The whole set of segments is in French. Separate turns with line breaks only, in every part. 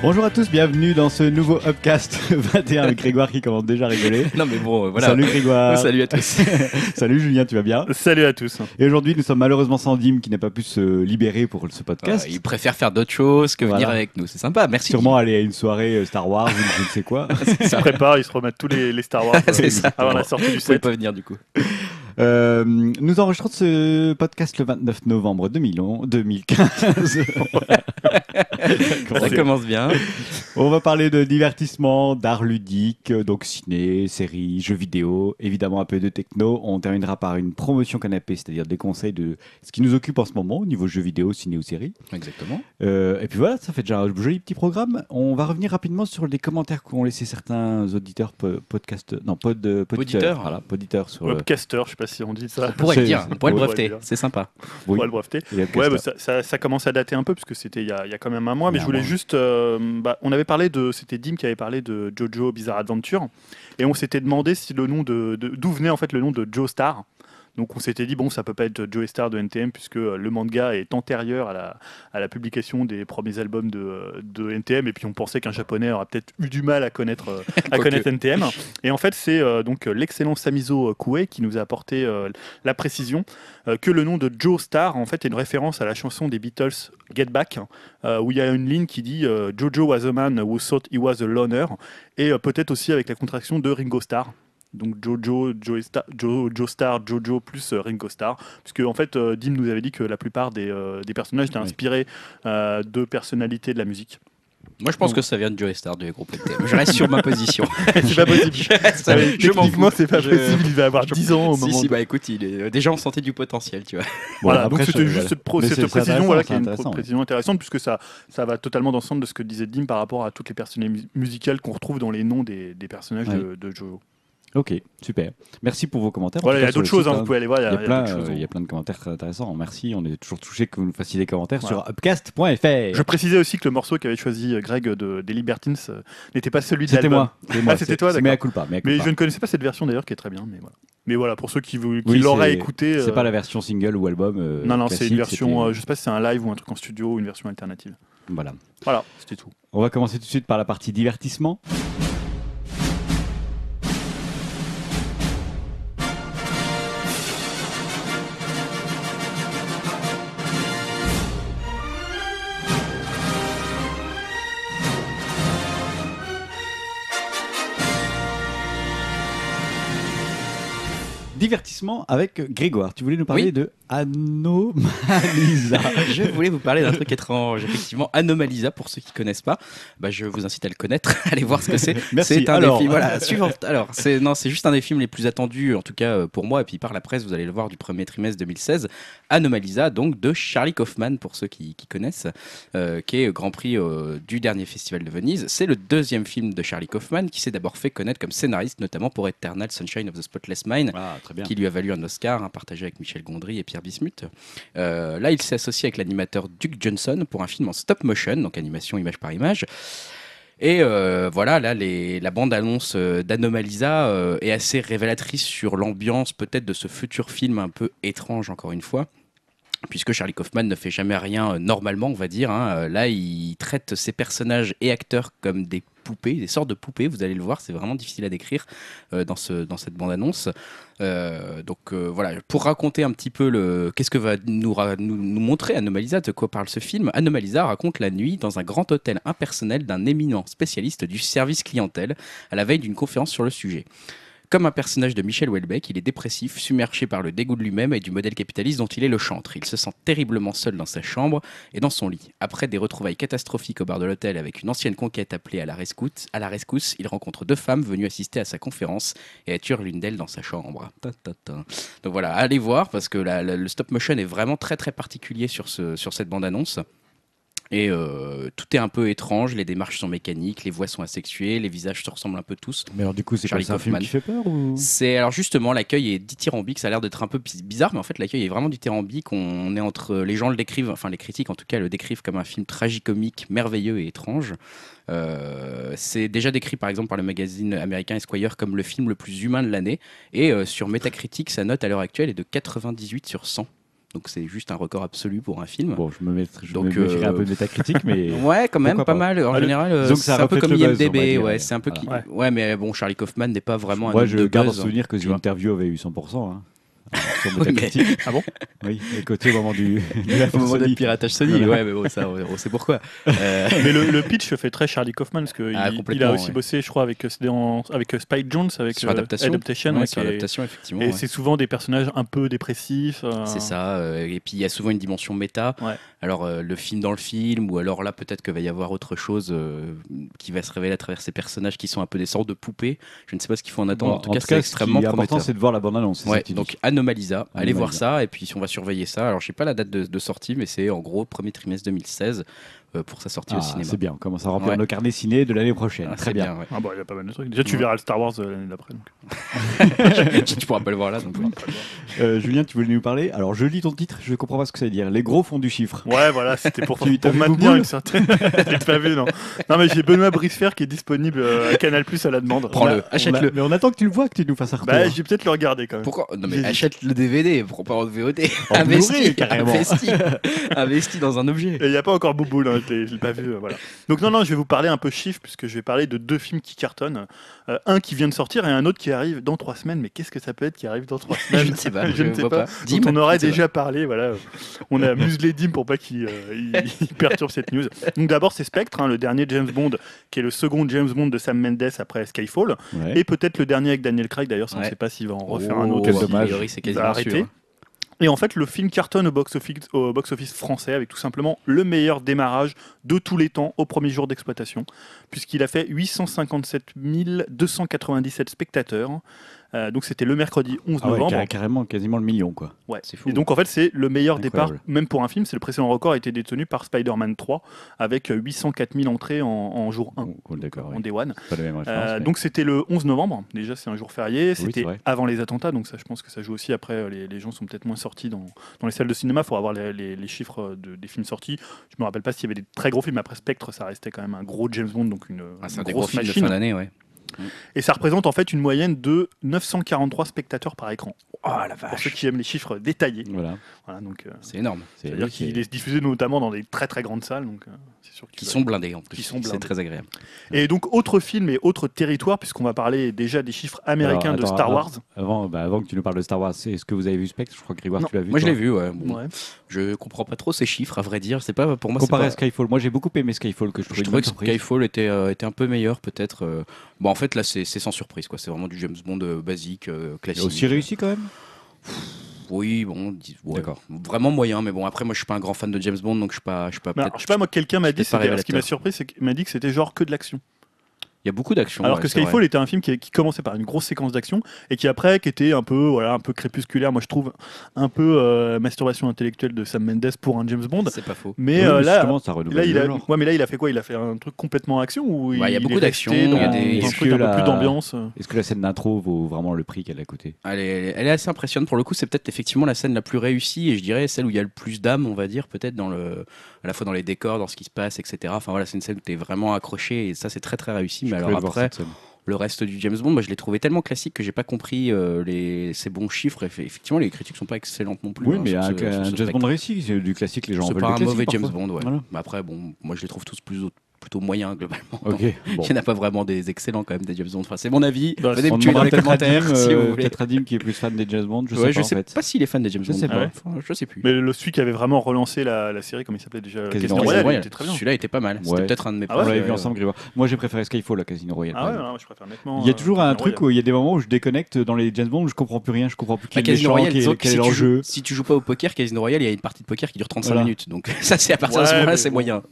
Bonjour à tous, bienvenue dans ce nouveau Upcast 21 avec Grégoire qui commence déjà à rigoler.
Non mais bon, voilà.
Salut Grégoire.
Salut à tous.
Salut Julien, tu vas bien?
Salut à tous.
Et aujourd'hui, nous sommes malheureusement sans Dim qui n'a pas pu se libérer pour ce podcast.
Euh, il préfère faire d'autres choses que venir avec nous. C'est sympa, merci.
Sûrement aller à une soirée euh, Star Wars ou je ne sais quoi.
Ils se préparent, ils se remettent tous les, les Star Wars
C'est
euh,
ça.
avant la sortie du
Vous pouvez
7.
pas venir du coup.
Euh, nous enregistrons ce podcast le 29 novembre 2011 2015.
Ça commence bien.
On va parler de divertissement, d'art ludique, donc ciné, séries, jeux vidéo, évidemment un peu de techno. On terminera par une promotion canapé, c'est-à-dire des conseils de ce qui nous occupe en ce moment au niveau jeux vidéo, ciné ou séries.
Exactement.
Euh, et puis voilà, ça fait déjà un joli petit programme. On va revenir rapidement sur les commentaires qu'ont laissé certains auditeurs po- podcast, non pod, euh, poditeurs,
Poditeurs.
voilà, poditeurs sur le.
Webcaster, je sais pas si on dit ça.
On pourrait le
C'est-
dire, on pourrait le
on pourrait
breveter. C'est sympa.
Oui,
Ouais, le breveter. Ouais, bah, ça, ça- ça commence à dater un peu, parce que c'était il y, a- il y a quand même un mois, mais je voulais
mois.
juste. euh, bah, on avait parlé de. C'était Dim qui avait parlé de Jojo Bizarre Adventure, et on s'était demandé si le nom de. de- D'où venait en fait le nom de Joe Star. Donc on s'était dit, bon, ça peut pas être Joe Star de NTM, puisque euh, le manga est antérieur à la, à la publication des premiers albums de, de NTM, et puis on pensait qu'un japonais aurait peut-être eu du mal à connaître, euh, à connaître NTM. Et en fait, c'est euh, donc euh, l'excellent Samizo Kouei qui nous a apporté euh, la précision euh, que le nom de Joe Star en fait est une référence à la chanson des Beatles Get Back, euh, où il y a une ligne qui dit euh, Jojo was a man who thought he was a loner, et euh, peut-être aussi avec la contraction de Ringo Starr. Donc Jojo, Joe Star, Joe, Joe Star, Jojo plus euh, Ringo Starr, puisque en fait euh, Dim nous avait dit que la plupart des, euh, des personnages étaient inspirés euh, de personnalités de la musique.
Moi je pense
Donc-
que ça vient de Joe Star du groupe NTM. Je reste sur ma position.
c'est pas possible.
Je reste-
oui,
je m'en
techniquement,
fous.
c'est pas
Je-
possible. Il va avoir
je-
10 ans au
Si,
moment.
si,
de-
bah écoute, il est... déjà on sentait du potentiel, tu vois.
Voilà,
après,
donc c'était
je-
juste cette, pro- précision, voilà, qui est une
ouais.
précision intéressante, puisque ça, ça va totalement dans le sens de ce que disait Dim par rapport à toutes les personnalités mu- musicales qu'on retrouve dans les noms des, des personnages de, de Jojo.
Ok, super. Merci pour vos commentaires.
Voilà, il y a d'autres choses, hein, vous pouvez aller voir.
Il y a, plein,
d'autres
euh,
choses.
il y a plein de commentaires très intéressants. Merci. On est toujours touché que vous nous fassiez des commentaires
Voilà.
sur upcast.fr.
Je précisais aussi que le morceau qu'avait choisi euh, Greg de, des Libertines euh, n'était pas celui de l'album.
C'était moi.
Ah, c'était
C'est-
toi,
c'est
d'accord.
Culpa. mea
Mais
culpa.
je ne connaissais pas cette version d'ailleurs qui est très bien. Mais voilà. Mais voilà, pour ceux qui, vous- qui
Oui,
l'auraient
c'est-
écouté.
C'est
euh,
pas la version single ou album. euh,
Non, non, c'est une version. euh, je sais pas si c'est un live ou un truc en studio ou une version alternative.
Voilà.
Voilà, c'était tout.
On va commencer tout de suite par la partie divertissement. Divertissement avec Grégoire. Tu voulais nous parler
Oui.
de Anomalisa.
Je voulais vous parler d'un truc étrange. Effectivement, Anomalisa, pour ceux qui connaissent pas, bah, je vous incite à le connaître. Allez voir ce que c'est.
Merci.
C'est un
Alors.
des films. Voilà, suivante. Alors, c'est non, c'est juste un des films les plus attendus, en tout cas euh, pour moi, et puis par la presse, vous allez le voir du premier trimestre 2016. Anomalisa, donc de Charlie Kaufman, pour ceux qui, qui connaissent, euh, qui est Grand Prix euh, du dernier festival de Venise. C'est le deuxième film de Charlie Kaufman, qui s'est d'abord fait connaître comme scénariste, notamment pour Eternal Sunshine of the Spotless Mind
Ah,
qui lui a valu un Oscar, hein, partagé avec Michel Gondry et Pierre Bismuth. Euh, là, il s'est associé avec l'animateur Duke Johnson pour un film en stop motion, donc animation image par image. Et euh, voilà, là, la bande-annonce euh, d'Anomalisa est assez révélatrice sur l'ambiance peut-être de ce futur film un peu étrange, encore une fois. Puisque Charlie Kaufman ne fait jamais rien normalement, on va dire. hein. Là, il traite ses personnages et acteurs comme des des sortes de poupées. Vous allez le voir, c'est vraiment difficile à décrire euh, dans, ce, dans cette bande-annonce. Euh, donc euh, voilà, pour raconter un petit peu le, qu'est-ce que va nous, nous, nous montrer Anomalisa, de quoi parle ce film Anomalisa raconte la nuit dans un grand hôtel impersonnel d'un éminent spécialiste du service clientèle à la veille d'une conférence sur le sujet. Comme un personnage de Michel Houellebecq, il est dépressif, submergé par le dégoût de lui-même et du modèle capitaliste dont il est le chantre. Il se sent terriblement seul dans sa chambre et dans son lit. Après des retrouvailles catastrophiques au bar de l'hôtel avec une ancienne conquête appelée à la rescousse, il rencontre deux femmes venues assister à sa conférence et tue l'une d'elles dans sa chambre. Donc voilà, allez voir parce que le stop motion est vraiment très très particulier sur cette bande-annonce. Et euh, tout est un peu étrange, les démarches sont mécaniques, les voix sont asexuées, les visages se ressemblent un peu tous.
Mais alors, du coup, c'est un film qui fait peur ou?
C'est alors justement l'accueil est dithyrambique, ça a l'air d'être un peu bi- bizarre, mais en fait l'accueil est vraiment dithyrambique. On est entre les gens le décrivent, enfin les critiques en tout cas le décrivent comme un film tragicomique, merveilleux et étrange. Euh, c'est déjà décrit par exemple par le magazine américain Esquire comme le film le plus humain de l'année, et euh, sur Metacritic sa note à l'heure actuelle est de 98 sur 100. Donc c'est juste un record absolu pour un film.
Bon, je me, mettrai, je
Donc,
me un
euh,
peu de métacritique, mais.
Ouais, quand même, pas
pas.
mal. En
Ah,
général, euh, c'est un peu comme
buzz,
IMDb.
dire,
ouais,
ouais.
c'est un peu qui...
Ouais.
ouais, mais bon, Charlie Kaufman n'est pas vraiment un
Moi,
homme
je
de
garde en
buzz.
souvenir que
vois.
Interview avait eu 100%. Hein. Sur
Oui, mais-
Metacritic.
Ah bon?
Oui, et côté au moment du.
Au moment
Sony.
de piratage Sony, ouais, mais bon, ça, on on sait pourquoi. Euh,
Mais le, le pitch fait très Charlie Kaufman parce qu'il
Ah,
il a aussi
ouais.
bossé, je crois, avec, euh, en- avec euh, Spike Jones, avec
sur adaptation.
Adaptation,
Ouais,
ouais,
sur adaptation, effectivement.
Et
ouais.
c'est souvent des personnages un peu dépressifs. euh,
C'est ça. euh, et puis il y a souvent une dimension méta.
Ouais.
Alors euh, le film dans le film, ou alors là peut-être qu'il va y avoir autre chose euh, qui va se révéler à travers ces personnages qui sont un peu des sortes de poupées. Je ne sais pas ce qu'il faut en attendre.
Bon,
en tout cas, c'est
ce
extrêmement
qui est important, c'est de voir la que tu
donc. Anomalisa, allez voir ça et puis on va surveiller ça. Alors j'ai pas la date de, de sortie, mais c'est en gros premier trimestre 2016 euh, pour sa sortie
Ah,
au cinéma.
c'est bien, on commence à remplir
Ouais.
nos carnets ciné de l'année prochaine.
Ah,
Très bien.
ouais.
Ah bon, il y a pas mal de trucs. Déjà, tu
Ouais.
verras le Star Wars euh, l'année d'après. donc.
tu pourras pas le voir là. Donc, oui.
Euh, Julien, tu voulais nous parler? Alors, je lis ton titre, je comprends pas ce que ça veut dire. Les gros font du chiffre.
Ouais, voilà, c'était pour,
Tu-
pour
vu
maintenir une certaine. L'ai pas vu, non. Non, mais j'ai Benoît Bricefer qui est disponible euh, à Canal Plus à la demande.
Prends-le, achète-le.
Mais on attend que tu le vois, que tu nous fasses un retour.
Bah, je vais peut-être le regarder quand même.
Pourquoi? Non mais achète le DVD, prends pas en VOD. Investi,
carrément.
investi, investi dans un objet.
Et il n'y a pas encore Bouboule, je l'ai- je l'ai pas vu. euh, voilà. Donc non, non, je vais vous parler un peu chiffres, puisque je vais parler de deux films qui cartonnent. Euh, un qui vient de sortir et un autre qui arrive dans trois semaines. Mais qu'est-ce que ça peut être qui arrive dans trois semaines
Je ne sais pas,
Je
je
ne
ne
sais
vois
pas.
pas.
dont
Dim,
on aurait
ne
déjà parlé. Voilà. On a muselé Dim pour pas qu'il euh, il- il perturbe cette news. Donc d'abord, c'est Spectre, hein, le dernier James Bond, qui est le second James Bond de Sam Mendes après Skyfall.
Ouais.
Et peut-être le dernier avec Daniel Craig, d'ailleurs, ça, on ne
Ouais.
sait pas s'il va en refaire
Oh,
un autre.
quel dommage.
c'est
Il va
quasiment
arrêter.
sûr.
Et en fait, le film cartonne au box-office français avec tout simplement le meilleur démarrage de tous les temps au premier jour d'exploitation, puisqu'il a fait 857 297 spectateurs. Euh, donc c'était le mercredi 11
Ah ouais,
novembre.
car- carrément, quasiment le million, quoi.
Ouais.
C'est fou.
Et donc en fait c'est le meilleur
Incroyable.
départ, même pour un film, c'est le précédent record a été détenu par Spider-Man 3 avec 804 000 entrées en, en jour 1,
Oh, cool, D'accord,
en
oui.
day one.
pas la même référence.
Euh,
mais-
donc c'était le 11 novembre, déjà c'est un jour férié, c'était avant les attentats, donc ça je pense que ça joue aussi après, les, les gens sont peut-être moins sortis dans, dans les salles de cinéma, il faut avoir les, les- les chiffres de- des films sortis. Je me rappelle pas s'il y avait des très gros films, après Spectre ça restait quand même un gros James Bond, donc une,
Ah,
une
un des gros
grosse
films de
machine.
fin d'année, ouais.
Et ça représente en fait une moyenne de 943 spectateurs par écran,
Oh la
pour ceux
vache.
qui aiment les chiffres détaillés.
Voilà.
Voilà, donc, euh,
C'est énorme.
C'est-
C'est-à-dire qu'il est diffusé notamment dans des très très grandes salles, donc euh, sûr que tu
Qui sont blindés en plus. C'est très agréable.
Et donc autre film et autre territoire, puisqu'on va parler déjà des chiffres américains
Alors,
de Star Wars.
Avant, bah, avant que tu nous parles de Star Wars, c'est- est-ce que vous avez vu Spectre Je crois que Grégoire, tu l'as vu.
Moi je l'ai vu, ouais. Bon,
Ouais.
Je comprends pas trop ces chiffres, à vrai dire. C'est pas pour moi.
Comparé
pas-
à Skyfall, moi j'ai beaucoup aimé Skyfall que je trouvais
Je trouvais que
surprise.
Skyfall était, euh, était un peu meilleur, peut-être. euh. Bon, en fait, là, c'est sans surprise, quoi. C'est vraiment du James Bond euh, basique, euh,
Et
classique.
aussi réussi quand même?
Oui, bon, ouais.
D'accord.
Vraiment moyen, mais bon, après, moi, je suis pas un grand fan de James Bond, donc je suis pas, je suis pas.
Alors, je sais pas, moi, quelqu'un m'a dit, ce qui m'a surpris, c'est qu'il m'a dit que c'était genre que de l'action.
Il y a beaucoup d'actions.
Alors
ouais,
que Skyfall
vrai.
était un film qui, qui commençait par une grosse séquence d'action et qui après, qui était un peu, voilà, un peu crépusculaire, moi je trouve, un peu euh, masturbation intellectuelle de Sam Mendes pour un James Bond.
C'est pas faux.
Mais
Oui,
euh, là,
ça
là, il a, ouais, mais là, il a fait quoi? Il a fait un truc complètement action ou
il y a beaucoup d'action, il y a des-
un truc un peu plus d'ambiance?
Est-ce que la scène d'intro vaut vraiment le prix qu'elle a coûté?
Elle est, elle est assez impressionnante pour le coup. C'est peut-être effectivement la scène la plus réussie et je dirais celle où il y a le plus d'âme, on va dire, peut-être dans le, à la fois dans les décors, dans ce qui se passe, etc. Enfin voilà, c'est une scène où tu es vraiment accroché et ça c'est très très réussi. Mais alors après, le reste du James Bond, moi je l'ai trouvé tellement classique que j'ai pas compris euh, les, ces bons chiffres. Effectivement, les critiques sont pas excellentes non plus.
Oui,
hein,
mais un,
ce-
un James. Bond réussi, c'est du classique, les gens
C'est
veulent
pas un mauvais James. Bond, ouais.
Voilà.
Mais après, bon, moi je les trouve tous plus, plutôt moyens globalement.
Ok, bon.
Il n'y en a pas vraiment des excellents quand même des James Bond. Enfin, c'est mon avis.
Bah,
Venez me tuer dans les commentaires si
euh,
vous voulez.
qui est plus fan des James Bond, je
Ouais,
sais
je
pas en
sais
fait.
pas s'il est fan des James
Je
Bond.
sais pas.
Ouais, enfin, je sais plus.
Mais le celui qui avait vraiment relancé la, la série, comme il s'appelait déjà
Casino
Casino
Royale.
Était très bien.
Celui-là était pas mal. C'était
Ouais.
peut-être un de mes
Ah ouais
On l'avait
préférés,
vu ensemble, Grégoire. Moi j'ai préféré Skyfall à Casino Royale.
Ah ouais,
exemple.
non, moi, je préfère nettement.
Il y a
euh,
toujours un
Casino
truc où il y a des moments où je déconnecte dans les James Bond, je comprends plus rien, je comprends plus qui est
Casino Royale,
quel est
si, tu
l'enjeu.
joues, si tu joues pas au poker, Casino Royale, il y a une partie de poker qui dure 35
Voilà.
minutes. Donc ça, c'est à partir de ce moment-là, c'est moyen.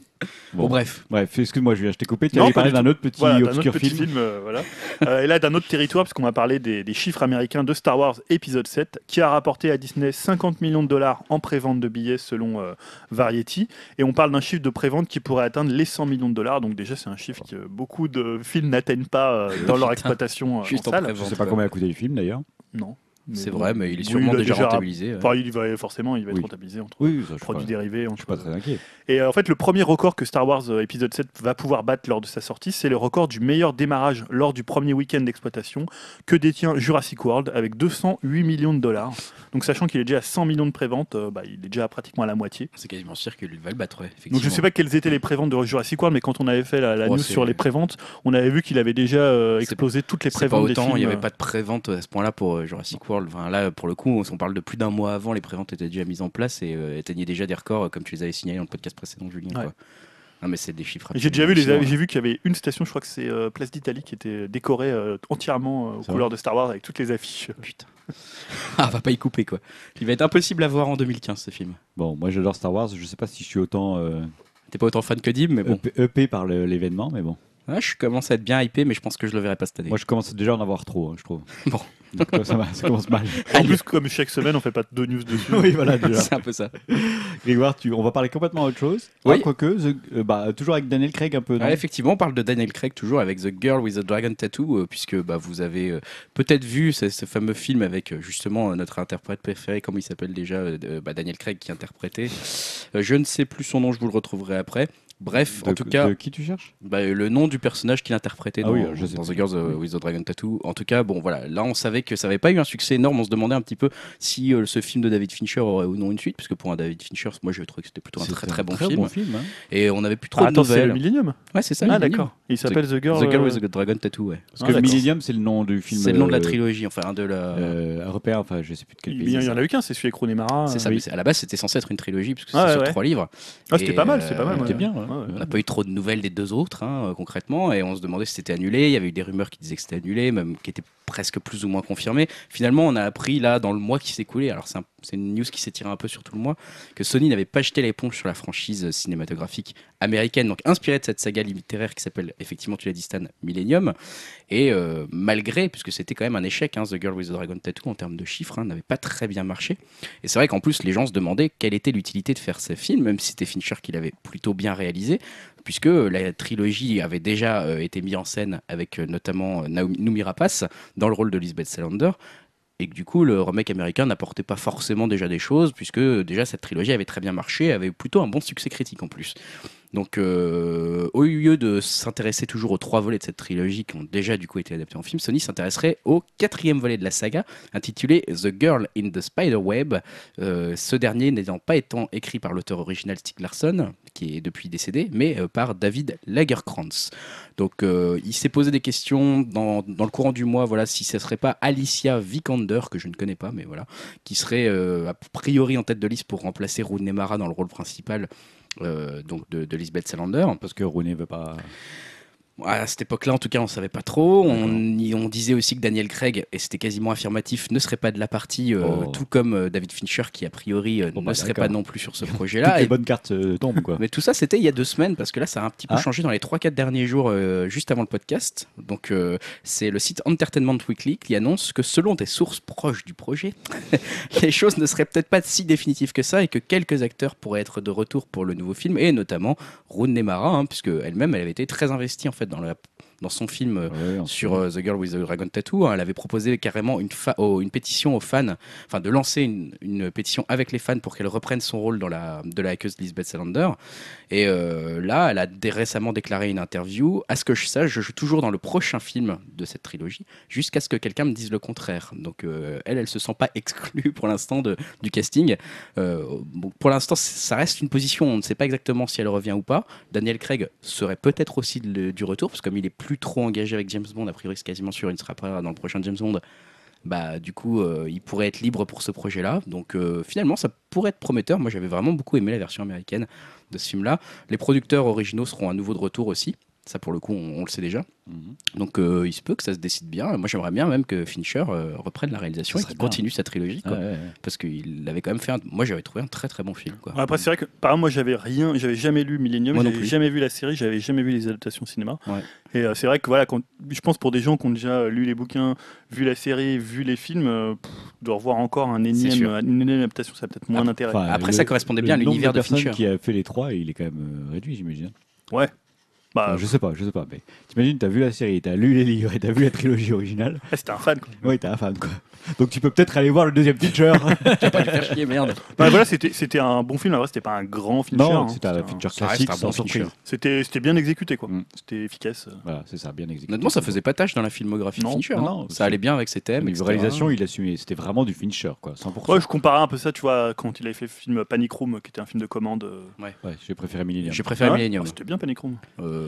Bon,
Bon.
bref.
Bref, excuse-moi, Julien, je t'ai coupé. Tu
Non,
avais
pas
parlé
du
d'un autre petit
Voilà,
obscur
autre petit
film.
film, euh, voilà. Euh, et là, d'un autre territoire, puisqu'on va parler des, des chiffres américains de Star Wars épisode 7, qui a rapporté à Disney 50 millions de dollars en prévente de billets selon euh, Variety. Et on parle d'un chiffre de prévente qui pourrait atteindre les 100 millions de dollars. Donc déjà, c'est un chiffre que beaucoup de films n'atteignent pas euh, dans leur exploitation euh,
Juste
en
en
salle.
prévente.
Je sais pas combien a coûté le film d'ailleurs.
Non.
C'est
bon.
vrai, mais il est
Oui,
sûrement
il
déjà,
déjà-
rentabilisé.
Enfin, il va forcément, il va être
Oui.
rentabilisé entre
Oui, ça, je
produits
pas,
dérivés.
je
Entre...
suis pas très inquiet.
Et euh, en fait, le premier record que Star Wars euh, épisode 7 va pouvoir battre lors de sa sortie, c'est le record du meilleur démarrage lors du premier week-end d'exploitation que détient Jurassic World avec 208 millions de dollars. Donc, sachant qu'il est déjà à 100 millions de préventes, euh, bah, il est déjà à pratiquement à la moitié.
C'est quasiment sûr qu'il va le battre, ouais,
Donc, je
effectivement.
sais pas quelles étaient les préventes de Jurassic World, mais quand on avait fait la, la
Oh,
news sur les préventes, on avait vu qu'il avait déjà euh, explosé toutes les
pas
préventes des
autant,
films.
il n'y avait
euh.
pas de prévente à ce point-là pour euh, Jurassic World. Enfin, là, pour le coup, on parle de plus d'un mois avant, les préventes étaient déjà mises en place et euh, atteignaient déjà des records, euh, comme tu les avais signalés dans le podcast précédent, Julien.
Ouais.
quoi. Non, mais c'est des chiffres.
J'ai déjà vu, les, j'ai vu qu'il y avait une station, je crois que c'est euh, Place d'Italie, qui était décorée euh, entièrement euh, aux couleurs de Star Wars avec toutes les affiches.
Putain. ah, va pas y couper, quoi. Il va être impossible à voir en 2015, ce film.
Bon, moi j'adore Star Wars. Je sais pas si je suis autant euh,
T'es pas autant fan que Dim, mais bon.
EP, EP par le- l'événement, mais bon.
Ah, je commence à être bien hypé, mais je pense que je le verrai pas cette année.
Moi je commence déjà à en avoir trop, hein, je trouve.
Bon.
Donc, euh, ça, va- ça commence mal.
En plus, comme chaque semaine, on fait pas deux news dessus.
oui, voilà, déjà.
c'est un peu ça.
Grégoire, tu, on va parler complètement autre chose.
Oui.
Ah, quoique, The- euh, bah, toujours avec Daniel Craig un peu.
effectivement, on parle de Daniel Craig toujours avec The Girl with the Dragon Tattoo, euh, puisque bah, vous avez euh, peut-être vu ce, ce fameux film avec justement notre interprète préféré, comment il s'appelle déjà, euh, bah, Daniel Craig qui interprétait. Euh, je ne sais plus son nom, je vous le retrouverai après. Bref,
De-
en tout cas,
de qui tu cherches?
Bah, le nom du personnage qu'il interprétait
Ah
dans,
oui, je sais
dans
plus.
The Girls euh, with the Dragon Tattoo. En tout cas, bon voilà, là on savait que ça n'avait pas eu un succès énorme. On se demandait un petit peu si euh, ce film de David Fincher aurait ou non une suite, puisque pour un David Fincher, moi je trouvé que c'était plutôt un très très bon film.
bon film hein.
Et on n'avait plus trop
Ah, attends,
de
c'est le
nouvelles.
Millennium
Ouais, c'est ça.
Ah, d'accord. Il s'appelle The Girl.
The Girl
euh,
with the Dragon Tattoo, ouais.
Parce
Ah,
que. Millennium, c'est le nom du film.
C'est le nom de la
euh,
trilogie, enfin de la.
euh, européen, enfin, je sais plus de quel
Il
pays.
il y
c'est
en a eu qu'un, c'est celui avec Rooney Mara.
c'est ça,
oui.
à la base c'était censé être une trilogie puisque c'est
Ah,
sur trois livres.
Ah, c'était pas mal, c'était pas mal.
C'était
ouais.
bien,
On n'a pas eu trop de nouvelles des deux autres, hein, euh, concrètement, et on se demandait si c'était annulé. Il y avait eu des rumeurs qui disaient que c'était annulé, même qui étaient presque plus ou moins confirmées. Finalement, on a appris là, dans le mois qui s'est écoulé, alors c'est un- c'est une news qui s'est tirée un peu sur tout le mois, que Sony n'avait pas jeté l'éponge sur la franchise cinématographique américaine, donc inspirée de cette saga littéraire qui s'appelle, effectivement, tu l'as dit, Stan, Millennium. Et euh, malgré, puisque c'était quand même un échec, hein, The Girl with the Dragon Tattoo en termes de chiffres, hein, n'avait pas très bien marché. Et c'est vrai qu'en plus, les gens se demandaient quelle était l'utilité de faire ce film, même si c'était Fincher qui l'avait plutôt bien réalisé, puisque la trilogie avait déjà euh, été mise en scène avec euh, notamment Naomi- Noomi Rapace dans le rôle de Lisbeth Salander. Et que du coup, le remake américain n'apportait pas forcément déjà des choses, puisque déjà cette trilogie avait très bien marché, avait plutôt un bon succès critique en plus. Donc, euh, au lieu de s'intéresser toujours aux trois volets de cette trilogie qui ont déjà du coup été adaptés en film, Sony s'intéresserait au quatrième volet de la saga, intitulé The Girl in the Spider-Web. Euh, ce dernier n'ayant pas étant écrit par l'auteur original Stieg Larsson, qui est depuis décédé, mais euh, par David Lagerkrantz. Donc, il s'est posé des questions dans, dans le courant du mois, voilà, si ce serait pas Alicia Vikander, que je ne connais pas, mais voilà, qui serait a priori en tête de liste pour remplacer Rooney Mara dans le rôle principal. Euh, donc de, de Lisbeth Salander.
Parce que Rooney veut pas.
À cette époque-là, en tout cas, on savait pas trop. On, disait aussi que Daniel Craig, et c'était quasiment affirmatif, ne serait pas de la partie, euh,
Oh.
tout comme euh, David Fincher, qui a priori euh,
Bon,
ne
bah,
serait pas non plus sur ce
Toutes
projet-là.
les
Et-
bonnes cartes tombent, quoi.
mais tout ça, c'était il y a deux semaines, parce que là, ça a un petit peu
Ah.
changé dans les 3-4 derniers jours, juste avant le podcast. Donc, c'est le site Entertainment Weekly qui annonce que selon des sources proches du projet, les choses ne seraient peut-être pas si définitives que ça et que quelques acteurs pourraient être de retour pour le nouveau film, et notamment Rooney Mara, hein, puisque elle-même, elle avait été très investie en fait dans, la, dans son film. euh,
Ouais,
sur euh, The Girl with the Dragon Tattoo. hein. Elle avait proposé carrément une, oh, une pétition aux fans, enfin de lancer une, une pétition avec les fans pour qu'elle reprenne son rôle dans la, de la hackeuse Lisbeth Salander. Et euh, là, elle a récemment déclaré une interview. À ce que je sache, je joue toujours dans le prochain film de cette trilogie, jusqu'à ce que quelqu'un me dise le contraire. Donc euh, elle, elle se sent pas exclue pour l'instant du casting. Bon, pour l'instant, ça reste une position. On ne sait pas exactement si elle revient ou pas. Daniel Craig serait peut-être aussi du retour, parce que comme il est plus trop engagé avec James Bond, a priori c'est quasiment sûr, il ne sera pas dans le prochain James Bond. Bah, du coup, euh, il pourrait être libre pour ce projet-là. Donc, euh, finalement, ça pourrait être prometteur. Moi, j'avais vraiment beaucoup aimé la version américaine de ce film-là. Les producteurs originaux seront à nouveau de retour aussi. Ça, pour le coup, on, on le sait déjà.
Mhm.
Donc, euh, il se peut que ça se décide bien. Moi, j'aimerais bien même que Fincher euh, reprenne la réalisation et qu'il continue sa trilogie. Quoi.
ouais, ouais.
Parce qu'il avait quand même fait un... Moi, j'avais trouvé un très très bon film. Quoi.
Ouais, Après, c'est vrai que, par exemple, moi, j'avais rien, j'avais jamais lu Millennium, j'avais jamais vu la série, j'avais jamais vu les adaptations cinéma.
Ouais.
Et euh, c'est vrai que, voilà, quand, je pense pour des gens qui ont déjà lu les bouquins, vu la série, vu les films, pff, de revoir encore un énième, une énième adaptation, ça a peut-être moins d'intérêt.
Après,
le-
ça correspondait bien à l'univers de
personnes
Fincher.
qui a fait les trois, il est quand même réduit, j'imagine.
Ouais, Bah,
Enfin, je sais pas, je sais pas. Mais t'imagines, t'as vu la série, t'as lu les livres et t'as vu la trilogie originale.
eh, c'était un fan. quoi.
Oui, t'es un fan, quoi. Donc tu peux peut-être aller voir le deuxième Fincher.
Tu vas pas lui faire chier, merde.
Bah, voilà, c'était c'était un bon film. En vrai, c'était pas un grand Fincher.
non,
hein.
c'était un Fincher
ça reste
classique,
un
sans
bon
surprise.
Fincher.
C'était c'était bien exécuté, quoi.
Mm.
C'était efficace.
Voilà, c'est ça, bien exécuté.
Honnêtement, ça faisait pas tâche dans la filmographie
Non,
de Fincher.
non,
hein.
non,
ça allait bien avec ses thèmes.
niveau
etc.
réalisation, il assumait. C'était vraiment du Fincher, quoi, 100%.
Ouais, je comparais un peu ça, tu vois, quand il avait fait le film Panic Room, qui était un film de commande. euh,
Ouais, j'ai préféré Millennium.
J'ai préféré
ah ouais?
Millennium.
Ah, C'était bien Panic Room.
Euh,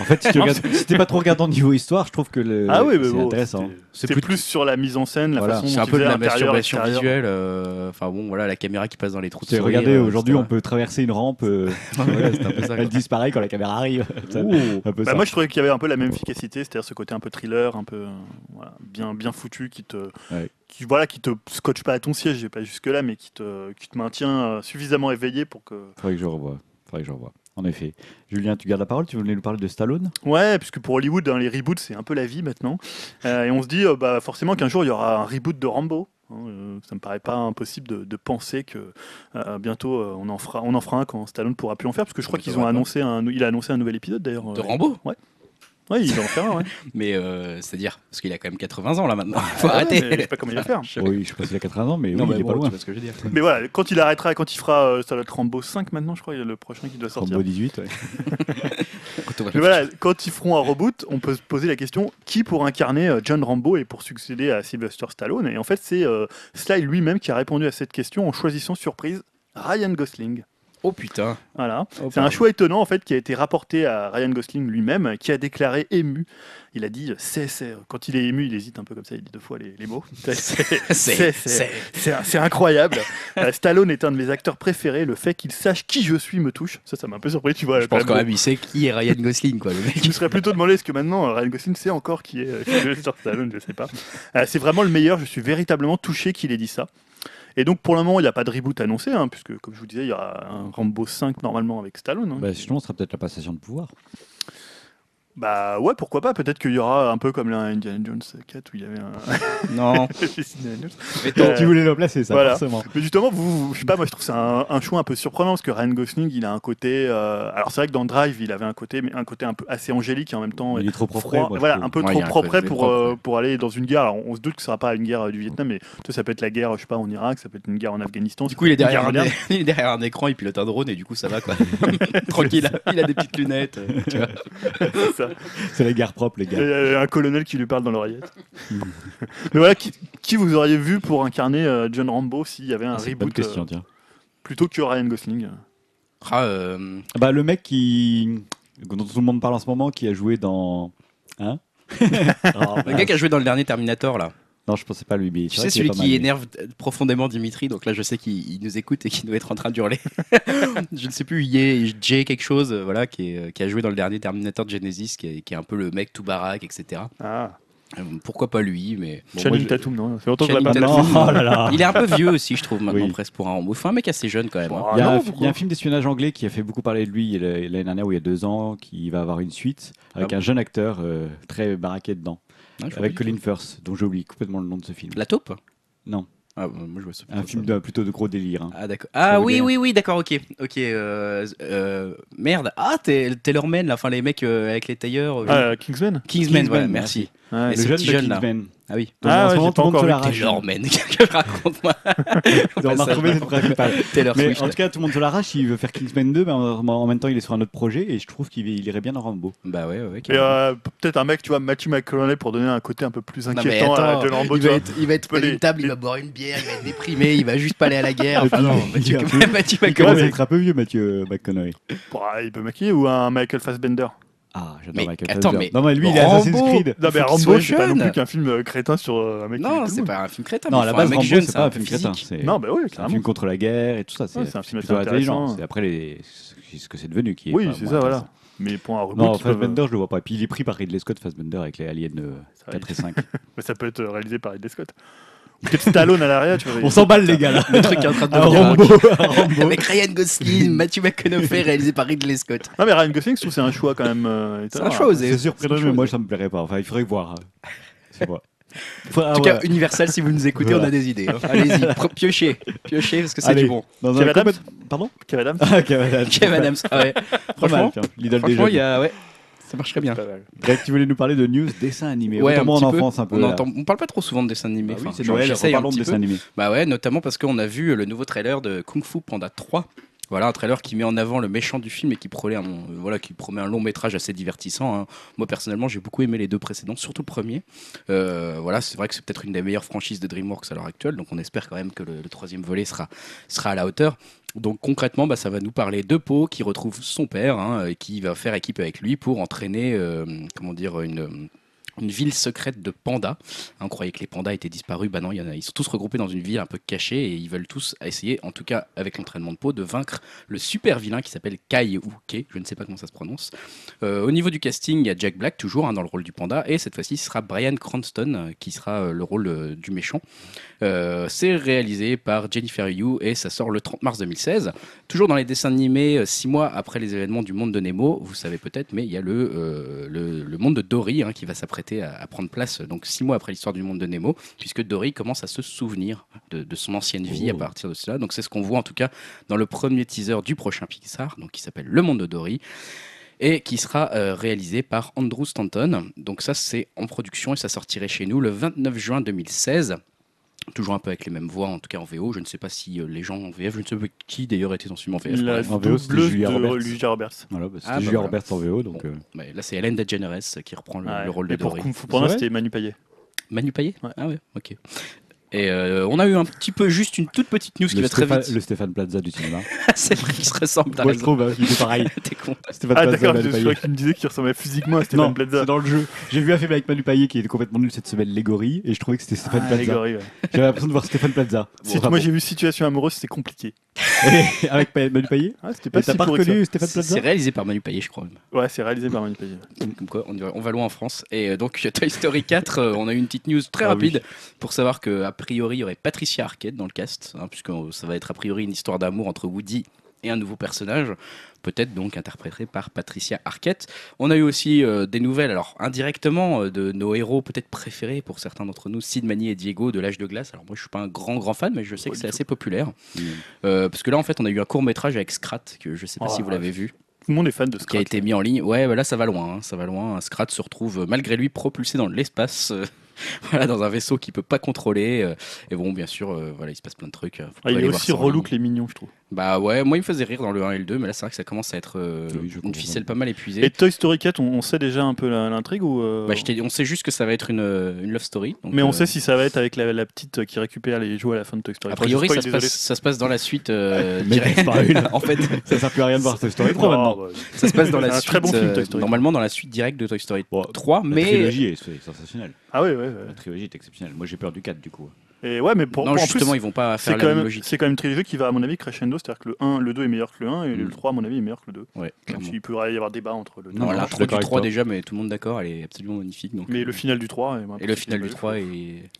En fait, si tu regardes- si t'es pas trop regardant niveau histoire, je trouve que le...
ah oui, mais
c'est
bon,
intéressant.
c'était-
C'est plus-
plus sur la mise en scène, la
Voilà.
façon
C'est un peu de la masturbation visuelle. euh, Enfin bon, voilà, la caméra qui passe dans les trous de
regardez,
euh,
aujourd'hui, on peut traverser une rampe. euh,
Voilà, c'est un peu ça.
elle disparaît quand la caméra arrive. Ça-
Ouh.
un peu
Bah,
ça.
moi, je trouvais qu'il y avait un peu la même efficacité, c'est-à-dire ce côté un peu thriller, un peu euh, voilà, bien, bien foutu, qui te,
Ouais.
qui, voilà, qui te scotche pas à ton siège, j'ai pas jusque là, mais qui te, qui te maintient euh, suffisamment éveillé pour que.
Faudrait que je revoie. Faudrait que je revoie. En effet. Julien, tu gardes la parole Tu voulais nous parler de Stallone?
Ouais, puisque pour Hollywood, hein, les reboots, c'est un peu la vie maintenant, Euh, et on se dit, euh, bah, forcément qu'un jour il y aura un reboot de Rambo. hein, euh, ça me paraît pas impossible de, de penser que euh, bientôt euh, on en fera, on en fera un quand Stallone pourra plus en faire, parce que je crois qu'ils ont annoncé un, il a annoncé un nouvel épisode d'ailleurs.
De
euh,
Rambo?
Ouais, il va en faire un. Ouais.
Mais euh, c'est-à-dire, parce qu'il a quand même 80 ans là maintenant. Faut
Ah ouais, mais
arrêter.
Je sais pas comment il va faire.
Oui, je sais pas s'il a 80 ans, mais
Non,
oui,
mais
il est
bon,
pas loin.
vois ce que je veux dire.
Mais voilà, quand il arrêtera, quand il fera, euh, ça doit être Rambo 5 maintenant, je crois, il y a le prochain qui doit sortir.
Rambo 18, ouais.
Quand on va-
Mais voilà, quand ils feront un reboot, on peut se poser la question qui pour incarner euh, John Rambo et pour succéder à Sylvester Stallone? Et en fait, c'est euh, Sly lui-même qui a répondu à cette question en choisissant surprise Ryan Gosling.
Oh putain.
Voilà.
Oh,
C'est un choix étonnant en fait qui a été rapporté à Ryan Gosling lui-même, qui a déclaré ému. Il a dit c'est quand il est ému, il hésite un peu comme ça, il dit deux fois les, les mots. C'est- incroyable. Euh, Stallone est un de mes acteurs préférés. Le fait qu'il sache qui je suis me touche. Ça, ça m'a un peu surpris, tu vois.
Je pense quand même, il sait qui est Ryan Gosling, quoi, le mec.
Je me serais plutôt demandé est-ce que maintenant euh, Ryan Gosling sait encore qui est euh, Sylvester Stallone, je sais pas. C'est vraiment le meilleur. Je suis véritablement touché qu'il ait dit ça. Et donc pour le moment, il n'y a pas de reboot annoncé, hein, puisque comme je vous disais, il y aura un Rambo 5 normalement avec Stallone. hein.
Bah, sinon, ce sera peut-être la passation de pouvoir.
Bah ouais, pourquoi pas. Peut-être qu'il y aura un peu comme dans Indiana Jones 4 où il y avait un.
Non. Mais
Euh,
tu voulais le placer, ça,
voilà.
forcément.
Mais justement, vous, vous- je sais pas, moi je trouve que c'est un, un choix un peu surprenant parce que Ryan Gosling, il a un côté. euh, alors c'est vrai que dans Drive, il avait un côté, mais un côté un peu assez angélique et en même temps.
Il est trop propre.
froid,
moi, je
voilà, un peu trop propre pour, euh, pour aller dans une guerre. Alors, on se doute que ce sera pas une guerre du Vietnam, mais ça peut être la guerre, je sais pas, en Irak, ça peut être une guerre en Afghanistan.
Du
ça
coup, il est derrière un, il est derrière un écran, il pilote un drone et du coup, ça va quoi. Tranquille, il a des petites lunettes. tu vois.
C'est ça.
C'est la guerre propre, les gars.
un colonel qui lui parle dans l'oreillette. mais voilà, qui, qui vous auriez vu pour incarner euh, John Rambo s'il y avait un
Ah, C'est une bonne
reboot
question,
euh,
tiens.
plutôt que Ryan Gosling?
Ah, euh,
Bah, le mec qui... dont tout le monde parle en ce moment, qui a joué dans... Hein? Oh,
le gars qui a joué dans le dernier Terminator là.
Non, je pensais pas à lui, mais
Tu sais,
est
celui qui
mal, lui.
énerve profondément Dimitri, donc là je sais qu'il il nous écoute et qu'il doit être en train d'hurler. je ne sais plus, Jay, Jay quelque chose, euh, voilà, qui, est, euh, qui a joué dans le dernier Terminator de Genesis, qui est, qui est un peu le mec tout baraque, etc.
Ah,
Euh, Pourquoi pas lui, mais. bon,
Channing
moi, je-
Tatum, non C'est longtemps que je pas
oh là là.
Il est un peu vieux aussi, je trouve, maintenant,
Oui.
presque pour un Rambo. Il faut un mec assez jeune quand même. hein.
Ah
Il y, a
non,
un, il y a un film d'espionnage anglais qui a fait beaucoup parler de lui avec
Ah
Colin Firth, dont j'oublie complètement le nom de ce film.
La taupe?
Non,
ah, euh, moi, je vois ça
un film de- plutôt de gros délire. hein.
Ah d'accord. Ah oui oui oui d'accord ok ok euh, euh, merde ah t'es Taylorman là enfin les mecs euh, avec les tailleurs euh,
Ah, Kingsman
Kingsman,
Kingsman,
voilà,
merci.
merci
Le jeune
petit
de
jeune, là.
Kingsman.
ah oui
Ah
en
ouais,
moment, tout le monde se.
Taylorman que raconte-moi
On a retrouvé cette principale.
Taylor
Mais
Swift
en tout cas, tout le monde se l'arrache. Il veut faire Kingsman 2, mais en, en même temps, il est sur un autre projet et je trouve qu'il il irait bien dans Rambo.
bah ouais ouais,
euh, peut-être un mec, tu vois, Matthew McConaughey pour donner un côté un peu plus
Non,
inquiétant à
attends,
John Rambo.
il, va être, il va être
les-
d'une table, il va boire une bière, il va être déprimé, il va juste pas aller à la guerre.
Et
Enfin non,
il
Mathieu,
est un peu-
Mathieu
Il
McConaughey.
à être un peu vieux, Mathieu McConaughey.
Bon, ah, il peut maquiller ou un Michael Fassbender?
Ah, j'adore
Mais
Michael
attends,
Fassbender.
mais-
Non, mais lui, il est
Rambo
Assassin's Creed.
Non, mais Rambo, c'est pas non
jeune.
plus qu'un film euh, crétin sur euh, un mec qui
Non,
tout
c'est pas un film crétin.
Non,
mais
à la
un
base,
mec
Rambo,
jeune,
c'est
c'est
pas
un
un film crétin. C'est
Non, bah oui,
c'est un
carrément.
film contre la guerre et tout ça.
Ouais,
C'est
un film
plutôt
assez
intelligent.
intéressant.
C'est après les... ce que c'est devenu qui est.
Oui,
pas
c'est
moins
ça, voilà.
intéressant.
Mais pour un reboot,
Non,
ils peuvent-
Fassbender, je le vois pas. Et puis il est pris par Ridley Scott, Fassbender, avec les Aliens euh,
Ça va,
4 et 5.
mais ça peut être euh, réalisé par Ridley Scott. Peut-être Stallone à l'arrière, tu vois.
On s'emballe, les gars, là.
Le truc est en train de devenir un-
Rambo, Rambo.
Avec Ryan Gosling, Matthew McConaughey, réalisé par Ridley Scott.
Non, mais Ryan Gosling, je trouve que c'est un choix quand même. euh,
C'est
étonnant.
un chose.
C'est surprenant, mais moi, ça me plairait pas. Enfin, il faudrait voir. C'est moi. Ah,
En tout
ouais.
cas, Universal, si vous nous écoutez,
Voilà.
on a des idées. hein. Allez-y, pro- piochez, piochez parce que c'est
Allez.
du bon.
Dans un
Kev Adams
complète- Pardon
Kev Adams
Ah, Kev Adams.
Ah ouais. Franchement,
tiens, l'idole des
franchement, il y a, ouais, ça marcherait bien.
Greg, tu voulais nous parler de news dessin animé.
Ouais,
moi en
peu.
enfance un peu.
On, entend, on parle pas trop souvent de dessins animés.
Bah oui, c'est Noël, reparlons de dessin animé.
Bah ouais, notamment parce qu'on a vu le nouveau trailer de Kung Fu Panda 3. Voilà, un trailer qui met en avant le méchant du film et qui promet un, euh, voilà, qui promet un long métrage assez divertissant. hein. Moi, personnellement, j'ai beaucoup aimé les deux précédents, surtout le premier. Euh, voilà, c'est vrai que c'est peut-être une des meilleures franchises de DreamWorks à l'heure actuelle, donc on espère quand même que le, le troisième volet sera, sera à la hauteur. Donc concrètement, bah, ça va nous parler de Po qui retrouve son père hein, et qui va faire équipe avec lui pour entraîner, euh, comment dire, une, ville secrète de pandas. Hein, On croyait que les pandas étaient disparus, bah non, ils sont tous regroupés dans une ville un peu cachée et ils veulent tous essayer, en tout cas avec l'entraînement de Po, de vaincre le super vilain qui s'appelle Kai ou Kei, je ne sais pas comment ça se prononce. Euh, au niveau du casting, il y a Jack Black toujours hein, dans le rôle du panda et cette fois-ci ce sera Brian Cranston euh, qui sera le rôle du méchant. Euh, c'est réalisé par Jennifer Yu et ça sort le 30 mars 2016. Toujours dans les dessins animés, euh, six mois après les événements du monde de Nemo, vous savez peut-être, mais il y a le, euh, le, le monde de Dory hein, qui va s'apprêter à, à prendre place donc six mois après l'histoire du monde de Nemo, puisque Dory commence à se souvenir de, de son ancienne vie à
Oh.
partir de cela. Donc c'est ce qu'on voit en tout cas dans le premier teaser du prochain Pixar, donc qui s'appelle Le monde de Dory et qui sera euh, réalisé par Andrew Stanton. Donc ça c'est en production et ça sortirait chez nous le 29 juin 2016. Toujours un peu avec les mêmes voix, en tout cas en VO. Je ne sais pas si euh, les gens en VF, je ne sais pas qui d'ailleurs était dans ce film en VF.
La
en VO, c'était
double
Julia
de
Roberts.
Julia Roberts.
Voilà, bah, c'était
Ah, bah
Julia
voilà.
Roberts en VO, donc.
Bon.
euh,
là c'est Hélène DeGeneres qui reprend le,
Ouais.
le rôle de
Et pour
Dory.
Kung Fu Panda, c'était Manu Payet.
Manu Payet?
Ouais.
Ah ouais, ok. Et euh, on a eu un petit peu, juste une toute petite news qui
le,
va très
Stéphane,
vite.
le Stéphane Plaza du cinéma.
c'est vrai qu'ils se ressemblent, t'as
Moi, je trouve, hein, il est pareil.
T'es con.
Stéphane
Ah
Plaza,
d'accord,
Manu
je crois qu'il me disait qu'il ressemblait physiquement à Stéphane
Non,
Plaza.
c'est dans le jeu. J'ai vu un film avec Manu Payet qui était complètement nul cette semaine, Les Gorilles, et je trouvais que c'était Stéphane
Ah,
Plaza.
ouais.
J'avais l'impression de voir Stéphane Plaza.
Si moi j'ai vu Situation amoureuse, c'était compliqué.
Et avec Manu Payet
Ah, c'était pas si
pas
que
reconnu Stéphane Plaza
c'est réalisé par Manu Payet, je crois même.
Ouais, c'est réalisé par Manu Payet.
Comme quoi, on, va loin en France. Et euh, donc, Toy Story 4, euh, on a eu une petite news très
Ah
rapide pour savoir qu'a priori, il y aurait Patricia Arquette dans le cast, hein, puisque euh, ça va être a priori une histoire d'amour entre Woody et un nouveau personnage, peut-être donc interprété par Patricia Arquette. On a eu aussi euh, des nouvelles, alors indirectement, euh, de nos héros peut-être préférés pour certains d'entre nous, Sid Manny et Diego de l'âge de glace. Alors moi, je suis pas un grand grand fan, mais je sais que c'est assez populaire.
Mm.
Euh, parce que là, en fait, on a eu un court métrage avec Scrat, que je sais pas
Oh,
si vous
ouais.
l'avez vu
Tout le monde est fan de
qui a
Scrat.
été mis en ligne. Ouais, bah là ça va loin, hein, ça va loin. Scrat se retrouve malgré lui propulsé dans l'espace, voilà, dans un vaisseau qu'il peut pas contrôler. euh, et bon, bien sûr, euh, voilà, il se passe plein de trucs. euh,
Ah, il est aussi relou que les mignons, je trouve.
Bah ouais, moi il me faisait rire dans le 1 et le 2, mais là c'est vrai que ça commence à être euh,
Oui,
une ficelle pas mal épuisée.
Et Toy Story 4, on, on sait déjà un peu la- l'intrigue ou euh,
Bah, je t'ai dit, on sait juste que ça va être une, euh, une love story. donc,
Mais on
euh,
sait si ça va être avec la, la petite qui récupère les jouets à la fin de Toy Story.
A priori, ça se, passe, ça se passe dans la suite. euh,
Mais
en fait,
Ça sert plus à rien de voir Toy Story 3
désolé.
maintenant.
Bah,
ça se passe dans la
C'est un
suite.
très bon film, Toy Story.
normalement, dans la suite directe de Toy Story
Bon,
3,
La
mais
trilogie est c'est sensationnelle.
Ah ouais, ouais, ouais.
La trilogie est exceptionnelle. Moi j'ai peur du 4 du coup.
Et ouais, mais pour,
non,
pour- en
justement,
plus,
ils vont pas
c'est
faire
quand,
la même
même,
logique.
c'est quand même une trilogie qui va, à mon avis, crescendo. C'est-à-dire que le 1, le 2 est meilleur que le 1 et
Mm.
le 3, à mon avis, est meilleur que le 2.
Ouais,
Même s'il pourrait y avoir débat entre le 2
Non,
Non,
non,
la
je suis
3
d'accord
du
avec
3
toi.
déjà, mais tout le monde d'accord, elle est absolument magnifique. Donc,
Mais
euh,
le final du 3 est
et le final du 3 est.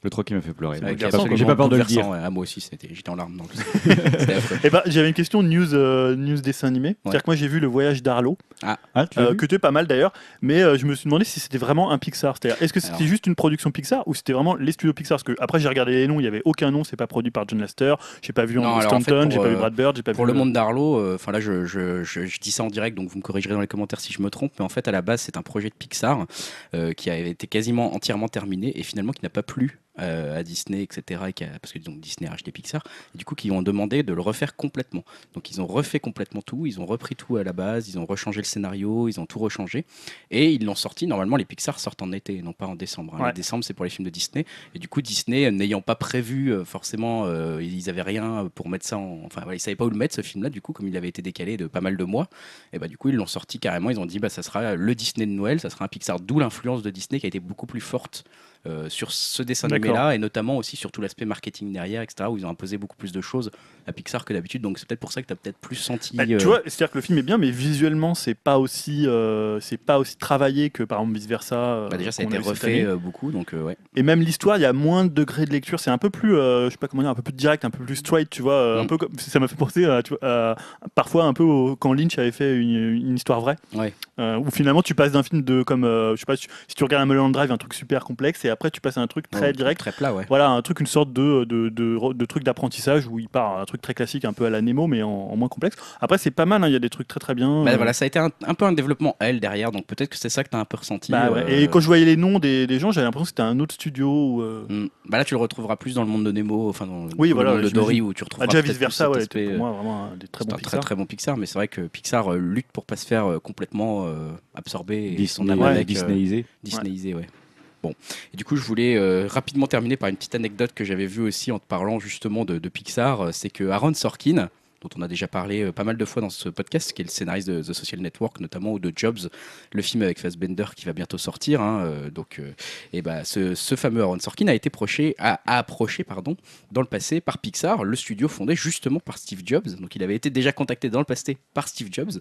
Le 3 qui m'a fait pleurer. J'ai pas- peur de le dire.
Ah, moi aussi, c'était, j'étais en larmes dans le C'était affreux.
Eh ben, j'avais une question news, euh, news dessin animé. C'est-à-dire que moi j'ai vu le voyage d'Arlo,
Ah, tu l'as
euh, que tu es pas mal d'ailleurs, mais euh, je me suis demandé si c'était vraiment un Pixar. C'est-à-dire, est-ce que c'était juste une production Pixar ou c'était vraiment les studios Pixar? Parce que après j'ai regardé les il y avait aucun nom, c'est pas produit par John Lasseter, j'ai pas vu en
fait,
Stanton,
pour,
j'ai pas vu
euh,
Brad Bird, j'ai pas
Pour
vu
le monde d'Arlo, euh, enfin là, je, je, je, je dis ça en direct, donc vous me corrigerez dans les commentaires si je me trompe, mais en fait, à la base, c'est un projet de Pixar euh, qui avait été quasiment entièrement terminé et finalement qui n'a pas plu à Disney, etc. et qui a- parce que donc, Disney a racheté Pixar, et du coup, qui ont demandé de le refaire complètement. Donc, ils ont refait complètement tout, ils ont repris tout à la base, ils ont rechangé le scénario, ils ont tout rechangé, et ils l'ont sorti. Normalement, les Pixar sortent en été, non pas en décembre. hein.
Ouais.
Le décembre, c'est pour les films de Disney, et du coup, Disney, euh, n'ayant pas prévu euh, forcément, euh, ils avaient rien pour mettre ça en. Enfin, voilà, ils savaient pas où le mettre ce film-là, du coup, comme il avait été décalé de pas mal de mois, et bah, du coup, ils l'ont sorti carrément. Ils ont dit, bah, ça sera le Disney de Noël, ça sera un Pixar, d'où l'influence de Disney qui a été beaucoup plus forte. Euh, sur ce dessin animé-là et notamment aussi sur tout l'aspect marketing derrière, etc., où ils ont imposé beaucoup plus de choses à Pixar que d'habitude. Donc c'est peut-être pour ça que tu as peut-être plus senti.
Bah,
euh,
Tu vois, c'est-à-dire que le film est bien, mais visuellement, c'est pas aussi, euh, c'est pas aussi travaillé que par exemple vice versa.
bah, déjà, ça a été refait beaucoup, donc ouais.
Et même l'histoire, il y a moins de degrés de lecture. C'est un peu plus, je sais pas comment dire, un peu plus direct, un peu plus straight, tu vois. Un
Mm.
peu comme, ça m'a fait penser à, tu vois, à- parfois un peu au- quand Lynch avait fait une, une histoire vraie.
Ouais.
Où finalement tu passes d'un film de comme, je sais pas, si si tu regardes un Mulholland Drive, un truc super complexe, et après tu passes à un truc très
Ouais,
direct.
Très plat, ouais.
Voilà, un truc, une sorte de, de, de, de truc d'apprentissage où il part un truc très classique, un peu à la Nemo, mais en, en moins complexe. Après, c'est pas mal, hein, il y a des trucs très très bien.
Bah,
euh,
voilà, ça a été un, un peu un développement elle derrière, donc peut-être que c'est ça que tu as un peu ressenti.
bah ouais.
euh,
Et quand je voyais les noms des, des gens, j'avais l'impression que c'était un autre studio. euh,
hmm. Bah là, tu le retrouveras plus dans le monde de Nemo, enfin dans
Oui,
le
voilà,
monde de Dory où tu
Ah,
retrouveras
déjà
peut-être
vice versa, ouais,
aspect,
pour moi vraiment un des très bons
un très
Pixar.
très bon Pixar, mais c'est vrai que Pixar euh, lutte pour pas se faire euh, complètement euh, absorber et son euh,
Disneyisé.
Disneyisé, ouais. Bon, et du coup, je voulais euh, rapidement terminer par une petite anecdote que j'avais vue aussi en te parlant justement de, de Pixar. Euh, C'est que Aaron Sorkin, dont on a déjà parlé euh, pas mal de fois dans ce podcast, qui est le scénariste de The Social Network notamment, ou de Jobs, le film avec Fassbender qui va bientôt sortir. hein, euh, donc, euh, et bah, ce, fameux Aaron Sorkin a été approché, a, approché pardon, dans le passé par Pixar, le studio fondé justement par Steve Jobs. Donc, il avait été déjà contacté dans le passé par Steve Jobs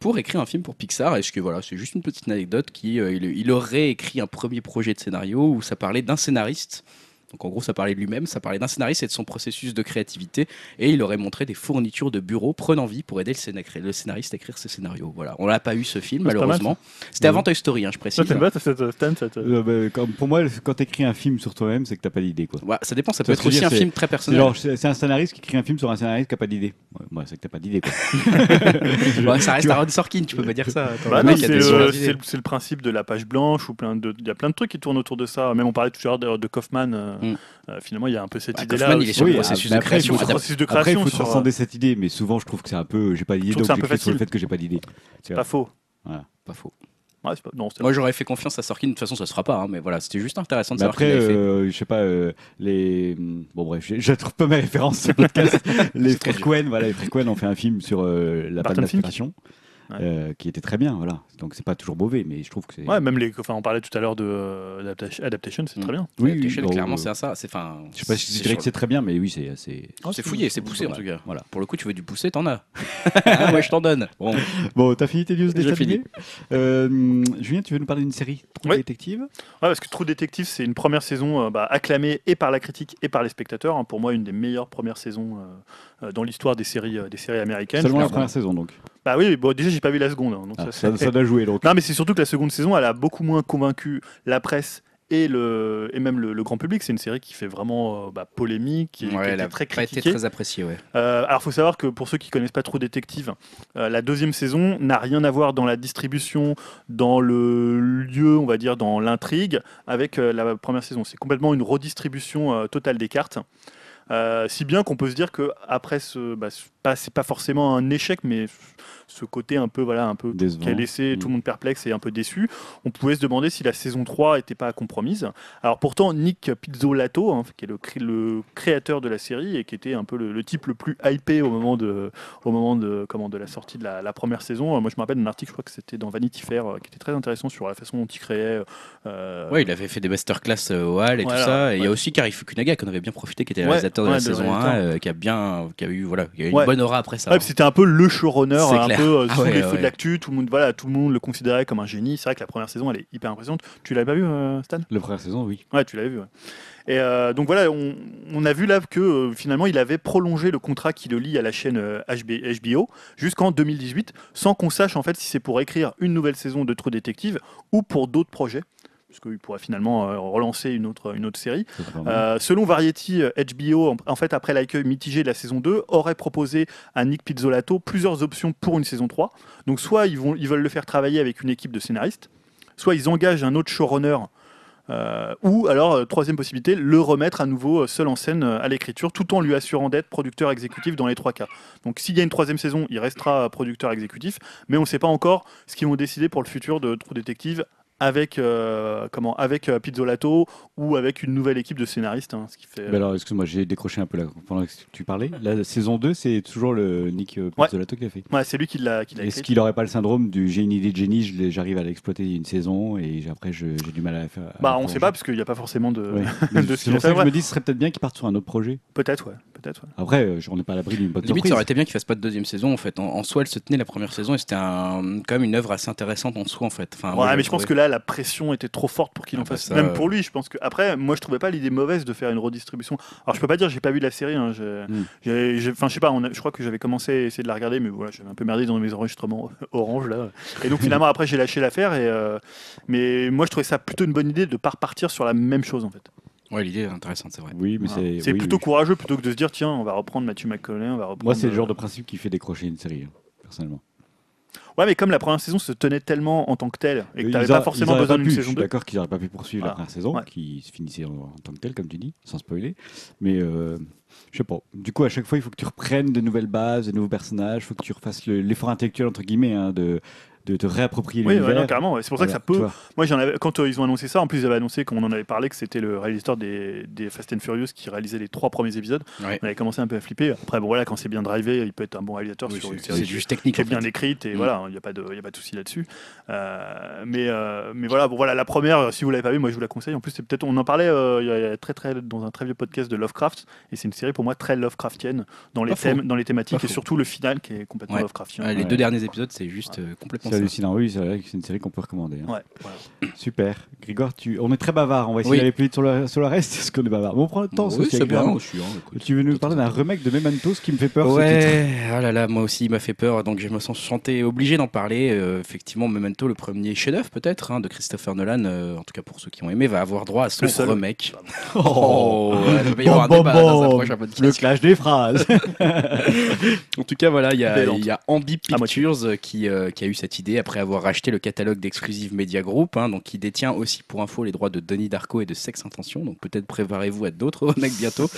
pour écrire un film pour Pixar. Est-ce que voilà, c'est juste une petite anecdote qui, il, il aurait écrit un premier projet de scénario où ça parlait d'un scénariste. Donc en gros, ça parlait de lui-même, ça parlait d'un scénariste et de son processus de créativité, et il aurait montré des fournitures de bureau prenant vie pour aider le, scéna- le scénariste à écrire ses scénarios. Voilà, on n'a pas eu ce film
mal,
malheureusement. C'était avant
Ouais.
Toy Story, hein, je précise.
Ça, t'aimes bien, ça, ça, ça, Stan, ça te-
Euh, bah, comme- pour moi, quand tu écris un film sur toi-même, c'est que t'as pas d'idée. quoi.
Ouais, ça dépend, ça
Ça
peut être aussi
dire,
un film très personnel.
c'est un scénariste qui écrit un film sur un scénariste qui a pas d'idée. Ouais, c'est que t'as pas d'idée. quoi.
Ouais, ça reste. Aaron Sorkin, tu peux pas dire ça.
Bah
a
c'est le, principe de la page blanche ou plein de il y a plein de trucs qui tournent autour de ça. Même on parlait tout à l'heure de, de Kaufman. euh,
Mm.
euh, finalement, il y a un peu cette
Bah,
idée-là.
Kaufman, il est sur le
Oui,
processus
mais
de
après,
création.
il faut
Le
adapté.
processus de
Après, il
création
faut
sur, euh,
transcender cette idée, mais souvent, je trouve que c'est un peu. J'ai pas d'idée, donc
que c'est un peu
j'écris sur le fait que j'ai pas d'idée.
C'est pas faux.
Pas faux.
Ouais, c'est pas- non, c'est-
Moi, j'aurais fait confiance à Sorkin. De toute façon, ça se fera pas, hein, mais voilà, c'était juste intéressant de
Mais
savoir
après, euh, je sais pas, euh, les. Bon, bref, je, je trouve pas mes références sur le podcast. les frères Cohen, voilà, les frères Cohen ont fait un film sur euh, la panne d'inspiration.
Ouais.
euh, qui était très bien, voilà. Donc c'est pas toujours mauvais, mais je trouve que c'est.
Ouais, même les. Enfin, on parlait tout à l'heure de euh, adaptation, adaptation, c'est
Mm.
très bien.
oui,
Adaptation,
bon,
clairement,
euh,
c'est ça. C'est enfin.
Je sais pas si je dirais
sur-
que c'est très bien, mais oui, c'est assez.
C'est fouillé, c'est poussé en tout cas.
Voilà.
Pour le coup, tu veux du poussé, t'en as. Ah, ouais, je t'en donne. Bon,
Bon, t'as fini tes news déjà
fini.
euh, Julien, tu veux nous parler d'une série True
Oui.
Détective
Ouais, parce que True Detective, c'est une première saison euh, bah, acclamée et par la critique et par les spectateurs. hein. Pour moi, une des meilleures premières saisons dans l'histoire des séries, euh, des séries américaines.
Seulement la première saison, donc.
Bah oui, bon, déjà, j'ai pas vu la seconde. hein, donc
Ah,
ça,
ça, ça donc.
Non, mais c'est surtout que la seconde saison, elle a beaucoup moins convaincu la presse et, le, et même le, le grand public. C'est une série qui fait vraiment euh, bah, polémique, qui, qui
ouais,
été
elle a
très
pas été
critiquée.
très appréciée, ouais.
Euh, alors, il faut savoir que pour ceux qui connaissent pas trop Détective, euh, la deuxième saison n'a rien à voir dans la distribution, dans le lieu, on va dire, dans l'intrigue, avec euh, la première saison. C'est complètement une redistribution euh, totale des cartes. Si bien qu'on peut se dire que après ce, bah, c'est pas, c'est pas forcément un échec, mais ce côté un peu, voilà, un peu
Décevant.
qui a laissé
Mm.
tout le monde perplexe et un peu déçu, on pouvait se demander si la saison 3 n'était pas compromise. Alors pourtant, Nick Pizzolatto, hein, qui est le, cré- le créateur de la série et qui était un peu le, le type le plus hypé au moment de, au moment de, comment, de la sortie de la, la première saison. Euh, Moi, je me rappelle d'un article, je crois que c'était dans Vanity Fair, euh, qui était très intéressant sur la façon dont il créait. euh,
Ouais, il avait fait des masterclass euh, au Hall et
Voilà,
tout ça. Et il y a aussi Kari Fukunaga qu'on avait bien profité, qui était
Ouais,
réalisateur de
ouais,
la
de
saison 1,
réalisateur.
euh, qui a bien, qui a eu, voilà, qui a eu une
Ouais.
Bonne aura après ça.
Ouais, puis c'était un peu le showrunner, un
clair.
peu euh,
Ah
sous
ouais,
les feux de l'actu. Tout le monde, voilà, tout le monde le considérait comme un génie. C'est vrai que la première saison, elle est hyper impressionnante. Tu l'avais pas vu, euh, Stan?
La première saison, oui.
Ouais, tu l'avais vu. ouais. Et euh, donc voilà, on, on a vu là que euh, finalement il avait prolongé le contrat qui le lie à la chaîne euh, HB HBO jusqu'en 2018, sans qu'on sache en fait si c'est pour écrire une nouvelle saison de True Detective ou pour d'autres projets, parce qu'il pourrait finalement euh, relancer une autre, une autre série. Euh, selon Variety, euh, HBO, en, en fait, après l'accueil mitigé de la saison 2, aurait proposé à Nick Pizzolatto plusieurs options pour une saison 3. Donc, soit ils, vont, ils veulent le faire travailler avec une équipe de scénaristes, soit ils engagent un autre showrunner, euh, ou alors, euh, troisième possibilité, le remettre à nouveau euh, seul en scène euh, à l'écriture, tout en lui assurant d'être producteur exécutif dans les trois cas. Donc, s'il y a une troisième saison, il restera euh, producteur exécutif, mais on ne sait pas encore ce qu'ils vont décider pour le futur de True Detective avec, euh, comment, avec euh, Pizzolatto ou avec une nouvelle équipe de scénaristes. hein, ce qui fait,
alors, excuse-moi, j'ai décroché un peu là, pendant que tu parlais. La saison 2, c'est toujours le Nick euh,
Ouais.
Pizzolatto qui l'a fait.
Ouais, c'est lui qui l'a qui l'a
Est-ce
écrit.
qu'il n'aurait pas le syndrome du j'ai une idée de génie, j'arrive à l'exploiter une saison et après j'ai du mal à la faire
Bah, on sait
prolonger.
pas parce qu'il n'y a pas forcément de.
Ouais.
de ce
C'est pour ça que je me dis ce serait peut-être bien qu'il parte sur un autre projet.
Peut-être, ouais. peut-être. ouais.
Après, on n'est pas à l'abri d'une bonne
Limite,
surprise.
ça aurait été bien qu'il fasse pas de deuxième saison en fait. En, en soi, elle se tenait la première saison et c'était un- quand même une œuvre assez intéressante en soi en fait. Enfin,
Ouais, mais je pense que là, la pression était trop forte pour qu'il
Ah
en
bah
fasse.
ça,
Même
euh,
pour lui, je pense que. Après, moi, je trouvais pas l'idée mauvaise de faire une redistribution. Alors, je peux pas dire, j'ai pas vu la série. Hein,
Mm.
j'ai- Enfin, je sais pas. on a- je crois que j'avais commencé à essayer de la regarder, mais voilà, j'avais un peu merdé dans mes enregistrements orange là. Et donc finalement, après, j'ai lâché l'affaire. Et euh, mais moi, je trouvais ça plutôt une bonne idée de pas repartir sur la même chose en fait.
Ouais, l'idée est intéressante, c'est vrai.
Oui, mais
Voilà.
c'est. Oui,
plutôt
oui.
courageux plutôt que de se dire tiens, on va reprendre Matthew McConaughey, on va reprendre.
Moi, c'est le
euh,
genre de principe qui fait décrocher une série, hein, personnellement.
Ouais, mais comme la première saison se tenait tellement en tant que telle et que t'avais
auraient-
pas forcément besoin d'une saison
Je suis
2.
d'accord qu'ils n'auraient pas pu poursuivre la première saison, qui se finissait en, tant que telle, comme tu dis, sans spoiler. Mais euh, je sais pas. Du coup, à chaque fois, il faut que tu reprennes de nouvelles bases, de nouveaux personnages. Il faut que tu refasses le- l'effort intellectuel, entre guillemets, hein, de, de te réapproprier
Oui, ouais,
l'univers.
non, carrément. ouais. C'est pour ça que ça peut. Moi, j'en avais, quand euh, ils ont annoncé ça, en plus, ils avaient annoncé, comme on en avait parlé, que c'était le réalisateur des, des Fast and Furious qui réalisait les trois premiers épisodes.
Ouais.
On avait commencé un peu à flipper. Après, bon, voilà, quand c'est bien drivé, il peut être un bon réalisateur
Oui,
sur
c'est-
une
c'est
série
juste technique.
qui est bien
fait.
écrite et
Mm.
voilà, il n'y a pas de, il y a pas de souci là-dessus. Euh, mais, euh, mais voilà, bon, voilà, la première, si vous l'avez pas vue, moi, je vous la conseille. En plus, c'est peut-être, on en parlait euh, il y a- il y a très, très, dans un très vieux podcast de Lovecraft, et c'est une série pour moi très Lovecraftienne dans les
Pas faux.
thèmes, dans les thématiques
Pas
et
faux.
surtout le final qui est complètement
Ouais.
Lovecraftien.
Ouais, les
Ouais.
deux derniers épisodes, c'est juste complètement
C'est hallucinant, oui, c'est vrai que c'est une série qu'on peut recommander. hein.
Ouais, voilà.
Super. Grigor, tu... on est très bavard. On va essayer
Oui.
d'aller plus vite sur le, sur le reste, parce qu'on est bavard. Mais on prend le temps.
oui, c'est bien.
évidemment.
je suis, hein, écoute.
Tu veux nous parler d'un remake de Memento, ce qui me fait peur. ce titre?
Ouais, ah là là, moi aussi il m'a fait peur, donc je me sens chanté obligé d'en parler. Euh, effectivement, Memento, le premier chef-d'œuvre peut-être hein, de Christopher Nolan, euh, en tout cas pour ceux qui ont aimé, va avoir droit à son
Le seul.
remake.
Oh,
ouais, il va y avoir un
Bom,
débat
bom,
dans un
bom.
prochain podcast.
Le clash des phrases.
En tout cas, voilà, il y a,
Belle
il y a Ambi
À moitié.
Pictures euh, qui, euh, qui a eu cette après avoir racheté le catalogue d'Exclusive Media Group, hein, donc qui détient aussi pour info les droits de Denis Darko et de Sex Intention. Donc peut-être préparez-vous à d'autres remakes bientôt.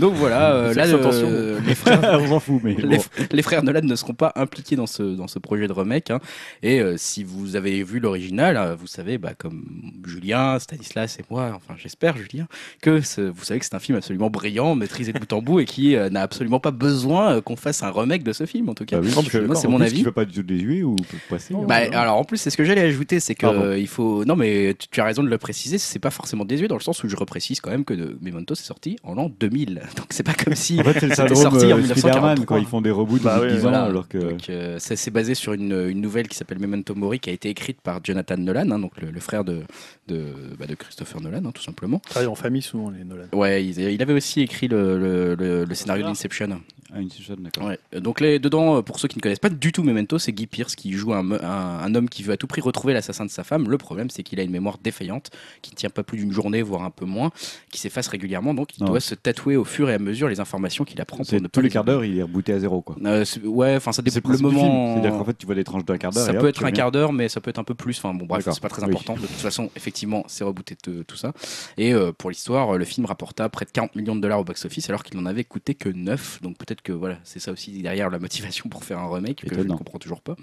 Donc voilà, euh, là, euh, les frères.
on s'en fout, mais
Les,
bon.
les frères Nolan ne seront pas impliqués dans ce, dans ce projet de remake. hein. Et euh, si vous avez vu l'original, euh, vous savez, bah, comme Julien, Stanislas et moi, enfin j'espère Julien, que vous savez que c'est un film absolument brillant, maîtrisé de bout en bout et qui euh, n'a absolument pas besoin qu'on fasse un remake de ce film en tout cas.
Bah oui,
moi, c'est mon avis.
Qui veut pas du tout ou peut passer. hein.
Bah, alors en plus c'est ce que j'allais ajouter c'est que euh, il faut non mais tu, tu as raison de le préciser c'est pas forcément désuet dans le sens où je reprécise quand même que de... Memento c'est sorti en l'an 2000 donc c'est pas comme si
En fait,
C'était sorti en
euh, Spider-Man
1943.
quand ils font des reboots
Bah
de
oui,
10 ans,
voilà.
alors que.
Donc, euh, ça c'est basé sur une, une nouvelle qui s'appelle Memento Mori qui a été écrite par Jonathan Nolan, hein, donc le, le frère de, de, bah, de Christopher Nolan, hein, tout simplement.
Travaille en famille souvent, les Nolan.
Ouais, il, il avait aussi écrit le, le- le- le scénario d'Inception.
Ah, une season, d'accord.
Ouais. Donc les, dedans, euh, pour ceux qui ne connaissent pas du tout Memento, c'est Guy Pierce qui joue un, un, un homme qui veut à tout prix retrouver l'assassin de sa femme. Le problème, c'est qu'il a une mémoire défaillante, qui ne tient pas plus d'une journée, voire un peu moins, qui s'efface régulièrement. Donc il
Non.
doit se tatouer au fur et à mesure les informations qu'il apprend. Pour ne
tous les quarts d'heure, il est rebooté à zéro, quoi.
Euh, ouais, enfin ça dépend le
film.
moment.
C'est-à-dire qu'en fait, tu vois des tranches d'un quart d'heure.
Ça peut
hop,
être un quart d'heure, mais ça peut être un peu plus. Enfin bon, bref, c'est pas très
Oui.
important. De toute façon, effectivement, c'est rebooté tout ça. Et euh, pour l'histoire, le film rapporta près de 40 millions de dollars au box-office, alors qu'il n'en avait coûté que 9. Donc peut-être que voilà, c'est ça aussi derrière la motivation pour faire un remake, que je ne comprends toujours pas.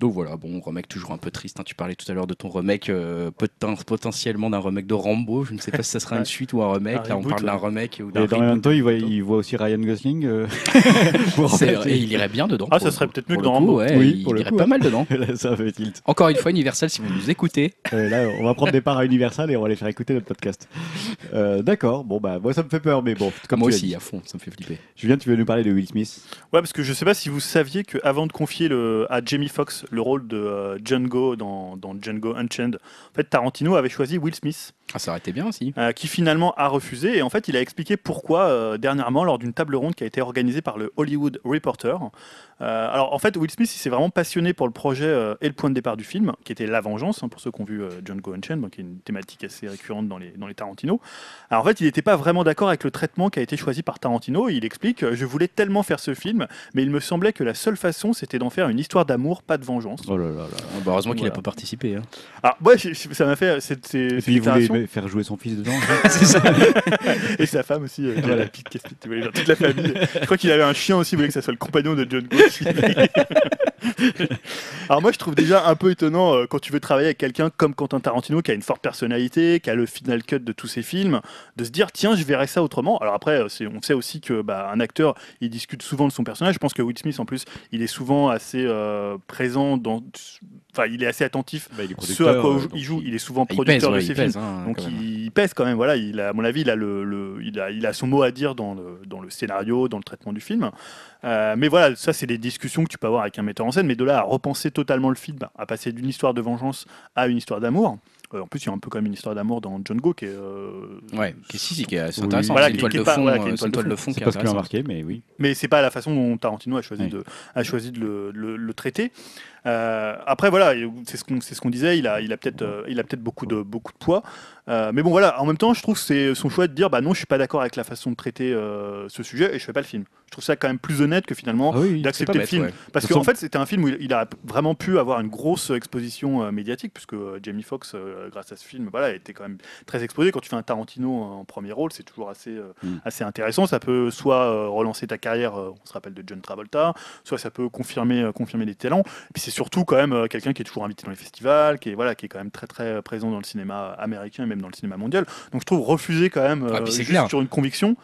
Donc voilà, bon, remake toujours un peu triste. hein. Tu parlais tout à l'heure de ton remake, euh, poten- potentiellement d'un remake de Rambo. Je ne sais pas si ça sera une suite ou un remake.
Un
Là, on
reboot,
parle d'un remake ou d'un
Et dans
reboot.
Memento, il voit, il voit aussi Ryan Gosling. euh.
Et il irait bien dedans.
Ah, ça serait
le-
peut-être mieux que
le
dans Rambo.
ouais,
Oui,
il
pour le
irait
coup,
pas mal dedans.
Là, ça fait tilt.
Encore une fois, Universal, si vous nous écoutez,
Euh, là, on va prendre des parts à Universal et on va les faire écouter notre podcast. Euh, D'accord, bon, bah, moi ça me fait peur, mais bon, comme
moi aussi, à fond, ça me fait flipper.
Julien, tu veux nous parler de Will Smith?
Ouais, parce que je sais pas si vous saviez qu'avant de confier le, à Jamie Foxx le rôle de euh, Django dans, dans Django Unchained, en fait, Tarantino avait choisi Will Smith,
Ah, ça aurait été bien aussi.
euh, qui finalement a refusé. Et en fait, il a expliqué pourquoi euh, dernièrement lors d'une table ronde qui a été organisée par le Hollywood Reporter. Euh, alors, en fait, Will Smith, il s'est vraiment passionné pour le projet euh, et le point de départ du film, qui était la vengeance, hein, pour ceux qui ont vu euh, Django Unchained, donc qui est une thématique assez récurrente dans les, dans les Tarantino. Alors, en fait, il n'était pas vraiment d'accord avec le traitement qui a été choisi par Tarantino. Il explique Je voulais tellement faire ce film, mais il me semblait que la seule façon, c'était d'en faire une histoire d'amour, pas de vengeance.
Oh là là là.
Ah, bah, heureusement qu'il n'a
Voilà.
pas participé. hein.
Alors, ouais, ça m'a fait cette, ces-
Et puis faire jouer son fils dedans.
Ça.
Et sa femme aussi, euh,
Voilà.
tu vois, toute la famille. Je crois qu'il avait un chien aussi, il voulait que ça soit le compagnon de John Go. aussi. Alors moi je trouve déjà un peu étonnant euh, quand tu veux travailler avec quelqu'un comme Quentin Tarantino qui a une forte personnalité, qui a le final cut de tous ses films, de se dire tiens je verrais ça autrement. Alors après euh, on sait aussi que bah, un acteur il discute souvent de son personnage. Je pense que Will Smith en plus il est souvent assez euh, présent dans enfin, il est assez attentif.
Bah, il est
Ce à quoi il
euh,
joue, il est souvent
Il
producteur
pèse,
de ses films.
hein,
Donc il, il pèse quand même, voilà, il a, à mon avis, il a, le, le- il, a, il a son mot à dire dans le, dans le scénario, dans le traitement du film. Euh, mais voilà, ça c'est des discussions que tu peux avoir avec un metteur en scène, mais de là à repenser totalement le film, à passer d'une histoire de vengeance à une histoire d'amour. Euh, en plus, il y a un peu quand même une histoire d'amour dans John Go qui est... euh,
Ouais, qui, si, si, qui est assez
Oui,
intéressant.
voilà,
c'est une
qui-
toile
est
de fond,
voilà, qui est
euh,
une toile de
de fond qui est
pas ce qui m'a
intéressante.
marqué, mais oui.
mais c'est pas la façon dont Tarantino a choisi de a choisi de le, le- le traiter. Euh, après voilà, c'est ce qu'on ce qu'on disait. Il a il a peut-être euh, peut-être beaucoup de beaucoup de poids. Euh, mais bon voilà, en même temps, je trouve que c'est son choix de dire bah non, je suis pas d'accord avec la façon de traiter euh, ce sujet et je fais pas le film. Je trouve ça quand même plus honnête que finalement
Ah oui,
d'accepter le film.
ouais.
Parce qu'en fait, c'était un film où il, il a vraiment pu avoir une grosse exposition euh, médiatique, puisque Jamie Foxx, grâce à ce film, voilà, était quand même très exposé. Quand tu fais un Tarantino en premier rôle, c'est toujours assez, euh,
Mm.
assez intéressant. Ça peut soit relancer ta carrière, on se rappelle de John Travolta, soit ça peut confirmer, confirmer des talents. Et puis c'est surtout quand même euh, quelqu'un qui est toujours invité dans les festivals, qui est, voilà, qui est quand même très très présent dans le cinéma américain et même dans le cinéma mondial. Donc je trouve refuser quand même
Ah,
euh, juste
clair.
sur une conviction,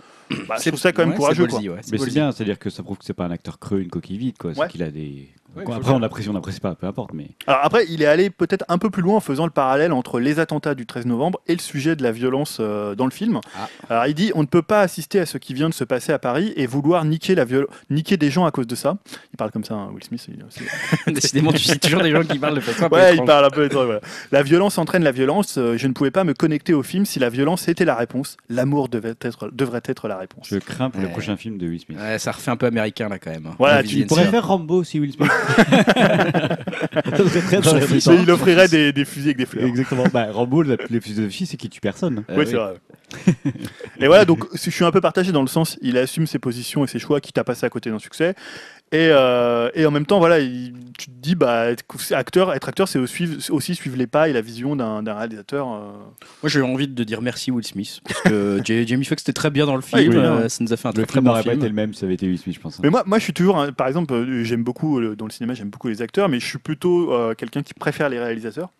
bah, je trouve ça quand même
ouais,
courageux. quoi.
ouais,
Mais c'est bien, c'est-à-dire que ça prouve que c'est pas un acteur creux, une coquille vide, quoi. C'est
Ouais.
qu'il a des.
Ouais,
après, on apprécie, on n'apprécie pas, peu importe, mais.
Alors après, il est allé peut-être un peu plus loin en faisant le parallèle entre les attentats du 13 novembre et le sujet de la violence euh, dans le film.
Ah.
Alors il dit on ne peut pas assister à ce qui vient de se passer à Paris et vouloir niquer, la viol- niquer des gens à cause de ça. Il parle comme ça, hein, Will Smith. il-
Décidément, tu cites toujours des gens qui parlent de façon un peu
Ouais, il parle un peu étrange, voilà. La violence entraîne la violence. euh, je ne pouvais pas me connecter au film si la violence était la réponse. L'amour devait être, devrait être la réponse.
Je crains pour le prochain film de Will Smith.
Ouais, ça refait un peu américain là quand même. hein.
Voilà, tu
Vivienne
Il pourrait
Sear.
faire Rambo aussi, Will Smith. Très
Mais il offrirait des, des fusils avec des fleurs.
Exactement. Bah, Rambo, la, la philosophie, c'est qu'il tue personne.
Oui, c'est vrai. et voilà, donc je suis un peu partagé dans le sens, il assume ses positions et ses choix, quitte à passer à côté d'un succès. Et, euh, et en même temps, voilà, il- tu te dis, bah, être acteur, être acteur, c'est aussi, aussi suivre les pas et la vision d'un réalisateur. euh.
Moi j'ai envie de dire merci Will Smith parce que J- Jamie Foxx était très bien dans le
il
film.
bien,
euh, ça nous a fait un
Le
très, très
film
bon
n'aurait pas
film.
été le même si ça avait été Will Smith, je pense. hein.
Mais moi, moi, je suis toujours, un- par exemple, euh, j'aime beaucoup dans le cinéma, j'aime beaucoup les acteurs, mais je suis plutôt euh, quelqu'un qui préfère les réalisateurs.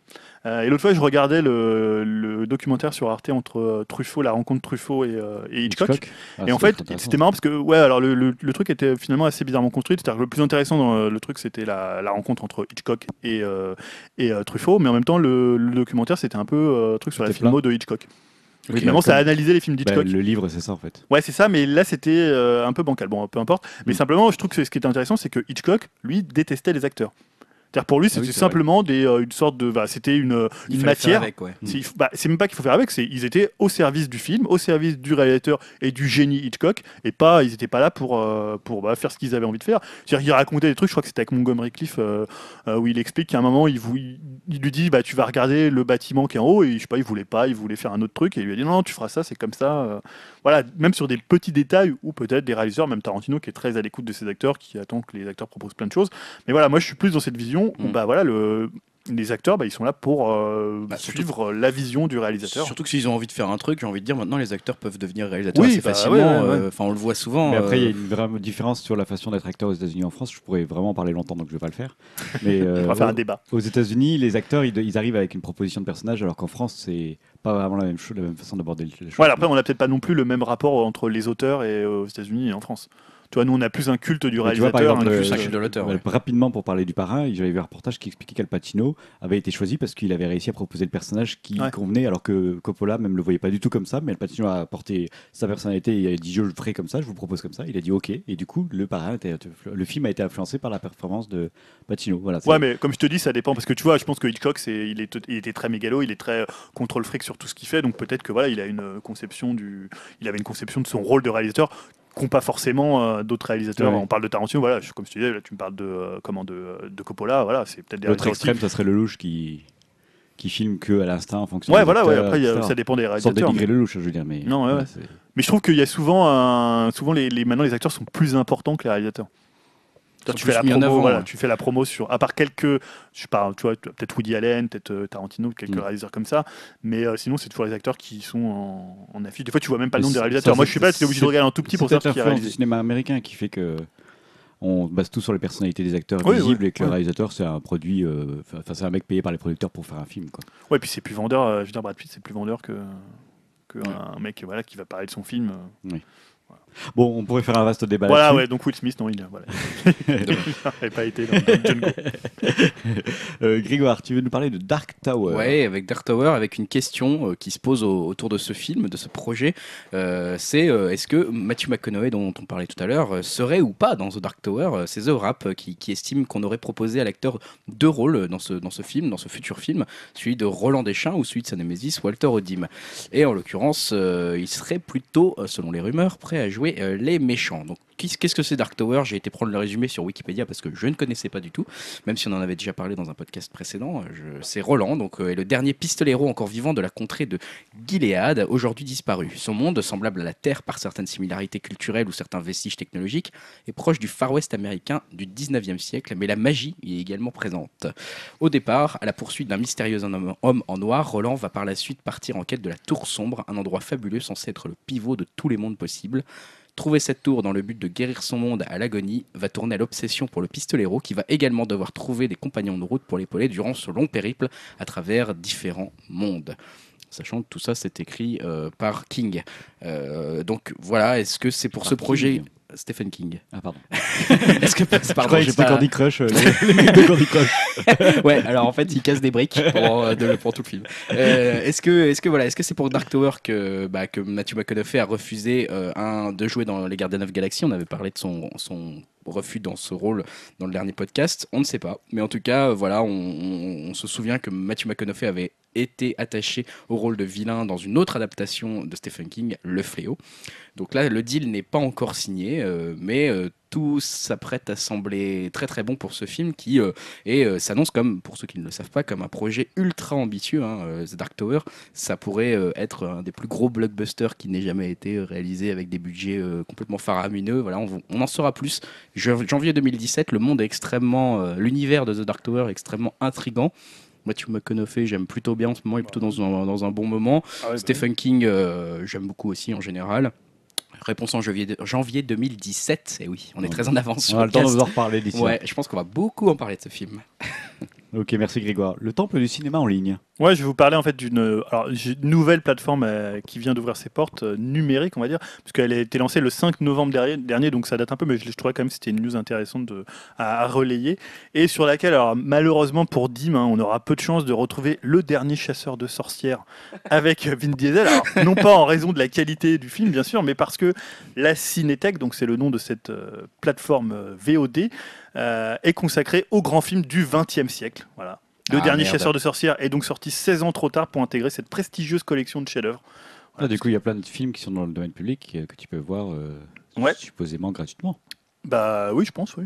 Euh, et l'autre fois, je regardais le, le documentaire sur Arte entre euh, Truffaut, la rencontre Truffaut et, euh, et Hitchcock.
Ah,
Et en fait, c'était marrant parce que ouais, alors le, le- le truc était finalement assez bizarrement construit. C'est-à-dire que le plus intéressant dans le, truc, c'était la, la rencontre entre Hitchcock et, et Truffaut, mais en même temps, le, documentaire, c'était un peu euh, truc sur la filmo de Hitchcock.
Ok,
Finalement, ça a analysé les films
Bah,
d'Hitchcock.
le livre, c'est ça en fait.
Ouais, c'est ça, mais là, c'était euh, un peu bancal. Bon, peu importe. Mais
Mm.
simplement, je trouve que ce qui était intéressant, c'est que Hitchcock, lui, détestait les acteurs. C'est-à-dire pour lui,
Ah oui,
c'était simplement des, euh, une sorte de. bah, c'était une,
Il
une matière.
ouais.
C'est faut- bah, c'est même pas qu'il faut faire avec, c'est ils étaient au service du film, au service du réalisateur et du génie Hitchcock, et pas ils étaient pas là pour euh, pour bah, faire ce qu'ils avaient envie de faire. C'est-à-dire qu'il racontait des trucs, je crois que c'était avec Montgomery Cliff euh, euh, où il explique qu'à un moment il, vou- il, il lui dit bah tu vas regarder le bâtiment qui est en haut et je sais pas il voulait pas, il voulait faire un autre truc et il lui a dit non, non, tu feras ça, c'est comme ça. euh. Voilà, même sur des petits détails ou peut-être des réalisateurs, même Tarantino qui est très à l'écoute de ses acteurs, qui attend que les acteurs proposent plein de choses. Mais voilà, moi je suis plus dans cette vision où
Mm.
bah voilà le les acteurs, bah, ils sont là pour euh,
Bah, surtout-
suivre la vision du réalisateur.
Surtout que s'ils ont envie de faire un truc, j'ai envie de dire maintenant les acteurs peuvent devenir réalisateurs
Oui,
assez
bah,
facilement.
ouais, ouais, ouais.
euh, Enfin, on le voit souvent.
Mais après, il y a
euh,
une vraie différence sur la façon d'être acteur aux États-Unis et en France. Je pourrais vraiment parler longtemps, donc je vais pas le faire. Mais
On
euh,
va faire un
aux-
débat.
aux États-Unis, les acteurs, ils, ils arrivent avec une proposition de personnage, alors qu'en France, c'est pas vraiment la même chose, la même façon d'aborder les choses.
Voilà, après, on n'a peut-être pas non plus le même rapport entre les auteurs et euh, aux États-Unis et en France. Tu vois, nous, on a plus un culte du
tu vois,
réalisateur.
exemple,
un
le-
culte,
un culte de l'auteur, ouais.
Rapidement, pour parler du parrain, j'avais vu un reportage qui expliquait qu'Al Pacino avait été choisi parce qu'il avait réussi à proposer le personnage qui
Ouais.
convenait, alors que Coppola même le voyait pas du tout comme ça. Mais Al Pacino a apporté sa personnalité et il a dit Je le ferai comme ça, je vous propose comme ça. Il a dit OK. Et du coup, le parrain, était- le film a été influencé par la performance de Pacino. Voilà,
Ouais, mais comme je te dis, ça dépend parce que tu vois, je pense que Hitchcock, c'est, il, est, il était très mégalo, il est très euh, contrôle fric sur tout ce qu'il fait, donc peut-être que voilà, il a une euh, conception du, il avait une conception de son rôle de réalisateur qu'ont pas forcément euh, d'autres réalisateurs. On parle de Tarantino, voilà, je- comme je te disais, là, tu me parles de euh, comment de, euh, de Coppola, voilà, c'est peut-être des
L'autre extrême, ça serait le louche qui, qui filme que à l'instinct en fonction
Ouais,
des
voilà, ouais, après, a- ça dépend des
Sans
réalisateurs.
dénigrer le louche, je veux dire. Mais,
Non, ouais, ouais. Mais je trouve qu'il y a souvent un... souvent les, les- maintenant les acteurs sont plus importants que les réalisateurs.
Sont
tu fais la
en
promo,
avant,
voilà,
ouais.
tu fais la promo sur à part quelques je parle tu vois peut-être Woody Allen, peut-être euh, Tarantino, quelques
Mm.
réalisateurs comme ça, mais euh, sinon c'est toujours les acteurs qui sont en, en affiche. Des fois tu vois même pas le nom des réalisateurs.
ça,
Moi je suis pas,
c'est-
obligé de regarder un tout petit pour savoir qui a
l'influence du
réalisé.
cinéma américain qui fait que on base tout sur les personnalités des acteurs
Oui,
visibles
oui,
et que le réalisateur c'est un produit, euh, enfin c'est un mec payé par les producteurs pour faire un film quoi.
Ouais, puis c'est plus vendeur, euh, je veux dire Brad Pitt c'est plus vendeur que que un mec voilà qui va parler de son film. euh.
Oui. Bon, on pourrait faire un vaste débat
Voilà,
là-dessus.
ouais, donc Will Smith, non, il voilà. pas été dans, dans Django.
Euh, Grégoire, tu veux nous parler de Dark Tower?
Ouais, avec Dark Tower, avec une question euh, qui se pose au- autour de ce film, de ce projet. Euh, c'est euh, est-ce que Matthew McConaughey, dont on parlait tout à l'heure, euh, serait ou pas dans The Dark Tower Euh, C'est The euh, qui, qui estime qu'on aurait proposé à l'acteur deux rôles dans ce, dans ce film, dans ce futur film, celui de Roland Deschamps ou celui de sa némésis Walter Odim. Et en l'occurrence, euh, il serait plutôt, selon les rumeurs, prêt à jouer euh, les méchants. Qu'est-ce que c'est Dark Tower? J'ai été prendre le résumé sur Wikipédia parce que je ne connaissais pas du tout, même si on en avait déjà parlé dans un podcast précédent. euh, C'est Roland, donc euh, est le dernier pistolero encore vivant de la contrée de Gilead, aujourd'hui disparu. Son monde, semblable à la Terre par certaines similarités culturelles ou certains vestiges technologiques, est proche du Far West américain du 19e siècle, mais la magie y est également présente. Au départ, à la poursuite d'un mystérieux homme en noir, Roland va par la suite partir en quête de la Tour Sombre, un endroit fabuleux censé être le pivot de tous les mondes possibles. Trouver cette tour dans le but de guérir son monde à l'agonie va tourner à l'obsession pour le pistolero qui va également devoir trouver des compagnons de route pour l'épauler durant ce long périple à travers différents mondes. Sachant que tout ça c'est écrit euh, par King. Euh, donc voilà, est-ce que c'est pour
Par
ce
King
projet Stephen King.
Ah, pardon.
Est-ce que pardon, j'ai pas-
Candy Crush, euh, les, les mecs de Candy Crush.
ouais, alors en fait, il casse des briques pour, euh, de- pour tout le film. Euh, est-ce que, est-ce que voilà, est-ce que c'est pour Dark Tower que, bah, que Matthew McConaughey a refusé un, de jouer dans les Gardiens of Galaxy? On avait parlé de son, son refus dans ce rôle dans le dernier podcast. On ne sait pas, mais en tout cas, voilà, on, on- on se souvient que Matthew McConaughey avait été attaché au rôle de vilain dans une autre adaptation de Stephen King, Le Fléau. Donc là, le deal n'est pas encore signé, euh, mais euh, tout s'apprête à sembler très très bon pour ce film qui euh, euh, s'annonce comme, pour ceux qui ne le savent pas, comme un projet ultra ambitieux. hein, The Dark Tower, ça pourrait être un des plus gros blockbusters qui n'ait jamais été réalisé avec des budgets complètement faramineux. Voilà, on, en saura plus. Janvier 2017, le monde extrêmement, l'univers de The Dark Tower est extrêmement intrigant. Matthew McConaughey, j'aime plutôt bien en ce moment, il est plutôt dans un, dans un bon moment.
Ah ouais,
Stephen King, euh, j'aime beaucoup aussi en général. Réponse en janvier, janvier 2017. Et oui, on est très en avance
On a le temps de vous en reparler d'ici.
Ouais, je pense qu'on va beaucoup en parler de ce film.
Ok, merci Grégoire. Le temple du cinéma en ligne.
Ouais, je vais vous parler en fait d'une nouvelle plateforme euh, qui vient d'ouvrir ses portes euh, numériques, on va dire, parce qu'elle a été lancée le 5 novembre dernier, donc ça date un peu, mais je, trouvais quand même que c'était une news intéressante de, à, relayer, et sur laquelle, alors malheureusement pour Dim, hein, on aura peu de chance de retrouver le dernier chasseur de sorcières avec euh, Vin Diesel, non pas en raison de la qualité du film, bien sûr, mais parce que la Cinétech, donc c'est le nom de cette euh, plateforme VOD, euh, est consacrée aux grands films du XXe siècle. Voilà. Le
Ah,
dernier
merde.
chasseur de sorcières est donc sorti 16 ans trop tard pour intégrer cette prestigieuse collection de chefs-d'œuvre.
Ah, du coup, il y a plein de films qui sont dans le domaine public euh, que tu peux voir euh,
Ouais.
supposément gratuitement.
Bah oui, je pense, oui.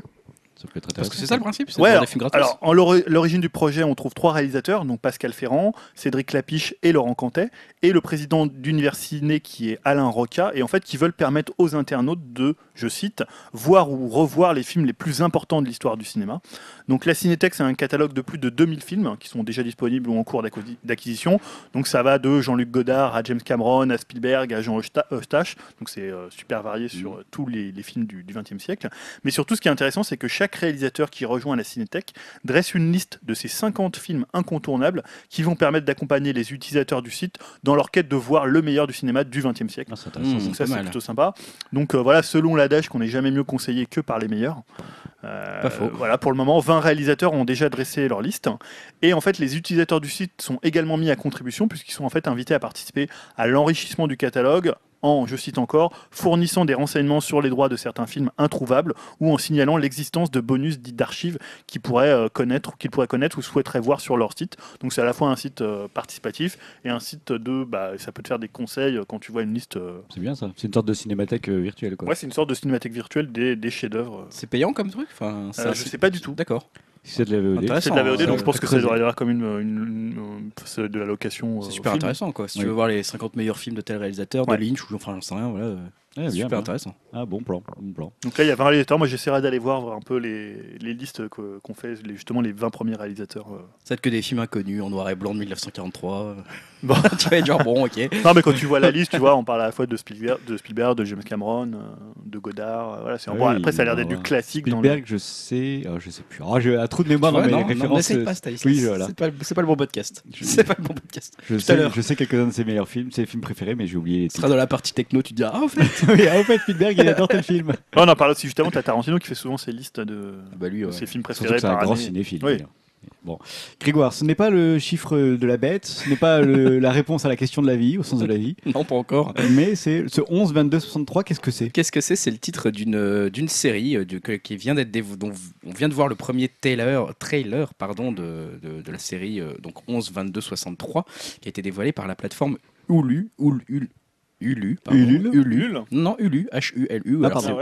Ça peut être
Parce que c'est ça le principe, c'est
Ouais, alors,
des films gratos.
alors, en l'ori- l'origine du projet, on trouve trois réalisateurs, donc Pascal Ferrand, Cédric Lapiche et Laurent Cantet, et le président d'Universiné qui est Alain Roca, et en fait qui veulent permettre aux internautes de, je cite, voir ou revoir les films les plus importants de l'histoire du cinéma. Donc la Cinétech, c'est un catalogue de plus de 2000 films hein, qui sont déjà disponibles ou en cours d'acquisi- d'acquisition. Donc ça va de Jean-Luc Godard à James Cameron, à Spielberg, à Jean Eusta- Eustache. Donc c'est euh, super varié sur euh, tous les, les films du XXe siècle. Mais surtout, ce qui est intéressant, c'est que chaque réalisateur qui rejoint la Cinétech dresse une liste de ces 50 films incontournables qui vont permettre d'accompagner les utilisateurs du site dans leur quête de voir le meilleur du cinéma du XXe siècle.
Ah, c'est.
Mmh.
ça.
Donc ça,
pas
c'est plutôt sympa. Donc euh, voilà, selon l'adage qu'on n'est jamais mieux conseillé que par les meilleurs. Euh,
Pas faux.
Voilà, pour le moment, 20 réalisateurs ont déjà dressé leur liste. Et en fait, les utilisateurs du site sont également mis à contribution puisqu'ils sont en fait invités à participer à l'enrichissement du catalogue en, je cite encore, fournissant des renseignements sur les droits de certains films introuvables ou en signalant l'existence de bonus dits d'archives qu'ils pourraient euh, connaître, ou qu'ils pourraient connaître ou souhaiteraient voir sur leur site. Donc c'est à la fois un site euh, participatif et un site de, bah, ça peut te faire des conseils quand tu vois une liste. euh,
C'est bien ça. C'est une sorte de cinémathèque euh, virtuelle. Quoi.
Ouais, c'est une sorte de cinémathèque virtuelle des, des chefs-d'œuvre.
C'est payant comme truc? Enfin, c'est
Euh,
un
je sais pas du tout.
D'accord.
Si c'est de la VOD.
C'est de la VOD,
hein,
donc
ça-
je pense que ça doit avoir comme une, une- une- c'est de la location.
C'est
euh,
super
film.
intéressant quoi. Si
Oui.
tu veux voir les 50 meilleurs films de tel réalisateur,
Ouais.
de Lynch ou enfin j'en sais rien, voilà.
Bien,
super
bien.
intéressant.
Ah, bon plan. Bon plan.
Donc là, il y a 20 réalisateurs. Moi, j'essaierai d'aller voir, voir un peu les, les listes que- qu'on fait, les- justement les 20 premiers réalisateurs. euh.
C'est que des films inconnus en noir et blanc de 1943. euh.
Bon.
tu vas être genre bon, ok.
Non, mais quand tu vois la liste, tu vois, on parle à la fois de Spielberg, de, Spielberg, de James Cameron, euh, de Godard. euh, Voilà, c'est bon,
oui,
après, ça a l'air d'être du classique. dans le-
Spielberg, je sais. ah, je sais plus. Ah, j'ai un trou de mémoire
Ouais,
dans mes
non, non,
références. euh,
pas,
oui, voilà.
C'est pas, c'est pas le bon podcast.
Je-
C'est pas le bon podcast.
Je sais,
l'heure.
je sais quelques-uns de ses meilleurs films, ses films préférés, mais j'ai oublié les
Tu seras
titres.
dans la partie techno, tu te dis ah en fait.
Oui, en fait, Spielberg, il adore tel film.
on en parle aussi justement, t'as Tarantino qui fait souvent ses listes de,
Bah lui,
de
ouais.
ses films préférés
c'est un
par
grand
année.
cinéphile.
Oui.
Bon. Grégoire, ce n'est pas le chiffre de la bête, ce n'est pas le- la réponse à la question de la vie, au sens de la vie,
Non, pas encore.
mais c'est ce 11, 22, 63, qu'est-ce que c'est?
Qu'est-ce que c'est? C'est le titre d'une d'une série euh, qui vient d'être dévo- dont on vient de voir le premier trailer, trailer pardon, de, de, de la série euh, donc 11 22 63 qui a été dévoilé par la plateforme Hulu Hulu Hulu, pardon,
Ulule.
Non, Hulu, H-U-L-U.
Ah, pardon.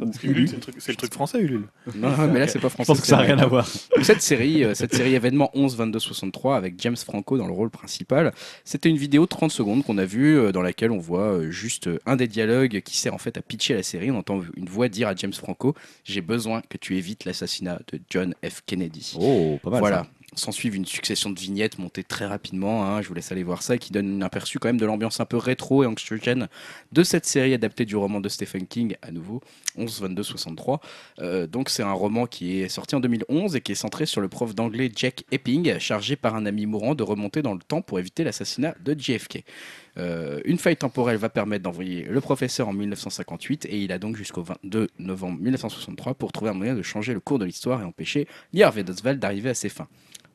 Parce que Ulule, c'est le truc- c'est le truc français, Ulule.
Non, mais là c'est pas
Je
français.
pense que ça n'a
c'est
rien à voir.
Cette série, euh, cette série événement 11 22 63 avec James Franco dans le rôle principal, c'était une vidéo de 30 secondes qu'on a vue euh, dans laquelle on voit euh, juste euh, un des dialogues qui sert en fait à pitcher la série. On entend une voix dire à James Franco "J'ai besoin que tu évites l'assassinat de John F Kennedy."
Oh, pas mal.
voilà.
ça.
S'en suivent une succession de vignettes montées très rapidement. hein, je vous laisse aller voir ça, qui donne un aperçu quand même de l'ambiance un peu rétro et anxiogène de cette série adaptée du roman de Stephen King, à nouveau, 11-22-63. Euh, donc c'est un roman qui est sorti en 2011 et qui est centré sur le prof d'anglais Jack Epping, chargé par un ami mourant de remonter dans le temps pour éviter l'assassinat de JFK. Euh, une faille temporelle va permettre d'envoyer le professeur en 1958 et il a donc jusqu'au 22 novembre 1963 pour trouver un moyen de changer le cours de l'histoire et empêcher Harvey Oswald d'arriver à ses fins.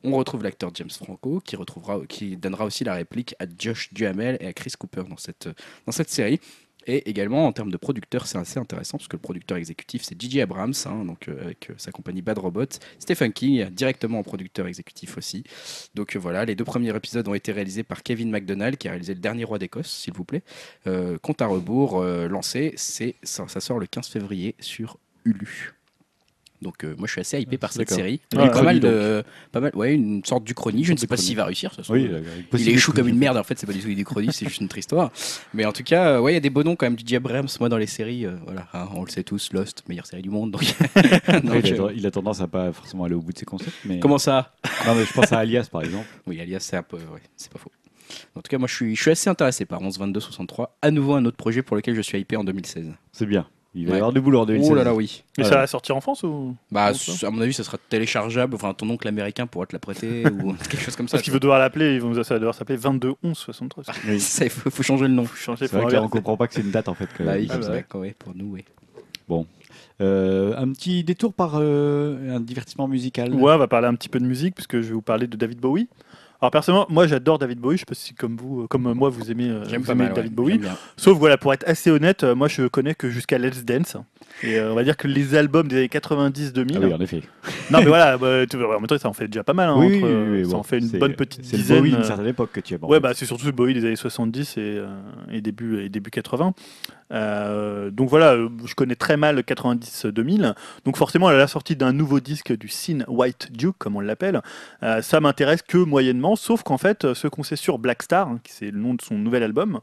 On retrouve l'acteur James Franco qui, retrouvera, qui donnera aussi la réplique à Josh Duhamel et à Chris Cooper dans cette, série. Et également en termes de producteur, c'est assez intéressant parce que le producteur exécutif c'est J.J. Abrams, hein, euh, avec euh, sa compagnie Bad Robot, Stephen King directement en producteur exécutif aussi. Donc euh, voilà, les deux premiers épisodes ont été réalisés par Kevin MacDonald qui a réalisé le dernier roi d'Écosse, s'il vous plaît. Compte à rebours lancé, c'est ça, ça sort le 15 février sur Hulu. Donc euh, moi je suis assez hypé par cette série.
Ouais,
Il y a pas mal de, pas mal, ouais, une sorte d'Uchronie. Je ne sais pas s'il va réussir. Ça
Oui,
Il échoue comme une merde, en fait, c'est pas du tout du Crony, c'est juste une triste histoire. Mais en tout cas, euh, ouais, il y a des beaux noms quand même. DJ Abrams, moi dans les séries, euh, voilà, hein, on le sait tous, Lost, meilleure série du monde. Donc,
Ouais, il a tendance à pas forcément aller au bout de ses concepts. Mais...
comment ça?
Non, mais je pense à Alias par exemple.
Oui, alias, c'est un peu, ouais, c'est pas faux. En tout cas, moi je suis, je suis assez intéressé par 11 22 63. À nouveau un autre projet pour lequel je suis hypé en 2016.
C'est bien. Il va y avoir du boulot en 2016.
Oh là là, oui.
Mais ça va sortir en France ou
Bah, à mon avis, ça sera téléchargeable. Enfin, ton oncle américain pourra te la prêter ou quelque chose comme ça.
Parce qu'il veut devoir l'appeler, ça va devoir s'appeler 22 11 63.
Oui.
Ça, il faut, faut changer le nom.
Faut changer,
C'est vrai qu'on comprend pas que c'est une date en fait. que-
Bah oui,
Ah,
c'est
bah ouais.
ouais, pour nous, oui.
Euh, un petit détour par euh, un divertissement musical.
Ouais, on va parler un petit peu de musique puisque je vais vous parler de David Bowie. Alors personnellement, moi j'adore David Bowie. Je sais pas si comme vous, euh, comme moi, vous aimez, euh, vous aimez
mal,
David
ouais,
Bowie. Sauf voilà, pour être assez honnête, euh, moi je connais que jusqu'à Let's Dance. Et euh, on va dire que les albums des années 90-2000.
Ah oui, en effet.
Non mais voilà, bah, tu en même temps ça en fait déjà pas mal. hein,
oui,
entre,
oui,
euh,
oui,
ça
bon,
en fait une
c'est-
bonne petite
C'est
dizaine.
Bowie d'une
euh,
certaine époque que tu aimes.
Ouais,
fait.
bah, c'est surtout le Bowie des années 70 et, euh, et, début, et début 80. Euh, donc voilà, je connais très mal 90-2000. Donc forcément, à la sortie d'un nouveau disque du Sin White Duke, comme on l'appelle, ça m'intéresse que moyennement, sauf qu'en fait, ce qu'on sait sur Black Star, hein, qui c'est le nom de son nouvel album,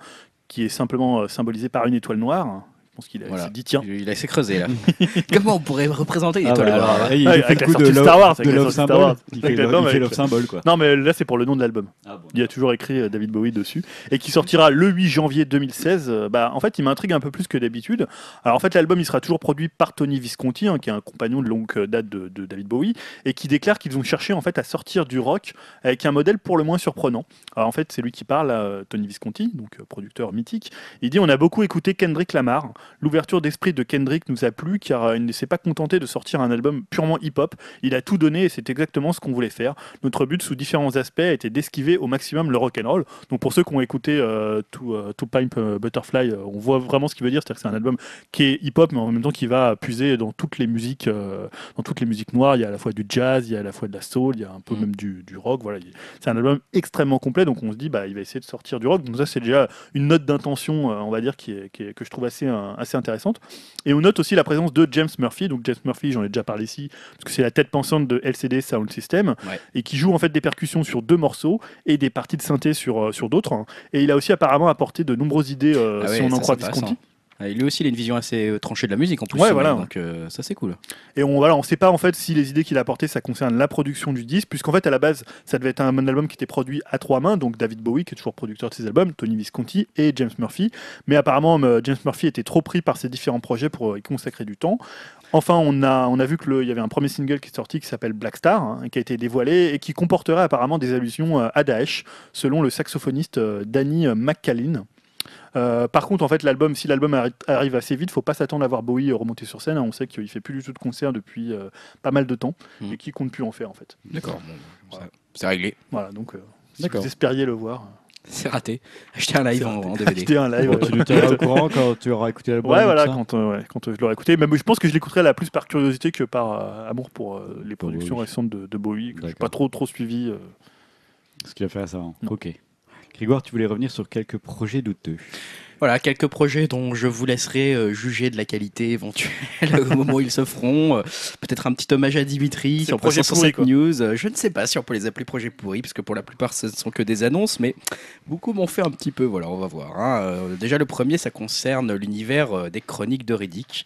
qui est simplement symbolisé par une étoile noire, pense qu'il a-
Voilà.
s'est dit, tiens,
Il a essayé creuser là. Comment on pourrait représenter une
Ah,
étoile noire
alors, il fait le coup de
Star Wars,
de Love Symbol.
Wars.
Il fait, Love Symbol quoi.
Non, mais là, c'est pour le nom de l'album. Il y a toujours écrit euh, David Bowie dessus. Et qui sortira le 8 janvier 2016. Euh, bah, en fait, il m'intrigue un peu plus que d'habitude. Alors, en fait, l'album, il sera toujours produit par Tony Visconti, hein, qui est un compagnon de longue euh, date de, de David Bowie, et qui déclare qu'ils ont cherché en fait à sortir du rock avec un modèle pour le moins surprenant. Alors, en fait, c'est lui qui parle, euh, Tony Visconti, donc euh, producteur mythique. Il dit On a beaucoup écouté Kendrick Lamar. L'ouverture d'esprit de Kendrick nous a plu car euh, il ne s'est pas contenté de sortir un album purement hip-hop. Il a tout donné et c'est exactement ce qu'on voulait faire. Notre but, sous différents aspects, été d'esquiver au maximum le rock'n'roll. Donc pour ceux qui ont écouté euh, To, euh, Pimp euh, Butterfly, euh, on voit vraiment ce qu'il veut dire. C'est-à-dire que c'est un album qui est hip-hop, mais en même temps qui va puiser dans toutes les musiques, euh, dans toutes les musiques noires. Il y a à la fois du jazz, il y a à la fois de la soul, il y a un peu
Mm.
même du, du rock. Voilà, Il- c'est un album extrêmement complet. Donc on se dit, bah, il va essayer de sortir du rock. Donc ça, c'est déjà une note d'intention, on va dire, qui est, qui est- que je trouve assez, assez intéressante. Et on note aussi la présence de James Murphy. Donc James Murphy, j'en ai déjà parlé ici, parce que c'est la tête pensante de LCD Sound System,
Ouais.
et qui joue en fait des percussions sur deux morceaux et des parties de synthé sur, euh, sur d'autres. Et il a aussi apparemment apporté de nombreuses idées, euh,
Ah
si on en croit Visconti.
intéressant. Et lui aussi, il a une vision assez euh, tranchée de la musique en plus.
Ouais, voilà.
Donc euh, ça, c'est cool.
Et on voilà, on sait pas en fait si les idées qu'il a apportées ça concerne la production du disque, puisqu'en fait à la base ça devait être un album qui était produit à trois mains, donc David Bowie qui est toujours producteur de ses albums, Tony Visconti et James Murphy. Mais apparemment euh, James Murphy était trop pris par ses différents projets pour y consacrer du temps. Enfin, on a, on a vu qu'il y avait un premier single qui est sorti qui s'appelle Black Star, hein, qui a été dévoilé et qui comporterait apparemment des allusions à Daesh, selon le saxophoniste Danny McCallin. Euh, par contre, en fait, l'album, si l'album arri- arrive assez vite, faut pas s'attendre à voir Bowie remonter sur scène. On sait qu'il fait plus du tout de concerts depuis euh, pas mal de temps
Mhm.
et qu'il compte plus en faire en fait.
D'accord. ça- C'est réglé.
Voilà, donc euh, si
D'accord.
vous espériez le voir,
C'est raté. Acheter un live en, en DVD.
achetez un live.
Bon, tu nous tiendras au courant quand tu auras écouté l'album.
Ouais, voilà,
ça
quand, euh, ouais, quand euh, je l'aurai écouté. Mais je pense que je l'écouterai là plus par curiosité que par euh, amour pour euh, les productions
Bowie.
récentes de, de Bowie, que je n'ai pas trop, trop suivi. euh.
Ce qu'il a fait récemment.
Non.
Ok. Grégoire, tu voulais revenir sur quelques projets douteux.
Voilà, quelques projets dont je vous laisserai euh, juger de la qualité éventuelle au moment où ils se feront. Euh, Peut-être un petit hommage à Dimitri sur
projet
367
pourri, quoi.
News. Euh, Je ne sais pas si on peut les appeler projets pourris, parce que pour la plupart, ce ne sont que des annonces, mais beaucoup m'ont fait un petit peu. Voilà, on va voir. hein. Déjà, le premier, ça concerne l'univers des chroniques de Riddick.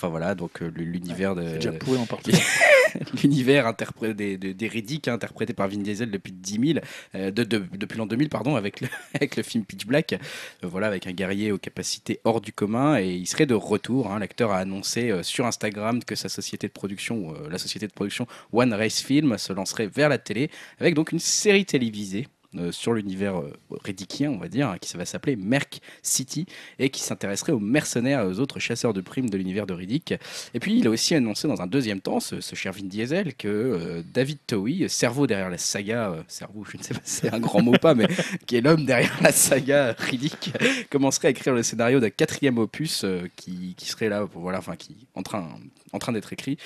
Enfin voilà, donc euh, l'univers de
C'est déjà pourri en partie.
l'univers interpré- des, des, des Riddick, hein, interprété par Vin Diesel depuis 10 000, euh, de, de- depuis l'an 2000, pardon, avec le, avec le film Pitch Black. Euh, voilà, avec un guerrier aux capacités hors du commun et il serait de retour. hein. L'acteur a annoncé sur Instagram que sa société de production, la société de production One Race Film, se lancerait vers la télé avec donc une série télévisée. Euh, sur l'univers euh, riddickien, on va dire, hein, qui va s'appeler Merc City et qui s'intéresserait aux mercenaires aux autres chasseurs de primes de l'univers de Riddick. Et puis, il a aussi annoncé dans un deuxième temps, ce, ce cher Vin Diesel, que euh, David Towie, cerveau derrière la saga, euh, cerveau, je ne sais pas si c'est un grand mot ou pas, mais qui est l'homme derrière la saga Riddick, commencerait à écrire le scénario d'un quatrième opus euh, qui, qui serait là, pour, voilà, enfin, qui en train, en train d'être écrit,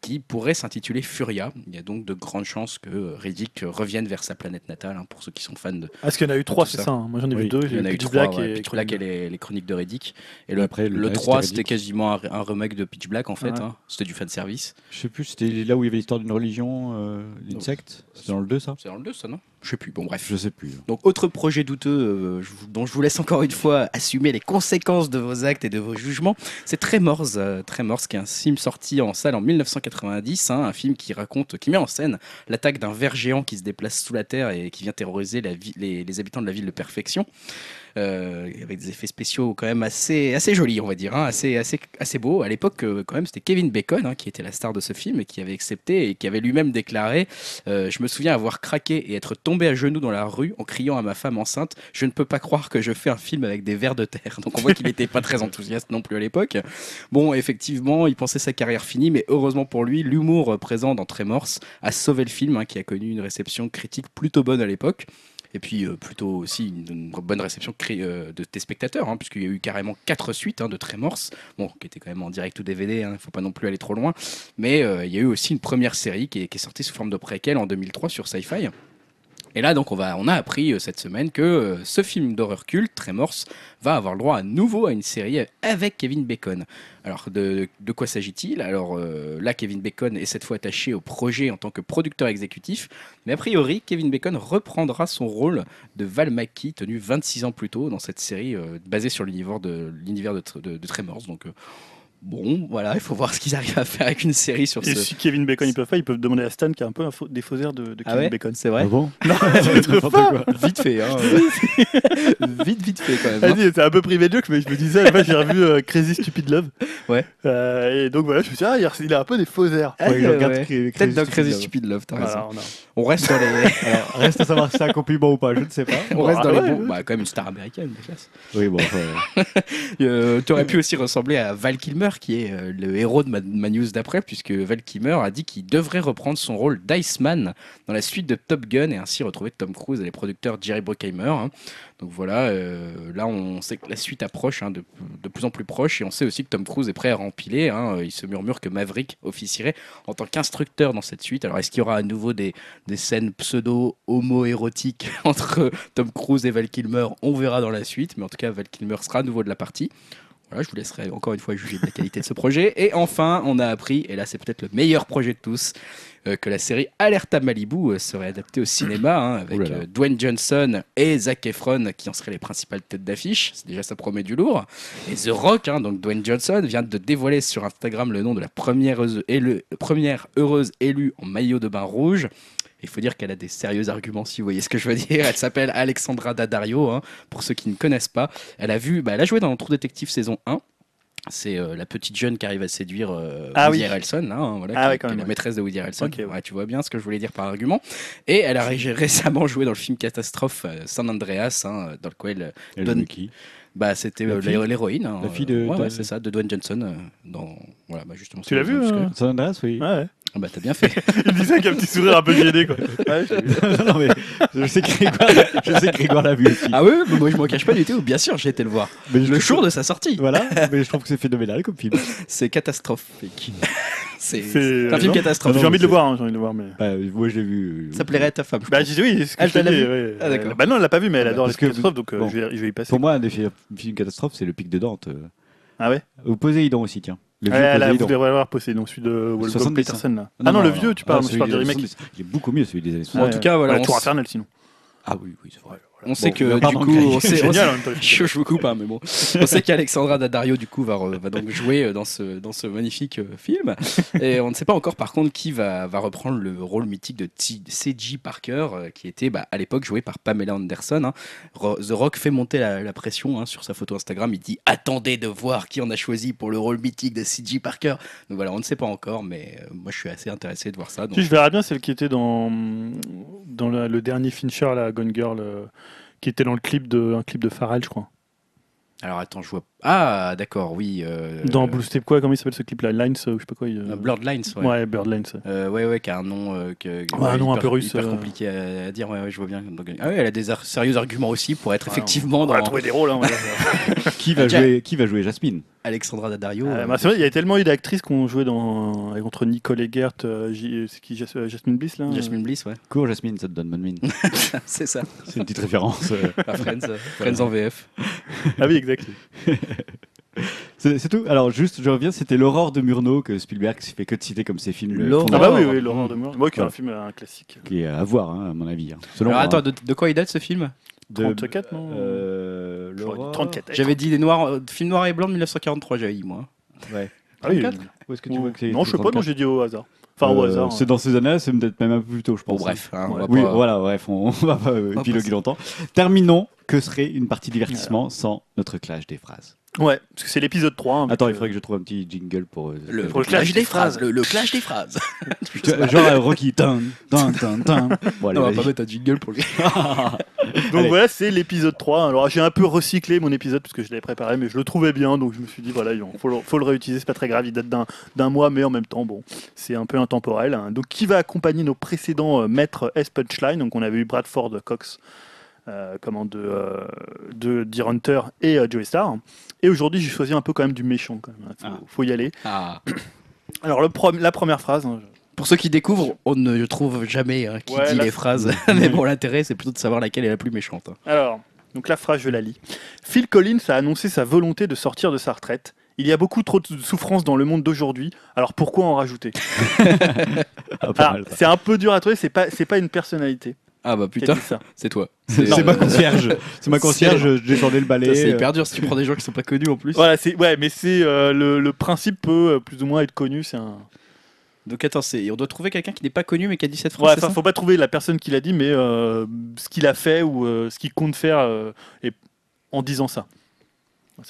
qui pourrait s'intituler Furia. Il y a donc de grandes chances que Riddick revienne vers sa planète natale, hein, pour ceux qui sont fans de.
Ah, Parce qu'il y en a eu trois, c'est
ça.
ça. hein. Moi j'en ai
Oui,
vu deux.
Il y en a eu
Pitch
trois,
Black
ouais,
et
Pitch Black et les, les chroniques de Riddick. Et le,
Après, le
le
reste,
3,
c'était
quasiment un, un remake de Pitch Black en fait.
Ouais.
hein. C'était du fan service.
Je sais plus, c'était là où il y avait l'histoire d'une religion, euh, d'une secte C'est dans le 2 ça
C'est dans le 2, ça, non? Je sais plus. Bon, bref.
Je sais plus.
Donc, autre projet douteux euh, je vous- dont je vous laisse encore une fois assumer les conséquences de vos actes et de vos jugements, c'est Tremors. Euh, Tremors, qui est un film sorti en salle en 1990, hein, un film qui raconte, qui met en scène l'attaque d'un ver géant qui se déplace sous la terre et qui vient terroriser la vi- les, les habitants de la ville de Perfection. Euh, avec des effets spéciaux quand même assez, assez jolis, on va dire, hein, assez, assez, beaux. À l'époque, euh, quand même, c'était Kevin Bacon hein, qui était la star de ce film et qui avait accepté et qui avait lui-même déclaré euh, Je me souviens avoir craqué et être tombé à genoux dans la rue en criant à ma femme enceinte Je ne peux pas croire que je fais un film avec des vers de terre. Donc on voit qu'il n'était pas très enthousiaste non plus à l'époque. Bon, effectivement, il pensait sa carrière finie, mais heureusement pour lui, l'humour présent dans Tremors a sauvé le film, hein, qui a connu une réception critique plutôt bonne à l'époque. Et puis euh, plutôt aussi une, bonne réception euh, de tes spectateurs, hein, puisqu'il y a eu carrément quatre suites hein, de Tremors, bon, qui était quand même en direct ou DVD, il ne faut pas non plus aller trop loin. Mais euh, il y a eu aussi une première série qui est, qui est sortie sous forme de préquel en 2003 sur Sci-Fi. Et là, donc, on, a appris euh, cette semaine que euh, ce film d'horreur culte, Tremors, va avoir le droit à nouveau à une série avec Kevin Bacon. Alors, de, quoi s'agit-il? Alors euh, là, Kevin Bacon est cette fois attaché au projet en tant que producteur exécutif, mais a priori, Kevin Bacon reprendra son rôle de Val Mackey, tenu 26 ans plus tôt dans cette série basée sur l'univers de, l'univers de, Tremors. Bon, voilà, il faut voir ce qu'ils arrivent à faire avec une série sur
Et
ce.
si Kevin Bacon ils peuvent pas, ils peuvent demander à Stan qui a un peu un faux- des faux airs de, de
Ah
Kevin
ouais
Bacon.
C'est vrai
Ah bon
Non, c'est trop
N'importe
fort.
quoi.
Vite fait, hein. vite, vite fait quand même. hein.
Vas-y, c'est un peu privé de joke, mais je me disais, en fait, j'ai revu euh, Crazy Stupid Love.
Ouais.
Euh, et donc voilà, je me suis dit, ah, il a- il a un peu des faux airs.
Ah,
Ouais,
Peut-être dans Crazy. Stupid Love, t'as raison.
Voilà, on a-
On reste dans les,
Alors, reste à savoir si c'est un compliment ou pas, je ne sais pas.
on reste dans les bons. Bah, quand même une star américaine, de classe.
Oui, bon,
Euh, tu aurais pu aussi ressembler à Val Kilmer, qui est euh, le héros de ma, ma news d'après, puisque Val Kilmer a dit qu'il devrait reprendre son rôle d'Iceman dans la suite de Top Gun et ainsi retrouver Tom Cruise et les producteurs Jerry Bruckheimer. hein. Donc voilà, euh, là on sait que la suite approche hein, de, de plus en plus proche et on sait aussi que Tom Cruise est prêt à rempiler. hein. Il se murmure que Maverick officierait en tant qu'instructeur dans cette suite. Alors est-ce qu'il y aura à nouveau des, des scènes pseudo-homo-érotiques entre Tom Cruise et Val Kilmer On verra dans la suite, mais en tout cas Val Kilmer sera à nouveau de la partie. Voilà, je vous laisserai encore une fois juger de la qualité de ce projet. Et enfin, on a appris, et là c'est peut-être le meilleur projet de tous, euh, que la série Alerta Malibu euh, serait adaptée au cinéma hein, avec euh, Dwayne Johnson et Zac Efron qui en seraient les principales têtes d'affiche. C'est déjà ça promet du lourd. Et The Rock, hein, donc Dwayne Johnson, vient de dévoiler sur Instagram le nom de la première heureuse, première heureuse élue en maillot de bain rouge. Il faut dire qu'elle a des sérieux arguments, si vous voyez ce que je veux dire. Elle s'appelle Alexandra Daddario, hein, pour ceux qui ne connaissent pas. Elle a vu, bah, elle a joué dans Trou Détective saison 1. C'est euh, la petite jeune qui arrive à séduire euh,
Ah
Woody
oui.
Harrelson, là, hein, voilà,
Ah
qui,
ouais, quand
qui est la
ouais.
maîtresse de Woody Harrelson.
Ok, ouais.
Ouais, tu vois bien ce que je voulais dire par argument. Et elle a ré- récemment joué dans le film Catastrophe euh, San Andreas, hein, dans lequel Donne-. Bah, c'était l'héroïne. hein,
La fille de-
ouais,
de-
ouais, c'est ça, de Dwayne Johnson. euh, dans... Voilà, bah, justement.
Tu l'as vu,
San Andreas, oui.
Ouais.
Ah bah, t'as bien fait.
Il disait avec un petit sourire un peu gêné. Quoi. Ouais, j'ai vu.
non, mais je sais que Grégoire, je sais que Grégoire l'a vu aussi.
ah oui, mais moi je m'en cache pas du tout. Bien sûr, j'ai été le voir.
Mais je
Le jour
que-
de sa sortie.
Voilà, mais je trouve que c'est phénoménal comme film.
C'est catastrophique. c'est un film
non.
catastrophique.
J'ai envie de le voir, hein, j'ai envie de le voir. Mais...
Bah, moi, je l'ai vu. euh,
Ça plairait à ta femme. je
Bah, j'ai dit oui, c'est ce que
Elle
je
t'a vu
ouais.
Ah, d'accord.
Bah non, elle l'a pas vu, mais elle
Ah,
adore les
parce que-
catastrophes, donc euh,
bon.
je, vais, je y passer.
Pour moi, un des fi- films catastrophes, c'est Le Pic de Dante. euh.
Ah ouais?
Ou Poséidon aussi, tiens. Le
Ouais,
vieux
Elle a
Poséidon.
voulu voir Poséidon, celui de Wolfgang
70,
Peterson. Là. Ah non, le vieux, tu parles,
Ah,
je parle du
des
remake.
années 70. Il est beaucoup mieux celui des années
Bon,
70.
en tout cas, voilà,
Ouais, Tour Infernal sinon.
Ah oui, oui, c'est vrai.
On sait
Bon,
que du coup, on sait, on sait- je, je vous coupe, hein, mais bon. On sait qu'Alexandra Daddario, du coup, va, donc jouer euh, dans ce, dans ce magnifique euh, film. Et on ne sait pas encore, par contre, qui va, va reprendre le rôle mythique de C.J. Parker, euh, qui était bah, à l'époque joué par Pamela Anderson. hein. The Rock fait monter la, la pression hein, sur sa photo Instagram. Il dit Attendez de voir qui on a choisi pour le rôle mythique de C.J. Parker. Donc voilà, on ne sait pas encore, mais euh, moi, je suis assez intéressé de voir ça. Donc,
Si, je verrais bien celle qui était dans, dans le, le dernier Fincher, la Gone Girl, euh, qui était dans le clip de, un clip de Pharrell, je crois.
Alors attends, je vois. Ah, d'accord, oui. euh,
Dans Blue Step, quoi Comment il s'appelle ce clip-là Lines, euh, je sais pas quoi. il, euh,
euh, Bloodlines, ouais.
Ouais, Birdlines.
Euh, ouais, ouais, qui a un nom euh, que, que-
Ouais, un nom un
hyper-
peu russe,
hyper
euh.
compliqué à, à dire. Ouais, ouais, je vois bien. Donc, ah ouais, elle a des ar- sérieux arguments aussi pour être effectivement
On
dans
va trouver des rôles. Hein, on va dire.
Qui va jouer, qui va jouer Jasmine?
Alexandra Daddario.
Euh,
euh,
bah, c'est vrai, il y a tellement eu d'actrices qui ont joué dans, avec- entre Nicole Eggert, euh, J- c'est qui, Jas- euh, Jasmine Bliss, là
Jasmine Bliss, ouais.
Cours Jasmine, ça te donne bonne mine.
c'est ça.
C'est une petite référence. euh.
À Friends, euh, Friends en VF.
Ah oui, exact.
C'est tout. Alors juste, je reviens, c'était l'aurore de Murnau que Spielberg fait que de citer comme ses films. le
L'aurore.
Ah bah oui, Laurent de Mur. Moi, qui est un film, un classique.
Qui est à voir, hein, à mon avis. hein. Selon
Alors
moi,
attends,
hein.
de, de quoi il date ce film?
De-
34, non
euh,
J'aurais dit
l'aurore-
34.
J'avais dit les noirs, euh, film noir et blanc de 1943, j'avais dit moi.
Ouais.
Ah oui.
34?
Où est-ce que tu vois que c'est
Non, je sais pas, non,
34?
j'ai dit au hasard. Enfin, au
Euh,
hasard.
C'est dans ces années-là, c'est peut-être même un peu plus tôt, je
Bon,
pense.
bref. hein, on
Ouais.
va
Oui,
pas-
voilà, bref, on, on va pas épiloguer longtemps. Terminons. Que serait une partie divertissement sans notre clash des phrases?
Ouais, parce que c'est l'épisode 3. hein,
Attends, il faudrait que je trouve un petit jingle pour. euh,
Le,
Pour le
clash
clash
des
des
phrases. Le, le clash des phrases.
Tu vois, Genre euh, Rocky. Tin, tin, tin, tin. Bon, allez,
on va
vas-y.
pas mettre un jingle pour le.
Donc
Allez.
voilà, c'est l'épisode 3. Alors j'ai un peu recyclé mon épisode parce que je l'avais préparé, mais je le trouvais bien, donc je me suis dit, voilà, il faut le, faut le réutiliser, c'est pas très grave, il date d'un d'un mois, mais en même temps, bon, c'est un peu intemporel. hein. Donc qui va accompagner nos précédents euh, maîtres S Punchline Donc on avait eu Bradford Cox. Euh, comment de, euh, de Deer Hunter et euh, Joey Star. Et aujourd'hui, j'ai choisi un peu quand même du méchant. Quand même. Faut,
Ah.
faut y aller.
Ah.
Alors, le la première phrase. hein,
Pour ceux qui découvrent, on ne trouve jamais hein, qui
Ouais,
dit les phrases. Mais bon, l'intérêt, c'est plutôt de savoir laquelle est la plus méchante. hein.
Alors, donc la phrase, je la lis. Phil Collins a annoncé sa volonté de sortir de sa retraite. Il y a beaucoup trop de souffrance dans le monde d'aujourd'hui, alors pourquoi en rajouter?
Ah.
C'est un peu dur à trouver, c'est pas, c'est pas une personnalité
Ah bah putain, c'est toi.
C'est ma concierge. C'est ma concierge, je descendais le balai.
C'est
euh,
hyper dur si tu prends des gens qui sont pas connus en plus.
Voilà, c'est, ouais, mais c'est euh, le, le principe peut euh, plus ou moins être connu. C'est un...
Donc attends, c'est- on doit trouver quelqu'un qui n'est pas connu mais qui a dit cette phrase.
Ouais, enfin, faut pas trouver la personne qui l'a dit, mais euh, ce qu'il a fait ou euh, ce qu'il compte faire euh, et en disant ça.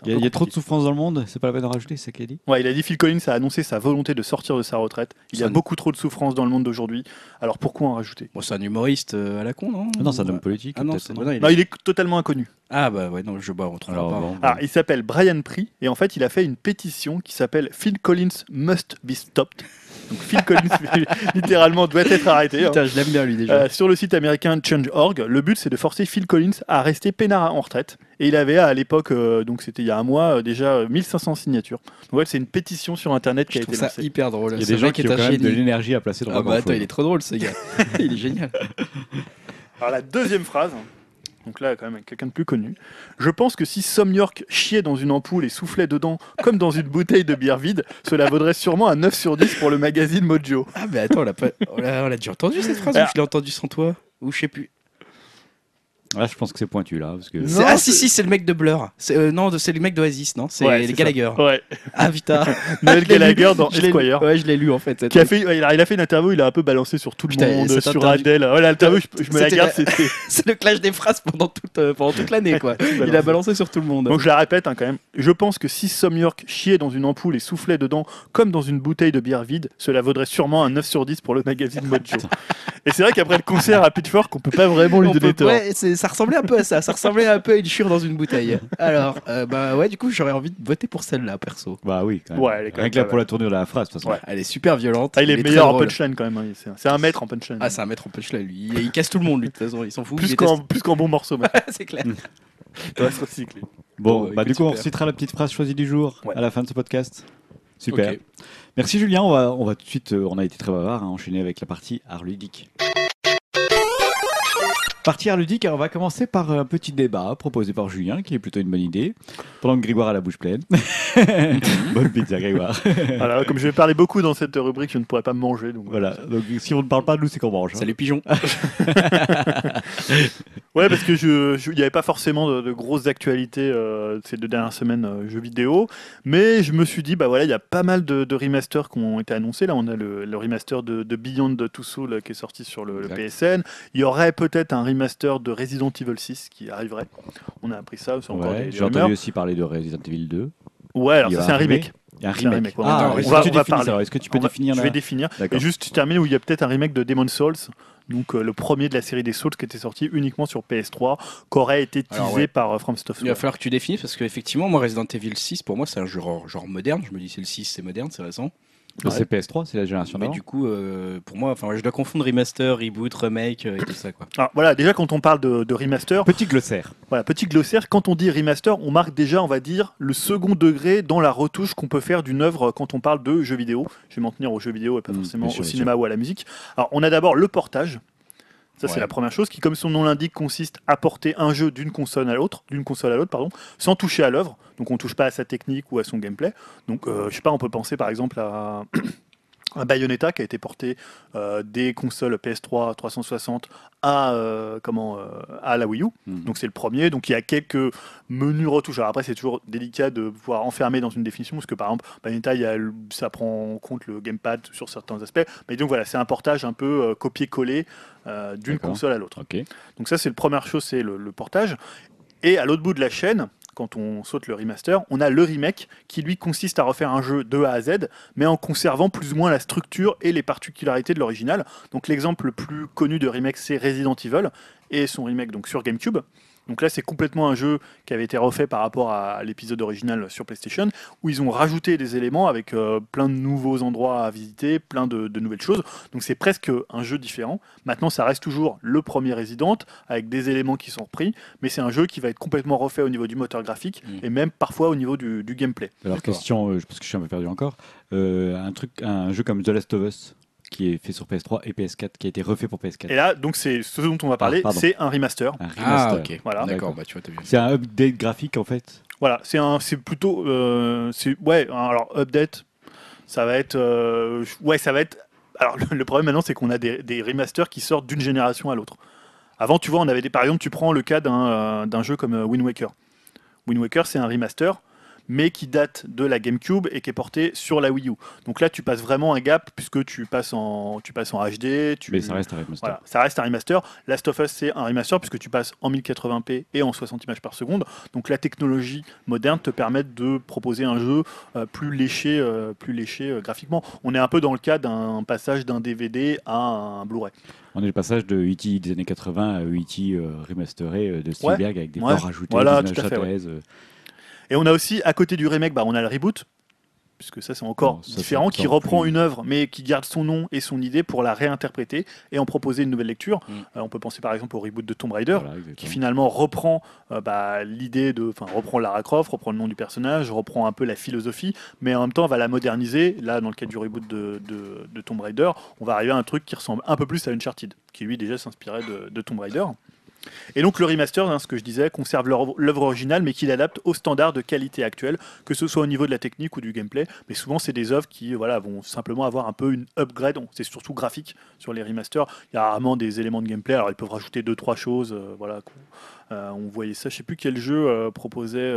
Il y a, y trop de souffrance dans le monde, c'est pas la peine d'en rajouter, c'est ça qu'il a dit
Ouais, il a dit Phil Collins a annoncé sa volonté de sortir de sa retraite. Il y a beaucoup trop de souffrance dans le monde d'aujourd'hui. Alors pourquoi en rajouter?
Bon, c'est un humoriste euh, à la con, non?
Non, c'est un homme politique.
Ah non, il
Non,
est-
il est totalement inconnu.
Ah bah ouais, non, je bah, on
Alors,
pas.
bon, bon.
Alors, il s'appelle Brian Prix et en fait, il a fait une pétition qui s'appelle Phil Collins must be stopped. Donc Phil Collins littéralement doit être arrêté. hein.
Putain, je l'aime bien lui déjà.
Euh, sur le site américain Change.org, le but c'est de forcer Phil Collins à rester peinard en retraite. Et il avait à l'époque, euh, donc c'était il y a un mois, euh, déjà euh, 1500 signatures. Donc ouais, c'est une pétition sur internet qui
je
a
trouve
été
ça
lancée.
hyper drôle.
Il y a
Ce
des gens
mec
qui
est
ont
un
quand même de
génie.
l'énergie à placer dans
Ah bah attends, il est trop drôle ce gars. il est génial.
Alors la deuxième phrase, donc là quand même quelqu'un de plus connu. Je pense que si Some York chiait dans une ampoule et soufflait dedans comme dans une bouteille de bière vide, cela vaudrait sûrement un 9 sur 10 pour le magazine Mojo.
Ah mais attends, on l'a pas... on l'a on l'a déjà entendu cette phrase ou je l'ai entendu sans toi Ou je sais plus.
Là, je pense que c'est pointu là. Parce que...
Non,
ah si si, c'est le mec de Blur. Euh, non, c'est le mec d'Oasis, non C'est
Ouais,
les
c'est
Gallagher.
Ouais,
Ah putain.
Noël. Gallagher dans
Je l'ai lu.
Esquire.
Ouais, je l'ai lu en fait. cette-
Qui a fait, ouais, il, a, il a fait une interview, il a un peu balancé sur tout le
Putain,
monde, sur Adèle. Ouais, l'interview, je, je me la garde,
la-. C'est le clash des phrases pendant toute, euh, pendant toute l'année quoi. Il a balancé sur tout le monde.
Donc je la répète hein, quand même. Je pense que si Some York chiait dans une ampoule et soufflait dedans comme dans une bouteille de bière vide, cela vaudrait sûrement un 9 sur 10 pour le magazine Mojo. Et c'est vrai qu'après le concert à Pitchfork, on peut pas vraiment lui
On
donner tort.
Ça ressemblait un peu à ça. Ça ressemblait un peu à une chure dans une bouteille. Alors, euh, bah ouais, du coup, j'aurais envie de voter pour celle-là, perso.
Bah oui, quand même.
Ouais, elle est quand
Rien
même
que là
pas
pour
mal.
la tournure de la phrase, de toute façon.
Ouais.
Elle est super violente.
Ah, il est meilleur en
drôle.
punchline quand même. hein. C'est- C'est un maître en punchline.
Ah, c'est un maître en punchline, lui. Il, il casse tout le monde, lui, de toute façon. Il s'en fout.
plus qu'en plus qu'en bon morceau.
c'est clair.
il doit se recycler.
Bon,
Bon,
bah
écoute,
du coup, on
super.
citera la petite phrase choisie du jour
Ouais.
à la fin de ce podcast. Super.
Ok.
Merci Julien, on va, on va tout de suite, euh, on a été très bavard, hein, enchaîner avec la partie art ludique. Partie art ludique, alors on va commencer par un petit débat proposé par Julien, qui est plutôt une bonne idée, pendant que Grégoire a la bouche pleine. bonne pizza Grégoire.
Voilà, comme je vais parler beaucoup dans cette rubrique, je ne pourrais pas me manger. Donc
voilà, donc si on ne parle pas de nous, c'est qu'on mange. hein.
Salut, pigeon.
Ouais, parce que je, je- il n'y avait pas forcément de, de grosses actualités euh, ces deux dernières semaines euh, jeux vidéo, mais je me suis dit, bah voilà, il y a pas mal de, de remasters qui ont été annoncés. Là, on a le, le remaster de, de Beyond Two Souls euh, qui est sorti sur le, le. PSN. Il y aurait peut-être un remaster de Resident Evil 6 qui arriverait. On a appris ça, c'est encore des,
J'ai
rumeurs.
entendu aussi parler de Resident Evil 2.
Ouais, alors
Il
ça
va
c'est un
arriver.
remake.
Il y a un
C'est un
remake.
remake, ouais.
Ah,
On
est-ce que tu
on va
définis
parler.
ça alors Est-ce que tu peux
On va-
définir
Je
la-
vais définir.
D'accord.
Et juste, je termine où il y a peut-être un remake de Demon's Souls, donc euh, le premier de la série des Souls qui était sorti uniquement sur PS3, qui aurait été teasé
Alors, ouais.
par euh, From
Il
Software.
va falloir que tu définisses parce qu'effectivement, moi, Resident Evil 6, pour moi, c'est un genre, genre moderne. Je me dis, c'est le 6, c'est moderne, c'est récent.
C'est PS3, c'est la génération
Mais du coup, euh, pour moi, enfin, je dois confondre remaster, reboot, remake euh, et tout ça, quoi.
Alors voilà, déjà quand on parle de, de remaster,
Petit glossaire.
voilà, petit glossaire, quand on dit remaster, on marque déjà, on va dire, le second degré dans la retouche qu'on peut faire d'une œuvre quand on parle de jeux vidéo. Je vais m'en tenir aux jeux vidéo et pas
Mm,
forcément
sûr,
au cinéma ou à la musique. Alors on a d'abord le portage. Ça, c'est la première chose qui, comme son nom l'indique, consiste à porter un jeu d'une console à l'autre, d'une console à l'autre, pardon, sans toucher à l'œuvre. Donc, on touche pas à sa technique ou à son gameplay. Donc, euh, je sais pas, on peut penser par exemple à, à Bayonetta qui a été porté euh, des consoles PS3 360 à euh, comment euh, à la Wii U.
Mhm.
Donc, c'est le premier. Donc, il y a quelques menus retouches. Alors après, c'est toujours délicat de pouvoir enfermer dans une définition parce que par exemple, Bayonetta, il y a le- ça prend en compte le gamepad sur certains aspects. Mais donc voilà, c'est un portage un peu copier-coller d'une console à l'autre.
Ok.
Donc ça, c'est la première chose, c'est le, le portage. Et à l'autre bout de la chaîne, quand on saute le remaster, on a le remake qui lui consiste à refaire un jeu de A à Z, mais en conservant plus ou moins la structure et les particularités de l'original. Donc l'exemple le plus connu de remake, c'est Resident Evil et son remake donc sur GameCube. Donc là, c'est complètement un jeu qui avait été refait par rapport à l'épisode original sur PlayStation, où ils ont rajouté des éléments avec euh, plein de nouveaux endroits à visiter, plein de, de nouvelles choses. Donc c'est presque un jeu différent. Maintenant, ça reste toujours le premier Resident, avec des éléments qui sont repris, mais c'est un jeu qui va être complètement refait au niveau du moteur graphique,
Mm.
et même parfois au niveau du, du gameplay.
Alors question, euh, parce que je suis un peu perdu encore, euh, un truc, un jeu comme The Last of Us qui est fait sur PS3 et PS4, qui a été refait pour PS4.
Et là, donc c'est ce dont on va parler,
pardon.
c'est un remaster.
Un
Ah,
remaster.
ok.
Voilà.
D'accord, bah tu vois, t'as vu.
C'est un update graphique en fait.
Voilà, c'est un, c'est plutôt, euh, c'est ouais, alors update, ça va être, euh, ouais, ça va être. Alors le, le problème maintenant, c'est qu'on a des, des remasters qui sortent d'une génération à l'autre. Avant, tu vois, on avait des, par exemple, tu prends le cas d'un euh, d'un jeu comme Wind Waker. Wind Waker, c'est un remaster, mais qui date de la GameCube et qui est porté sur la Wii U. Donc là, tu passes vraiment un gap puisque tu passes en, tu passes en HD, tu,
Mais ça reste un remaster.
voilà, ça reste un remaster. Last of Us, c'est un remaster puisque tu passes en 1080p et en 60 images par seconde. Donc la technologie moderne te permet de proposer un jeu euh, plus léché, euh, plus léché euh, graphiquement. On est un peu dans le cas d'un passage d'un DVD à un Blu-ray.
On est le passage de E.T. des années 80 à E.T. remasteré de Spielberg avec des
Ouais.
ports rajoutés,
Voilà,
des
tout à
images
fait, ouais. Et on a aussi, à côté du remake, bah, on a le reboot. Puisque ça, c'est encore
ça,
différent, qui reprend
plus-
une œuvre, mais qui garde son nom et son idée pour la réinterpréter et en proposer une nouvelle lecture.
Mm.
Euh, on peut penser par exemple au reboot de Tomb Raider,
voilà,
qui finalement reprend euh, bah, l'idée de, enfin reprend Lara Croft, reprend le nom du personnage, reprend un peu la philosophie, mais en même temps va la moderniser. Là, dans le cadre du reboot de, de, de Tomb Raider, on va arriver à un truc qui ressemble un peu plus à Uncharted, qui lui déjà s'inspirait de, de Tomb Raider. Et donc le remaster, hein, ce que je disais, conserve l'œuvre originale, mais qui l'adapte aux standards de qualité actuels, que ce soit au niveau de la technique ou du gameplay. Mais souvent, c'est des œuvres qui voilà, vont simplement avoir un peu une upgrade. C'est surtout graphique sur les remasters. Il y a rarement des éléments de gameplay. Alors ils peuvent rajouter deux trois choses. euh, voilà, euh, on voyait ça. Je sais plus quel jeu euh, proposait.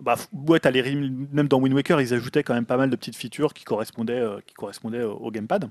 bah, ouais, t'as les même dans Wind Waker, ils ajoutaient quand même pas mal de petites features qui correspondaient, qui correspondaient au gamepad.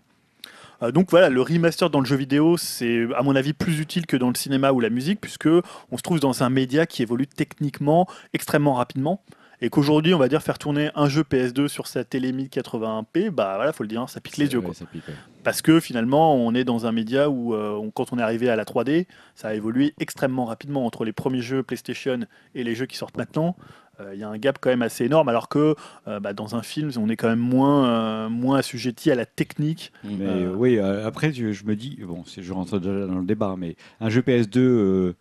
Euh, donc voilà, le remaster dans le jeu vidéo, c'est à mon avis plus utile que dans le cinéma ou la musique, puisque on se trouve dans un média qui évolue techniquement extrêmement rapidement et qu'aujourd'hui, on va dire faire tourner un jeu PS2 sur sa télé 1080p, bah voilà, faut le dire, ça pique les yeux.
Ouais,
Quoi.
ça pique, ouais.
Parce que finalement, on est dans un média où, euh, on- quand on est arrivé à la 3D, ça a évolué extrêmement rapidement entre les premiers jeux PlayStation et les jeux qui sortent maintenant. Euh, Il y a un gap quand même assez énorme, alors que euh, bah, dans un film, on est quand même moins, euh, moins assujetti à la technique.
Mais
Euh,
euh, oui, après, je, je me dis, bon, je rentre déjà dans le débat, mais un jeu PS2, euh,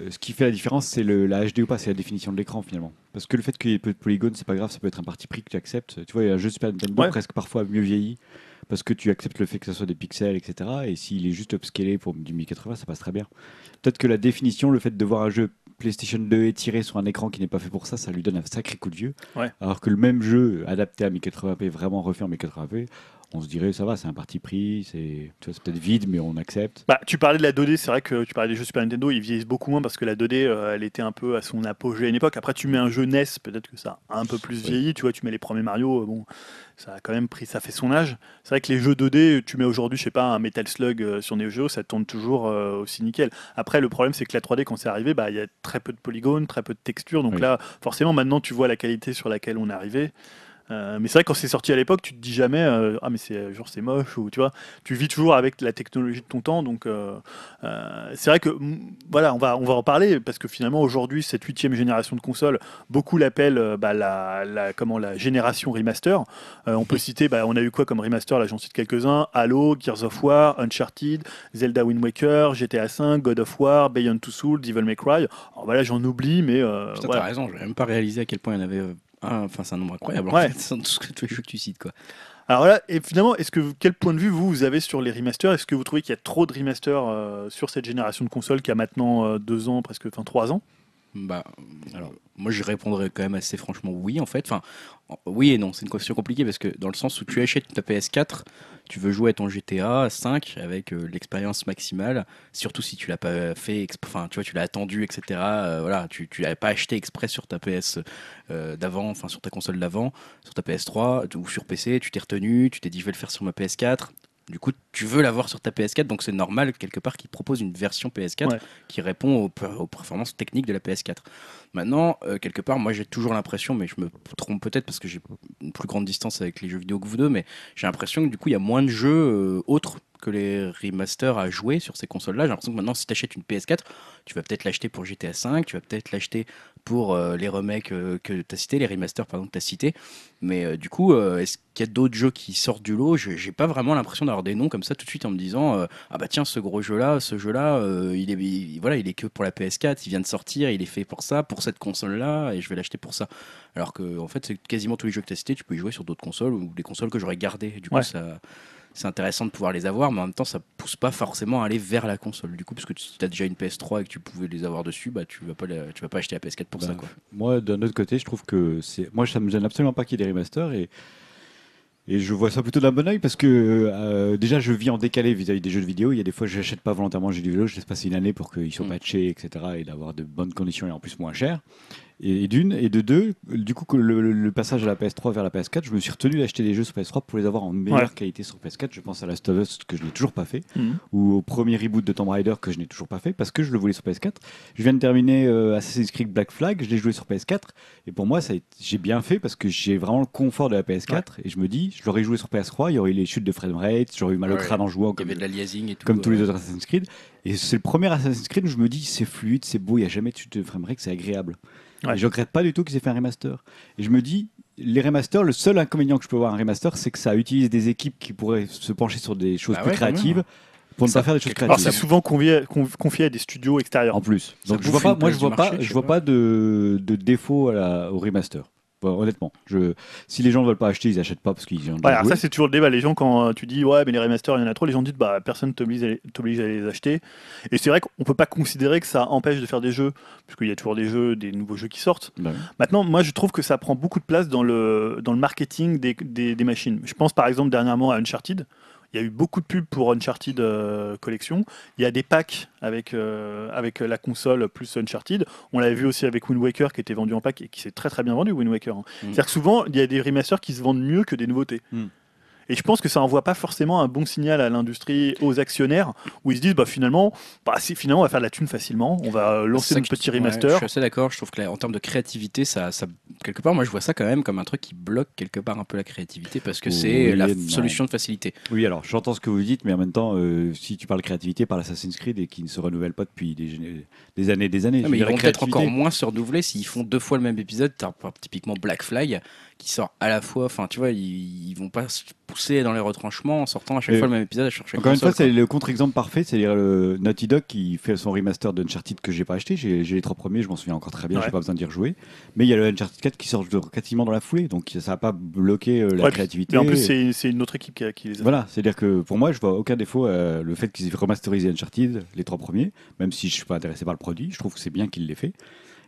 euh, ce qui fait la différence, c'est la HD ou pas, c'est la définition de l'écran finalement. Parce que le fait qu'il y ait peu de polygones, c'est pas grave, ça peut être un parti pris que tu acceptes. Tu vois, il y a un jeu Super Nintendo
Ouais.
presque parfois mieux vieilli, parce que tu acceptes le fait que ce soit des pixels, etc. Et s'il est juste upscalé pour du 1080, ça passe très bien. Peut-être que la définition, le fait de voir un jeu PlayStation 2 étiré sur un écran qui n'est pas fait pour ça, ça lui donne un sacré coup de vieux.
Ouais.
Alors que le même jeu adapté à 1080p, vraiment refait en 1080p, on se dirait ça va, c'est un parti pris, c'est peut-être vide, mais on accepte.
Bah, tu parlais de la 2D, c'est vrai que tu parlais des jeux Super Nintendo, ils vieillissent beaucoup moins parce que la 2D, euh, elle était un peu à son apogée à une époque. Après, tu mets un jeu NES, peut-être que ça a un peu plus vieilli. Tu vois, tu mets les premiers Mario, euh, bon, ça a quand même pris, ça fait son âge. C'est vrai que les jeux 2D, tu mets aujourd'hui, je sais pas, un Metal Slug euh, sur Neo Geo, ça tourne toujours euh, aussi nickel. Après, le problème, c'est que la 3D, quand c'est arrivé, bah, il y a très peu de polygones, très peu de textures. Donc
Oui.
là, forcément, maintenant, tu vois la qualité sur laquelle on est arrivé. Euh, mais c'est vrai que quand c'est sorti à l'époque, tu te dis jamais euh, ah mais c'est genre c'est moche ou tu vois, tu vis toujours avec la technologie de ton temps. Donc euh, c'est vrai que voilà, on va on va en parler parce que finalement aujourd'hui cette huitième génération de consoles, beaucoup l'appellent bah, la, la comment la génération remaster. On peut citer, bah, on a eu quoi comme remaster là, j'en cite quelques-uns Halo, Gears of War, Uncharted, Zelda Wind Waker, GTA 5, God of War, Beyond Two Souls, Devil May Cry. Alors voilà, j'en oublie, mais
Putain,
voilà.
t'as raison, j'avais même pas réalisé à quel point il y en avait. Euh, un. Enfin, c'est un nombre incroyable. en fait, tout ce que- tous les jeux que tu cites, quoi.
Alors là, et finalement, est-ce que quel point de vue vous, vous avez sur les remasters? Est-ce que vous trouvez qu'il y a trop de remasters euh, sur cette génération de consoles qui a maintenant euh, deux ans, presque, enfin trois ans?
Bah, alors, moi, je répondrais quand même assez franchement oui, en fait. Enfin, oui et non, c'est une question compliquée parce que dans le sens où tu achètes ta PS4, tu veux jouer à ton GTA 5 avec euh, l'expérience maximale, surtout si tu l'as pas fait, enfin, tu vois, tu l'as attendu, etc. euh, voilà, tu, tu l'avais pas acheté exprès sur ta PS euh, d'avant, enfin, sur ta console d'avant, sur ta PS3 ou sur PC, tu t'es retenu, tu t'es dit, je vais le faire sur ma PS4. Du coup, tu veux l'avoir sur ta PS4, donc c'est normal quelque part qu'ils proposent une version PS4
Ouais.
qui répond aux performances techniques de la PS4. Maintenant, euh, quelque part, moi j'ai toujours l'impression, mais je me trompe peut-être parce que j'ai une plus grande distance avec les jeux vidéo que vous deux, mais j'ai l'impression que du coup il y a moins de jeux euh, autres que les remasters à jouer sur ces consoles-là. J'ai l'impression que maintenant, si tu achètes une PS4, tu vas peut-être l'acheter pour GTA V, tu vas peut-être l'acheter pour euh, les remakes euh, que tu as cités, les remasters pardon, que tu as cités. Mais euh, du coup, est-ce qu'il y a d'autres jeux qui sortent du lot? Je- J'ai pas vraiment l'impression d'avoir des noms comme ça tout de suite en me disant Ah bah tiens, ce gros jeu-là, ce jeu-là, il, est, il- voilà, il est que pour la PS4, il vient de sortir, il est fait pour ça, pour cette console-là, et je vais l'acheter pour ça. Alors que en fait, c'est quasiment tous les jeux que tu as cités, tu peux y jouer sur d'autres consoles ou des consoles que j'aurais gardées. Du coup,
Ouais.
ça c'est intéressant de pouvoir les avoir, mais en même temps, ça pousse pas forcément à aller vers la console. Du coup, parce que si tu as déjà une PS3 et que tu pouvais les avoir dessus, bah tu vas pas la- tu vas pas acheter la PS4 pour
Bah,
ça quoi.
Moi, d'un autre côté, je trouve que c'est. Moi, ça me gêne absolument pas qu'il y ait des remasters et. Et je vois ça plutôt d'un bon oeil parce que euh, déjà je vis en décalé vis-à-vis des jeux de vidéo. Il y a des fois je n'achète pas volontairement un jeu vidéo, je laisse passer une année pour qu'ils soient
Mm.
patchés, etc. et d'avoir de bonnes conditions et en plus moins cher. Et, et d'une, et de deux, du coup que le, le- le passage à la PS3 vers la PS4, je me suis retenu d'acheter des jeux sur PS3 pour les avoir en meilleure
Ouais.
qualité sur PS4. Je pense à Last of Us que je n'ai toujours pas fait
Mhm.
ou au premier reboot de Tomb Raider que je n'ai toujours pas fait parce que je le voulais sur PS4. Je viens de terminer euh, Assassin's Creed Black Flag, je l'ai joué sur PS4 et pour moi j'ai bien fait parce que j'ai vraiment le confort de la PS4 et je me dis je l'aurais joué sur PS3, il y aurait eu les chutes de framerate, j'aurais eu mal au
Ouais.
crâne en jouant
Il y
comme,
avait de l'aliasing et tout.
comme tous les autres Assassin's Creed et c'est le premier Assassin's Creed où je me dis c'est fluide, c'est beau, il n'y a jamais de chute de framerate, c'est agréable.
Ouais.
Et je regrette pas du tout qu'ils aient fait un remaster. Et je me dis les remasters, le seul inconvénient que je peux voir à un remaster, c'est que ça utilise des équipes qui pourraient se pencher sur des choses
Bah
plus
ouais,
créatives pour ne pas faire des choses créatives.
c'est souvent confié, conf- confié à des studios extérieurs.
En plus. Donc je vois pas, moi je vois pas,
je
vois
pas.
pas de, de défaut à la- au remaster. Bon, honnêtement, je, si les gens ne veulent pas acheter, ils achètent pas parce qu'ils ont joué.
ça c'est toujours le débat. Les gens quand tu dis ouais mais les remasters il y en a trop, les gens disent bah personne les- t'oblige à les acheter. Et c'est vrai qu'on peut pas considérer que ça empêche de faire des jeux, puisqu'il y a toujours des jeux, des nouveaux jeux qui sortent.
Bah oui.
Maintenant, moi, je trouve que ça prend beaucoup de place dans le, dans le marketing des, des, des machines. Je pense par exemple dernièrement à Uncharted. Il y a eu beaucoup de pubs pour Uncharted euh, Collection. Il y a des packs avec, euh, avec la console plus Uncharted. On l'avait vu aussi avec Wind Waker qui était vendu en pack et qui s'est très très bien vendu, Wind Waker. hein.
Mm.
C'est-à-dire que souvent, il y a des remasters qui se vendent mieux que des nouveautés.
Mm.
Et je pense que ça envoie pas forcément un bon signal à l'industrie, aux actionnaires, où ils se disent bah finalement, bah, si, finalement on va faire de la thune facilement, on va lancer notre
que
petit
ouais,
remaster.
je suis assez d'accord. Je trouve que là, en termes de créativité, ça, ça, quelque part, moi, je vois ça quand même comme un truc qui bloque quelque part un peu la créativité parce que c'est
Oui
la
non.
solution de facilité.
Oui, alors j'entends ce que vous dites, mais en même temps, euh, si tu parles créativité, par Assassin's Creed et qui ne se renouvelle pas depuis des, des années et des années.
Non,
Je
mais ils vont peut-être encore moins se renouveler s'ils font deux fois le même épisode. Typiquement Black Flag qui sort à la fois. Enfin, tu vois, ils, ils vont pas se pousser dans les retranchements en sortant à chaque
Et
fois le même épisode à chercher
Encore une fois, c'est le contre-exemple parfait, c'est-à-dire le Naughty Dog qui fait son remaster d'Uncharted que j'ai pas acheté. J'ai les trois premiers, je m'en souviens encore très bien,
Ouais.
j'ai pas besoin d'y rejouer. Mais il y a le Uncharted 4 qui sort de- quasiment dans la foulée, donc ça n'a pas bloqué euh, la
Ouais,
créativité.
Et en plus, c'est c'est une autre équipe qui, a- qui les a.
Voilà, c'est-à-dire que pour moi, je vois aucun défaut euh, le fait qu'ils aient remasterisé Uncharted, les trois premiers, même si je suis pas intéressé par le produit, je trouve que c'est bien qu'il l'ait fait.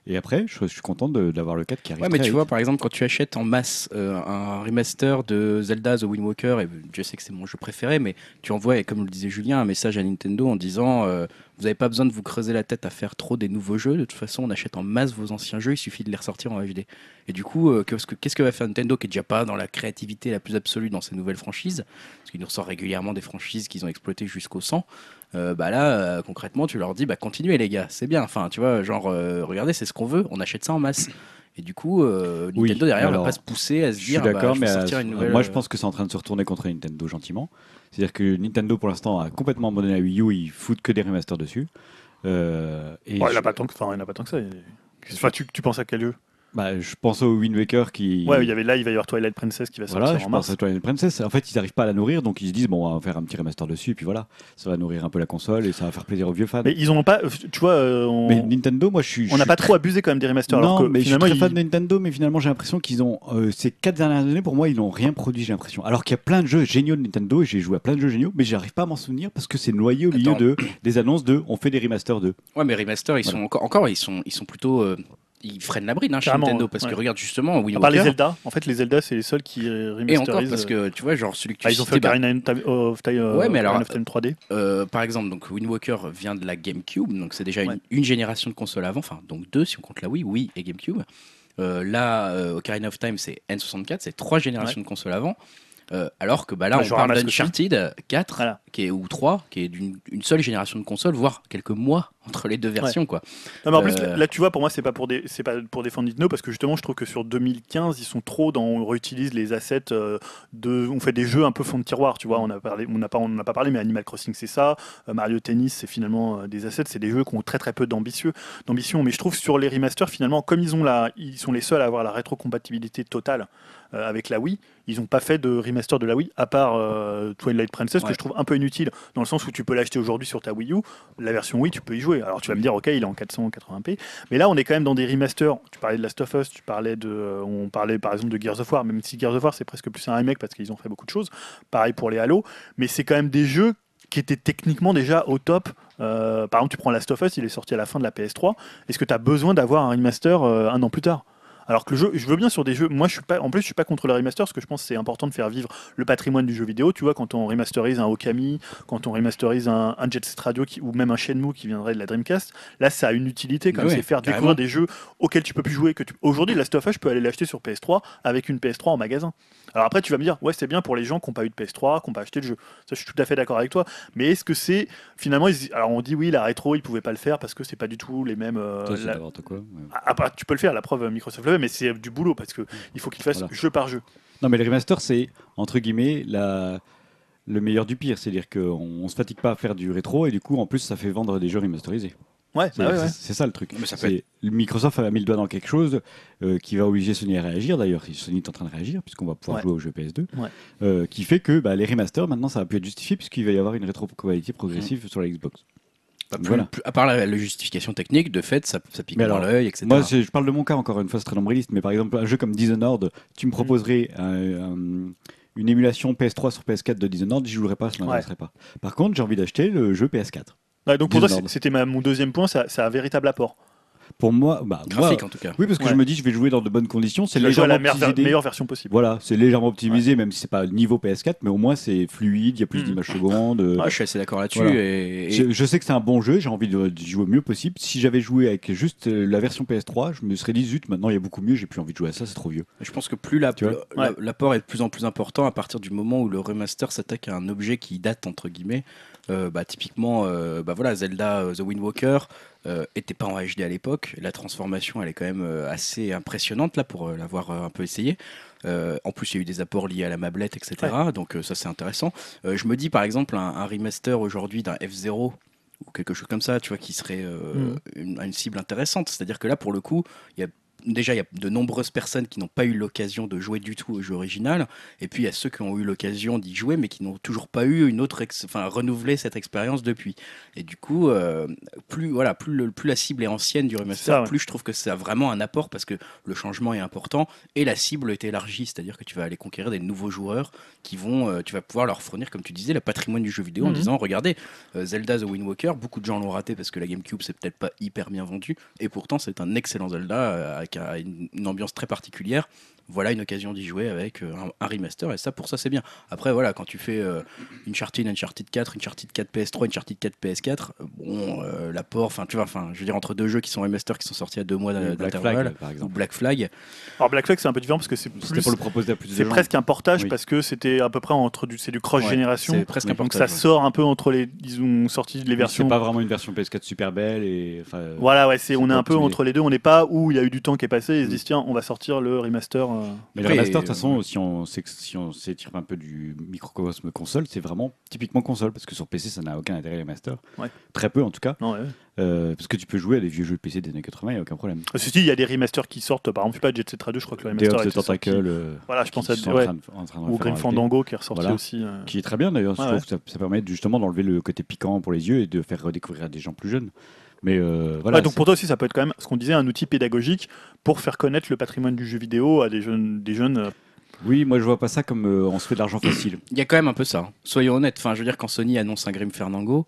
Et après, je, je suis content de- d'avoir le 4 qui arrive.
Ouais, mais tu
vite.
vois, par exemple, quand tu achètes en masse euh, un remaster de Zelda The Wind Walker, et je sais que c'est mon jeu préféré, mais tu envoies, et comme le disait Julien, un message à Nintendo en disant euh, Vous n'avez pas besoin de vous creuser la tête à faire trop des nouveaux jeux, de toute façon, on achète en masse vos anciens jeux, il suffit de les ressortir en HD. Et du coup, euh, qu'est-ce que, va faire Nintendo qui est déjà pas dans la créativité la plus absolue dans ces nouvelles franchises Parce qu'ils nous ressortent régulièrement des franchises qu'ils ont exploitées jusqu'au 100. Euh, bah là, euh, concrètement, tu leur dis bah continuez les gars, c'est bien. Enfin, tu vois, genre, euh, regardez, c'est ce qu'on veut, on achète ça en masse. Et du coup, euh,
Oui,
Nintendo derrière
alors,
va pas se pousser à se
Je suis
dire bah,
d'accord,
je
mais euh,
sortir une nouvelle.
moi je pense que c'est en train de se retourner contre Nintendo gentiment. C'est-à-dire que Nintendo pour l'instant a complètement abandonné la Wii U, ils foutent que des remasters dessus. Euh, et
Ouais, il
je,
n'a pas tant que, enfin, il n'a pas tant que ça. Enfin, tu, tu penses à quel jeu?
Bah, je pense au Wind Waker qui.
Ouais, il y avait là, il va y avoir Twilight Princess qui va sortir
Voilà, je
en
pense
mars.
à Twilight Princess. En fait, ils n'arrivent pas à la nourrir, donc ils se disent bon, on va faire un petit remaster dessus, et puis voilà, ça va nourrir un peu la console et ça va faire plaisir aux vieux fans.
Mais ils en ont pas. Tu vois, euh, on
Mais Nintendo, moi je suis.
on n'a pas trop abusé quand même des remasters.
Non,
alors que
mais je suis
finalement,
très
ils-
fan de Nintendo, mais finalement j'ai l'impression qu'ils ont euh, ces quatre dernières années pour moi ils n'ont rien produit, j'ai l'impression. Alors qu'il y a plein de jeux géniaux de Nintendo et j'ai joué à plein de jeux géniaux, mais j'arrive pas à m'en souvenir parce que c'est noyé au milieu
Attends.
de des annonces de on fait des remasters de.
Ouais, mais remaster, ils
Voilà.
sont encore, encore, ils sont, ils sont plutôt, euh, ils freinent la bride hein, chez
Carrément,
Nintendo
ouais.
parce que
Ouais.
regarde justement Wind
à part les. Zelda, en fait, les Zelda, c'est les seuls qui euh,
Et encore
remasterisent.
parce que tu vois, genre celui que tu
Ah, ils ont fait
bah,
Ocarina of Time- of Time euh,
Ouais, mais alors-
of Time 3D.
Euh, par exemple, donc Wind Walker vient de la GameCube, donc c'est déjà
Ouais.
une, une génération de consoles avant, enfin donc deux si on compte la Wii, Wii et GameCube. Euh, là, euh, Ocarina of Time c'est N64, c'est trois générations de consoles avant. Euh, alors que bah, là, on
Majora's
parle d'Uncharted 4
Voilà.
Qui est, ou 3, qui est d'une une seule génération de consoles, voire quelques mois entre les deux versions. Quoi.
Non, mais en plus,
Euh,
là, là, tu vois, pour moi, c'est pas pour des, c'est pas pour défendre Nintendo parce que justement, je trouve que sur 2015, ils sont trop dans, on réutilise les assets euh, de, on fait des jeux un peu fond de tiroir, tu vois. On a parlé, on n'a pas, on n'a pas parlé, mais Animal Crossing, c'est ça. Euh, Mario Tennis, c'est finalement des assets, c'est des jeux qui ont très très peu d'ambitieux, d'ambition. Mais je trouve sur les remasters, finalement, comme ils ont la, ils sont les seuls à avoir la rétrocompatibilité totale avec la Wii, ils n'ont pas fait de remaster de la Wii à part euh, Twilight Princess
Ouais.
que je trouve un peu dans le sens où tu peux l'acheter aujourd'hui sur ta Wii U, la version Wii, tu peux y jouer. Alors tu vas me dire, ok, il est en 480p, mais là on est quand même dans des remasters. Tu parlais de Last of Us, tu parlais de, euh, on parlait par exemple de Gears of War, même si Gears of War c'est presque plus un remake parce qu'ils ont fait beaucoup de choses. Pareil pour les Halo, mais c'est quand même des jeux qui étaient techniquement déjà au top. Euh, par exemple, tu prends Last of Us, il est sorti à la fin de la PS3. Est-ce que tu as besoin d'avoir un remaster euh, un an plus tard? Alors que le jeu, je veux bien sur des jeux. Moi, je suis pas. En plus, je suis pas contre le remaster parce que je pense que c'est important de faire vivre le patrimoine du jeu vidéo. Tu vois, quand on remasterise un Okami, quand on remasterise un, un Jet Set Radio qui- ou même un Shenmue qui viendrait de la Dreamcast, là, ça a une utilité quand c'est faire
carrément.
découvrir des jeux auxquels tu peux plus jouer. Que tu... Aujourd'hui, Last of Us, je peux aller l'acheter sur PS3 avec une PS3 en magasin. Alors après, tu vas me dire, ouais, c'est bien pour les gens qui n'ont pas eu de PS3, qui n'ont pas acheté le jeu. Ça, je suis tout à fait d'accord avec toi. Mais est-ce que c'est finalement, ils- alors on dit oui, la rétro, ils pouvaient pas le faire parce que c'est pas du tout les mêmes. euh,
c'est
la-
quoi. ouais.
ah, ah, bah, tu peux le faire, la preuve, Microsoft mais c'est du boulot parce que il faut qu'il fasse
Voilà.
jeu par jeu.
Non, mais le remaster, c'est entre guillemets la... le meilleur du pire. C'est-à-dire qu'on on se fatigue pas à faire du rétro et du coup, en plus, ça fait vendre des jeux remasterisés.
Ouais,
C'est
bah ouais, ouais.
ça le truc.
Mais ça peut
Microsoft a mis le doigt dans quelque chose euh, qui va obliger Sony à réagir. D'ailleurs, Sony est en train de réagir puisqu'on va pouvoir
Ouais.
jouer aux jeux PS2.
Ouais.
Euh, qui fait que bah, les remasters, maintenant, ça va plus être justifié puisqu'il va y avoir une rétrocompatibilité progressive sur la Xbox.
Pas plus-
Voilà.
plus- à part la, la justification technique, de fait, ça, ça pique
Mais
dans l'œil, etc.
Moi, c'est- je parle de mon cas encore une fois, c'est très nombriliste, mais par exemple, un jeu comme Dishonored, tu me
Mm.
proposerais un- un- une émulation PS3 sur PS4 de Dishonored, j'y jouerais pas, ça ne m'intéresserait pas. Par contre, j'ai envie d'acheter le jeu PS4.
Ouais, donc pour toi,
Dishonored.
c'est- c'était mon deuxième point, a un véritable apport.
Pour moi, bah, moi-
Graphique en tout cas.
oui, parce que
Ouais.
je me dis, je vais jouer dans de bonnes conditions. C'est
à la
légèrement
meilleure,
optimisé.
meilleure version possible.
Voilà, c'est légèrement optimisé, même si c'est pas niveau PS4, mais au moins c'est fluide, il y a plus
Mm.
d'images secondes. euh,
Ouais, je suis assez d'accord là-dessus.
Voilà.
Et, et-
Je, je sais que c'est un bon jeu, j'ai envie de, de jouer au mieux possible. Si j'avais joué avec juste euh, la version PS3, je me serais dit zut, maintenant il y a beaucoup mieux, j'ai plus envie de jouer à ça, c'est trop vieux.
Je pense que plus la-
Tu vois
la-
Ouais.
l'apport est de plus en plus important à partir du moment où le remaster s'attaque à un objet qui date entre guillemets. Euh, bah, typiquement, euh, bah voilà, Zelda euh, The Wind Walker était pas en HD à l'époque. La transformation, elle est quand même assez impressionnante là pour l'avoir un peu essayé. Euh, en plus, il y a eu des apports liés à la mablette, etc. Donc euh, ça, c'est intéressant. Euh, je me dis par exemple un, un remaster aujourd'hui d'un F0 ou quelque chose comme ça, tu vois, qui serait euh, une, une cible intéressante. C'est-à-dire que là, pour le coup, il y a déjà il y a de nombreuses personnes qui n'ont pas eu l'occasion de jouer du tout au jeu original, et puis il y a ceux qui ont eu l'occasion d'y jouer, mais qui n'ont toujours pas eu une autre, enfin renouvelé cette expérience depuis. Et du coup, euh, plus voilà, plus, le- plus la cible est ancienne du remaster,
Ça, ouais.
plus je trouve que ça a vraiment un apport parce que le changement est important et la cible est élargie, c'est-à-dire que tu vas aller conquérir des nouveaux joueurs qui vont, euh, tu vas pouvoir leur fournir, comme tu disais, le patrimoine du jeu vidéo en
Mhm.
disant, regardez, euh, Zelda The Wind Walker, beaucoup de gens l'ont raté parce que la GameCube c'est peut-être pas hyper bien vendu, et pourtant c'est un excellent Zelda une, une ambiance très particulière. Voilà une occasion d'y jouer avec euh, un, un remaster, et ça pour ça c'est bien. Après voilà, quand tu fais euh, Uncharted, Uncharted 4, Uncharted 4 PS3, Uncharted 4 PS4, euh, bon, euh, l'apport, enfin tu vois, enfin je veux dire entre deux jeux qui sont remaster qui sont sortis à deux mois
Black
d'intervalle,
Flag, par
ou
exemple.
Black Flag,
Alors Black Flag c'est un peu différent parce que c'est plus-
pour le proposer à plus de
c'est presque un portage
Oui.
parce que c'était à peu près entre du c'est du cross
Ouais,
génération.
c'est presque un
Donc ça
ouais.
sort un peu entre les ils ont sorti les versions
C'est pas vraiment une version PS4 super belle et
Voilà, ouais, c'est, on est un peu entre les deux. On n'est pas où il y a eu du temps qui est passé. Ils se disent, tiens, on va sortir le remaster. Euh.
Mais le remaster, de toute
euh,
façon, si on s'ex- si on s'étire un peu du microcosme console, c'est vraiment typiquement console, parce que sur PC, ça n'a aucun intérêt les remaster.
Ouais.
Très peu en tout cas,
Non, ouais.
euh, parce que tu peux jouer à des vieux jeux de PC des années 80, il n'y a aucun problème.
Ceci il y a des remasters qui sortent. Par exemple, je sais pas, Jet Set 2, je crois que le
Day
remaster
of the. Tentacle, euh,
Voilà, je pense à ouais.
en train de- en train de
ou Grim Fandango qui est ressorti
Voilà.
aussi. euh.
Qui est très bien d'ailleurs, je
Ouais,
trouve que ça, ça permet justement d'enlever le côté piquant pour les yeux et de faire redécouvrir à des gens plus jeunes. Mais euh, voilà.
Ouais, donc pour toi aussi, ça peut être quand même, ce qu'on disait, un outil pédagogique pour faire connaître le patrimoine du jeu vidéo à des jeunes. Des jeunes euh,
Oui, moi je vois pas ça comme euh, on se fait de l'argent facile.
Il y a quand même un peu ça. hein. Soyons honnêtes. Enfin, je veux dire, quand Sony annonce un Grim Fernando,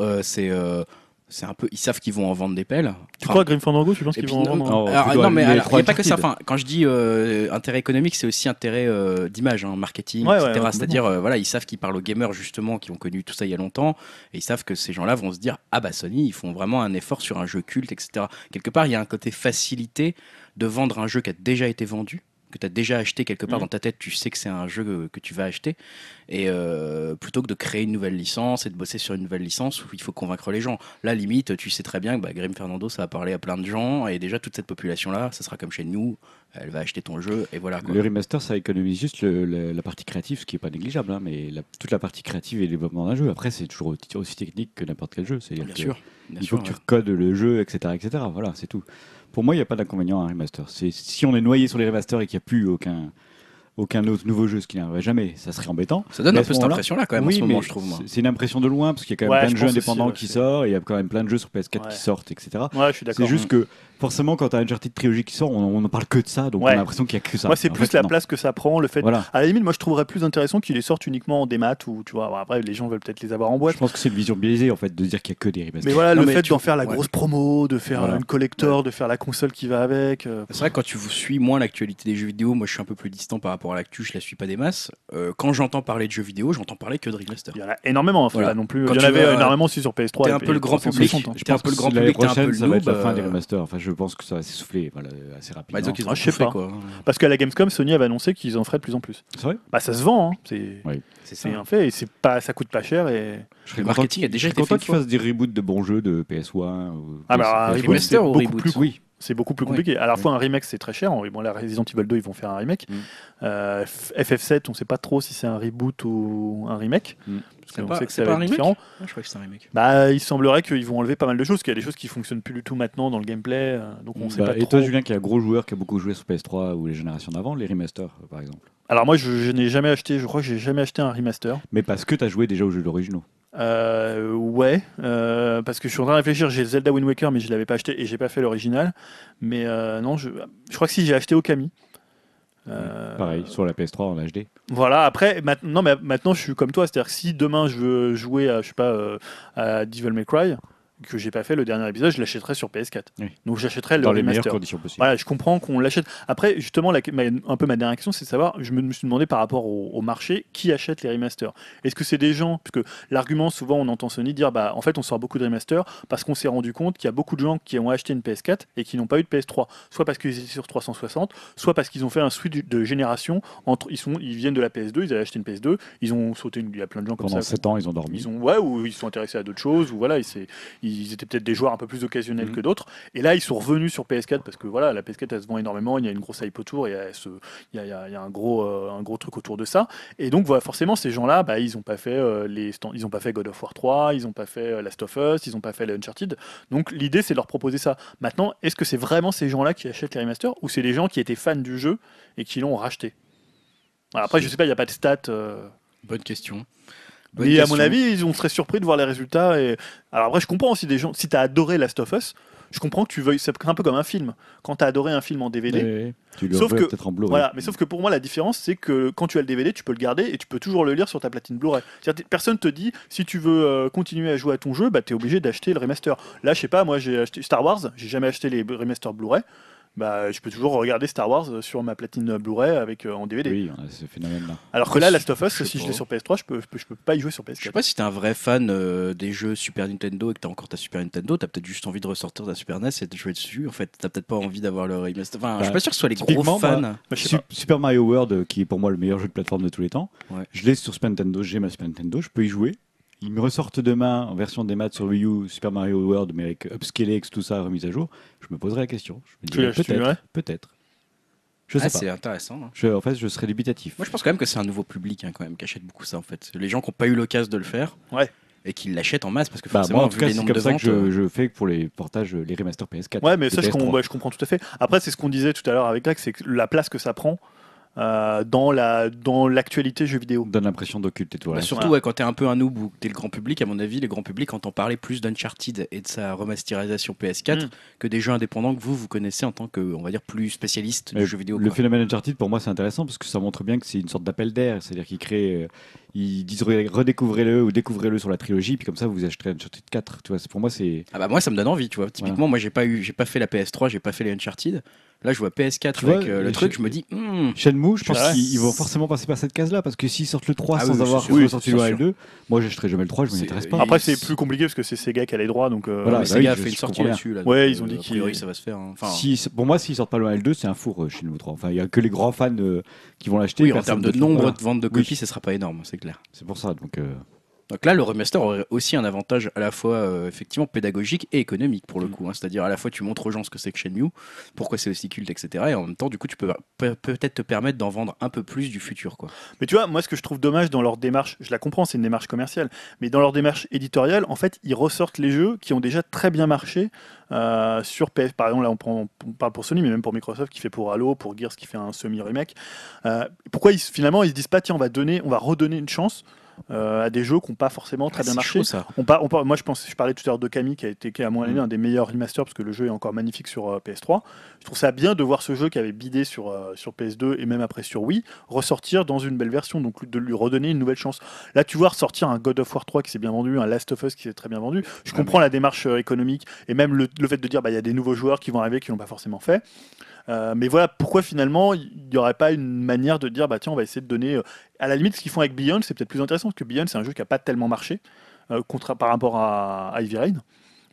euh, c'est euh, c'est un peu. Ils savent qu'ils vont en vendre des pelles.
Tu
Enfin,
crois Grim Fandango Tu penses qu'ils vont en vendre
non,
alors, mais il n'y a pas que ça. Enfin, quand je dis euh, intérêt économique, c'est aussi intérêt euh, d'image, hein, marketing,
Ouais, ouais,
etc.
ouais,
C'est-à-dire, euh, voilà, ils savent qu'ils parlent aux gamers justement, qui ont connu tout ça il y a longtemps, et ils savent que ces gens-là vont se dire, ah bah Sony, ils font vraiment un effort sur un jeu culte, etc. Quelque part, il y a un côté facilité de vendre un jeu qui a déjà été vendu que tu as déjà acheté quelque part
Mhm.
dans ta tête, tu sais que c'est un jeu que, tu vas acheter, et euh, plutôt que de créer une nouvelle licence et de bosser sur une nouvelle licence où il faut convaincre les gens. Là, limite, tu sais très bien que bah, Grim Fernando, ça va parler à plein de gens, et déjà toute cette population-là, ça sera comme chez nous, elle va acheter ton jeu, et voilà. Quoi.
Le remaster, ça économise juste le- le- la partie créative, ce qui est pas négligeable, hein, mais la- toute la partie créative et le développement d'un jeu. Après, c'est toujours au- aussi technique que n'importe quel jeu. C'est-à-dire
Bien
que
sûr. Bien
il
sûr,
faut que tu recodes le jeu, etc., etc. Voilà, c'est tout. Pour moi, il n'y a pas d'inconvénient à un remaster. C'est si on est noyé sur les remasters et qu'il n'y a plus aucun aucun autre nouveau jeu, ce qui n'arriverait jamais, ça serait embêtant.
Ça donne
Mais
un peu cette impression-là quand même
oui,
en ce moment, je trouve.
C'est- une impression de loin parce qu'il y a quand même
Ouais,
plein de jeux
aussi,
indépendants
ouais,
qui sortent et il y a quand même plein de jeux sur PS4
Ouais.
qui sortent, etc.
Ouais, je suis d'accord.
C'est juste que forcément, quand tu as Uncharted Trilogy qui sort, on ne parle que de ça, donc
Ouais.
on a l'impression qu'il n'y a que ça.
Moi, c'est
En
plus
fait,
la
non.
place que ça prend, le fait.
Voilà.
À la limite, moi, je trouverais plus intéressant qu'il les sorte uniquement en démat ou tu vois. bon, après, les gens veulent peut-être les avoir en boîte.
Je pense que c'est une vision biaisée en fait de dire qu'il n'y a que des remasters.
Mais voilà,
Non,
le
mais
fait
tu-
d'en faire la
ouais.
grosse promo, de faire
Voilà.
une collector, de faire la console qui va avec. euh,
C'est vrai que quand tu vous suis moins l'actualité des jeux vidéo, moi je suis un peu plus distant par rapport à l'actu, je la suis pas des masses. Euh, quand j'entends parler de jeux vidéo, j'entends parler que de remaster.
Il y en a énormément, enfin,
Voilà.
là non plus.
Quand
il y en avait énormément aussi sur PS3.
T'es
et
un peu le grand
360,
public.
hein.
Je
T'es un
pense
peu le grand public, t'es un peu le
la je pense que ça va s'essouffler voilà, assez
Bah,
rapidement.
disons qu'ils
Ah,
ont
je sais
tout fait,
pas.
quoi.
Parce qu'à la Gamescom, Sony avait annoncé qu'ils en feraient de plus en plus.
C'est vrai
Bah, ça se vend, hein. c'est
Ouais.
C'est ça.
c'est un fait, et c'est pas, ça coûte pas cher. Et...
Je serais
Le
content
marketing a
qu'ils-
déjà
je
été
serais content
fait
qu'ils
une
fassent des reboots de bons jeux de PS1. Ou
Ah, bah, un
PS1.
reboot,
remaster
c'est
ou
beaucoup
reboot
plus
Oui,
C'est beaucoup plus
Ouais.
compliqué. À la fois, un remake, c'est très cher. Bon, là, Resident Evil 2, ils vont faire un remake.
Mm.
Euh, F- FF7, on sait pas trop si c'est un reboot ou un remake.
Mm.
Parce
C'est
qu'on sait que ça va être différent.
Ah, je crois que c'est un remake.
Bah, il semblerait qu'ils vont enlever pas mal de choses, qu'il y a des choses qui fonctionnent plus du tout maintenant dans le gameplay. euh, donc on sait
Bah,
pas
et
trop.
toi, Julien, qui est un gros joueur, qui a beaucoup joué sur PS3 ou les générations d'avant, les remasters, euh, par exemple.
Alors moi, je, je n'ai jamais acheté. Je crois que j'ai jamais acheté un remaster.
Mais parce que tu as joué déjà aux jeux originaux.
Euh, ouais, euh, parce que je suis en train de réfléchir. J'ai Zelda Wind Waker, mais je l'avais pas acheté et j'ai pas fait l'original. Mais euh, non, je, je crois que si j'ai acheté Okami. Euh,
Pareil, sur la PS3 en HD.
Voilà, après, maintenant, mais maintenant je suis comme toi, c'est-à-dire que si demain je veux jouer à, je sais pas, euh, à Devil May Cry, que j'ai pas fait le dernier épisode, je l'achèterais sur PS4.
Oui.
Donc j'achèterais le
Dans les meilleures conditions possibles.
Voilà, je comprends qu'on l'achète. Après, justement, la- ma- un peu ma dernière question, c'est de savoir, je me, me suis demandé par rapport au, au marché, qui achète les remasters? Est-ce que c'est des gens, parce que l'argument, souvent, on entend Sony dire, bah, en fait, on sort beaucoup de remasters parce qu'on s'est rendu compte qu'il y a beaucoup de gens qui ont acheté une PS4 et qui n'ont pas eu de PS3, soit parce qu'ils étaient sur 360, soit parce qu'ils ont fait un switch de génération entre, ils sont, ils viennent de la PS2, ils avaient acheté une PS2, ils ont sauté, une, il y a plein de gens comme
Pendant
ça.
7 ans, ils ont dormi.
Ils ont, ouais, ou ils sont intéressés à d'autres choses, ou voilà, ils, ils étaient peut-être des joueurs un peu plus occasionnels
Mhm.
que d'autres. Et là, ils sont revenus sur PS4 parce que voilà, la PS4 elle se vend énormément, il y a une grosse hype autour, et elle se- il y a, il y un gros, euh, un gros truc autour de ça. Et donc voilà, forcément, ces gens-là, bah, ils n'ont pas fait euh, les, ils ont pas fait God of War 3, ils n'ont pas fait euh, Last of Us, ils n'ont pas fait les Uncharted. Donc l'idée, c'est de leur proposer ça. Maintenant, est-ce que c'est vraiment ces gens-là qui achètent les remasters, ou c'est les gens qui étaient fans du jeu et qui l'ont racheté? Alors Après, je sais pas, il n'y a pas de stats. euh,
Bonne question. Bonne
mais à mon avis, ils on serait surpris de voir les résultats. Et... Alors après, je comprends aussi des gens. Si tu as adoré Last of Us, je comprends que tu veuilles. C'est un peu comme un film. Quand tu as adoré un film en DVD.
Tu le
Sauf
veux
que-
peut-être en Blu-ray.
Voilà, mais sauf que pour moi la différence c'est que quand tu as le DVD tu peux le garder et tu peux toujours le lire sur ta platine Blu-ray. Personne te dit si tu veux euh, continuer à jouer à ton jeu, bah tu es obligé d'acheter le remaster. Là je sais pas, moi j'ai acheté Star Wars, j'ai jamais acheté les remasters Blu-ray. Bah, je peux toujours regarder Star Wars euh, sur ma platine Blu-ray avec euh, en DVD.
Oui, on a ce phénomène-là.
Alors que là, Last of Us,
je
si je l'ai sur PS3, je peux, je peux, je peux pas y jouer sur
Je sais
PS4.
pas si t'es un vrai fan euh, des jeux Super Nintendo et que t'as encore ta Super Nintendo, t'as peut-être juste envie de ressortir ta Super NES et de jouer dessus. En fait, t'as peut-être pas envie d'avoir le remaster. Enfin, je suis
Bah,
pas sûr que ce soit les gros fans.
Pas.
Super Mario World, qui est pour moi le meilleur jeu de plateforme de tous les temps,
Ouais.
je l'ai sur Super Nintendo, j'ai ma Super Nintendo, je peux y jouer. Ils me ressortent demain en version des maths sur Wii U Super Mario World, mais avec upscaling, avec tout ça remis à jour. Je me poserai la question. Je me
Tu
dirais
l'as- tu
peut-être, peut-être. Je sais
Ah,
pas.
c'est intéressant. hein.
Je- en fait, je serais dubitatif.
Moi, je pense quand même que c'est un nouveau public hein, quand même qui achète beaucoup ça en fait. Les gens qui n'ont pas eu l'occasion de le faire.
Ouais.
Et qui l'achètent en masse parce que
Bah,
forcément,
moi, en
vu
tout cas,
les
c'est
nombres
comme
de
ça que
ventes,
je,
euh,
je fais pour les portages, les remasters PS4.
Ouais, mais ça, je,
PS3.
com- ouais, je comprends tout à fait. Après, c'est ce qu'on disait tout à l'heure avec Greg, c'est que la place que ça prend euh, dans la dans l'actualité jeu vidéo.
Donne l'impression d'occulter tout le
Bah,
reste.
surtout ouais, quand t'es un peu un noob ou que t'es le grand public, à mon avis, le grand public entend parler plus d'Uncharted et de sa remasterisation PS4
Mm.
que des jeux indépendants que vous, vous connaissez en tant que, on va dire, plus spécialiste
Mais
du jeu vidéo.
Le
quoi.
phénomène Uncharted, pour moi, c'est intéressant parce que ça montre bien que c'est une sorte d'appel d'air. C'est-à-dire qu'ils créent. Euh, ils disent re- redécouvrez-le ou découvrez-le sur la trilogie, puis comme ça, vous achèterez Uncharted 4. Tu vois, pour moi, c'est.
Ah bah moi ça me donne envie, tu vois. Typiquement, moi j'ai pas eu, j'ai pas fait la PS3, j'ai pas fait les Uncharted. Là, je vois PS4
Tu vois,
avec euh, le truc, je me dis, hmm,
Shenmue, je pense
Ouais.
qu'ils ils vont forcément passer par cette case-là parce que s'ils sortent le 3
Ah
sans
oui,
avoir
Oui,
le 1
c'est
et le 2, moi, j'achèterai jamais le 3, je m'y intéresse
il-
pas.
Après, c'est plus compliqué parce que c'est Sega qui a les droits, donc. euh,
Voilà,
Sega a fait une sortie là-dessus. Là,
Ouais, ils ont dit
a priori,
qu'ils-
ça va se faire. hein.
Pour moi, s'ils sortent pas le 1 et le 2, c'est un four euh, Shenmue 3. Enfin, il y a que les grands fans euh, qui vont l'acheter.
oui, en termes de nombre de ventes de
Oui.
copies, ça sera pas énorme, c'est clair.
C'est pour ça. Donc, euh,
Donc là, le remaster aurait aussi un avantage à la fois euh, effectivement pédagogique et économique pour le
Mm.
coup. hein. C'est-à-dire à la fois tu montres aux gens ce que c'est que Shenmue, pourquoi c'est aussi culte, etc. Et en même temps, du coup, tu peux peut- peut-être te permettre d'en vendre un peu plus du futur, quoi.
Mais tu vois, moi, ce que je trouve dommage dans leur démarche, je la comprends, c'est une démarche commerciale, mais dans leur démarche éditoriale, en fait, ils ressortent les jeux qui ont déjà très bien marché euh, sur PS. Par exemple, là, on, prend, on parle pour Sony, mais même pour Microsoft, qui fait pour Halo, pour Gears, qui fait un semi-remake. Euh, pourquoi ils, finalement ils se disent pas, tiens, on va donner, on va redonner une chance euh, à des jeux qui n'ont pas forcément très
Ah,
bien marché
chaud, ça.
on moi, je, pense, je parlais tout à l'heure de Camille, qui a été, qui à mon avis,
Mm.
un des meilleurs remasters, parce que le jeu est encore magnifique sur euh, PS3. Je trouve ça bien de voir ce jeu qui avait bidé sur, euh, sur PS2 et même après sur Wii, ressortir dans une belle version, donc de lui redonner une nouvelle chance. Là, tu vois ressortir un God of War 3 qui s'est bien vendu, un Last of Us qui s'est très bien vendu. Je
Ouais,
comprends la démarche économique et même le, le fait de dire, bah, il y a des nouveaux joueurs qui vont arriver qui l'ont pas forcément fait. Euh, mais voilà, pourquoi finalement il n'y aurait pas une manière de dire, bah tiens, on va essayer de donner. euh, à la limite, ce qu'ils font avec Beyond, c'est peut-être plus intéressant, parce que Beyond, c'est un jeu qui n'a pas tellement marché euh, par rapport à, à Heavy Rain.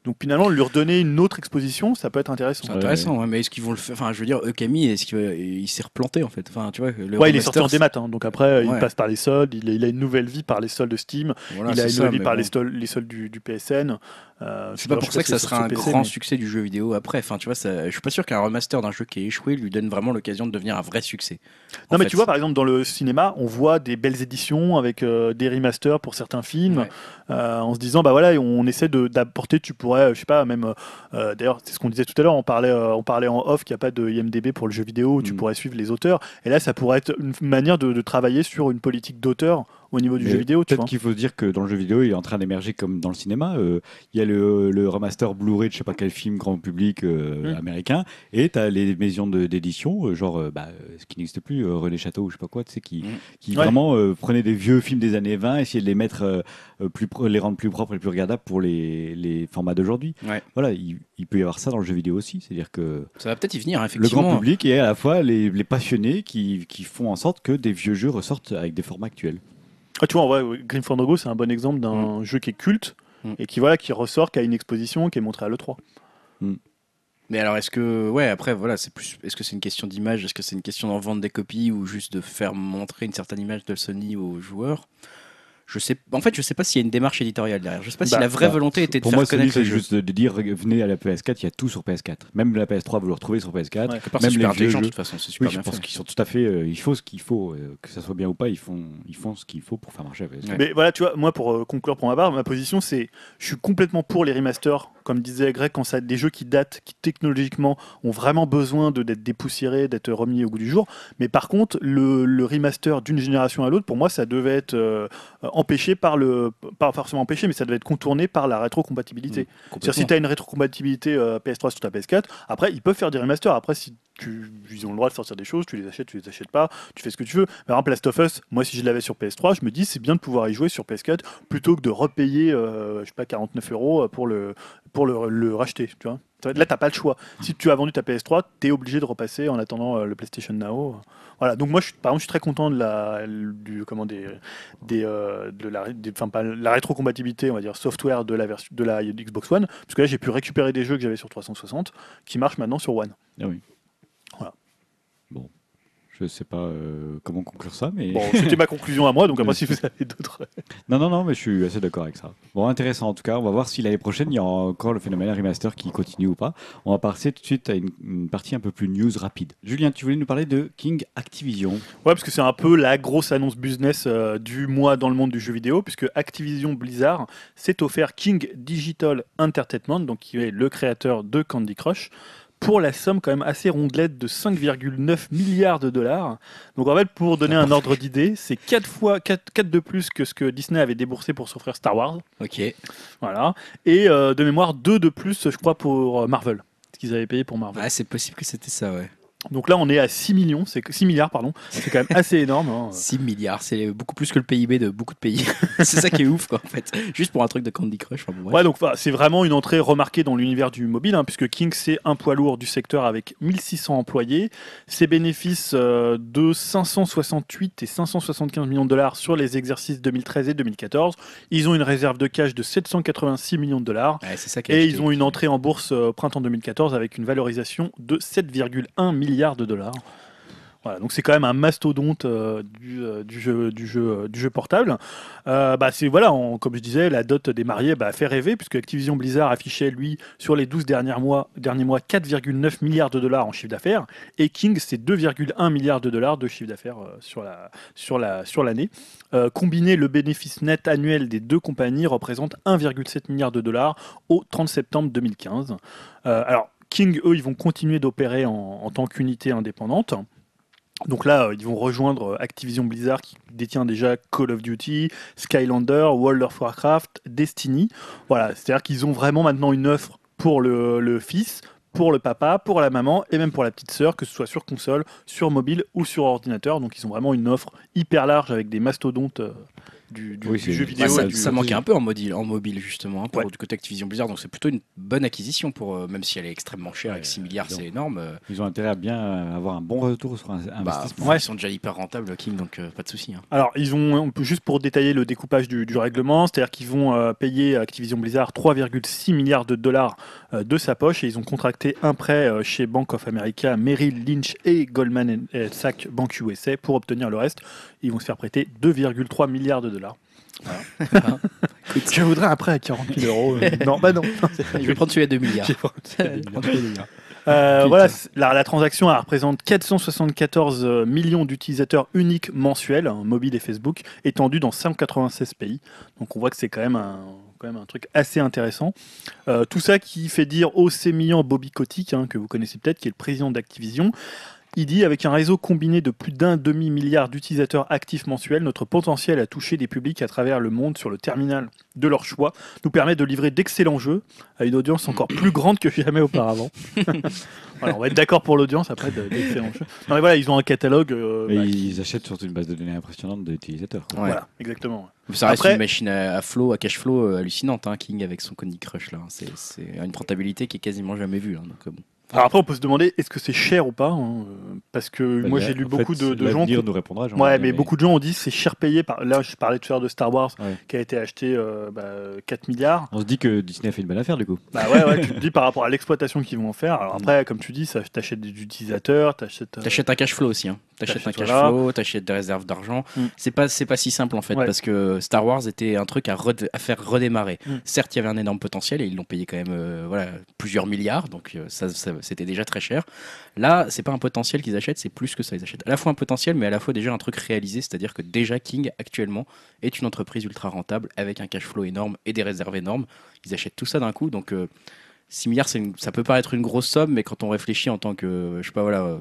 Donc finalement, lui redonner une autre exposition, ça peut être intéressant.
C'est intéressant, ouais, mais est-ce qu'ils vont le faire? Enfin, je veux dire, Camille, est-ce qu'il s'est replanté en fait Enfin, tu vois, le
Ouais, il est
remaster,
sorti en démat, hein, donc après, il passe par les soldes, il a, il a une nouvelle vie par les soldes de Steam,
voilà,
il a une
ça,
nouvelle vie par
bon.
les, soldes, les soldes du, du PSN. Euh,
C'est pas pour ça que ça sera un
PC,
grand
mais-
succès du jeu vidéo après. Enfin, tu vois, ça, je suis pas sûr qu'un remaster d'un jeu qui a échoué lui donne vraiment l'occasion de devenir un vrai succès.
Non, mais
fait.
tu vois, par exemple, dans le cinéma, on voit des belles éditions avec euh, des remasters pour certains films,
Ouais.
euh, en se disant, bah voilà, on essaie de- d'apporter, tu pourrais, je sais pas, même, euh, d'ailleurs, c'est ce qu'on disait tout à l'heure, on parlait, euh, on parlait en off qu'il n'y a pas de IMDB pour le jeu vidéo où tu
Mm.
pourrais suivre les auteurs, et là, ça pourrait être une manière de, de travailler sur une politique d'auteur au niveau du
Mais
jeu vidéo. Tu
Peut-être qu'il faut se dire que dans le jeu vidéo, il est en train d'émerger comme dans le cinéma. Euh, Il y a le, le remaster Blu-ray de je sais pas quel film grand public euh,
Mm.
américain, et tu as les maisons d'édition, euh, genre bah, ce qui n'existe plus, René Château ou je sais pas quoi, tu sais, qui,
Mm.
qui
Ouais.
vraiment prenaient des vieux films des années 20, essayaient de les mettre, plus, les rendre plus propres et plus regardables pour les, les formats d'aujourd'hui.
Ouais.
Voilà, il, il peut y avoir ça dans le jeu vidéo aussi, c'est-à-dire que
Ça va peut-être y venir, hein,
le grand
effectivement.
public et à la fois les, les passionnés qui, qui font en sorte que des vieux jeux ressortent avec des formats actuels.
Ah, tu vois, en vrai, Grim Fandango, c'est un bon exemple d'un jeu qui est culte
Mm.
et qui, voilà, qui ressort, qui a une exposition, qui est montré à l'E3.
Mais alors, est-ce que, ouais, après, voilà, c'est plus, est-ce que c'est une question d'image, est-ce que c'est une question d'en vendre des copies ou juste de faire montrer une certaine image de Sony aux joueurs? Je sais, en fait, je sais pas s'il y a une démarche éditoriale derrière. Je sais pas si
Bah,
la vraie
bah,
volonté était de
Pour
faire
moi,
connaître
c'est juste de de dire venez à la PS4, il y a tout sur PS4. Même la PS3, vous le retrouvez sur PS4.
Ouais.
Quelque part,
même
super
les vieux
intelligent de
jeux.
toute façon, c'est super
Oui, je
bien
pense qu'ils sont tout à fait. euh, il faut ce qu'il faut, euh, que ça soit bien ou pas, ils font, ils font ce qu'il faut pour faire marcher la PS4.
Ouais.
Mais voilà, tu vois, moi, pour euh, conclure pour ma part, ma position, c'est je suis complètement pour les remasters. Comme disait Greg, quand ça des jeux qui datent, qui technologiquement ont vraiment besoin de- d'être dépoussiérés, d'être remis au goût du jour. Mais par contre, le, le remaster d'une génération à l'autre, pour moi, ça devait être euh, empêché par le. Pas forcément empêché, mais ça devait être contourné par la rétrocompatibilité. C'est-à-dire, si tu as une rétrocompatibilité euh, PS3 sur ta PS4, après, ils peuvent faire des remasters. Après, si ils ont le droit de sortir des choses, tu les achètes, tu les achètes pas, tu fais ce que tu veux. Par exemple, Last of Us, moi, si je l'avais sur PS3, je me dis, c'est bien de pouvoir y jouer sur PS4 plutôt que de repayer, euh, je sais pas, 49 euros pour le, pour le, racheter. Tu vois Là, tu pas le choix. Si tu as vendu ta PS3, tu es obligé de repasser en attendant euh, le PlayStation Now. Voilà, donc moi, par exemple, je suis très content de la, du, comment, des, des, euh, de la, des- pas la rétrocompatibilité, on va dire, software de la, de la Xbox One, parce que là, j'ai pu récupérer des jeux que j'avais sur 360 qui marchent maintenant sur One.
Ah oui. Je sais pas euh, comment conclure ça, mais.
Bon, c'était ma conclusion à moi, donc après, si vous avez d'autres.
Non, non, non, mais je suis assez d'accord avec ça. Bon, intéressant en tout cas. On va voir si l'année prochaine, il y aura encore le phénomène remaster qui continue ou pas. On va passer tout de suite à une, une partie un peu plus news rapide. Julien, tu voulais nous parler de King Activision.
Ouais, parce que c'est un peu la grosse annonce business euh, du mois dans le monde du jeu vidéo, puisque Activision Blizzard s'est offert King Digital Entertainment, donc qui est le créateur de Candy Crush, pour la somme quand même assez rondelette de 5,9 milliards de dollars. Donc en fait, pour donner un ordre d'idée, c'est 4 fois 4, de plus que ce que Disney avait déboursé pour s'offrir Star Wars.
Ok.
Voilà. Et euh, de mémoire, 2 de plus, je crois, pour euh, Marvel. Ce qu'ils avaient payé pour Marvel.
Ouais, c'est possible que c'était ça, ouais.
Donc là, on est à 6 millions, c'est que- 6 milliards, pardon. C'est quand même assez énorme. hein.
6 milliards, c'est beaucoup plus que le PIB de beaucoup de pays. c'est ça qui est ouf, quoi, en fait. Juste pour un truc de Candy Crush. enfin, bon, bref.
Ouais, donc c'est vraiment une entrée remarquée dans l'univers du mobile, hein, puisque King c'est un poids lourd du secteur avec 1600 employés, ses bénéfices euh, de 568 et 575 millions de dollars sur les exercices 2013 et 2014. Ils ont une réserve de cash de 786 millions de dollars.
Ouais, ça
Et ils ont une entrée en bourse euh, printemps 2014 avec une valorisation de 7,1 milliards de dollars. Voilà, donc c'est quand même un mastodonte euh, du, euh, du jeu, du, jeu, euh, du jeu portable. Bah c'est voilà, comme je disais, la dot des mariés bah, fait rêver puisque Activision Blizzard affichait lui sur les 12 derniers mois, derniers mois 4,9 milliards de dollars en chiffre d'affaires et King c'est 2,1 milliards de dollars de chiffre d'affaires sur la sur la sur l'année. Combiné, le bénéfice net annuel des deux compagnies représente 1,7 milliard de dollars au 30 septembre 2015. Euh, alors, King, eux, ils vont continuer d'opérer en, tant qu'unité indépendante. Donc là, euh, ils vont rejoindre euh, Activision Blizzard qui détient déjà Call of Duty, Skylander, World of Warcraft, Destiny. Voilà, c'est-à-dire qu'ils ont vraiment maintenant une offre pour le, le fils, pour le papa, pour la maman et même pour la petite sœur, que ce soit sur console, sur mobile ou sur ordinateur. Donc ils ont vraiment une offre hyper large avec des mastodontes euh, du, du-
Oui,
du
c'est-
jeu
bah,
vidéo.
Ouais, ça,
et du-
ça manquait un peu en mobile, en mobile justement, hein, pour
Ouais.
du côté Activision Blizzard. Donc c'est plutôt une bonne acquisition pour, euh, même si elle est extrêmement chère,
Ouais,
avec 6 milliards,
disons.
c'est énorme. euh,
Ils ont intérêt à bien euh, avoir un bon retour sur un
bah,
investissement.
Ouais.
Ils sont déjà hyper rentables, King, donc euh, pas de souci. hein.
Alors, ils ont, on peut- juste pour détailler le découpage du, du règlement, c'est-à-dire qu'ils vont euh, payer à Activision Blizzard 3,6 milliards de dollars euh, de sa poche et ils ont contracté un prêt euh, chez Bank of America, Merrill Lynch et Goldman Sachs Bank USA pour obtenir le reste. Ils vont se faire prêter 2,3 milliards de dollars. Je voudrais un prêt à 40 000 euros. euh, non, bah non.
Je vais prendre celui à 2 milliards.
J'ai pas-
Je vais prendre celui à 2 milliards.
Euh, voilà, la, la transaction elle représente 474 euh, millions d'utilisateurs uniques mensuels, hein, mobile et Facebook, étendus dans 196 pays. Donc on voit que c'est quand même un, quand même un truc assez intéressant. Euh, tout ça qui fait dire au sémillant Bobby Kotick, hein, que vous connaissez peut-être, qui est le président d'Activision. Il dit avec un réseau combiné de plus d'un demi-milliard d'utilisateurs actifs mensuels, notre potentiel à toucher des publics à travers le monde sur le terminal de leur choix nous permet de livrer d'excellents jeux à une audience encore plus grande que jamais auparavant. Voilà, on va être d'accord pour l'audience après de- d'excellents jeux. Non mais voilà, ils ont un catalogue. euh, bah,
ils achètent surtout une base de données impressionnante d'utilisateurs.
Ouais.
Voilà, exactement.
Ça reste
Après-
une machine à, à flow, à cash flow euh, hallucinante, hein, King avec son Candy Crush là. C'est c'est une rentabilité qui est quasiment jamais vue. hein, donc, euh, bon.
Alors après, on peut se demander est-ce que c'est cher ou pas hein, euh, Parce que
Bah,
moi, j'ai lu beaucoup
fait,
de, de gens. qui-
nous répondra. j'en
Ouais,
ai-
mais beaucoup de gens ont dit c'est cher payé. Par... Là, je parlais tout à l'heure de Star Wars
Ouais.
qui a été acheté euh, bah, 4 milliards.
On se dit que Disney a fait une bonne affaire du coup.
Bah ouais, ouais, tu te dis par rapport à l'exploitation qu'ils vont en faire. Alors après, comme tu dis, ça t'achètes des utilisateurs, t'achètes. euh,
T'achètes un cash flow aussi. Hein. T'achètes un cash
voilà.
flow, t'achètes des réserves d'argent.
Mm.
C'est pas c'est pas si simple en fait
Ouais.
parce que Star Wars était un truc à, red- à faire redémarrer.
Mm.
Certes, il y avait un énorme potentiel et ils l'ont payé quand même euh, voilà plusieurs milliards, donc euh, ça, ça- c'était déjà très cher. Là, c'est pas un potentiel qu'ils achètent, c'est plus que ça. Ils achètent à la fois un potentiel, mais à la fois déjà un truc réalisé, c'est-à-dire que déjà King actuellement est une entreprise ultra rentable avec un cash flow énorme et des réserves énormes. Ils achètent tout ça d'un coup, donc. euh, 6 milliards, une- ça peut paraître une grosse somme, mais quand on réfléchit en tant que, je sais pas, voilà, euh,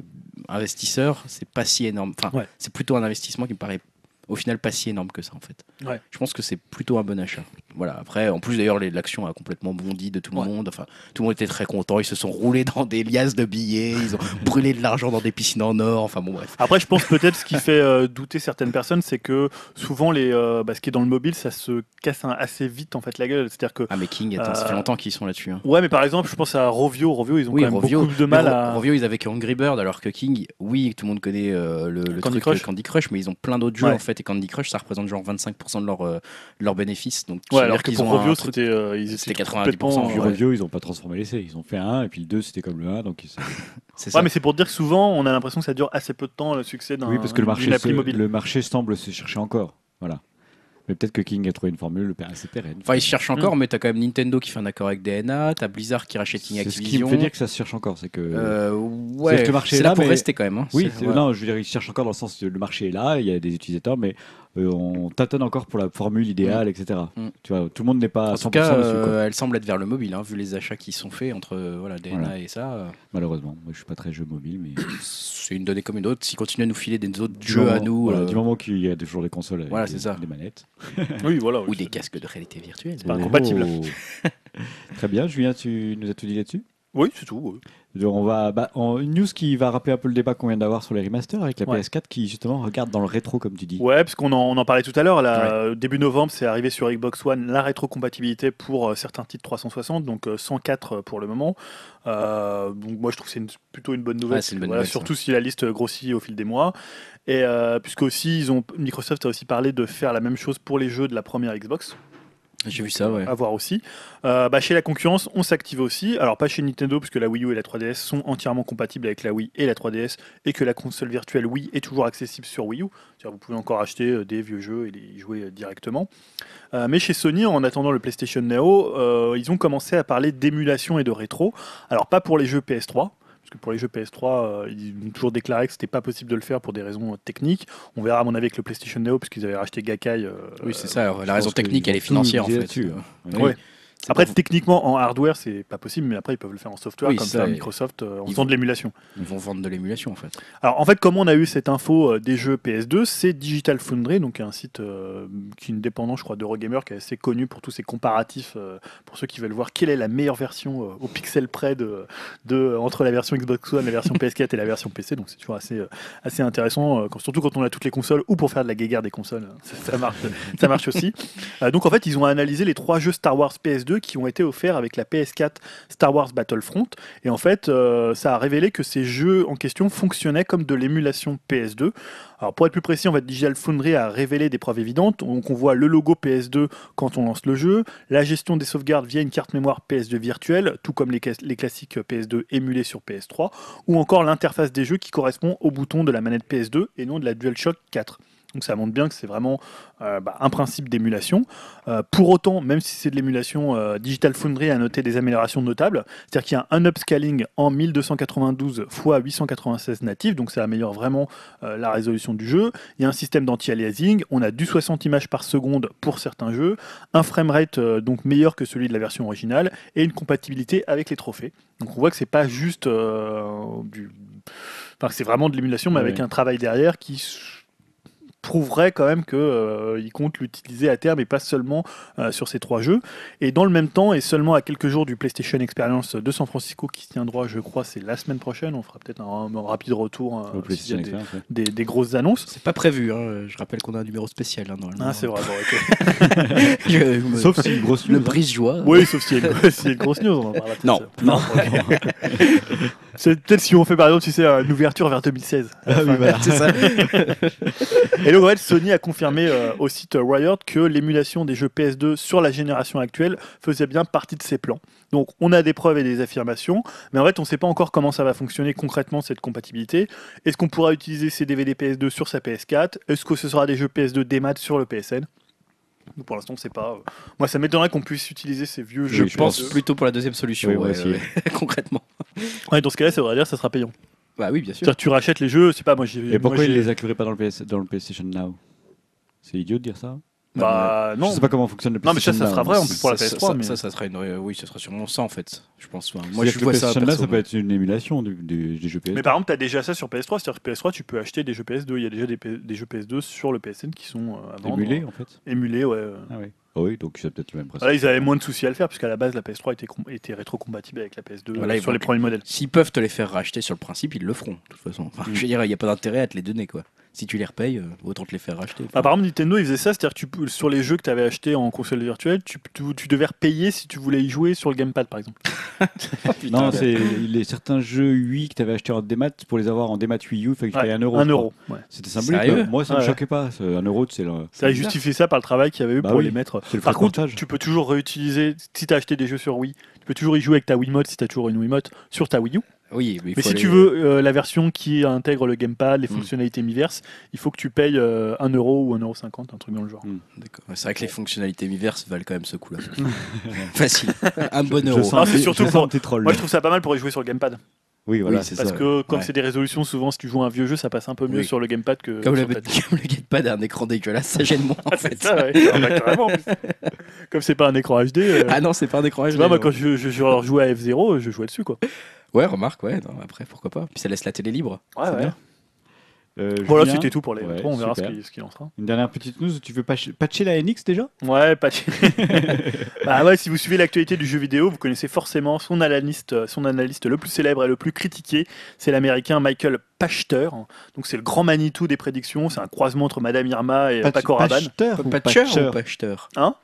investisseur, c'est pas si énorme. Enfin,
Ouais.
c'est plutôt un investissement qui me paraît au final pas si énorme que ça en fait.
Ouais.
Je pense que c'est plutôt un bon achat. Voilà. Après, en plus d'ailleurs, l'action a complètement bondi de tout le
Ouais.
monde. Enfin, tout le monde était très content. Ils se sont roulés dans des liasses de billets. Ils ont brûlé de l'argent dans des piscines en or. Enfin bon, bref.
Après, je pense peut-être ce qui fait euh, douter certaines personnes, c'est que souvent, les, euh, bah, ce qui est dans le mobile, ça se casse un- assez vite en fait la gueule. C'est-à-dire que.
Ah mais King, attends, ça
Euh,
fait longtemps qu'ils sont là-dessus. hein.
Ouais, mais par exemple, je pense à Rovio. Rovio, ils ont
Oui,
quand même
Rovio,
beaucoup de mal à.
Rovio, ils avaient que Angry Bird, alors que King, oui, tout le monde connaît euh, le, le
Candy
truc
Crush.
euh, Candy Crush, mais ils ont plein d'autres jeux
Ouais.
en fait. Et Candy Crush, ça représente genre 25% de leur, euh, de leur bénéfice. Donc,
Ouais, alors que
qu'ils
pour
truc-
c'était euh, ils
c'était
étaient
90%,
complètement,
Puis
euh,
Rovio, ils n'ont pas transformé l'essai. Ils ont fait un et puis le 2 c'était comme le 1. Donc ils-
C'est ça.
Ouais, mais c'est pour dire que souvent, on a l'impression que ça dure assez peu de temps le succès d'un
Oui, parce que le marché, le marché semble se chercher encore. Voilà. Mais peut-être que King a trouvé une formule assez pérenne.
Enfin, ils se cherchent encore, mais t'as quand même Nintendo qui fait un accord avec DNA, t'as Blizzard qui rachète King
C'est ce qui me
Activision.
fait dire que ça se cherche encore. C'est que.
Euh, ouais,
que le marché
c'est
est
là
là,
pour
mais-
rester quand même. hein.
Oui,
ouais.
non, je veux dire, ils cherchent encore dans le sens que le marché est là, il y a des utilisateurs, mais euh, on tâtonne encore pour la formule idéale, etc.
Mm.
Tu vois, tout le monde n'est pas à
En
100%
tout cas,
dessus, quoi,
euh, elle semble être vers le mobile, hein, vu les achats qui sont faits entre euh, voilà, DNA
Voilà.
et ça. euh,
malheureusement. Moi, je suis pas très jeu mobile, mais
c'est une donnée comme une autre. S'ils continuent à nous filer des autres
du
jeux
moment-
à nous,
voilà,
euh,
du moment qu'il y a toujours des consoles avec
Voilà,
des,
c'est ça.
des manettes.
Oui, voilà.
ou des
c'est-
casques de réalité virtuelle.
pas incompatible.
Oh. Très bien, Julien, tu nous as tout dit là-dessus?
Oui, c'est tout. oui.
Donc, on va, bah, en- une news qui va rappeler un peu le débat qu'on vient d'avoir sur les remasters avec la
Ouais.
PS4 qui justement regarde dans le rétro comme tu dis.
Ouais, parce qu'on en, on en parlait tout à l'heure. là, euh, Début novembre, c'est arrivé sur Xbox One la rétrocompatibilité pour euh, certains titres 360, donc euh, 104 pour le moment. Euh, donc moi, je trouve que c'est une- plutôt une bonne nouvelle.
Ouais, c'est une bonne
Voilà,
nouvelle, ça.
surtout si la liste grossit au fil des mois. Et euh, puisque aussi, ils ont, Microsoft a aussi parlé de faire la même chose pour les jeux de la première Xbox.
J'ai vu ça,
à voir aussi. Euh, bah, chez la concurrence, on s'active aussi. Alors pas chez Nintendo, puisque la Wii U et la 3DS sont entièrement compatibles avec la Wii et la 3DS, et que la console virtuelle Wii est toujours accessible sur Wii U. C'est-à-dire vous pouvez encore acheter euh, des vieux jeux et les jouer euh, directement. Mais chez Sony, en attendant le PlayStation Neo, ils ont commencé à parler d'émulation et de rétro. Alors pas pour les jeux PS3. Que pour les jeux PS3, euh, ils ont toujours déclaré que c'était pas possible de le faire pour des raisons euh, techniques. On verra à mon avis avec le PlayStation Neo, puisqu'ils avaient racheté Gakkai. euh,
Oui, c'est ça. La raison technique, elle est financière en fait.
hein.
Ouais. Après, techniquement, en hardware, c'est pas possible, mais après, ils peuvent le faire en software,
Oui,
comme
ça,
Microsoft, euh, faisant de l'émulation.
Ils vont vendre de l'émulation en fait.
Alors, en fait, comment on a eu cette info euh, des jeux PS2 C'est Digital Foundry, donc un site euh, qui est indépendant, je crois, d'Eurogamer, qui est assez connu pour tous ses comparatifs, euh, pour ceux qui veulent voir quelle est la meilleure version au pixel près de, de, entre la version Xbox One, la version PS4 et la version PC. Donc, c'est toujours assez, assez intéressant, quand- surtout quand on a toutes les consoles ou pour faire de la guéguerre des consoles. hein. Ça, ça marche, ça marche aussi. Donc, en fait, ils ont analysé les trois jeux Star Wars PS2 qui ont été offerts avec la PS4 Star Wars Battlefront. Et en fait, euh, ça a révélé que ces jeux en question fonctionnaient comme de l'émulation PS2. Alors pour être plus précis, Digital Foundry a révélé des preuves évidentes. Donc on voit le logo PS2 quand on lance le jeu, la gestion des sauvegardes via une carte mémoire PS2 virtuelle, tout comme les, les classiques PS2 émulés sur PS3, ou encore l'interface des jeux qui correspond au bouton de la manette PS2 et non de la DualShock 4. Donc ça montre bien que c'est vraiment euh, bah, un principe d'émulation. Euh, pour autant, même si c'est de l'émulation, euh, Digital Foundry a noté des améliorations notables. C'est-à-dire qu'il y a un upscaling en 1292 x 896 natifs, donc ça améliore vraiment la résolution du jeu. Il y a un système d'anti-aliasing, on a du 60 images par seconde pour certains jeux, un framerate donc meilleur que celui de la version originale et une compatibilité avec les trophées. Donc on voit que c'est pas juste du Enfin, c'est vraiment de l'émulation, mais avec un travail derrière qui prouverait quand même qu'il compte l'utiliser à terme et pas seulement euh, sur ces trois jeux. Et dans le même temps, et seulement à quelques jours du PlayStation Experience de San Francisco qui se tiendra, je crois, c'est la semaine prochaine. On fera peut-être un, un rapide retour euh,
Au
s'il y a
PlayStation
des,
Experience, ouais.
des- des grosses annonces.
C'est pas prévu, hein. je rappelle qu'on a un numéro spécial. Hein, normalement.
Ah, c'est vrai. bon, ok.
Je me-
Sauf si une grosse
le
news, hein.
brise-joie.
Oui, sauf a une- grosse news. On en peut-être.
Non.
non. c'est peut-être si on fait par exemple, tu sais, une ouverture vers 2016.
Ah oui, voilà.
c'est ça.
Et donc, en fait, Sony a confirmé euh, au site Riot que l'émulation des jeux PS2 sur la génération actuelle faisait bien partie de ses plans. Donc, on a des preuves et des affirmations, mais en fait, on ne sait pas encore comment ça va fonctionner concrètement cette compatibilité. Est-ce qu'on pourra utiliser ces DVD PS2 sur sa PS4 Est-ce que ce sera des jeux PS2 démat sur le PSN Donc, Pour l'instant, on ne sait pas. Moi, ça m'étonnerait qu'on puisse utiliser ces vieux
Oui,
jeux.
Je pense
PS2.
plutôt pour la deuxième solution,
Oui, moi
ouais,
aussi.
ouais, concrètement.
Ouais, dans ce cas-là, ça voudrait dire que ça sera payant.
Bah oui, bien sûr.
C'est-à-dire, tu rachètes les jeux, c'est pas moi. j'ai-
Et
moi,
pourquoi ils
j'ai-
les incluraient pas dans le, PS, dans le PlayStation Now? C'est idiot de dire ça
Bah, non.
Je sais pas comment fonctionne le
Non, mais ça,
PlayStation
ça sera
Now.
vrai en plus pour la
ça,
PS3.
ça,
mais...
ça, ça sera une, euh, oui, ça sera sûrement ça en fait. Je pense. Enfin, moi, je
que
vois
le
ça.
PlayStation Now,
perso,
ça peut être une émulation du- du- des jeux PS.
Mais par exemple, tu as déjà ça sur PS3, c'est-à-dire que PS3, tu peux acheter des jeux PS2. Il y a déjà des, P- des jeux PS2 sur le PSN qui sont euh, à vendre.
émulé en fait.
Émulés, ouais.
Ah oui. Ah oui, donc c'est peut-être le même principe.
Là, ils avaient moins de soucis à le faire, puisqu'à la base, la PS3 était, était rétro-compatible avec la PS2
Voilà, ils
sur les premiers modèles.
S'ils peuvent te les faire racheter sur le principe, ils le feront, de toute façon. Enfin, Je veux dire, il n'y a pas d'intérêt à te les donner, quoi. Si tu les repayes, euh, autant te les faire racheter.
Ah, par exemple, Nintendo, ils faisaient ça, c'est-à-dire que tu sur les jeux que tu avais achetés en console virtuelle, tu, tu, tu devais repayer si tu voulais y jouer sur le gamepad, par exemple.
Putain,
non, c'est les certains jeux Wii que tu avais acheté en démat pour les avoir en démat Wii U, il fallait que tu
Ouais,
payes un euro.
Un
je crois.
euro. ouais.
C'était symbolique. Moi, ça me
Ouais.
choquait pas. c'est- Un euro, c'est le,
Ça a justifié ça par le travail qu'il y avait eu
Bah
pour
oui.
les mettre.
le
Par contre, tu peux toujours réutiliser, si tu as acheté des jeux sur Wii, tu peux toujours y jouer avec ta Wiimote si tu as toujours une Wiimote sur ta Wii U.
Oui, mais,
si
aller-
tu veux euh, la version qui intègre le gamepad, les
Mm.
fonctionnalités miverses, il faut que tu payes euh, 1 euro ou 1,50 euro, un truc dans le genre.
D'accord. Ouais, C'est vrai que les fonctionnalités miverses valent quand même ce coup-là. Facile. Un bon
Je
euro.
sens
Ah, c'est surtout pour-
troll.
Moi, je trouve ça pas mal pour y jouer sur le gamepad.
Oui, voilà,
Oui,
c'est
Parce
ça.
que comme
Ouais.
c'est des résolutions, souvent, si tu joues à un vieux jeu, ça passe un peu mieux
Oui.
sur le gamepad que
Comme le, comme le gamepad a un écran dégueulasse, ça gêne moins en
Ah,
fait.
c'est ça, ouais. Ah, bah, en plus. Comme c'est pas un écran HD. euh,
Ah non, c'est pas un écran
tu
HD.
vois, moi, quand je, je, je jouais à F0, je jouais dessus, quoi.
Ouais, remarque, ouais. non, après, pourquoi pas. Puis ça laisse la télé libre.
Ouais, ouais.
bien.
Euh,
Voilà,
Julien,
c'était tout pour les
Ouais,
on verra ce
super.
qu'il ce qu'il en sera.
Une dernière petite news. Tu veux patch- patcher la NX déjà?
Ouais, pas bah ouais, si vous suivez l'actualité du jeu vidéo, vous connaissez forcément son analyste, son analyste le plus célèbre et le plus critiqué, c'est l'américain Michael Pachter. Donc c'est le grand Manitou des prédictions, c'est un croisement entre Madame Irma et Paco Rabanne.
Patcher ou
Patcher
Patcher
ou Pachter?
Hein?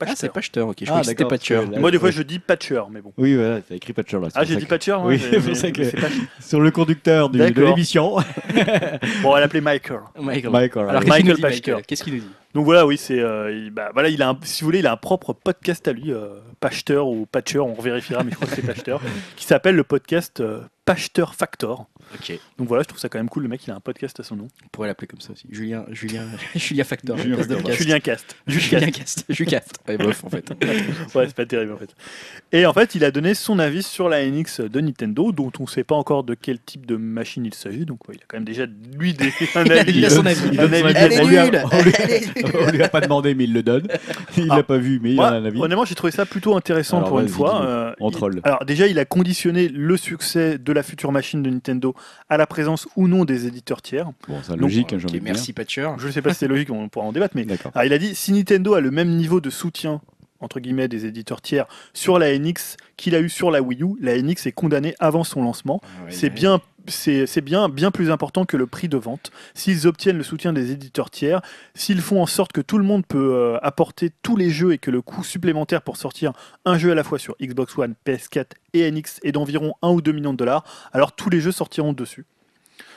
Patcher.
Ah, c'est Pachter, ok. Je
Ah,
croyais que c'était Patcher.
là-
Moi des fois je dis Patcher, mais bon.
Oui, voilà, t'as écrit Patcher là.
Ah j'ai dit Patcher, ouais,
Oui, c'est pour ça que- Sur le conducteur du- de l'émission.
Bon, on va l'appeler Michael.
Michael.
Michael,
Alors,
Michael.
Michael Qu'est-ce qu'il nous dit
Donc voilà, oui, c'est, euh, il- bah, voilà, il a, un- si vous voulez, il a un propre podcast à lui, euh, Pachter ou Patcher, on vérifiera, mais je crois que c'est Pachter, qui s'appelle le podcast euh, Pachter Factor.
Ok.
Donc voilà, je trouve ça quand même cool, le mec, il a un podcast à son nom.
On pourrait l'appeler comme ça aussi. Julien, Julien, Julien Factor.
Julien Factor.
Cast.
Julien Cast.
Julien Cast. Ouais, bof, en fait.
Ouais, c'est pas terrible en fait. Et en fait, il a donné son avis sur la NX de Nintendo, dont on sait pas encore de quel type de machine il s'agit. Donc ouais, il a quand même déjà lui des, un
Il a-
avis.
il a
euh,
son avis.
un avis
Elle est
bien-
nulle.
on lui- a pas demandé, mais il le donne. Il
Ah.
l'a pas vu, mais il a un avis.
honnêtement, j'ai trouvé ça plutôt intéressant
Alors,
pour une fois. Euh,
On
il-
troll.
Alors déjà, il a conditionné le succès de la future machine de Nintendo à la présence ou non des éditeurs tiers.
Bon, c'est
Donc,
logique, hein, j'ai
Ok,
envie de dire.
merci Patcher.
Je ne sais pas si c'est logique, on pourra en débattre, mais
D'accord.
alors, il a dit si Nintendo a le même niveau de soutien entre guillemets des éditeurs tiers sur la NX qu'il a eu sur la Wii U, la NX est condamnée avant son lancement.
Ah ouais,
c'est
ouais.
bien c'est bien plus important que le prix de vente. S'ils obtiennent le soutien des éditeurs tiers, s'ils font en sorte que tout le monde peut euh, apporter tous les jeux et que le coût supplémentaire pour sortir un jeu à la fois sur Xbox One, PS4 et NX est d'environ 1 ou 2 millions de dollars, alors tous les jeux sortiront dessus.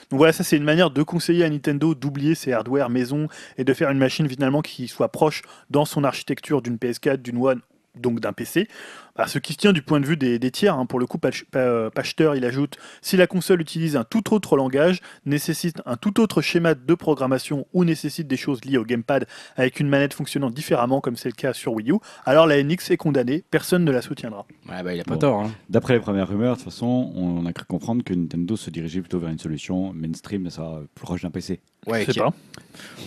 Donc voilà, ça c'est une manière de conseiller à Nintendo d'oublier ses hardware maison et de faire une machine finalement qui soit proche dans son architecture d'une PS4, d'une One, donc d'un PC. Bah, ce qui se tient du point de vue des, des tiers, hein. pour le coup, Pachter, il ajoute si la console utilise un tout autre langage, nécessite un tout autre schéma de programmation ou nécessite des choses liées au gamepad avec une manette fonctionnant différemment, comme c'est le cas sur Wii U, alors la NX est condamnée, personne ne la soutiendra.
Ouais, bah, il a pas
Bon.
tort. hein.
D'après les premières rumeurs, de toute façon, on a cru comprendre que Nintendo se dirigeait plutôt vers une solution mainstream, ça sera proche d'un PC.
Ouais,
Je sais pas.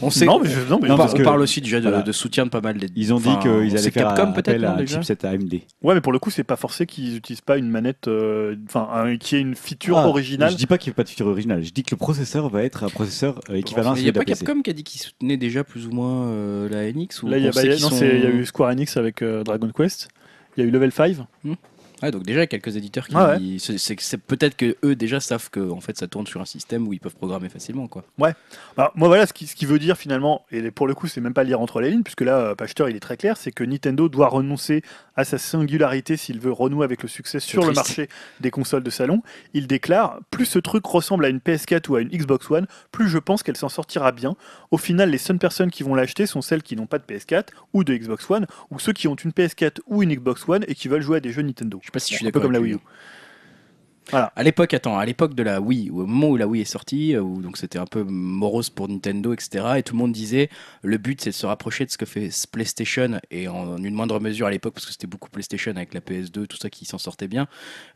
On sait.
Non, mais je- non, mais
on,
Non,
par-
parce
on
que-
parle aussi déjà de,
voilà.
de soutien de pas mal des.
Ils ont dit qu'ils allaient faire
Capcom peut-être
appel à un chipset AMD.
Ouais, mais pour le coup, c'est pas forcé qu'ils n'utilisent pas une manette, euh, enfin, un- qui ait une feature
Ah,
originale.
Je dis pas qu'il n'y a pas de feature originale. Je dis que le processeur va être un processeur euh, équivalent à
Il n'y a pas
PC.
Capcom qui a dit qu'il soutenait déjà plus ou moins euh, la NX ou
Là, il y a, bah, non,
sont-
y eu Square Enix avec euh, Dragon Quest. Il y a eu Level 5.
Ouais, donc déjà il y a quelques éditeurs qui.
Ah
c'est- peut-être que eux déjà savent que en fait ça tourne sur un système où ils peuvent programmer facilement quoi.
Alors, moi, voilà ce qui, ce qui veut dire finalement, et pour le coup, c'est même pas lire entre les lignes, puisque là, euh, Pachter, il est très clair, c'est que Nintendo doit renoncer à sa singularité s'il veut renouer avec le succès sur le marché des consoles de salon. Il déclare Plus ce truc ressemble à une PS4 ou à une Xbox One, plus je pense qu'elle s'en sortira bien. Au final, les seules personnes qui vont l'acheter sont celles qui n'ont pas de PS4 ou de Xbox One, ou ceux qui ont une PS4 ou une Xbox One et qui veulent jouer à des jeux Nintendo.
Je sais pas si je suis
Un peu
d'accord.
comme la Wii. U. Voilà.
À l'époque, attends, à l'époque de la Wii, au moment où la Wii est sortie, euh, où donc c'était un peu morose pour Nintendo, etc. Et tout le monde disait le but c'est de se rapprocher de ce que fait PlayStation et en une moindre mesure à l'époque parce que c'était beaucoup PlayStation avec la PS2, tout ça qui s'en sortait bien.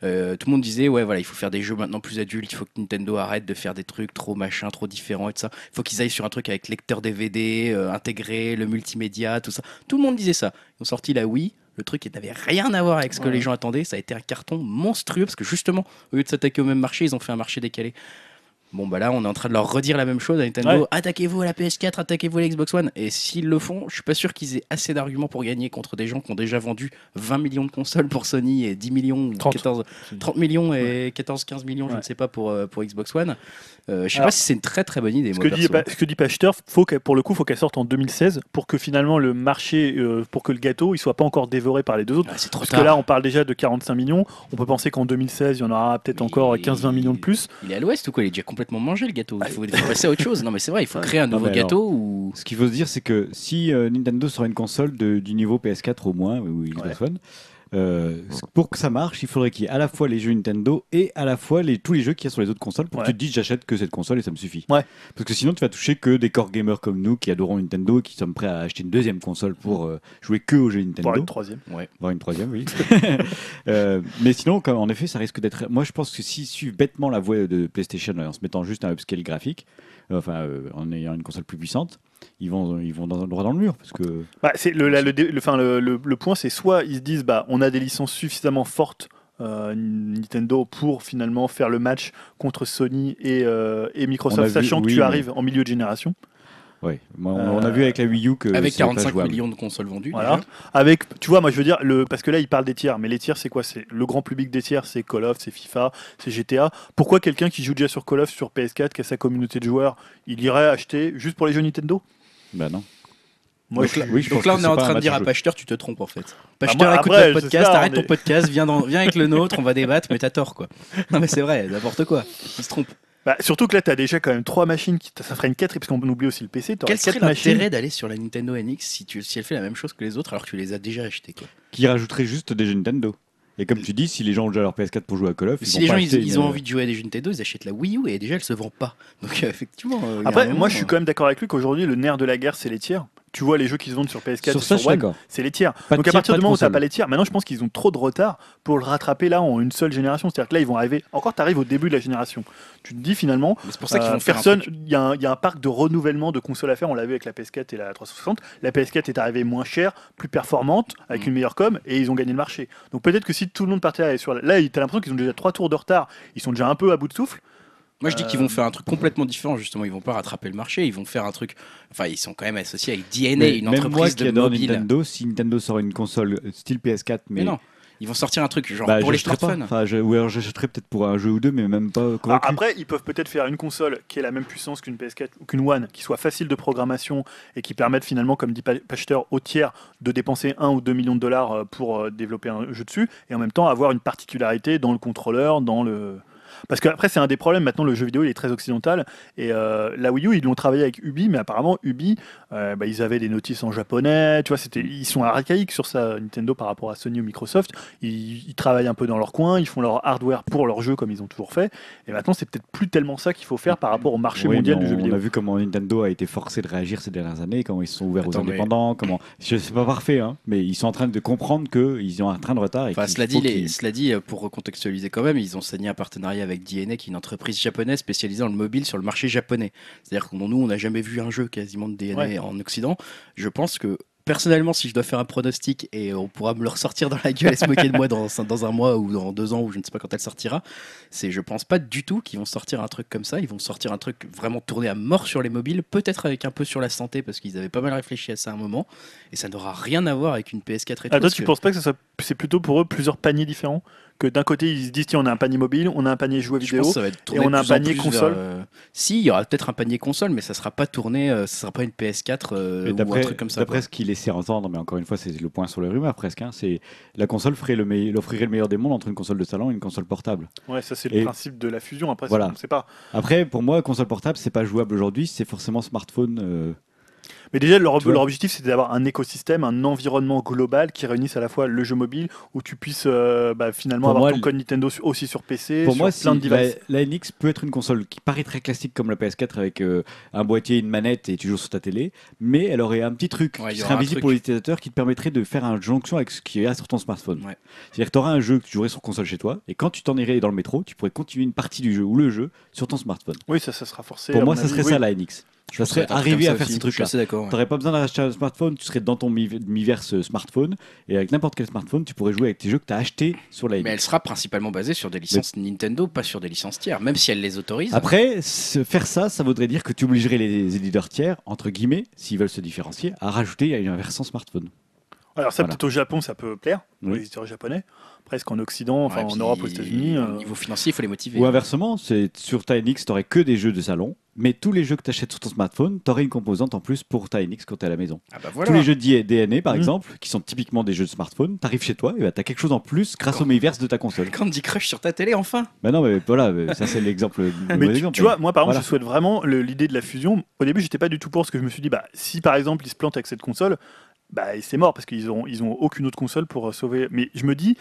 Euh, tout le monde disait ouais voilà il faut faire des jeux maintenant plus adultes, il faut que Nintendo arrête de faire des trucs trop machin, trop différents et tout ça. Il faut qu'ils aillent sur un truc avec lecteur DVD euh, intégré, le multimédia, tout ça. Tout le monde disait ça. Ils ont sorti la Wii. Le truc qui n'avait rien à voir avec ce que
Ouais.
les gens attendaient, ça a été un carton monstrueux parce que justement, au lieu de s'attaquer au même marché, ils ont fait un marché décalé. Bon, bah là, on est en train de leur redire la même chose à Nintendo.
Ouais.
Attaquez-vous à la PS4, attaquez-vous à la Xbox One. Et s'ils le font, je suis pas sûr qu'ils aient assez d'arguments pour gagner contre des gens qui ont déjà vendu 20 millions de consoles pour Sony et 10 millions, ou
30.
14, 30 millions et 14-15 millions, je ne sais pas, pour, euh, pour Xbox One. Euh, je sais
Alors,
pas si c'est une très très bonne idée.
Ce
moi,
que, dit, ce que dit Pachter, faut pour le coup, il faut qu'elle sorte en 2016 pour que finalement le marché, euh, pour que le gâteau, il soit pas encore dévoré par les deux autres.
Ah, c'est trop
Parce
tard.
que là, on parle déjà de 45 millions. On peut penser qu'en 2016, il y en aura peut-être encore 15-20 millions de plus.
Il est à l'ouest ou quoi? Il est déjà complètement mangé le gâteau. Il faut, il faut passer à autre chose. Non, mais c'est vrai, il faut créer un
Non,
nouveau
alors-
gâteau ou.
Ce qu'il faut se dire, c'est que si euh, Nintendo sort une console de- du niveau PS4 au moins, ou Xbox One, euh, pour que ça marche, il faudrait qu'il y ait à la fois les jeux Nintendo et à la fois les, tous les jeux qu'il y a sur les autres consoles pour
Ouais.
que tu te dises j'achète que cette console et ça me suffit.
Ouais.
Parce que sinon tu vas toucher que des core gamers comme nous qui adorons Nintendo et qui sommes prêts à acheter une deuxième console pour euh, jouer que aux jeux Nintendo.
Voire une troisième.
Voire une troisième, oui. Euh, mais sinon, en effet, ça risque d'être. Moi, je pense que s'ils suivent bêtement la voie de PlayStation en se mettant juste un upscale graphique, enfin, en ayant une console plus puissante, ils vont, ils vont dans, droit dans le mur. Parce que.
Bah, c'est le, la- le, dé- le, le, le- le point, c'est soit ils se disent, bah, on a des licences suffisamment fortes. euh, Nintendo pour finalement faire le match contre Sony et, euh, et Microsoft,
vu-
sachant que tu
mais-
arrives en milieu de génération.
Ouais. Moi, on, on a
Euh,
vu avec la Wii U que.
Avec
c'est pas
45
jouable.
millions de consoles vendues.
Voilà.
déjà.
Avec, tu vois, moi je veux dire, le, parce que là il parle des tiers, mais les tiers c'est quoi? C'est le grand public des tiers, c'est Call of, c'est FIFA, c'est GTA. Pourquoi quelqu'un qui joue déjà sur Call of sur PS4, qui a sa communauté de joueurs, il irait acheter juste pour les jeux Nintendo?
Bah non.
Moi,
Donc
je-
là- oui, je
Donc
pense
là,
que
on est en train de dire à
jeu.
Pachter, tu te trompes en fait. Pachter,
moi,
écoute
après,
notre
je sais
podcast, arrête
on
ton podcast, viens, dans- viens avec le nôtre, on va débattre, mais t'as tort quoi. Non mais c'est vrai, n'importe quoi. Il se trompe.
Bah, surtout que là tu as déjà quand même trois machines, qui, ça ferait une 4 parce qu'on oublie aussi le PC.
Quel serait
quatre machines.
l'intérêt d'aller sur la Nintendo NX si, tu, si elle fait la même chose que les autres alors que tu les as déjà achetées quoi?
Qui rajouterait juste des jeux Nintendo. Et comme tu dis, si les gens ont déjà leur PS4 pour jouer à Call of, ils
Si
vont
les
pas
gens ils, ils ont envie de jouer à des jeux Nintendo, ils achètent la Wii U et déjà elle se vend pas. Donc euh, effectivement. euh,
Après,
moment,
moi je suis
euh,
quand même d'accord avec lui qu'aujourd'hui le nerf de la guerre c'est les tiers. Tu vois les jeux qui se vendent sur PS4
Sur ça,
One, c'est les tiers.
Pas
Donc à partir du
de
moment où
console.
pas les tiers, maintenant je pense qu'ils ont trop de retard pour le rattraper là en une seule génération. C'est-à-dire que là ils vont arriver, encore tu arrives au début de la génération. Tu te dis finalement,
C'est pour ça qu'ils
euh,
vont
personne, il y, a un- il y a un parc de renouvellement de consoles à faire, on l'a vu avec la PS4 et la 360. La PS4 est arrivée moins chère, plus performante, avec
Mm.
une meilleure com et ils ont gagné le marché. Donc peut-être que si tout le monde partait sur la- là, tu as l'impression qu'ils ont déjà trois tours de retard, ils sont déjà un peu à bout de souffle.
Moi je dis qu'ils
euh,
vont faire un truc complètement différent justement. Ils vont pas rattraper le marché, ils vont faire un truc. Enfin, ils sont quand même associés avec DNA,
Mais
une
même moi
entreprise
qui
de
adore
mobile.
Nintendo, si Nintendo sort une console euh, style PS4, mais,
Mais non, ils vont sortir un truc genre
bah,
pour les smartphones.
Enfin, je, ou alors j'achèterais peut-être pour un jeu ou deux, mais même pas convaincu.
après, ils peuvent peut-être faire une console qui ait la même puissance qu'une PS4 ou qu'une One, qui soit facile de programmation et qui permette finalement, comme dit Pa- Pachter, au tiers de dépenser 1 ou 2 millions de dollars euh, pour euh, développer un jeu dessus et en même temps avoir une particularité dans le contrôleur, dans le. Parce qu'après, c'est un des problèmes. Maintenant, le jeu vidéo, il est très occidental. Et euh, la Wii U, ils l'ont travaillé avec Ubi, mais apparemment, Ubi, euh, bah, ils avaient des notices en japonais. Tu vois, c'était, ils sont archaïques sur ça, Nintendo, par rapport à Sony ou Microsoft. Ils, ils travaillent un peu dans leur coin, ils font leur hardware pour leur jeu comme ils ont toujours fait. Et maintenant, c'est peut-être plus tellement ça qu'il faut faire par rapport au marché
Oui,
mondial
mais
du jeu
on,
vidéo.
a vu comment Nintendo a été forcé de réagir ces dernières années, comment ils se sont ouverts
Attends,
aux
mais-
indépendants, comment. Je sais pas parfait, hein, mais ils sont en train de comprendre qu'ils ont un train de retard. Et
Enfin, cela dit, les- cela dit, euh, pour recontextualiser quand même, ils ont signé un partenariat avec avec DNA, qui est une entreprise japonaise spécialisée dans le mobile sur le marché japonais. C'est-à-dire que nous, on n'a jamais vu un jeu quasiment de DNA
Ouais.
en Occident. Je pense que personnellement, si je dois faire un pronostic et on pourra me le ressortir dans la gueule et se moquer de moi dans, dans un mois ou dans deux ans ou je ne sais pas quand elle sortira, c'est je pense pas du tout qu'ils vont sortir un truc comme ça. Ils vont sortir un truc vraiment tourné à mort sur les mobiles, peut-être avec un peu sur la santé parce qu'ils avaient pas mal réfléchi à ça à un moment et ça n'aura rien à voir avec une PS4 et tout.
Ah, toi, tu
que-
penses pas que ça soit- c'est plutôt pour eux plusieurs paniers différents? Que d'un côté, ils se disent tiens, on a un panier mobile, on a un panier jouet
Je
vidéo.
pense que ça va être tourné
on a un panier console.
vers, euh, Si, il y aura peut-être un panier console, mais ça sera pas tourné, euh, ça sera pas une PS4 euh, ou un truc comme ça.
d'après
quoi.
ce qu'il laissait entendre, mais encore une fois, c'est le point sur les rumeurs presque, hein, c'est la console ferait le meille- offrirait le meilleur des mondes entre une console de salon et une console portable.
Ouais, ça, c'est
Et-
le principe de la fusion. Après,
Voilà.
on sait pas.
Après, pour moi, console portable, c'est pas jouable aujourd'hui, c'est forcément smartphone. euh,
Mais déjà, leur, leur objectif, c'était d'avoir un écosystème, un environnement global qui réunisse à la fois le jeu mobile, où tu puisses euh, bah, finalement
Pour
avoir
moi,
ton
le-
code Nintendo aussi sur PC,
Pour
sur
moi,
plein de
si la,
devices.
la NX peut être une console qui paraît très classique comme la PS4 avec euh, un boîtier, une manette et tu joues sur ta télé, mais elle aurait un petit truc
Ouais,
qui serait invisible
truc.
pour l'utilisateur qui te permettrait de faire une jonction avec ce qu'il y a sur ton smartphone.
Ouais.
C'est-à-dire que tu auras un jeu que tu jouerais sur console chez toi et quand tu t'en irais dans le métro, tu pourrais continuer une partie du jeu ou le jeu sur ton smartphone.
Oui, ça, ça sera forcé.
pour moi, ça
avis,
serait
oui.
ça la NX. Ça
Ça serait comme
à faire ces
Je
trucs-là.
ouais.
T'aurais pas besoin d'acheter un smartphone, tu serais dans ton mi- miiverse smartphone et avec n'importe quel smartphone, tu pourrais jouer avec tes jeux que tu as achetés sur la.
Mais elle sera principalement basée sur des licences Nintendo, pas sur des licences tiers, même si elle les autorise.
Après, faire ça, ça voudrait dire que tu obligerais les éditeurs tiers, entre guillemets, s'ils veulent se différencier, à rajouter une versant smartphone.
Alors, ça,
Voilà.
peut-être au Japon, ça peut plaire, aux
Oui.
éditeurs japonais. Presque en Occident, enfin
Ouais,
en Europe, aux États-Unis.
Au
euh,
niveau financier, il faut les motiver.
Ou inversement, c'est sur ta NX, tu que des jeux de salon, mais tous les jeux que tu achètes sur ton smartphone, tu aurais une composante en plus pour ta NX quand tu es à la maison.
Ah bah voilà.
Tous les jeux de DNA, par
Mm.
exemple, qui sont typiquement des jeux de smartphone, tu arrives chez toi et bah, tu as quelque chose en plus grâce au miiverse de ta console.
Candy Crush sur ta télé, enfin
Bah non, mais voilà, ça c'est l'exemple. le
Mais tu,
exemple,
tu vois, moi par exemple,
Voilà.
je souhaite vraiment l'idée de la fusion. Au début, j'étais pas du tout pour parce que je me suis dit, bah, si par exemple ils se plantent avec cette console, bah, c'est mort parce qu'ils ont, ils ont aucune autre console pour euh, sauver. Mais je me dis,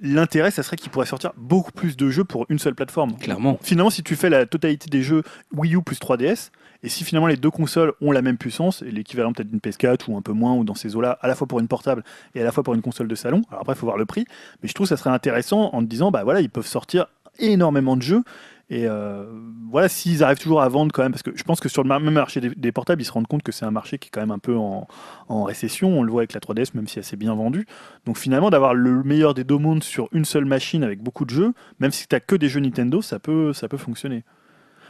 l'intérêt, ça serait qu'ils pourraient sortir beaucoup plus de jeux pour une seule plateforme.
Clairement.
Finalement, si tu fais la totalité des jeux Wii U plus 3DS, et si finalement les deux consoles ont la même puissance, et l'équivalent peut-être d'une PS4 ou un peu moins, ou dans ces eaux-là, à la fois pour une portable et à la fois pour une console de salon, alors après, il faut voir le prix, mais je trouve que ça serait intéressant en te disant, bah voilà, ils peuvent sortir énormément de jeux. Et euh, voilà, s'ils arrivent toujours à vendre quand même, parce que je pense que sur le même marché des, des portables, ils se rendent compte que c'est un marché qui est quand même un peu en, en récession. On le voit avec la 3DS, même si elle s'est bien vendue. Donc finalement, d'avoir le meilleur des deux mondes sur une seule machine avec beaucoup de jeux, même si tu que des jeux Nintendo, ça peut, ça peut fonctionner.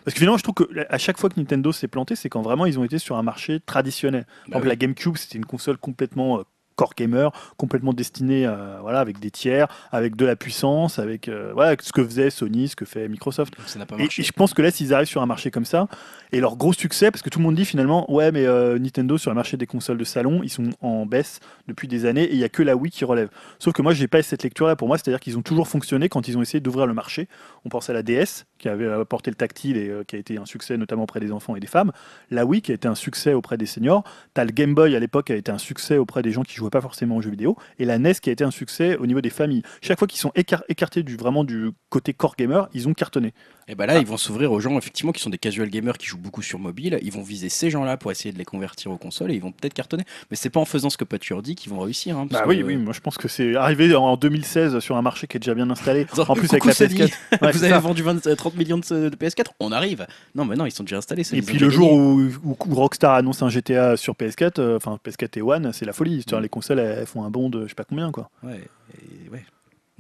Parce que finalement, je trouve que à chaque fois que Nintendo s'est planté, c'est quand vraiment ils ont été sur un marché traditionnel. Par
Bah
exemple,
oui.
la GameCube, c'était une console complètement euh, core gamer, complètement destinée euh, voilà, avec des tiers, avec de la puissance, avec euh, voilà, ce que faisait Sony, ce que fait Microsoft.
Ça n'a pas
Et,
marché.
et je pense que là, s'ils arrivent sur un marché comme ça, et leur gros succès, parce que tout le monde dit finalement, ouais, mais euh, Nintendo sur le marché des consoles de salon, ils sont en baisse depuis des années, et il n'y a que la Wii qui relève. Sauf que moi, j'ai pas cette lecture-là pour moi, c'est-à-dire qu'ils ont toujours fonctionné quand ils ont essayé d'ouvrir le marché. On pense à la DS, qui avait apporté le tactile et euh, qui a été un succès notamment auprès des enfants et des femmes. La Wii, qui a été un succès auprès des seniors. T'as le Game Boy à l'époque, qui a été un succès auprès des gens qui jouaient pas forcément aux jeux vidéo. Et la NES, qui a été un succès au niveau des familles. Chaque fois qu'ils sont écar- écartés du, vraiment du côté core gamer, ils ont cartonné.
Et bah là, ils vont s'ouvrir aux gens effectivement qui sont des casual gamers qui jouent beaucoup sur mobile. Ils vont viser ces gens-là pour essayer de les convertir aux consoles et ils vont peut-être cartonner. Mais c'est pas en faisant ce que Pature dit qu'ils vont réussir. hein, parce
Bah
que-
oui, oui, moi je pense que c'est arrivé en 2016 sur un marché qui est déjà bien installé. En plus avec la
Sony,
PS4. Ouais,
vous avez
ça.
vendu 20 euh, 30 millions de, de PS4 On arrive. Non, mais non, ils sont déjà installés. ça,
Et puis le jour où, où- où Rockstar annonce un GTA sur PS4, euh, enfin PS4 et One, c'est la folie. C'est-à-dire,
Mm.
Les consoles elles, elles font un bond de je sais pas combien quoi.
Ouais, et ouais.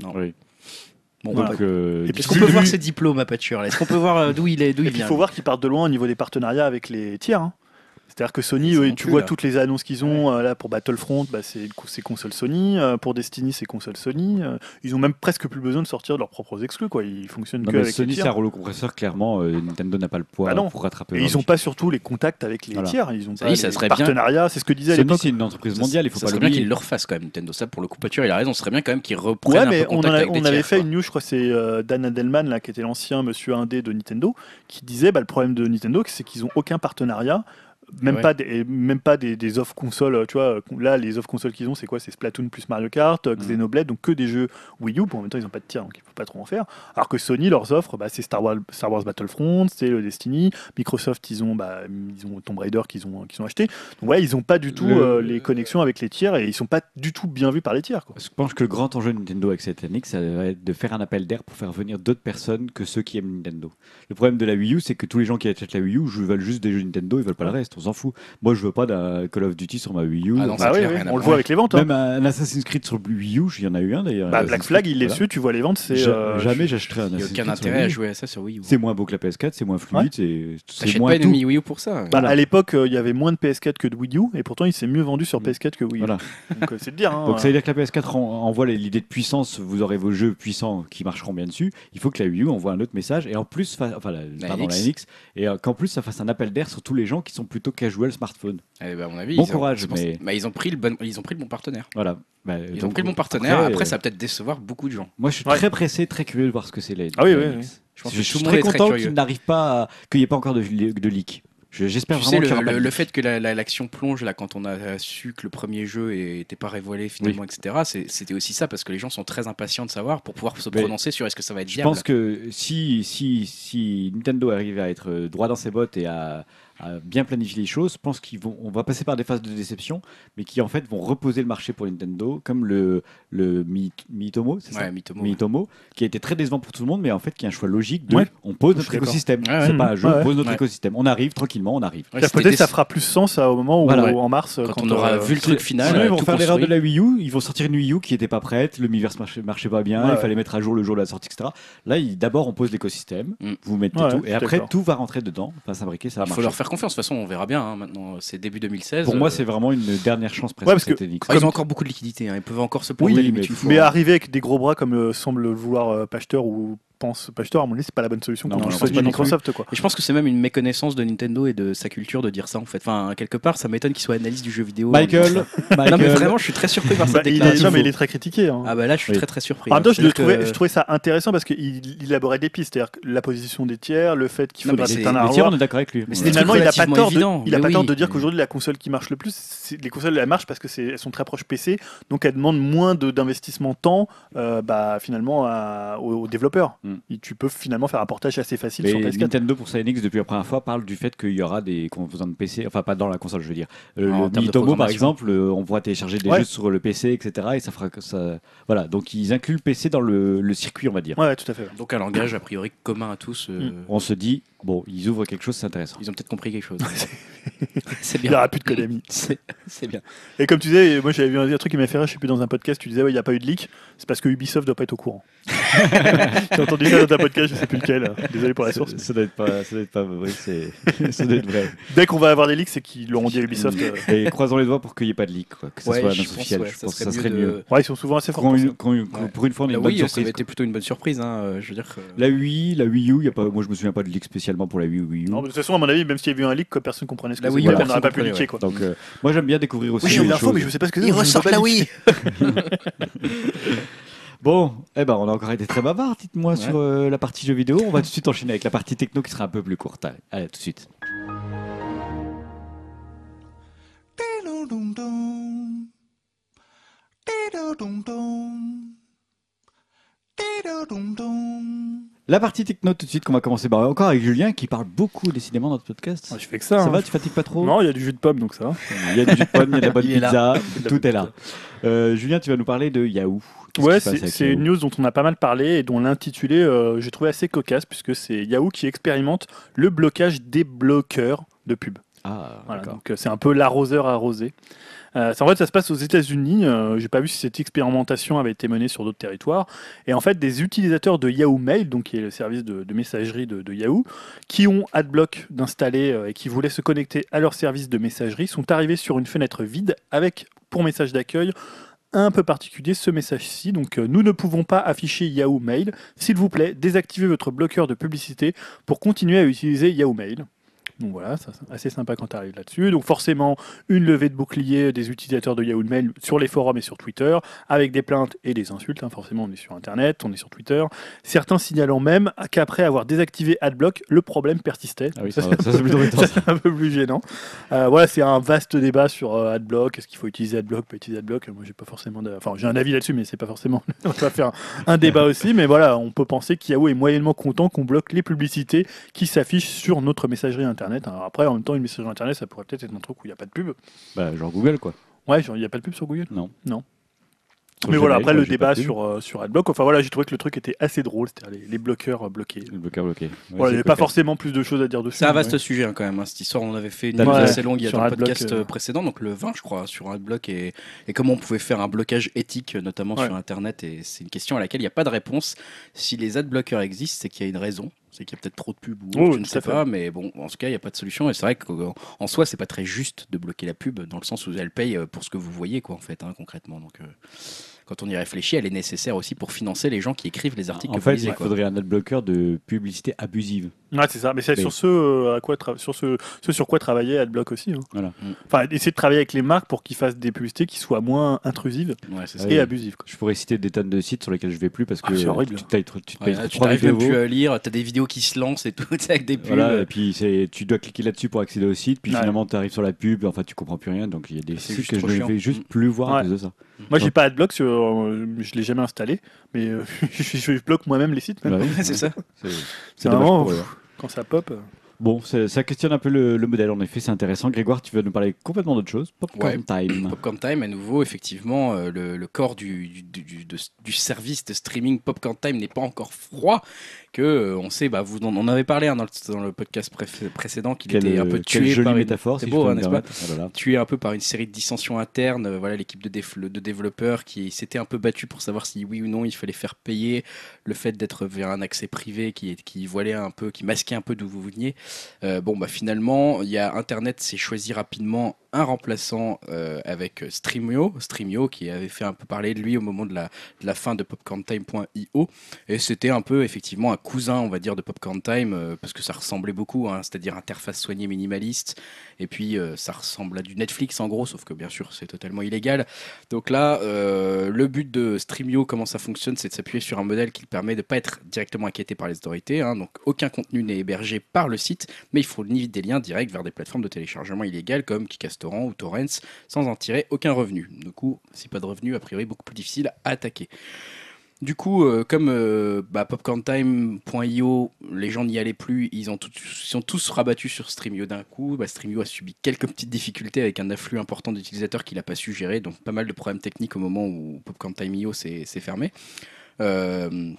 Non.
Oui.
Bon,
Voilà.
Donc, euh,
Et puis,
Est-ce qu'on peut voir ses diplômes à Pature là Est-ce qu'on peut voir d'où il est, d'où
Et
il
puis il faut voir qu'ils partent de loin au niveau des partenariats avec les tiers. hein. C'est-à-dire que Sony, eux, tu vois
là.
toutes les annonces qu'ils ont euh, là pour Battlefront, bah, c'est console Sony. euh, pour Destiny, c'est console Sony. euh, ils ont même presque plus besoin de sortir de leurs propres exclus. Quoi. Ils fonctionnent
non,
que
mais
avec
Sony, c'est un rouleau compresseur, clairement. euh, Nintendo n'a pas le poids
Bah non.
pour rattraper.
Et ils n'ont pas surtout les contacts avec les
Voilà.
tiers. Ils ont
Ça,
pas
oui, ça
les
serait bien.
partenariats. C'est ce que disait
Sony, c'est une entreprise mondiale, il faut
ça
pas
serait bien qu'ils le refassent quand même Nintendo. Ça, pour le coup, Pature, il a raison. Ce serait bien quand même qu'ils reprennent
Ouais,
un
mais
peu
on,
contact
a-
avec
on
des
avait fait
quoi.
une news, je crois que c'est Dan Adelman, là, qui était l'ancien monsieur indé de Nintendo, qui disait bah, le problème de Nintendo, c'est qu'ils n'ont aucun partenariat Même
Ouais.
pas, des, et même pas des, des offres consoles, tu vois. Là, les offres consoles qu'ils ont, c'est quoi? C'est Splatoon plus Mario Kart,
Mm.
euh, Xenoblade, donc que des jeux Wii U. Bon, en même temps, ils n'ont pas de tir, donc il faut pas trop en faire. Alors que Sony, leurs offres, bah, c'est Star Wars, Star Wars Battlefront, c'est le Destiny. Microsoft, ils ont, bah, ils ont Tomb Raider qu'ils ont, qu'ils ont acheté. Donc ouais, ils n'ont pas du tout
Le-
euh, les connexions avec les tiers et ils sont pas du tout bien vus par les tiers. Quoi.
Je pense que le grand enjeu de Nintendo avec cette année, ça va être de faire un appel d'air pour faire venir d'autres personnes que ceux qui aiment Nintendo. Le problème de la Wii U, c'est que tous les gens qui achètent la Wii U, veulent juste des jeux Nintendo, ils veulent pas le reste, on s'en fout. Moi, je veux pas d'un Call of Duty sur ma Wii U.
Ah non,
Bah
c'est
oui, on le voit avec les ventes. hein.
Même un Assassin's Creed sur Wii U, il y en a eu un d'ailleurs.
Bah,
Assassin's
Black Flag,
Creed,
il est
voilà.
dessus, tu vois les ventes, c'est. Euh,
Jamais j'achèterai un
Il n'y a
Assassin's
aucun
Creed
intérêt à jouer à ça sur Wii U.
C'est moins beau que la PS4, c'est moins fluide, c'est
T'achètes
moins
pas une. Wii U pour ça.
Bah,
Voilà.
À l'époque, euh, il y avait moins de PS4 que de Wii U, et pourtant il s'est mieux vendu sur
Mm.
PS4 que Wii U.
Voilà.
Donc euh, c'est de dire. hein,
Donc ça veut dire que la PS4 en- envoie l'idée de puissance, vous aurez vos jeux puissants qui marcheront bien dessus. Il faut que la Wii U envoie un autre message et en plus, enfin la, pardon,
NX.
la NX, et qu'en plus ça fasse un appel d'air sur tous les gens qui sont plutôt casual smartphone.
Eh ben, à mon avis,
Bon
ils ont-
courage,
pour-
mais-
bah, ils ont pris le bon, ils ont pris le bon partenaire.
Voilà. Bah,
Ils ont pris le bon partenaire.
après,
Après,
euh,
ça va peut-être décevoir beaucoup de gens.
Moi, je suis
Ouais.
très pressé, très curieux de voir ce que c'est la,
Ah oui, oui.
Je pense
Je,
que
suis
le
très content qu'il n'arrive pas, à- qu'il n'y ait pas encore de, de leak. Je- J'espère vraiment
sais, le, le- le fait que la- la- l'action plonge là quand on a su que le premier jeu n'était pas révélé finalement, etc., c'était aussi ça parce que les gens sont très impatients de savoir pour pouvoir se
Mais
prononcer sur est-ce que ça va être
Je
viable.
pense que si, si, si Nintendo arrive à être euh, droit dans ses bottes et à, à bien planifier les choses, je pense qu'ils vont, on va passer par des phases de déception, mais qui en fait vont reposer le marché pour Nintendo, comme le, le Mi- c'est ça
Ouais, Mitomo.
Miitomo, qui a été très décevant pour tout le monde, mais en fait qui est un choix logique de
Ouais.
on pose notre écosystème.
Ouais, ouais.
c'est pas un jeu,
Ouais,
on pose notre
ouais.
écosystème. On arrive tranquillement, on arrive.
Ouais,
Peut-être ça fera plus sens euh, au moment où,
Voilà.
en mars,
Quand on aura
euh,
vu le truc final,
Sinon, ils vont faire l'erreur de la Wii U, ils vont sortir une Wii U qui n'était pas prête, le Miiverse marchait, marchait pas bien,
Ouais,
il
ouais.
fallait mettre à jour le jour de la sortie, etc. Là, d'abord, on pose l'écosystème,
Mm.
vous mettez
Ouais,
tout, et après, tout va rentrer dedans, enfin s'imbriquer, ça va marcher.
Faire confiance. De toute façon, on verra bien. hein, maintenant, c'est début 2016.
Pour moi,
euh,
c'est vraiment une dernière chance presque.
Ouais, parce que-
ah, ils ont encore beaucoup de liquidités. hein, Ils peuvent encore se planter
Oui, mais.
Mais arriver avec des gros bras comme euh, semble le vouloir euh, Pachter ou pense Pachter, à mon avis, c'est pas la bonne solution
Non,
quand on
pas
Microsoft. Quoi.
Et je pense que c'est même une méconnaissance de Nintendo et de sa culture de dire ça en fait. Enfin, quelque part, ça m'étonne qu'il soit analyste du jeu vidéo.
Michael, Michael,
Non mais vraiment, je suis très surpris par
Bah,
cette
il, est,
déclaration.
non, mais il est très critiqué. hein.
Ah bah là, je suis
Oui.
très très surpris.
En même temps, je, trouvais,
que-
je trouvais ça intéressant parce qu'il il élaborait des pistes, c'est-à-dire que la position des tiers, le fait qu'il
Non,
faudra
mais c'est-
éteindre un
tir, on est d'accord avec lui.
Mais
Finalement, il n'a pas tort de, il a pas tort de dire qu'aujourd'hui la console qui marche le plus, c'est- les consoles elles marchent parce que c'est- elles sont très proches PC, donc elles demandent moins de- d'investissement temps, euh, bah, finalement aux développeurs.
Mm.
Et tu peux finalement faire un portage assez facile
Mais
sur PS4.
Nintendo pour sa NX depuis la première fois parle du fait qu'il y aura des composants de PC, enfin pas dans la console je veux dire. Euh,
En
le par exemple, euh, on pourra télécharger des
Ouais.
jeux sur le PC etc. Et ça fera que ça, voilà. Donc ils incluent le PC dans le, le circuit on va dire.
Ouais, ouais, tout à fait.
Donc un langage a priori commun à tous. euh,
On se dit bon ils ouvrent quelque chose c'est intéressant.
Ils ont peut-être compris quelque chose. c'est
Il
bien.
n'y aura plus de Konami.
C'est bien.
Et comme tu disais, moi j'avais vu un, un truc qui m'a fait rire, je sais plus dans un podcast, tu disais ouais, il n'y a pas eu de leak, c'est parce que Ubisoft doit pas être au courant. J'ai entendu ça dans un podcast, je sais plus lequel. Désolé pour la source.
Ça, ça doit être pas, ça doit être pas vrai, c'est, ça doit être vrai.
Dès qu'on va avoir des leaks, c'est qu'ils l'auront dit à Ubisoft. euh.
Et croisons les doigts pour qu'il n'y ait pas de leak, quoi. que ça
Ouais,
soit
je
annonce
pense,
officielle.
ouais,
je
ça
pense que ça
serait mieux
mieux.
de-
Ouais, ils sont souvent assez forts. Pour
une-
ça.
quand une-
Ouais.
Pour une fois, on a
La
une bonne
Wii, ça
surprise.
avait été plutôt une bonne surprise. Hein. euh, Je veux dire. que-
La Wii, la Wii U, y a pas, moi je me souviens pas de leak spécialement pour la Wii ou Wii U.
Non, de toute façon, à mon avis, même s'il y avait eu un leak, quoi, personne comprenait ce que
La
c'était.
Wii U,
on n'aurait pas pu leaker. Quoi.
Donc euh, moi j'aime bien découvrir aussi.
Oui, j'ai eu
autre
l'info,
chose.
mais je sais pas ce que c'est.
Il
donc je ne
ressort
peux
la Wii.
Bon, eh ben on a encore été très bavard. Dites-moi
Ouais.
sur euh, la partie jeux vidéo. On va tout de suite enchaîner avec la partie techno qui sera un peu plus courte. Allez, allez, tout de suite. La partie techno tout de suite qu'on va commencer par encore avec Julien qui parle beaucoup décidément dans notre podcast.
Ouais, Je fais que ça.
ça
hein.
va, tu fatigues pas trop?
Non, il y a du jus de pomme, donc ça va.
Il y a du jus de pomme, il y a de la bonne pizza, tout est là. Euh, Julien, tu vas nous parler de Yahoo.
Ouais, c'est une news dont on a pas mal parlé et dont l'intitulé, euh, j'ai trouvé assez cocasse, puisque c'est Yahoo qui expérimente le blocage des bloqueurs de pub.
Ah,
Voilà, donc euh, c'est un peu l'arroseur arrosé. Euh, ça, en fait, ça se passe aux États-Unis. Euh, J'ai pas vu si cette expérimentation avait été menée sur d'autres territoires. Et en fait, des utilisateurs de Yahoo Mail, donc qui est le service de, de messagerie de, de Yahoo, qui ont AdBlock d'installer euh, et qui voulaient se connecter à leur service de messagerie, sont arrivés sur une fenêtre vide avec pour message d'accueil un peu particulier ce message-ci. Donc, euh, nous ne pouvons pas afficher Yahoo Mail. S'il vous plaît, désactivez votre bloqueur de publicité pour continuer à utiliser Yahoo Mail. Donc voilà, c'est assez sympa quand tu arrives là-dessus. Donc forcément, une levée de bouclier des utilisateurs de Yahoo Mail sur les forums et sur Twitter, avec des plaintes et des insultes. hein. Forcément, on est sur Internet, on est sur Twitter. Certains signalant même qu'après avoir désactivé AdBlock, le problème persistait.
Ah oui,
Ça,
ça,
c'est un peu plus gênant. Euh, voilà, c'est un vaste débat sur euh, AdBlock. Est-ce qu'il faut utiliser AdBlock, pas utiliser AdBlock? Moi, j'ai pas forcément, de- enfin, j'ai un avis là-dessus, mais c'est pas forcément. on va faire un, un débat aussi, mais voilà, on peut penser qu'Yahoo est moyennement content qu'on bloque les publicités qui s'affichent sur notre messagerie internet. Alors après, en même temps, une messagerie internet, ça pourrait peut-être être un truc où il n'y a pas de pub.
Bah, genre Google, quoi.
Ouais, il n'y a pas de pub sur Google?
Non.
Non.
Sur
mais voilà, après le débat sur, euh, sur AdBlock, enfin voilà, j'ai trouvé que le truc était assez drôle, c'est-à-dire les, les bloqueurs euh, bloqués.
Le bloqueur bloqué. Ouais,
Voilà, il n'y avait pas forcément plus de choses à dire dessus.
C'est un vaste
ouais.
sujet hein, quand même. hein, cette histoire, on avait fait une
Ouais,
assez longue il y a dans le podcast
euh.
euh, précédent, donc le 20, je crois, sur Adblock et, et comment on pouvait faire un blocage éthique, notamment
Ouais.
sur Internet. Et c'est une question à laquelle il n'y a pas de réponse. Si les adblockers existent, c'est qu'il y a une raison. C'est qu'il y a peut-être trop de pubs ou
Oh,
je ne sais
fait.
pas, mais bon, en tout cas, il n'y a pas de solution. Et c'est vrai qu'en en soi, c'est pas très juste de bloquer la pub, dans le sens où elle paye euh, pour ce que vous voyez, quoi, en fait, hein, concrètement. Donc, euh, quand on y réfléchit, elle est nécessaire aussi pour financer les gens qui écrivent les articles
En
que
fait,
vous lisez.
il
quoi.
faudrait un adblocker de publicité abusive.
Ouais, c'est ça. Mais c'est sur ce, euh, à quoi tra- sur ce, ce sur quoi travailler AdBlock aussi. hein.
Voilà.
Mm.
Enfin, essayer de travailler avec les marques pour qu'ils fassent des publicités qui soient moins intrusives
Ouais, c'est
Ah oui.
et abusives. quoi.
Je pourrais citer des tonnes de sites sur lesquels je vais plus parce que
Ah, c'est horrible.
tu payes, tu
Ouais, là, même plus à lire, tu as des vidéos qui se lancent et tout, avec des pubs.
Voilà, et puis c'est- tu dois cliquer là-dessus pour accéder au site, puis
Ouais.
finalement tu arrives sur la pub, enfin tu comprends plus rien, donc il y a des
C'est
sites que je ne vais juste plus voir à cause de ça.
Moi, j'ai pas AdBlock, sur, euh, je l'ai jamais installé, mais euh, je, je bloque moi-même les sites.
Bah oui,
c'est ça.
C'est
vraiment
pour eux,
pff,
hein.
quand ça pop. euh.
Bon, ça questionne un peu le, le modèle, en effet, c'est intéressant. Grégoire, tu vas nous parler complètement d'autre chose? Popcorn Time.
Popcorn Time, à nouveau, effectivement, euh, le, le corps du, du, du- de- du service de streaming Popcorn Time n'est pas encore froid. Que euh, on sait, bah, vous en on avait parlé hein, dans, le, dans le podcast pré- précédent qu'il était un peu
quelle
tué
jolie
par une,
métaphore, si
beau, hein, pas.
Ah, voilà.
tué un peu par une série de dissensions internes. Euh, Voilà, l'équipe de, développeurs qui s'était un peu battue pour savoir si oui ou non il fallait faire payer le fait d'être vers un accès privé qui, voilait un peu, qui masquait un peu d'où vous veniez. Euh, bon, bah finalement, il y a Internet s'est choisi rapidement un remplaçant euh, avec Streamio, Streamio qui avait fait un peu parler de lui au moment de la, de la fin de popcorntime.io et c'était un peu effectivement un cousin on va dire de Popcorn Time euh, parce que ça ressemblait beaucoup hein, c'est-à-dire interface soignée minimaliste et puis euh, ça ressemble à du Netflix en gros sauf que bien sûr c'est totalement illégal. Donc là euh, le but de Streamio comment ça fonctionne c'est de s'appuyer sur un modèle qui permet de pas être directement inquiété par les autorités hein, donc aucun contenu n'est hébergé par le site mais il faut ni des liens directs vers des plateformes de téléchargement illégales comme Kikastoran ou Torrents sans en tirer aucun revenu. Du coup si pas de revenu a priori beaucoup plus difficile à attaquer du coup, euh, comme euh, bah, popcorntime.io, les gens n'y allaient plus, ils ont, sont tous rabattus sur Streamio d'un coup. Bah, Streamio a subi quelques petites difficultés avec un afflux important d'utilisateurs qu'il n'a pas su gérer, donc pas mal de problèmes techniques au moment où popcorntime.io s'est s'est fermé. Euh,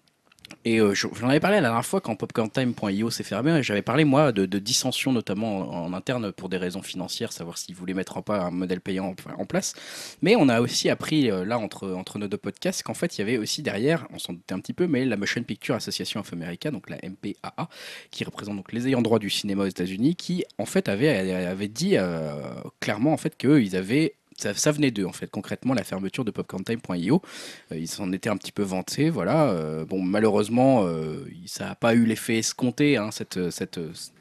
et euh, je- j'en avais parlé la dernière fois quand popcorntime.io s'est fermé. J'avais parlé, moi, de, de dissensions, notamment en, interne pour des raisons financières, savoir s'ils voulaient mettre en, pas un modèle payant en, place. Mais on a aussi appris, euh, là, entre, nos deux podcasts, qu'en fait, il y avait aussi derrière, on s'en doutait un petit peu, mais la Motion Picture Association of America, donc la MPAA, qui représente donc les ayants droit du cinéma aux États-Unis, qui, en fait, avait, avait dit euh, clairement, en fait, qu'ils avaient ça, venait d'eux en fait. Concrètement la fermeture de popcorntime.io euh, ils s'en étaient un petit peu vantés voilà Euh, bon malheureusement euh, ça n'a pas eu l'effet escompté hein, cette,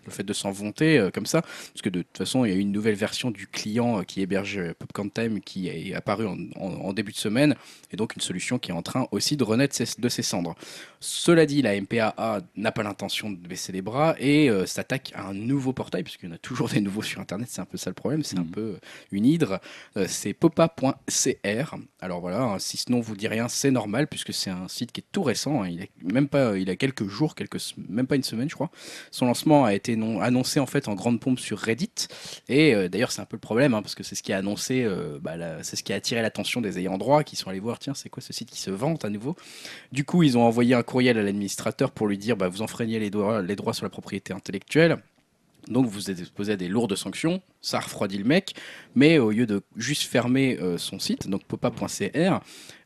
le fait de s'en vanter euh, comme ça parce que de toute façon il y a eu une nouvelle version du client euh, qui héberge euh, Popcorn Time qui est apparue en, en- en début de semaine et donc une solution qui est en train aussi de renaître ses- de ses cendres cela dit la MPAA n'a pas l'intention de baisser les bras et euh, s'attaque à un nouveau portail puisqu'il y en a toujours des nouveaux sur internet c'est un peu ça le problème c'est un
Mhm.
peu une hydre euh, c'est popa.cr. Alors voilà, hein, si ce nom vous dit rien, c'est normal puisque c'est un site qui est tout récent. hein. Il a même pas, il a quelques jours, quelques, même pas une semaine, je crois. Son lancement a été non- annoncé en fait en grande pompe sur Reddit. Et euh, d'ailleurs, c'est un peu le problème hein, parce que c'est ce qui a annoncé, euh, bah, c'est ce qui a attiré l'attention des ayants droit qui sont allés voir, tiens, c'est quoi ce site qui se vante à nouveau? Du coup, ils ont envoyé un courriel à l'administrateur pour lui dire, bah, vous enfreignez les droits, les droits sur la propriété intellectuelle. Donc vous êtes exposé à des lourdes sanctions, ça refroidit le mec, mais au lieu de juste fermer euh, son site, donc popa.cr,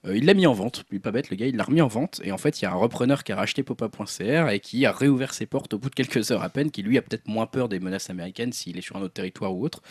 il l'a mis en vente, est pas bête le gars, il l'a remis en vente et en fait il y a un repreneur qui a racheté popa.cr et qui a réouvert ses portes au bout de quelques heures à peine, qui lui a peut-être moins peur des menaces américaines s'il est sur un autre territoire ou autre.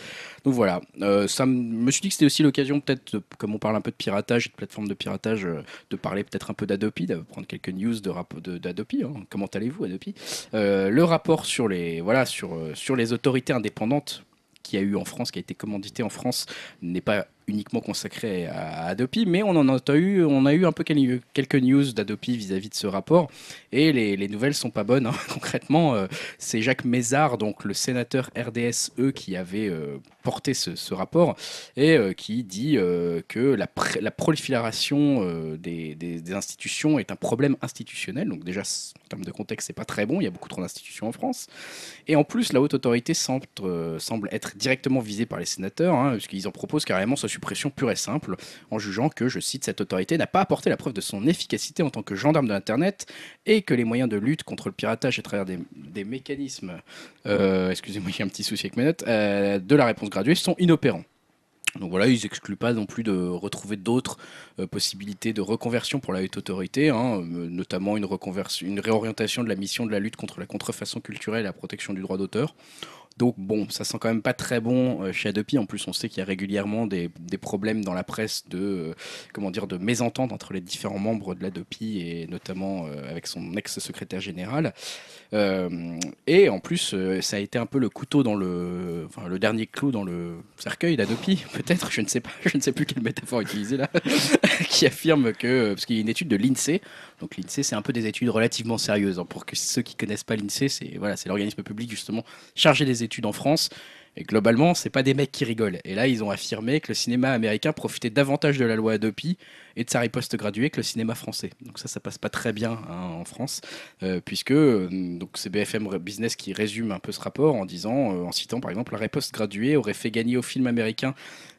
Donc voilà, euh, ça me- suis dit que c'était aussi l'occasion peut-être, comme on parle un peu de piratage et de plateforme de piratage, euh, de parler peut-être un peu d'Adopi, de prendre quelques news d'Adopi. hein. Comment allez-vous Adopi? Euh, Le rapport sur les, voilà, sur, euh, sur les autorités indépendantes qu'il y a eu en France, qui a été commandité en France, n'est pas uniquement consacré à Adopi, mais on en a eu, on a eu un peu quel- quelques news d'Adopi vis-à-vis de ce rapport, et les, les nouvelles sont pas bonnes. hein. Concrètement, euh, c'est Jacques Mézard, donc le sénateur RDSE, qui avait euh, porté ce, rapport, et euh, qui dit que la, prolifération des, institutions est un problème institutionnel, donc déjà, termes de contexte, c'est pas très bon, il y a beaucoup trop d'institutions en France, et en plus, la haute autorité semble, euh, être directement visée par les sénateurs, hein, puisqu'ils en proposent carrément sa suppression pure et simple, en jugeant que, je cite, cette autorité n'a pas apporté la preuve de son efficacité en tant que gendarme de l'Internet et que les moyens de lutte contre le piratage à travers des, mécanismes, euh, excusez-moi, a un petit souci avec mes notes, euh, de la réponse graduée sont inopérants. Donc voilà, ils excluent pas non plus de retrouver d'autres euh, possibilités de reconversion pour la haute autorité, hein, euh, notamment une, reconversion, une réorientation de la mission de la lutte contre la contrefaçon culturelle et la protection du droit d'auteur. Donc bon, ça sent quand même pas très bon euh, chez Adopi. En plus, on sait qu'il y a régulièrement des, des problèmes dans la presse de comment dire de mésentente entre les différents membres de l'Adopi et notamment avec son ex-secrétaire général. Euh, et en plus, euh, ça a été un peu le couteau dans le, enfin le dernier clou dans le cercueil d'Adopi, peut-être. Je ne sais pas, je ne sais plus quelle métaphore utiliser là, qui affirme que parce qu'il y a une étude de l'Insee. Donc l'Insee, c'est un peu des études relativement sérieuses. hein. pour que ceux qui connaissent pas l'Insee, c'est voilà, l'organisme public justement chargé des études en France. Et globalement, c'est pas des mecs qui rigolent. Et là, ils ont affirmé que le cinéma américain profitait davantage de la loi Adopi et de sa riposte graduée que le cinéma français. Donc ça, ça passe pas très bien hein, en France, euh, puisque euh, donc c'est BFM Business qui résume un peu ce rapport en disant, euh, en citant par exemple, la riposte graduée aurait fait gagner au film américain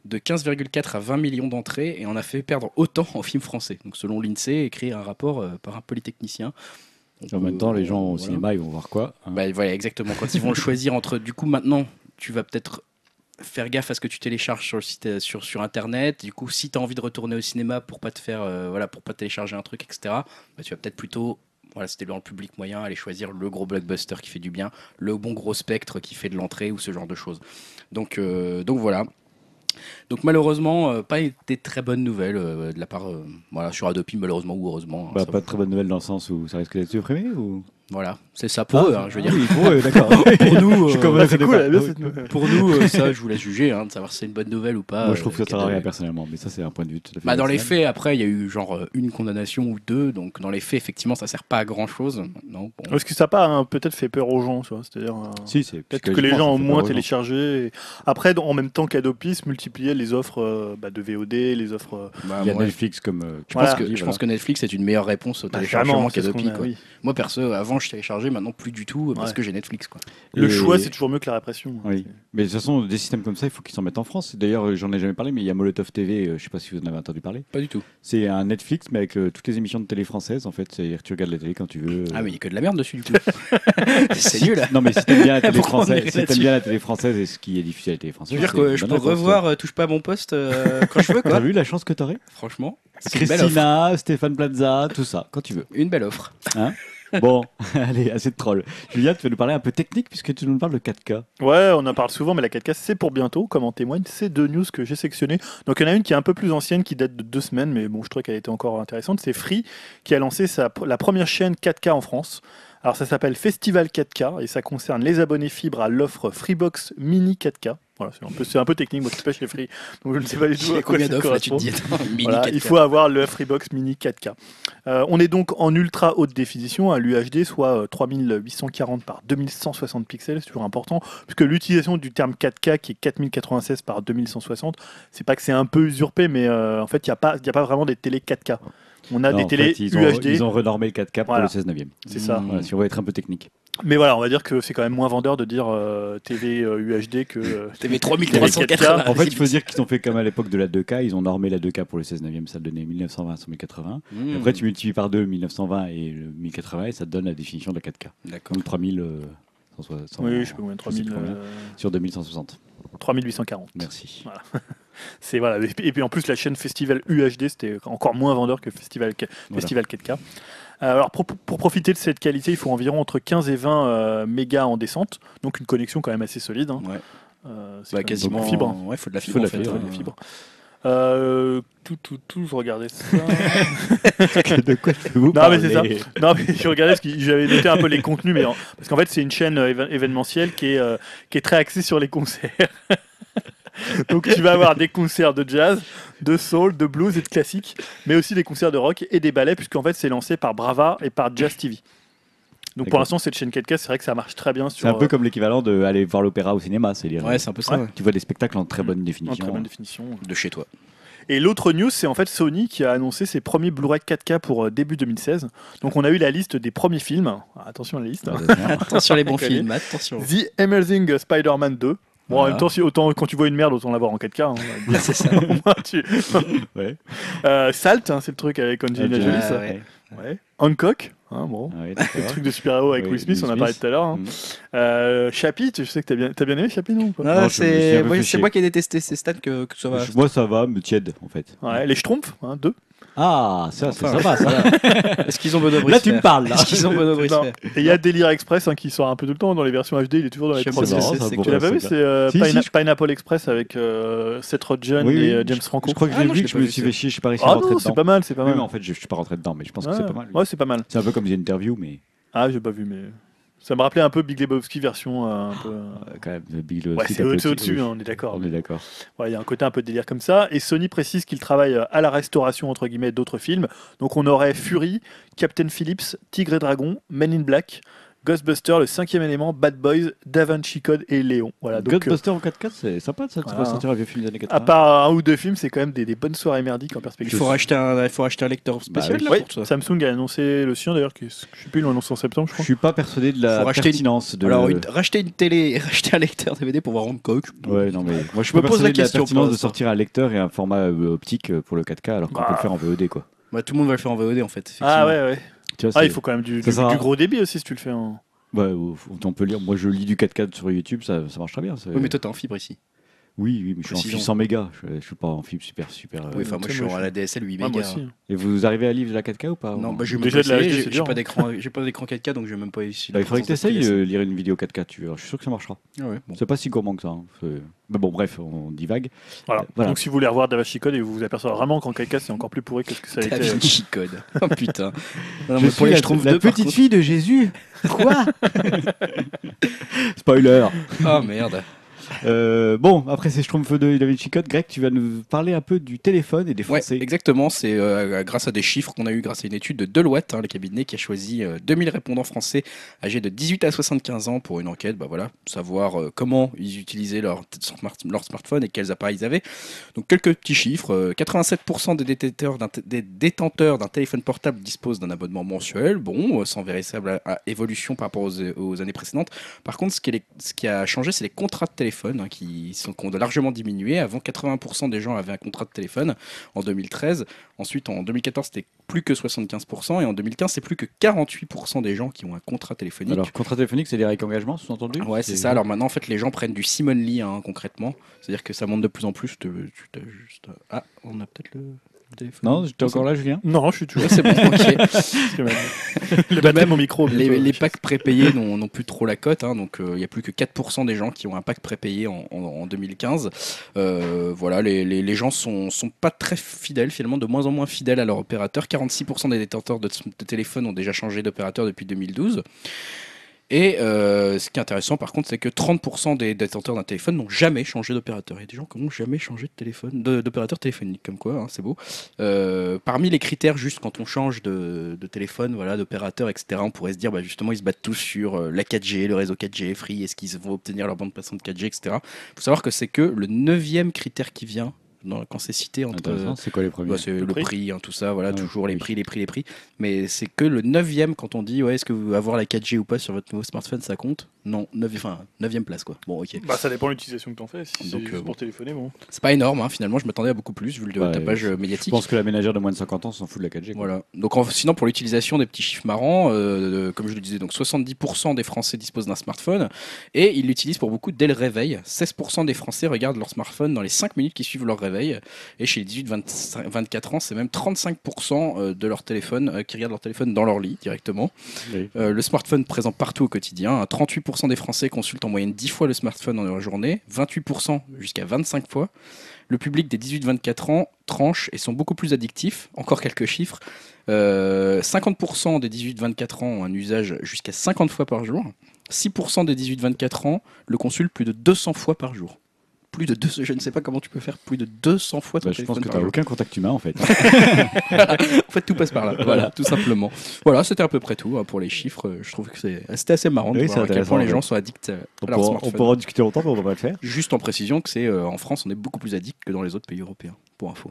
de 15,4 à 20 millions d'entrées et en a fait perdre autant au film français. Donc selon l'INSEE, écrit un rapport par un polytechnicien.
En même temps, les gens au
voilà.
cinéma, ils vont voir quoi hein?
Bah, voilà, exactement. Quand ils vont le choisir entre, du coup, maintenant, tu vas peut-être faire gaffe à ce que tu télécharges sur le site euh, sur, sur internet. Du coup si tu as envie de retourner au cinéma pour pas te faire euh, voilà pour pas télécharger un truc etc bah, tu vas peut-être plutôt voilà c'était dans le public moyen aller choisir le gros blockbuster qui fait du bien le bon gros spectre qui fait de l'entrée ou ce genre de choses. Donc euh, donc voilà. Donc malheureusement euh, pas des très bonnes nouvelles de la part voilà sur Adopi malheureusement ou heureusement hein,
Bah, Pas de très bonne nouvelle dans le sens où ça risque d'être supprimé ou
voilà c'est ça pour eux hein, je veux dire
Ah oui, pour eux, d'accord.
pour nous
Je
euh,
Ah,
eux,
c'est
ça
cool,
dépend.
bien
Oui.
cette nouvelle.
Pour nous, euh, ça, je vous laisse juger, hein, de savoir si c'est une bonne nouvelle ou pas.
Moi, je trouve
euh,
que ça sert à rien personnellement, mais ça, c'est un point de vue tout à fait.
Bah, dans les faits, après, il y a eu genre euh, une condamnation ou deux, donc dans les faits, effectivement, ça sert pas à grand chose. Non, bon.
Est-ce que ça n'a pas hein, peut-être fait peur aux gens tu vois, C'est-à-dire. euh,
Si, c'est
Peut-être que les gens ont moins téléchargé. et- Après, en même temps qu'Adopi se multipliaient les offres euh, bah, de VOD, les offres. euh,
Bah,
Il y a Netflix comme. euh,
je, pense que, je pense que Netflix est une meilleure réponse au
bah,
téléchargement qu'Adopi. Moi, perso, avant, je téléchargeais, maintenant plus du tout, parce
Ouais.
que j'ai Netflix. Quoi.
Le
Et-
choix, c'est toujours mieux que la répression. hein.
Oui, mais de toute façon, des systèmes comme ça, il faut qu'ils s'en mettent en France. D'ailleurs, euh, j'en ai jamais parlé, mais il y a Molotov TV, euh, je sais pas si vous en avez entendu parler.
Pas du tout.
C'est un Netflix, mais avec euh, toutes les émissions de télé françaises, en fait. C'est-à-dire que tu regardes la télé quand tu veux.
Ah, mais il y a que de la merde dessus, du coup. c'est nul.
Non, mais si t'aimes bien la télé française, si t'aimes bien la télé française et ce qui est diffusé à la télé
Je
française.
veux dire que je peux revoir euh, Touche pas à mon poste euh, quand je veux, quoi.
T'as vu la chance que t'aurais?
Franchement.
Christina, Stéphane Plaza, tout ça, quand tu veux.
Une belle offre.
Bon, allez, assez de troll. Julien, tu vas nous parler un peu technique puisque tu nous parles de 4K.
Ouais, on en parle souvent, mais la 4K, c'est pour bientôt, comme en témoignent ces deux news que j'ai sélectionnées. Donc, il y en a une qui est un peu plus ancienne, qui date de deux semaines, mais bon, je trouvais qu'elle était encore intéressante. C'est Free qui a lancé sa, la première chaîne 4K en France. Alors, ça s'appelle Festival 4K et ça concerne les abonnés fibres à l'offre Freebox Mini 4K. Voilà, c'est un peu, c'est un peu technique, moi qui pas chez Free, donc je ne sais pas du tout à quoi ça
là, tu te dis attends, mini
Voilà,
4K.
il faut avoir le Freebox Mini 4K. Euh, on est donc en ultra haute définition à l'UHD, soit euh, 3840 par 2160 pixels, c'est toujours important, puisque l'utilisation du terme 4K qui est 4096 par 2160, c'est pas que c'est un peu usurpé, mais euh, en fait, il n'y a, pas- y a pas vraiment des télés 4K. On a
Non,
des télés
fait, ils, ont,
UHD,
ils ont renormé le 4K pour
Voilà.
le 16 9
c'est ça.
Mm.
Voilà, si on veut être un peu technique.
Mais voilà, on va dire que c'est quand même moins vendeur de dire euh, TV euh, UHD que. euh,
TV
télé
3380.
En fait, il faut dire qu'ils ont fait comme à l'époque de la 2K, ils ont normé la 2K pour le 16 9 ça donnait 1920 sur 1080.
Mmh.
Et après, tu multiplies par 2 1920 et le 1080 et ça te donne la définition de la 4K.
D'accord.
Donc 3000. euh, 160,
oui, je sais pas combien,
je sais
3000,
plus combien.
euh,
Sur 2160.
3840.
Merci.
Voilà. C'est voilà. Et puis- en plus, la chaîne Festival UHD, c'était encore moins vendeur que Festival,
Voilà.
Festival 4K. Euh, Alors pour, pour profiter de cette qualité, il faut environ entre 15 et 20 euh, mégas en descente, donc une connexion quand même assez solide. hein.
Ouais.
Euh, c'est
Bah, quasiment.
fibre.
Ouais, faut de la
Faut
fibre.
de
en
la
fait,
fibre,
hein.
de la fibre. Euh, tout, tout, tout, je regardais ça.
de quoi vous
Non, mais c'est
parlez
non, mais je regardais ce qui, j'avais noté un peu les contenus, mais en- parce qu'en fait, c'est une chaîne euh, événementielle qui est, euh, qui est très axée sur les concerts. Donc, tu vas avoir des concerts de jazz, de soul, de blues et de classique, mais aussi des concerts de rock et des ballets, puisqu'en fait, c'est lancé par Brava et par Jazz TV. Donc, pour l'instant, cette chaîne 4K, c'est vrai que ça marche très bien sur
C'est un peu
euh,
comme l'équivalent de aller voir l'opéra au cinéma, c'est-à-dire
Ouais, c'est un peu ça.
Ouais.
tu vois des spectacles en très bonne
en
définition.
très bonne définition.
De chez toi.
Et l'autre news, c'est en fait Sony qui a annoncé ses premiers Blu-ray 4K pour euh, début 2016. Donc, on a eu la liste des premiers films. Ah, Attention à la liste. hein.
Attention les bons films, attention.
The Amazing Spider-Man 2. Bon, en même temps, si, autant, quand tu vois une merde, autant l'avoir en 4K. hein,
c'est ça.
Tu-
Ouais.
Euh, Salt, hein, c'est le truc avec Angelina
Ah,
Jolie.
Ah, ouais.
Ouais. Hancock, hein, bon.
Ah ouais,
Le truc de super-héros avec
Oui,
Will Smith, on en a parlé tout à l'heure. hein.
Mm.
Euh, tu sais que t'as bien, t'as bien aimé Chappie, non
Non, c'est ouais, moi qui ai détesté ces stats que, que ça va.
Moi ça va, me tiède en fait.
Ouais, Les Schtroumpfs, hein, deux.
Ah, ça c'est sympa ça.
Est-ce qu'ils ont Bono
Là tu me parles là.
Est-ce qu'ils ont Bono
Non.
Bricefer
Et il y a Délire Express hein, qui sort un peu tout le temps dans les versions HD, il est toujours dans les
Je sais pas ce que c'est,
Tu l'as pas vu
c'est
euh,
Si,
Pina-
si, je-
Pineapple Express avec euh, Seth Rogen
Oui,
et euh, James Franco.
Je crois que je
Ah non,
vu,
je l'ai
je me suis fait chier, je suis pas réussi à
Ah
rentrer
non, c'est
dedans.
pas mal, c'est pas
Oui,
mal.
mais en fait je je suis pas rentré dedans, mais je pense que c'est pas mal.
Ouais, c'est pas mal.
C'est un peu comme une interview, mais
Ah, j'ai pas vu, mais ça me rappelait un peu Big Lebowski version euh, un peu.
euh, quand même Big Lebowski,
c'est au-dessus, hein, on est d'accord.
On est d'accord.
Ouais, Il y a un côté un peu délire comme ça. Et Sony précise qu'il travaille euh, à la restauration entre guillemets d'autres films. Donc on aurait Fury, Captain Phillips, Tigre et Dragon, Men in Black, Ghostbusters, Le Cinquième Élément, Bad Boys, Da Vinci Code et Léon. Voilà. Donc euh,
Ghostbusters en 4K, c'est sympa de ça,
Voilà.
ressentir un vieux film des années
à
80.
part un ou deux films, c'est quand même des, des bonnes soirées merdiques en
Il
perspective.
faut racheter un, il faut racheter un lecteur spécial
oui.
là,
Oui,
pour ça.
Samsung a annoncé le sien d'ailleurs, je sais plus, ils l'ont annoncé en septembre, je
Je
crois.
suis pas persuadé de la
Faut racheter une-
pertinence de.
Alors, une- racheter une télé et racheter un lecteur DVD pour voir Hancock.
Ouais, non, mais moi je suis
me
pas
pose
persuadé
la
de la
question,
pertinence de sortir un lecteur et un format euh, optique pour le 4K alors qu'on
Bah.
peut le faire en VOD quoi.
Bah, tout le monde va le faire en VOD en fait.
Ah ouais, ouais.
Tu vois,
Ah, il faut quand même du, gros débit aussi si tu le fais en.
Ouais, ou- on peut lire. Moi je lis du 4K sur YouTube, ça, ça marche très bien.
Oui, mais toi, t'es en fibre ici.
Oui, oui, mais je suis en
Précision.
fibre 100 mégas. Je, je suis pas en fibre super, super. euh,
oui, enfin, moi, je suis à
je-
la DSL 8
Ouais, moi
mégas.
aussi.
Et vous arrivez à lire de la 4K ou pas
Non, bah, je vais
Déjà
même
de
pas
la HD,
j'ai-
c'est
j'ai
dur,
pas
hein.
d'écran, j'ai pas d'écran 4K donc je vais même pas essayer.
Bah, il faudrait que tu essayes de lire une vidéo 4K. Tu vois. Je suis sûr que ça marchera.
Ah ouais, bon.
C'est pas si gourmand que ça. hein. C'est- Mais bon, bref, on divague.
Voilà.
Euh, voilà.
Donc si vous voulez revoir Da Vinci Code et vous vous apercevrez vraiment qu'en 4K c'est encore plus pourri que ce que ça a été. euh,
Code. Oh putain. Non,
je
mais
suis
pour les
la,
Schtroumpfs
la
2, par
petite
contre-
fille de Jésus. Quoi Spoiler.
Ah merde.
Euh, bon, après ces Schtroumpfs 2 et Da Vinci Code, Greg, tu vas nous parler un peu du téléphone et des
Ouais,
Français.
exactement. C'est euh, grâce à des chiffres qu'on a eu grâce à une étude de Deloitte, hein, le cabinet qui a choisi euh, 2000 répondants français âgés de 18 à 75 ans pour une enquête. Bah voilà, savoir euh, comment ils utilisaient leur, smart- leur smartphone et quels appareils ils avaient. Donc quelques petits chiffres. euh, 87% des détenteurs d'un t- des détenteurs d'un téléphone portable disposent d'un abonnement mensuel. Bon, sans véritable à- à évolution par rapport aux, aux années précédentes. Par contre, ce qui, est- ce qui a changé, c'est les contrats de téléphone hein, qui, sont, qui ont largement diminué. Avant, 80% des gens avaient un contrat de téléphone en 2013. Ensuite, en 2014, c'était plus que 75%. Et en 2015, c'est plus que 48% des gens qui ont un contrat téléphonique.
Alors, contrat téléphonique, c'est des avec engagement, sous-entendu
Ouais, c'est ça. Alors maintenant, en fait, les gens prennent du Simon Lee hein, concrètement. C'est-à-dire que ça monte de plus en plus. Tu- tu t'as juste... Ah, on a peut-être le téléphone.
Non, j'étais encore là, Julien?
Non, je suis toujours.
C'est bon, ok.
Même- Le batterie
même,
mon micro.
Les,
bientôt.
les packs prépayés n'ont plus trop la cote, hein, donc euh, il y a plus que 4% des gens qui ont un pack prépayé en, en- en 2015. Euh, voilà, les, les- les gens sont, sont pas très fidèles, finalement, de moins en moins fidèles à leur opérateur. 46% des détenteurs de, de téléphone ont déjà changé d'opérateur depuis 2012. Et euh, ce qui est intéressant, par contre, c'est que 30% des détenteurs d'un téléphone n'ont jamais changé d'opérateur. Il y a des gens qui n'ont jamais changé de téléphone, d'opérateur téléphonique, comme quoi, hein, c'est beau. Euh, parmi les critères, juste quand on change de, de téléphone, voilà, d'opérateur, etc., on pourrait se dire, bah, justement, ils se battent tous sur euh, la 4G, le réseau 4G, Free, est-ce qu'ils vont obtenir leur bande passante 4G, etc. Il faut savoir que c'est que le neuvième critère qui vient dans- quand c'est cité entre.
C'est quoi les premiers
Bah, c'est le,
prix
prix, hein, tout ça, voilà, toujours les prix, les prix, les prix. Mais c'est que le 9 quand on dit, ouais, est-ce que vous avoir la 4G ou pas sur votre nouveau smartphone, ça compte? Non, 9 enfin, 9 place, quoi. Bon, ok.
Bah, ça dépend de l'utilisation que t'en fais. Si c'est
Donc, euh, bon.
pour téléphoner, bon.
C'est pas énorme, hein, finalement, je m'attendais à beaucoup plus vu le
Ouais,
tapage euh,
Je
médiatique.
pense que la ménagère de moins de 50 ans s'en fout de la 4G. quoi.
Voilà. Donc en- sinon pour l'utilisation des petits chiffres marrants, euh, comme je le disais, donc 70% des Français disposent d'un smartphone et ils l'utilisent pour beaucoup dès le réveil. 16% des Français regardent leur smartphone dans les 5 minutes qui suivent leur réveil et chez les 18-24 ans, c'est même 35% euh, de leur téléphone euh, qui regardent leur téléphone dans leur lit directement.
Oui.
Euh, le smartphone présent partout au quotidien. 38% des Français consultent en moyenne 10 fois le smartphone dans leur journée, 28% jusqu'à 25 fois. Le public des 18-24 ans tranche et sont beaucoup plus addictifs. Encore quelques chiffres. Euh, 50% des 18-24 ans ont un usage jusqu'à 50 fois par jour. 6% des 18-24 ans le consultent plus de 200 fois par jour. Plus de 200, je ne sais pas comment tu peux faire plus de 200 fois ton
Bah, je pense que t'as
jour.
aucun contact humain en fait.
En fait, tout passe par là. Voilà, tout simplement. Voilà, c'était à peu près tout hein, pour les chiffres. Je trouve que c'est- c'était assez marrant de
Oui,
voir à quel point les gens sont addicts
On
à leur
pourra, on
smartphone.
pourra en discuter longtemps, mais on va pas le faire.
Juste en précision que c'est euh, en France, on est beaucoup plus addict que dans les autres pays européens. Pour info,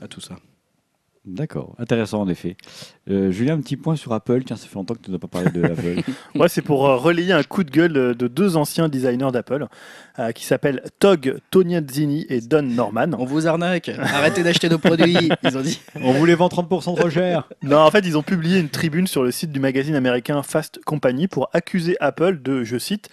à tout ça.
D'accord, intéressant en effet. Euh, Julien, un petit point sur Apple. Tiens, ça fait longtemps que tu n'as pas parlé de Apple.
Moi, c'est pour euh, relayer un coup de gueule de deux anciens designers d'Apple euh, qui s'appellent Tog Toniazzini et Don Norman.
On vous arnaque. Arrêtez d'acheter nos produits. Ils ont dit.
on vous les vend 30% trop cher.
Non, en fait, ils ont publié une tribune sur le site du magazine américain Fast Company pour accuser Apple de, je cite,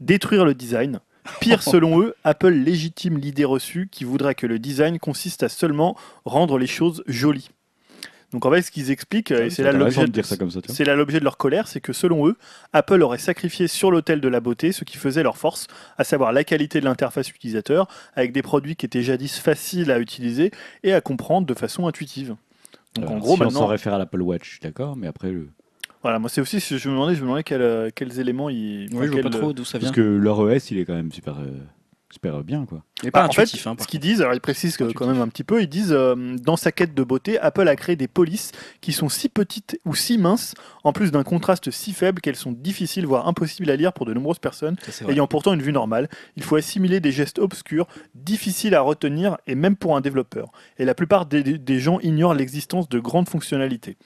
détruire le design. Pire, selon eux, Apple légitime l'idée reçue qui voudrait que le design consiste à seulement rendre les choses jolies. Donc en fait, ce qu'ils expliquent, et c'est là l'objet
de
de,
dire ça comme ça. tu vois.
c'est là l'objet de leur colère, c'est que selon eux, Apple aurait sacrifié sur l'autel de la beauté ce qui faisait leur force, à savoir la qualité de l'interface utilisateur, avec des produits qui étaient jadis faciles à utiliser et à comprendre de façon intuitive. Donc en
Alors,
gros,
si on
maintenant,
s'en réfère à l'Apple Watch, je suis d'accord, mais après, le...
voilà, moi c'est aussi, je me demandais, je me demandais quels, euh, quels éléments ils.
Oui, je vois pas trop d'où ça vient.
parce que leur OS, il est quand même super, euh, super bien, quoi.
Mais
Bah,
pas
en fait,
intuitif. hein,
ce qu'ils disent, alors ils précisent que,
Intuitif.
quand même un petit peu, ils disent euh, dans sa quête de beauté, Apple a créé des polices qui sont si petites ou si minces, en plus d'un contraste si faible qu'elles sont difficiles, voire impossibles à lire pour de nombreuses personnes.
Ça,
ayant pourtant une vue normale. Il faut assimiler des gestes obscurs, difficiles à retenir, et même pour un développeur. Et la plupart des, gens ignorent l'existence de grandes fonctionnalités.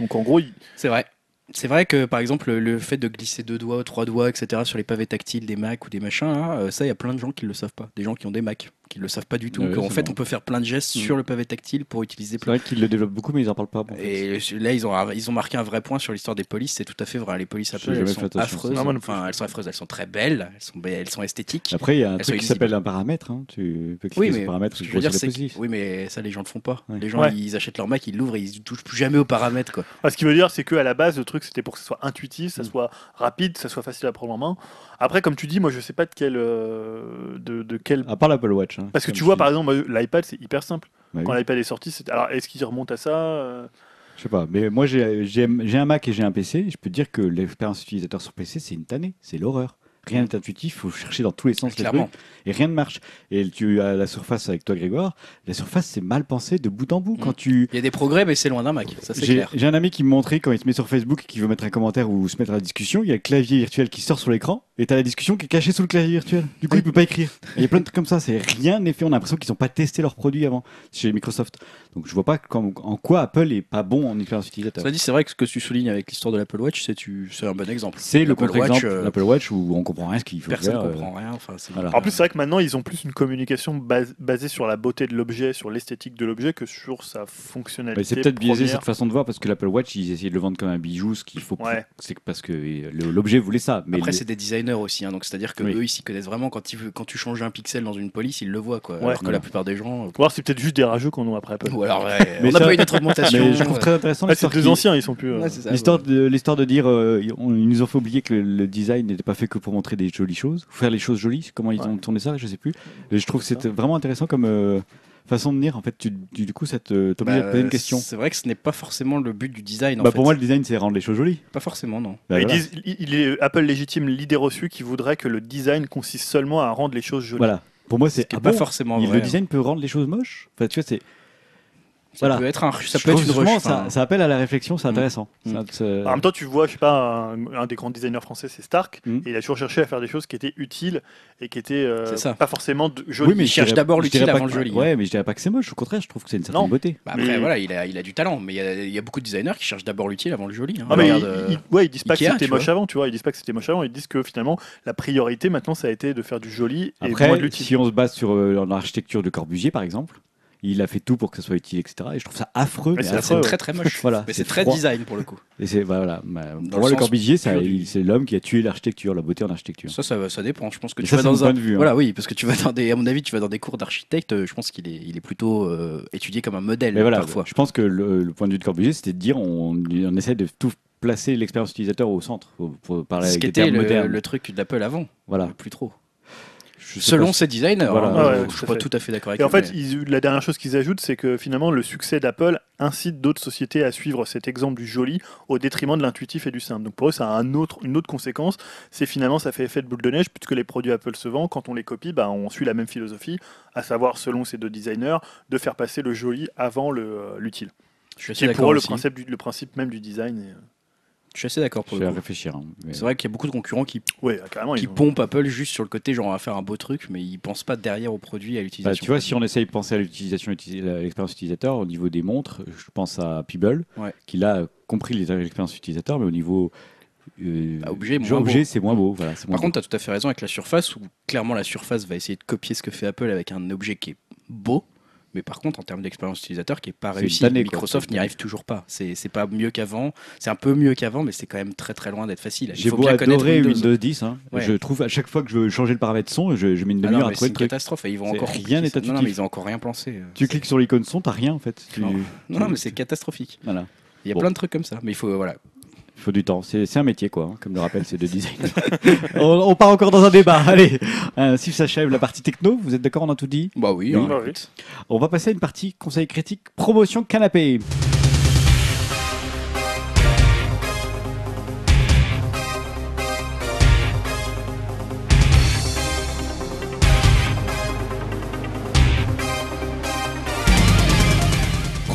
Donc en gros,
C'est vrai. C'est vrai que par exemple le fait de glisser deux doigts, trois doigts, etc. sur les pavés tactiles des Mac ou des machins, là, euh, ça il y a plein de gens qui le savent pas. Des gens qui ont des Mac qui le savent pas du tout.
Ouais, c'est
fait on peut faire plein de gestes
Mm.
sur le pavé tactile pour utiliser
C'est
plein.
vrai qu'ils le développent beaucoup, mais ils en parlent pas. bon, en fait.
Et là ils ont ils ont marqué un vrai point sur l'histoire des polices. C'est tout à fait vrai. Les polices Apple elles sont
à
affreuses.
Non, moi.
Enfin elles sont affreuses. Elles sont très belles. Elles sont be- elles sont esthétiques.
Après, il y a un
Elles
truc qui s'appelle un paramètre. hein. Tu peux cliquer
Oui,
sur
mais
le paramètre
Ce que je veux dire, c'est que- oui, mais ça, les gens le font pas.
Ouais.
Les gens,
Ouais.
ils achètent leur Mac, ils l'ouvrent et ils touchent plus jamais aux paramètres, quoi.
Ah, ce qui veut dire, c'est qu'à la base, le truc, c'était pour que ce soit intuitif, ça
Mm.
soit rapide, ça soit facile à prendre en main. Après, comme tu dis, moi, je sais pas de quel, euh, de, de quel.
À part l'Apple Watch. hein,
Parce que tu vois, par exemple, l'iPad, c'est hyper simple.
Bah
Quand
oui.
l'iPad est sorti, c'est. Alors, est-ce qu'il remonte à ça euh?
Je sais pas, mais moi j'ai j'ai- j'ai un Mac et j'ai un PC. Je peux te dire que l'expérience utilisateur sur PC, c'est une tannée, c'est l'horreur. Rien n'est intuitif, il faut chercher dans tous les sens les
Clairement.
trucs, et rien ne marche. Et tu as la surface avec toi, Grégoire. La surface, c'est mal pensé de bout en bout.
Mm.
Quand tu
Il y a des progrès, mais c'est loin d'un Mac. Ça, c'est
J'ai
clair.
j'ai un ami qui me montrait quand il se met sur Facebook et qui veut mettre un commentaire ou se mettre à la discussion, il y a le clavier virtuel qui sort sur l'écran et t'as la discussion qui est cachée sous le clavier virtuel. Du coup, il peut pas écrire. Il y a plein de trucs comme ça, c'est rien n'est fait. On a l'impression qu'ils ont pas testé leurs produits avant chez Microsoft. Donc je vois pas comme- en quoi Apple est pas bon en expérience utilisateur.
Cela dit, c'est vrai que ce que tu soulignes avec l'histoire de l'Apple Watch, c'est tu... c'est un bon exemple.
C'est le
L'Apple
contre-exemple,
Watch, euh,
l'Apple Watch où on comprend rien ce qu'il faut
Personne
faire.
ne
euh,
comprend rien. Enfin, c'est-
voilà.
En plus, c'est vrai que maintenant, ils ont plus une communication base- basée sur la beauté de l'objet, sur l'esthétique de l'objet, que sur sa fonctionnalité.
C'est peut-être biaisé cette façon de voir parce que l'Apple Watch ils essayaient de le vendre comme un bijou, ce qu'il faut.
Ouais.
C'est parce que l'objet voulait ça. Mais
Après, c'est des designers aussi, hein, donc c'est-à-dire que
Oui.
eux, ils s'y connaissent vraiment. Quand, ils, quand tu changes un pixel dans une police, ils le voient, quoi.
Ouais.
alors que la plupart des gens.
Ou alors, c'est peut-être juste des rageux qu'on a après Apple.
Alors, ouais,
Mais
on n'a pas eu notre augmentation.
mais je trouve très intéressant
Ah, c'est deux anciens, ils sont plus. euh,
Ouais,
L'histoire
ouais.
de, l'histoire de dire, euh, on- ils nous ont fait oublier que le, le design n'était pas fait que pour montrer des jolies choses, faire les choses jolies. Comment ils
Ouais.
ont tourné ça, je sais plus. Et je trouve que
C'est
c'était vraiment intéressant comme euh, façon de dire. En fait, tu, du du coup, ça te t'oblige à
Bah,
poser une question.
C'est vrai que ce n'est pas forcément le but du design. en
Bah,
fait.
pour moi, le design, c'est rendre les choses jolies.
pas forcément, non.
Bah,
ils
voilà.
disent, il, est, Apple légitime l'idée reçue qui voudrait que le design consiste seulement à rendre les choses jolies.
Voilà. Pour moi, c'est
Ce
ah
pas
bon,
forcément
il-
vrai.
Le design peut rendre les choses moches? Enfin, tu vois, c'est
Ça
Voilà.
peut être, un, ça peut être une rush.
ça, appelle à la réflexion, c'est
Mm.
intéressant.
Mm.
Ça, c'est-
En même temps, tu vois, je sais pas, un, un des grands designers français, c'est Stark,
Mm.
et il a toujours cherché à faire des choses qui étaient utiles et qui étaient euh, pas forcément jolies.
oui, mais
il cherche d'abord l'utile avant
que-
le joli.
Ouais, mais je dirais pas que c'est moche. Au contraire, je trouve que c'est une certaine
Non.
beauté.
bah après,
Mais-
voilà, il a, il a du talent, mais il y a, il y a beaucoup de designers qui cherchent d'abord l'utile avant le joli. hein.
Ah, mais
Regarde, euh,
ils- ouais, ils disent pas
Ikea,
que c'était moche avant, tu vois. Ils disent pas que c'était moche avant. Ils disent que finalement, la priorité maintenant, ça a été de faire du joli et de l'utile.
si on se base sur euh, l'architecture de Corbusier, par exemple, il a fait tout pour que ça soit utile, etc. Et je trouve ça affreux.
Mais
mais
c'est
affreux.
très très moche.
Voilà,
mais
c'est
très
froid.
design pour le coup.
Et c'est voilà. bah, pour
le
moi, le
sens
Corbusier, c'est l'homme qui a tué l'architecture, la beauté en architecture.
Ça, ça, ça dépend. Je pense que tu
ça,
vas dans un.
point de vue, hein.
Voilà, oui, parce que tu vas dans des. À mon avis, tu vas dans des cours d'architecte. euh, Je pense qu'il est, il est plutôt euh, étudié comme un modèle
Mais voilà,
parfois.
je pense que le, le point de vue de Corbusier, c'était de dire on, on essaie de tout placer l'expérience utilisateur au centre, pour, parler
Ce qui était le, le truc d'Apple avant.
Voilà.
Plus trop.
Je sais
Selon
pas
ses designers.
Voilà.
hein,
Ah ouais,
je
tout
suis pas
fait.
tout à fait d'accord avec
Et en fait,
mais-
ils- la dernière chose qu'ils ajoutent, c'est que finalement, le succès d'Apple incite d'autres sociétés à suivre cet exemple du joli au détriment de l'intuitif et du simple. Donc pour eux, ça a un autre, une autre conséquence. C'est finalement, ça fait effet de boule de neige, puisque les produits Apple se vendent. Quand on les copie, bah, on suit la même philosophie, à savoir, selon ces deux designers, de faire passer le joli avant euh, l'utile.
je suis assez
pour
d'accord
eux le principe, du- le principe même du design. et, euh,
Je suis assez d'accord
Je
pour
vais
le coup.
réfléchir. hein, mais-
C'est vrai qu'il y a beaucoup de concurrents qui,
Ouais, carrément.
qui
ils ont-
pompent Apple juste sur le côté, genre on va faire un beau truc, mais ils pensent pas derrière au produit, à
Bah,
l'utilisation.
tu vois, si on essaye de penser à l'utilisation, uti- à l'expérience utilisateur, au niveau des montres, je pense à Peeble,
Ouais.
qui là a compris les- l'expérience utilisateur, mais au niveau euh,
Bah, objet, moins
objet,
beau.
c'est moins beau. Voilà, c'est moins
Par contre, tu as tout à fait raison avec la surface, où clairement la surface va essayer de copier ce que fait Apple avec un objet qui est beau. Mais par contre, en termes d'expérience utilisateur, qui est pas
C'est
réussi,
une tannée, quoi.
Microsoft n'y arrive toujours pas. C'est pas mieux qu'avant. C'est un peu mieux qu'avant, mais c'est quand même très très loin d'être facile. Il
J'ai beau adorer
Windows.
Windows 10, hein,
Ouais.
je trouve à chaque fois que je veux changer le paramètre son, je, je mets une
Ah
demi-heure à
mais
trouver
c'est une catastrophe. et Ils vont encore
rien n'est
Non, non, mais ils ont encore rien pensé. euh.
Tu cliques sur l'icône son, t'as rien en fait. Tu-
Non. Non, mais c'est catastrophique.
Voilà.
Il y a
Bon.
plein de trucs comme ça. Mais il faut, euh, voilà.
Faut du temps. C'est un métier, quoi, hein, comme le rappelle ces deux designs. on, on part encore dans un débat. Allez, ainsi s'achève la partie techno. Vous êtes d'accord On a tout dit?
Bah oui,
Oui,
hein,
bah.
On va passer à une partie conseil critique promotion canapé.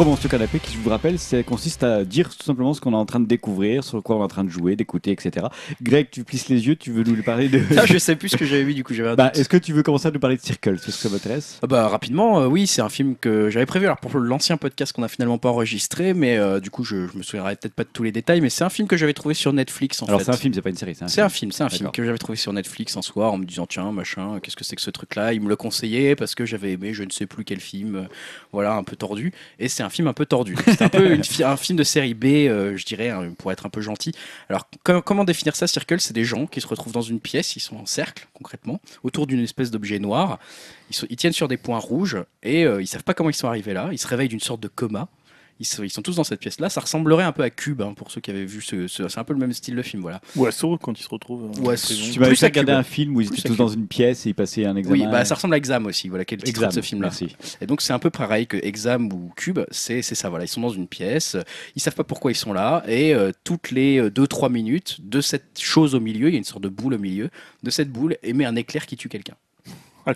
Promotion canapé, qui je vous rappelle, consiste à dire tout simplement ce qu'on est en train de découvrir, sur quoi on est en train de jouer, d'écouter, etc. Greg, tu plisses les yeux, tu veux nous parler de.
Ah, je sais plus ce que j'avais vu, du coup j'avais un
Bah. Est-ce que tu veux commencer à nous parler de Circle C'est ce que ça m'intéresse?
Ah Bah rapidement, euh, oui, c'est un film que j'avais prévu alors pour l'ancien podcast qu'on a finalement pas enregistré, mais euh, du coup je, je me souviendrai peut-être pas de tous les détails, mais c'est un film que j'avais trouvé sur Netflix en
Alors
fait.
c'est un film, c'est pas une série.
C'est un film, c'est un film que j'avais trouvé sur Netflix un soir en me disant tiens machin, qu'est-ce que c'est que ce truc-là? Il me le conseillait parce que j'avais aimé je ne sais plus quel film, euh, voilà un peu tordu. Et c'est un film un peu tordu. C'est un peu un film de série B, euh, je dirais, hein, pour être un peu gentil. Alors co- comment définir ça Circle, c'est des gens qui se retrouvent dans une pièce, ils sont en cercle concrètement, autour d'une espèce d'objet noir. Ils tiennent sur des points rouges et euh, ils savent pas comment ils sont arrivés là. Ils se réveillent d'une sorte de coma. Ils sont, ils sont tous dans cette pièce-là. Ça ressemblerait un peu à Cube, hein, pour ceux qui avaient vu ce, ce- c'est un peu le même style de film, voilà.
Ou à Saw quand ils se retrouvent. euh,
Ou
prison.
Tu m'avais
Plus
fait
à
regarder
Cube.
un film où ils étaient tous dans une pièce et ils passaient un examen.
Oui, bah, ça ressemble à Exam aussi, voilà, quel titre de ce film-là. Et donc c'est un peu pareil que Exam ou Cube, c'est c'est ça, voilà, ils sont dans une pièce, euh, ils savent pas pourquoi ils sont là, et euh, toutes les 2-3 minutes, de cette chose au milieu, il y a une sorte de boule au milieu, de cette boule émet un éclair qui tue quelqu'un.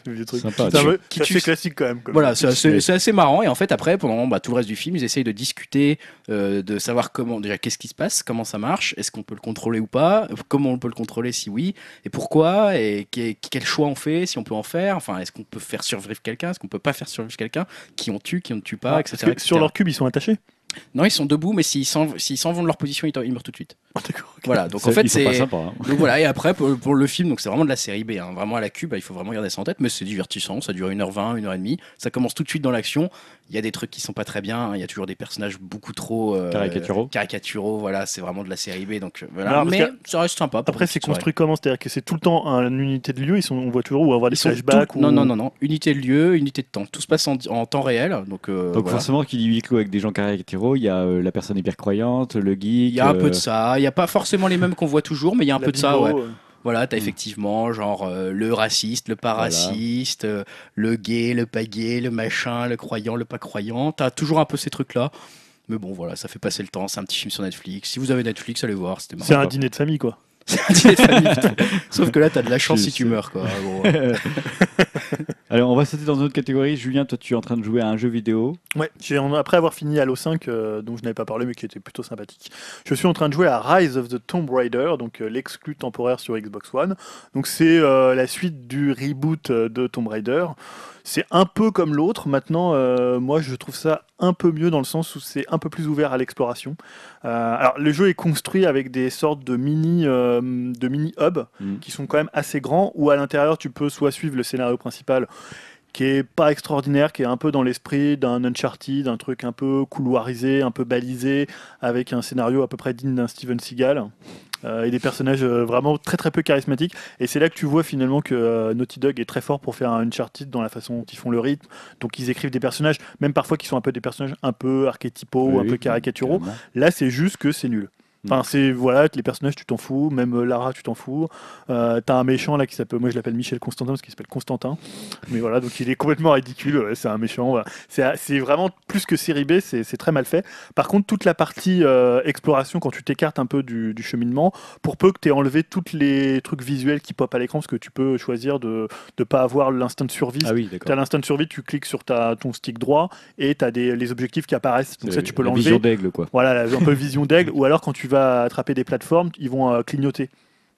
Le vieux truc.
Sympa,
C'est un
tu-
peu-
qui
c'est
tue-
assez classique quand même. comme-
Voilà, c'est assez,
Oui.
c'est assez marrant, et en fait après, pendant bah, tout le reste du film, ils essayent de discuter, euh, de savoir comment, déjà qu'est-ce qui se passe, comment ça marche, est-ce qu'on peut le contrôler ou pas, comment on peut le contrôler si oui, et pourquoi, et que- quel choix on fait, si on peut en faire, enfin, est-ce qu'on peut faire survivre quelqu'un, est-ce qu'on peut pas faire survivre quelqu'un, qui on tue, qui on ne tue pas, etc.
parce que
etc.
sur leur cube, ils sont attachés.
Non, ils sont debout, mais s'ils s'en vont de leur position, ils, ils meurent tout de suite.
Ah, D'accord. ok.
Voilà, donc en fait, c'est.
hein.
Donc voilà, et après, pour, pour le film, donc c'est vraiment de la série B, hein, vraiment à la cube, il faut vraiment garder ça en tête, mais c'est divertissant, ça dure 1h20, 1h30, ça commence tout de suite dans l'action, il y a des trucs qui sont pas très bien, hein, il y a toujours des personnages beaucoup trop. euh,
Caricaturaux.
caricaturaux, voilà, c'est vraiment de la série B, donc euh, voilà.
Alors, parce
mais
que
ça reste sympa.
Après, c'est construit comment? C'est-à-dire que c'est tout le temps une unité de lieu. Ils sont, on voit toujours où avoir des flashbacks.
tout-
ou...
Non, non, non, non, unité de lieu, unité de temps, tout se passe en, en temps réel, donc, euh,
Donc
voilà.
forcément qu'il y huis clos avec des gens caricaturaux, il y a euh, la personne hyper croyante, le geek.
Il y a un
euh,
peu de ça, il n'y a pas forcément les mêmes qu'on voit toujours, mais il y a un
La
peu de ça, ouais. Voilà, t'as
Mm.
effectivement genre euh, le raciste, le pas
Voilà.
raciste, euh, le gay, le pas gay, le machin, le croyant, le pas croyant. T'as toujours un peu ces trucs-là. Mais bon, voilà, ça fait passer le temps. C'est un petit film sur Netflix. Si vous avez Netflix, allez voir. C'était.
C'est un dîner de famille, quoi.
Sauf que là, t'as de la chance si tu meurs, quoi. Bon,
Alors, on va sauter dans une autre catégorie. Julien, toi, tu es en train de jouer à un jeu vidéo.
Ouais, j'ai- après avoir fini Halo 5, euh, dont je n'avais pas parlé mais qui était plutôt sympathique, je suis en train de jouer à Rise of the Tomb Raider, donc euh, l'exclu temporaire sur Xbox One. Donc c'est euh, la suite du reboot euh, de Tomb Raider. C'est un peu comme l'autre. Maintenant, euh, moi, je trouve ça un peu mieux dans le sens où c'est un peu plus ouvert à l'exploration. Euh, alors, le jeu est construit avec des sortes de mini, euh, de mini hubs
Mhm.
qui sont quand même assez grands, où à l'intérieur, tu peux soit suivre le scénario principal qui est pas extraordinaire, qui est un peu dans l'esprit d'un Uncharted, un truc un peu couloirisé, un peu balisé, avec un scénario à peu près digne d'un Steven Seagal. Euh, et des personnages euh, vraiment très très peu charismatiques. Et c'est là que tu vois finalement que euh, Naughty Dog est très fort pour faire un Uncharted dans la façon dont ils font le rythme. Donc ils écrivent des personnages, même parfois qui sont un peu des personnages un peu archétypaux,
Oui,
un peu caricaturaux. Là, c'est juste que c'est nul. Enfin, c'est voilà, les personnages, tu t'en fous. Même euh, Lara, tu t'en fous. Euh, T'as un méchant là qui s'appelle, moi je l'appelle Michel Constantin parce qu'il s'appelle Constantin. Mais voilà, donc il est complètement ridicule. ouais, c'est un méchant. voilà. C'est vraiment plus que série B. C'est très mal fait. Par contre, toute la partie euh, exploration, quand tu t'écartes un peu du, du cheminement, pour peu que tu aies enlevé tous les trucs visuels qui popent à l'écran, parce que tu peux choisir de ne pas avoir l'instinct de survie.
Ah oui,
Tu as l'instinct de survie, tu cliques sur ta, ton stick droit et tu as des, les objectifs qui apparaissent. Donc ça, tu peux l'enlever.
Vision d'aigle, quoi.
Voilà, un peu vision d'aigle. Ou alors quand tu vas attraper des plateformes, ils vont euh, clignoter.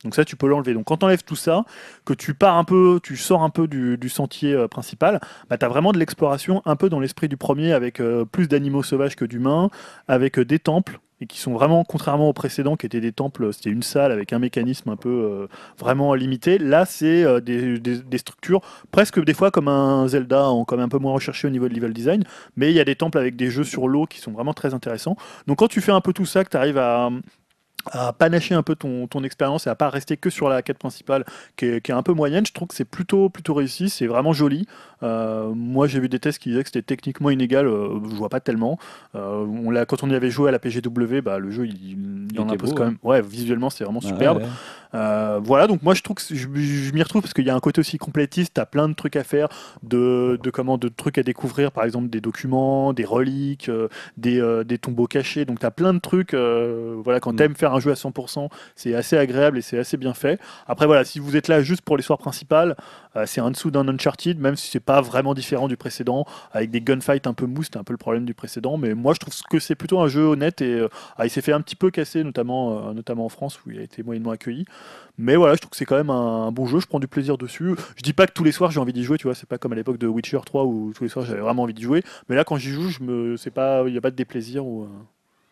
Donc ça, tu peux l'enlever. Donc quand tu enlèves tout ça, que tu pars un peu, tu sors un peu du, sentier euh, principal, bah, tu as vraiment de l'exploration un peu dans l'esprit du premier, avec euh, plus d'animaux sauvages que d'humains, avec euh, des temples, et qui sont vraiment, contrairement aux précédents, qui étaient des temples, c'était une salle avec un mécanisme un peu vraiment limité. Là, c'est des structures presque des fois comme un Zelda, en, comme un peu moins recherché au niveau de level design, mais il y a des temples avec des jeux sur l'eau qui sont vraiment très intéressants. Donc quand tu fais un peu tout ça, que tu arrives à, à panacher un peu ton, ton expérience et à pas rester que sur la quête principale qui est, qui est un peu moyenne, je trouve que c'est plutôt, plutôt réussi, c'est vraiment joli. Euh, moi j'ai vu des tests qui disaient que c'était techniquement inégal, euh, je vois pas tellement. Euh, on l'a- quand on y avait joué à la PGW, bah, le jeu il, il en
était
impose
beau,
quand
ouais.
même. Ouais, visuellement c'est vraiment superbe.
ouais.
Euh, voilà, donc moi je trouve que je, je m'y retrouve parce qu'il y a un côté aussi complétiste, t'as plein de trucs à faire, de, de comment de trucs à découvrir, par exemple des documents, des reliques, euh, des, euh, des tombeaux cachés, donc t'as plein de trucs. voilà, quand
Mm.
t'aimes faire un jeu à 100%, c'est assez agréable et c'est assez bien fait. Après voilà, si vous êtes là juste pour l'histoire principale, c'est en dessous d'un Uncharted, même si c'est pas vraiment différent du précédent, avec des gunfights un peu mou, c'était un peu le problème du précédent, mais moi je trouve que c'est plutôt un jeu honnête et euh, ah, il s'est fait un petit peu casser, notamment, euh, notamment en France où il a été moyennement accueilli. Mais voilà, je trouve que c'est quand même un, un bon jeu, je prends du plaisir dessus. Je dis pas que tous les soirs j'ai envie d'y jouer, tu vois, c'est pas comme à l'époque de Witcher 3 où tous les soirs j'avais vraiment envie d'y jouer, mais là quand j'y joue, je me c'est pas il y a pas de déplaisir ou euh,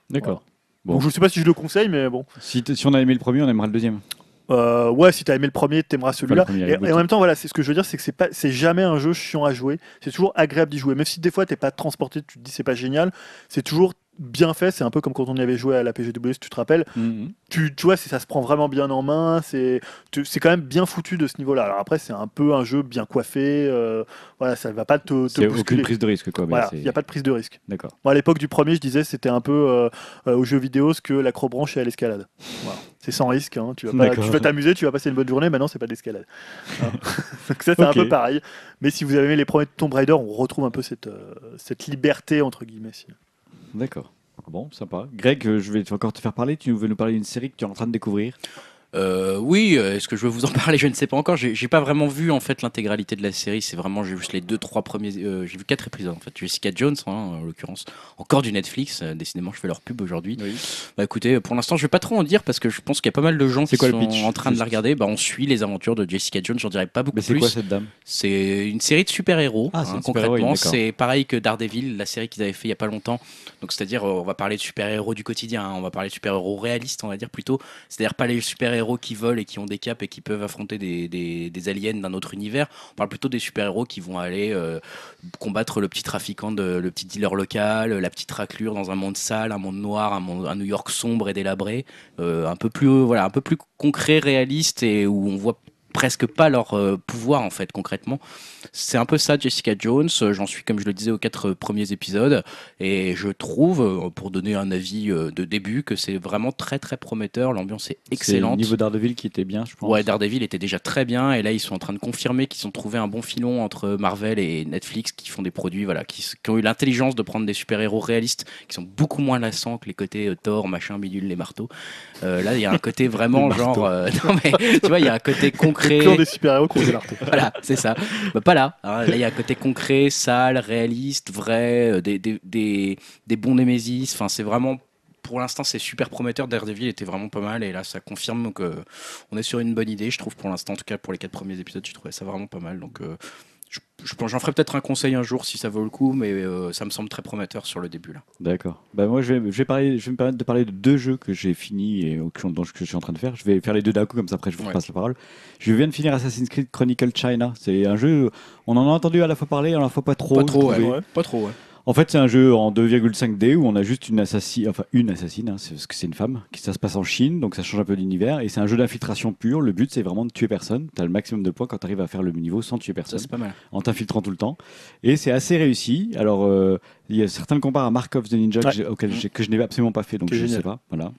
D'accord. Bon.
Donc je sais pas si je le conseille mais bon.
Si on a aimé le premier, on aimera le deuxième.
Euh, ouais, si t'as aimé le premier, t'aimeras celui-là. et, en même temps, voilà, c'est ce que je veux dire, c'est que c'est pas, c'est jamais un jeu chiant à jouer. C'est toujours agréable d'y jouer. Même si des fois t'es pas transporté, tu te dis c'est pas génial, c'est toujours bien fait. C'est un peu comme quand on y avait joué à la PGW, si tu te rappelles.
Mhm.
Tu, tu vois, ça se prend vraiment bien en main. C'est, c'est quand même bien foutu de ce niveau-là. Alors après, c'est un peu un jeu bien coiffé. euh, voilà, ça va pas te, te
aucune prise de risque, quoi.
Voilà, il n'y a pas de prise de risque.
D'accord.
À l'époque du premier, je disais c'était un peu euh, euh, au jeu vidéo ce que l'acrobranche est à l'escalade. Voilà. C'est sans risque. hein. Tu vas pas- tu vas t'amuser, tu vas passer une bonne journée. Maintenant, c'est pas d'escalade. Hein. Donc ça, c'est un peu pareil. Mais si vous avez aimé les premiers Tomb Raider, on retrouve un peu cette, euh, cette liberté entre guillemets. si.
D'accord. Bon, sympa. Greg, euh, je vais encore te faire parler. Tu veux nous parler d'une série que tu es en train de découvrir?
Euh, oui, euh, est-ce que je veux vous en parler? Je ne sais pas encore. J'ai pas vraiment vu en fait l'intégralité de la série. C'est vraiment j'ai juste les deux trois premiers. euh, j'ai vu quatre épisodes en fait. Jessica Jones hein, en l'occurrence, encore du Netflix. Décidément, je fais leur pub aujourd'hui.
Oui.
Bah écoutez, pour l'instant, je vais pas trop en dire parce que je pense qu'il y a pas mal de gens
C'est
qui
quoi le
sont
pitch,
en train de la regarder. Bah on suit les aventures de Jessica Jones. J'en dirais pas beaucoup
Mais c'est
plus.
quoi cette dame?
C'est une série de super-héros.
Ah, c'est
hein, concrètement, c'est pareil que Daredevil, la série qu'ils avaient fait il y a pas longtemps. Donc, c'est-à-dire, on va parler de super-héros du quotidien, hein, on va parler de super-héros réalistes, on va dire plutôt. C'est-à-dire pas les qui volent et qui ont des capes et qui peuvent affronter des, aliens d'un autre univers. On parle plutôt des super-héros qui vont aller euh, combattre le petit trafiquant, le petit dealer local, la petite raclure dans un monde sale, un monde noir, un, monde, un New York sombre et délabré. Euh, un peu plus, voilà, un peu plus concret, réaliste et où on voit presque pas leur euh, pouvoir en fait concrètement. C'est un peu ça Jessica Jones, Euh, j'en suis comme je le disais aux quatre euh, premiers épisodes et je trouve pour donner un avis de début que c'est vraiment très très prometteur, l'ambiance est
C'est
excellente.
le niveau Daredevil qui était bien, je pense.
Ouais, Daredevil était déjà très bien et là ils sont en train de confirmer qu'ils ont trouvé un bon filon entre Marvel et Netflix qui font des produits voilà qui, ont eu l'intelligence de prendre des super-héros réalistes qui sont beaucoup moins lassants que les côtés Thor, machin, bidule, les marteaux. Euh, là il y a un côté vraiment genre euh, non mais tu vois il y a un côté concret.
Le des super-héros qu'on
voilà, c'est ça. Bah, pas là. hein. Là, il y a un côté concret, sale, réaliste, vrai, euh, des, des, des, des bons Nemesis. Enfin, c'est vraiment. Pour l'instant, c'est super prometteur. Daredevil était vraiment pas mal. Et là, ça confirme que on est sur une bonne idée, je trouve, pour l'instant. En tout cas, pour les quatre premiers épisodes, je trouvais ça vraiment pas mal. Donc, euh, je, je pense- j'en ferai peut-être un conseil un jour si ça vaut le coup. Mais euh, ça me semble très prometteur sur le début. là.
D'accord. Bah moi, je vais, je vais parler, je vais me permettre de parler de deux jeux que j'ai finis et dont je, que je suis en train de faire. Je vais faire les deux d'un coup, comme ça après je vous
Ouais.
passe la parole. Je viens de finir Assassin's Creed Chronicle China. C'est un jeu, on en a entendu à la fois parler, à la fois pas trop.
Pas trop, ouais.
trouvais.
Ouais.
Pas trop, ouais.
En fait, c'est un jeu en 2,5D où on a juste une assassine, enfin une assassine, hein, c'est- parce que c'est une femme, qui ça se passe en Chine, donc ça change un peu d'univers. Et c'est un jeu d'infiltration pure. Le but, c'est vraiment de tuer personne. Tu as le maximum de points quand tu arrives à faire le niveau sans tuer personne
c'est pas mal.
en t'infiltrant tout le temps. Et c'est assez réussi. Alors, euh, il y a certains comparent à Mark of the Ninja que
Ouais.
auquel que je n'ai absolument pas fait, donc je ne sais pas. Voilà.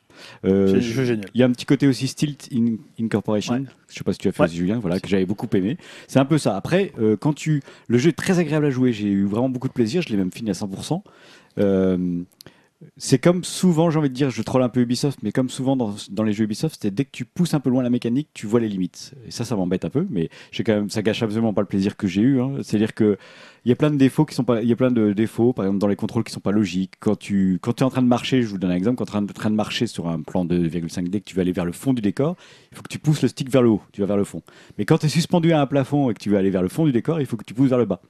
Euh,
C'est un
je-
jeu génial.
il y a un petit côté aussi Stilt in- Incorporation.
Ouais.
Je sais pas si tu as fait
Ouais.
Julien, voilà, que j'avais beaucoup aimé. C'est un peu ça. Après, euh, quand tu, le jeu est très agréable à jouer. J'ai eu vraiment beaucoup de plaisir. Je l'ai même fini à 100%. Euh, c'est comme souvent, j'ai envie de dire, je troll un peu Ubisoft, mais comme souvent dans, dans les jeux Ubisoft, c'est dès que tu pousses un peu loin la mécanique, tu vois les limites. Et ça, ça m'embête un peu, mais quand même, ça gâche absolument pas le plaisir que j'ai eu. hein. C'est-à-dire que il y a plein de défauts qui sont pas, il y a plein de défauts, par exemple dans les contrôles qui sont pas logiques. Quand tu, quand es en train de marcher, je vous donne un exemple, quand tu es en train de marcher sur un plan de 2,5D, que tu vas aller vers le fond du décor, il faut que tu pousses le stick vers le haut, tu vas vers le fond. Mais quand tu es suspendu à un plafond et que tu veux aller vers le fond du décor, il faut que tu pousses vers le bas.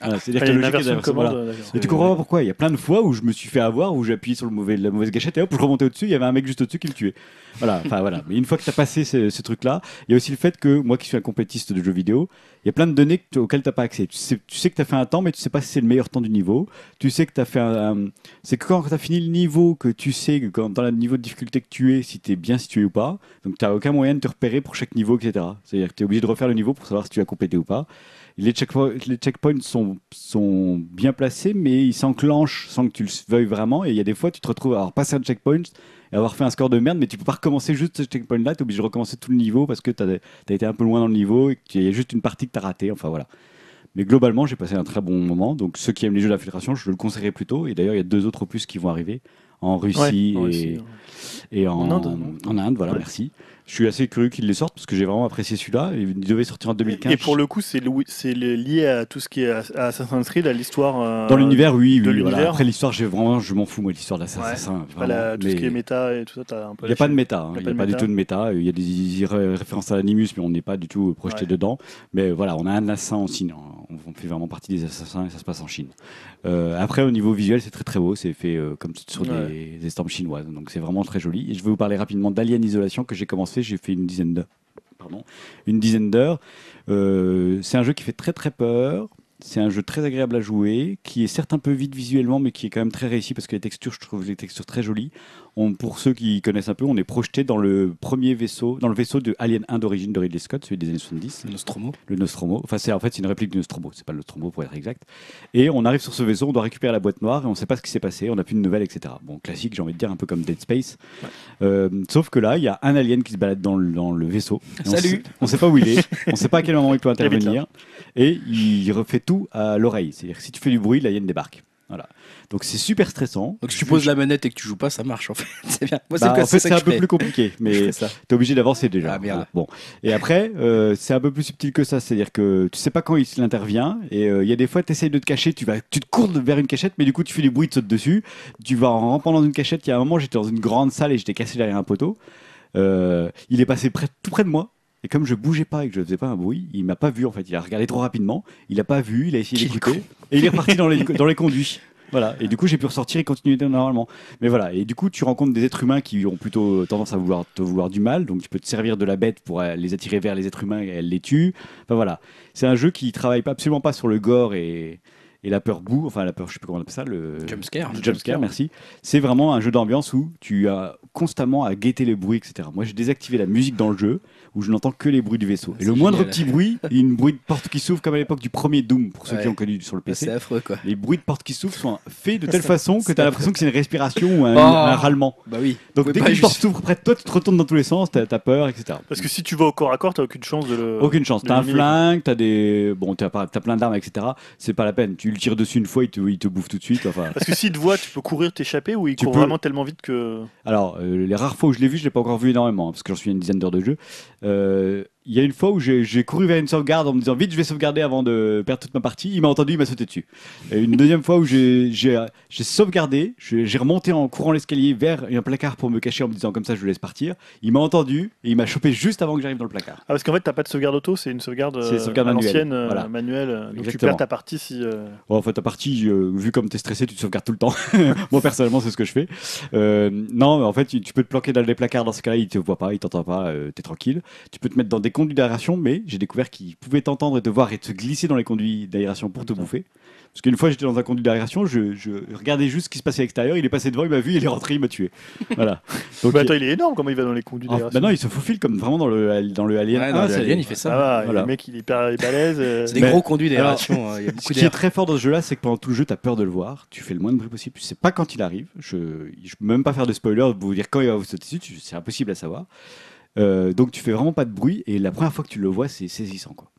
Voilà, C'est-à-dire
Ah,
que la logique est
commande.
voilà. Et tu comprends pas pourquoi. Il y a plein de fois où je me suis fait avoir, où j'ai appuyé sur le mauvais, la mauvaise gâchette et hop, je remontais au-dessus, il y avait un mec juste au-dessus qui me tuait. Voilà, enfin voilà. Mais une fois que tu as passé ce, ce truc-là, il y a aussi le fait que moi qui suis un compétiste de jeux vidéo, il y a plein de données auxquelles tu n'as pas accès. Tu sais, que tu as fait un temps, mais tu sais pas si c'est le meilleur temps du niveau. Tu sais que tu as fait un. c'est que quand tu as fini le niveau, que tu sais que dans le niveau de difficulté que tu es, si tu es bien situé ou pas. Donc tu n'as aucun moyen de te repérer pour chaque niveau, etc. C'est-à-dire que tu es obligé de refaire le niveau pour savoir si tu as complété ou pas. Les, checkpo- les checkpoints sont, bien placés, mais ils s'enclenchent sans que tu le veuilles vraiment. Et il y a des fois, tu te retrouves à passé un checkpoint et avoir fait un score de merde, mais tu peux pas recommencer juste ce checkpoint-là. Tu es obligé de recommencer tout le niveau parce que tu as, été un peu loin dans le niveau et qu'il y a juste une partie que tu as ratée. Enfin voilà. Mais globalement, j'ai passé un très bon moment. Donc ceux qui aiment les jeux d'infiltration, je le conseillerais plutôt. Et d'ailleurs, il y a deux autres opus qui vont arriver en Russie
Ouais, en
et,
Russie, ouais.
et en,
En Inde, non?
en Inde, voilà,
Ouais.
merci. Je suis assez curieux qu'ils les sortent parce que j'ai vraiment apprécié celui-là. Il devait sortir en 2015.
Et pour le coup, c'est lié à tout ce qui est à Assassin's Creed, à l'histoire. euh,
Dans l'univers, oui, oui. voilà. Après l'histoire, j'ai vraiment, je m'en fous moi l'histoire
Ouais.
d'Assassin.
la- tout ce qui est méta et tout ça, t'as un peu.
Il n'y a pas de méta, hein. il n'y a, pas, du tout de méta. Il y a des ré- références à Animus, mais on n'est pas du tout projeté
Ouais.
dedans. Mais voilà, on a un assassin en Chine. On on fait vraiment partie des assassins et ça se passe en Chine. Euh, après, au niveau visuel, c'est très très beau. C'est fait euh, comme sur des,
Ouais.
des estampes chinoises. Donc c'est vraiment très joli. Et je vais vous parler rapidement d'Alien Isolation que j'ai commencé. J'ai fait une dizaine d'heures. Euh, c'est un jeu qui fait très très peur. C'est un jeu très agréable à jouer, qui est certes un peu vide visuellement, mais qui est quand même très réussi parce que les textures, je trouve les textures très jolies. On, pour ceux qui connaissent un peu, on est projeté dans le premier vaisseau, dans le vaisseau de Alien 1 d'origine de Ridley Scott, celui des années 70
Nostromo.
le Nostromo. Enfin, c'est en fait c'est une réplique du Nostromo. C'est pas le Nostromo pour être exact. Et on arrive sur ce vaisseau, on doit récupérer la boîte noire et on ne sait pas ce qui s'est passé. On n'a plus de nouvelles, etc. Bon, classique, j'ai envie de dire un peu comme Dead Space. Euh, sauf que là, il y a un alien qui se balade dans le, dans le vaisseau.
Salut.
On ne sait pas où il est. On ne sait pas à quel moment il peut intervenir. Et il refait tout à l'oreille. C'est-à-dire que si tu fais du bruit, l'alien débarque. Voilà. Donc c'est super stressant.
Donc si tu poses la manette et que tu joues pas, ça marche en fait. c'est bien. Moi,
Bah, en fait, c'est un peu
fais.
plus compliqué, mais
ça.
T'es obligé d'avancer déjà.
Ah, merde.
Bon. Et après, euh, c'est un peu plus subtil que ça. C'est-à-dire que tu sais pas quand il intervient. Et euh, il y a des fois, tu essayes de te cacher. Tu, vas, tu te cours vers une cachette, mais du coup, tu fais du bruit, tu sautes dessus. Tu vas en rampant dans une cachette. Il y a un moment, j'étais dans une grande salle et j'étais cassé derrière un poteau. Euh, il est passé près, tout près de moi. Et comme je bougeais pas et que je faisais pas un bruit, il m'a pas vu en fait. Il a regardé trop rapidement. Il a pas vu. Il a essayé d'écouter. Et il est reparti dans les, dans les conduits. Voilà. Et du coup, j'ai pu ressortir et continuer normalement. Mais voilà, et du coup, tu rencontres des êtres humains qui ont plutôt tendance à vouloir te vouloir du mal, donc tu peux te servir de la bête pour euh, les attirer vers les êtres humains et elle les tue. Enfin voilà, c'est un jeu qui travaille pas, absolument pas sur le gore et, et la peur boue, enfin la peur, je sais plus comment on appelle ça, le
Jumpscare.
le jumpscare, merci. C'est vraiment un jeu d'ambiance où tu as constamment à guetter les bruits, etc. Moi, j'ai désactivé la musique dans le jeu où je n'entends que les bruits du vaisseau.
Ah,
Et le moindre
génial.
petit bruit, une bruit de porte qui s'ouvre comme à l'époque du premier Doom, pour ceux qui ont connu sur le PC
C'est affreux quoi.
les bruits de porte qui s'ouvrent sont faits de telle façon que tu as l'impression que c'est une respiration ou un,
Oh.
un râlement.
Bah oui.
Donc dès
pas
porte s'ouvre près de toi, tu te retournes dans tous les sens, t'as as peur, etc.
Parce que si tu vas au corps à corps, t'as aucune chance de le.
Aucune chance. T'as un flingue, t'as des, bon, t'as plein d'armes, etc. C'est pas la peine. Tu le tires dessus une fois, il te, il te bouffe tout de suite. Enfin,
Parce que s'il te voit, tu peux courir, t'échapper ou il
Tu
court
peux.
vraiment tellement vite que.
alors euh, les rares fois où je l'ai vu, je l'ai pas encore vu énormément hein, parce que j'en suis à une dizaine d'heures de jeu. Euh, il y a une fois où j'ai couru vers une sauvegarde en me disant vite, je vais sauvegarder avant de perdre toute ma partie. Il m'a entendu, il m'a sauté dessus. Et une deuxième fois où j'ai sauvegardé, j'ai remonté en courant l'escalier vers un placard pour me cacher en me disant comme ça, je le laisse partir. Il m'a entendu et il m'a chopé juste avant que j'arrive dans le placard.
Ah, parce qu'en fait, t'as pas de sauvegarde auto, c'est une sauvegarde, euh,
sauvegarde
à
manuelle,
euh,
voilà.
manuelle. Donc tu perds ta partie si. euh,
en fait, ta partie, euh, vu comme t'es stressé, tu te sauvegardes tout le temps. Moi, personnellement, c'est ce que je fais. Euh, non, mais en fait, tu, tu peux te planquer dans les placards. Dans ce cas-là, il te voit pas, il t'entend pas, t'es tranquille. Tu peux te mettre dans des conduits d'aération, mais j'ai découvert qu'il pouvait t'entendre et te voir et te glisser dans les conduits d'aération pour te bouffer. Parce qu'une fois, j'étais dans un conduit d'aération, je, je regardais juste ce qui se passait à l'extérieur. Il est passé devant, il m'a vu, il est rentré, il m'a tué. Voilà. Donc,
Bah, attends, il est énorme comment il va dans les conduits
en-
d'aération.
bah non, il se faufile comme vraiment dans le, dans le Alien.
Ouais,
1,
dans le
c'est-
Alien, il fait ça.
Voilà.
le mec il est hyper balèze. euh,
C'est des
Mais-
gros conduits d'aération. hein, Il y a
Ce
beaucoup
qui est
d'air.
très fort dans ce jeu-là, c'est que pendant tout le jeu, tu as peur de le voir. Tu fais le moins de bruit possible. Tu sais pas quand il arrive. Je ne peux même pas faire de spoiler pour vous dire quand il va vous sauter dessus. tu- C'est impossible à savoir. Euh, donc tu fais vraiment pas de bruit. Et la première fois que tu le vois, c'est saisissant. Quoi.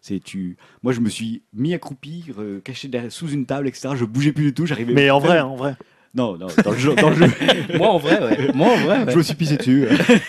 C'est tu. Moi, je me suis mis accroupi, euh, caché derrière- sous une table, etc. Je bougeais plus du tout. J'arrivais.
Mais en vrai, en vrai.
Non, non. Dans le jeu, dans le jeu,
Moi, en vrai, ouais. Moi, en vrai, ouais.
je me suis pissé dessus.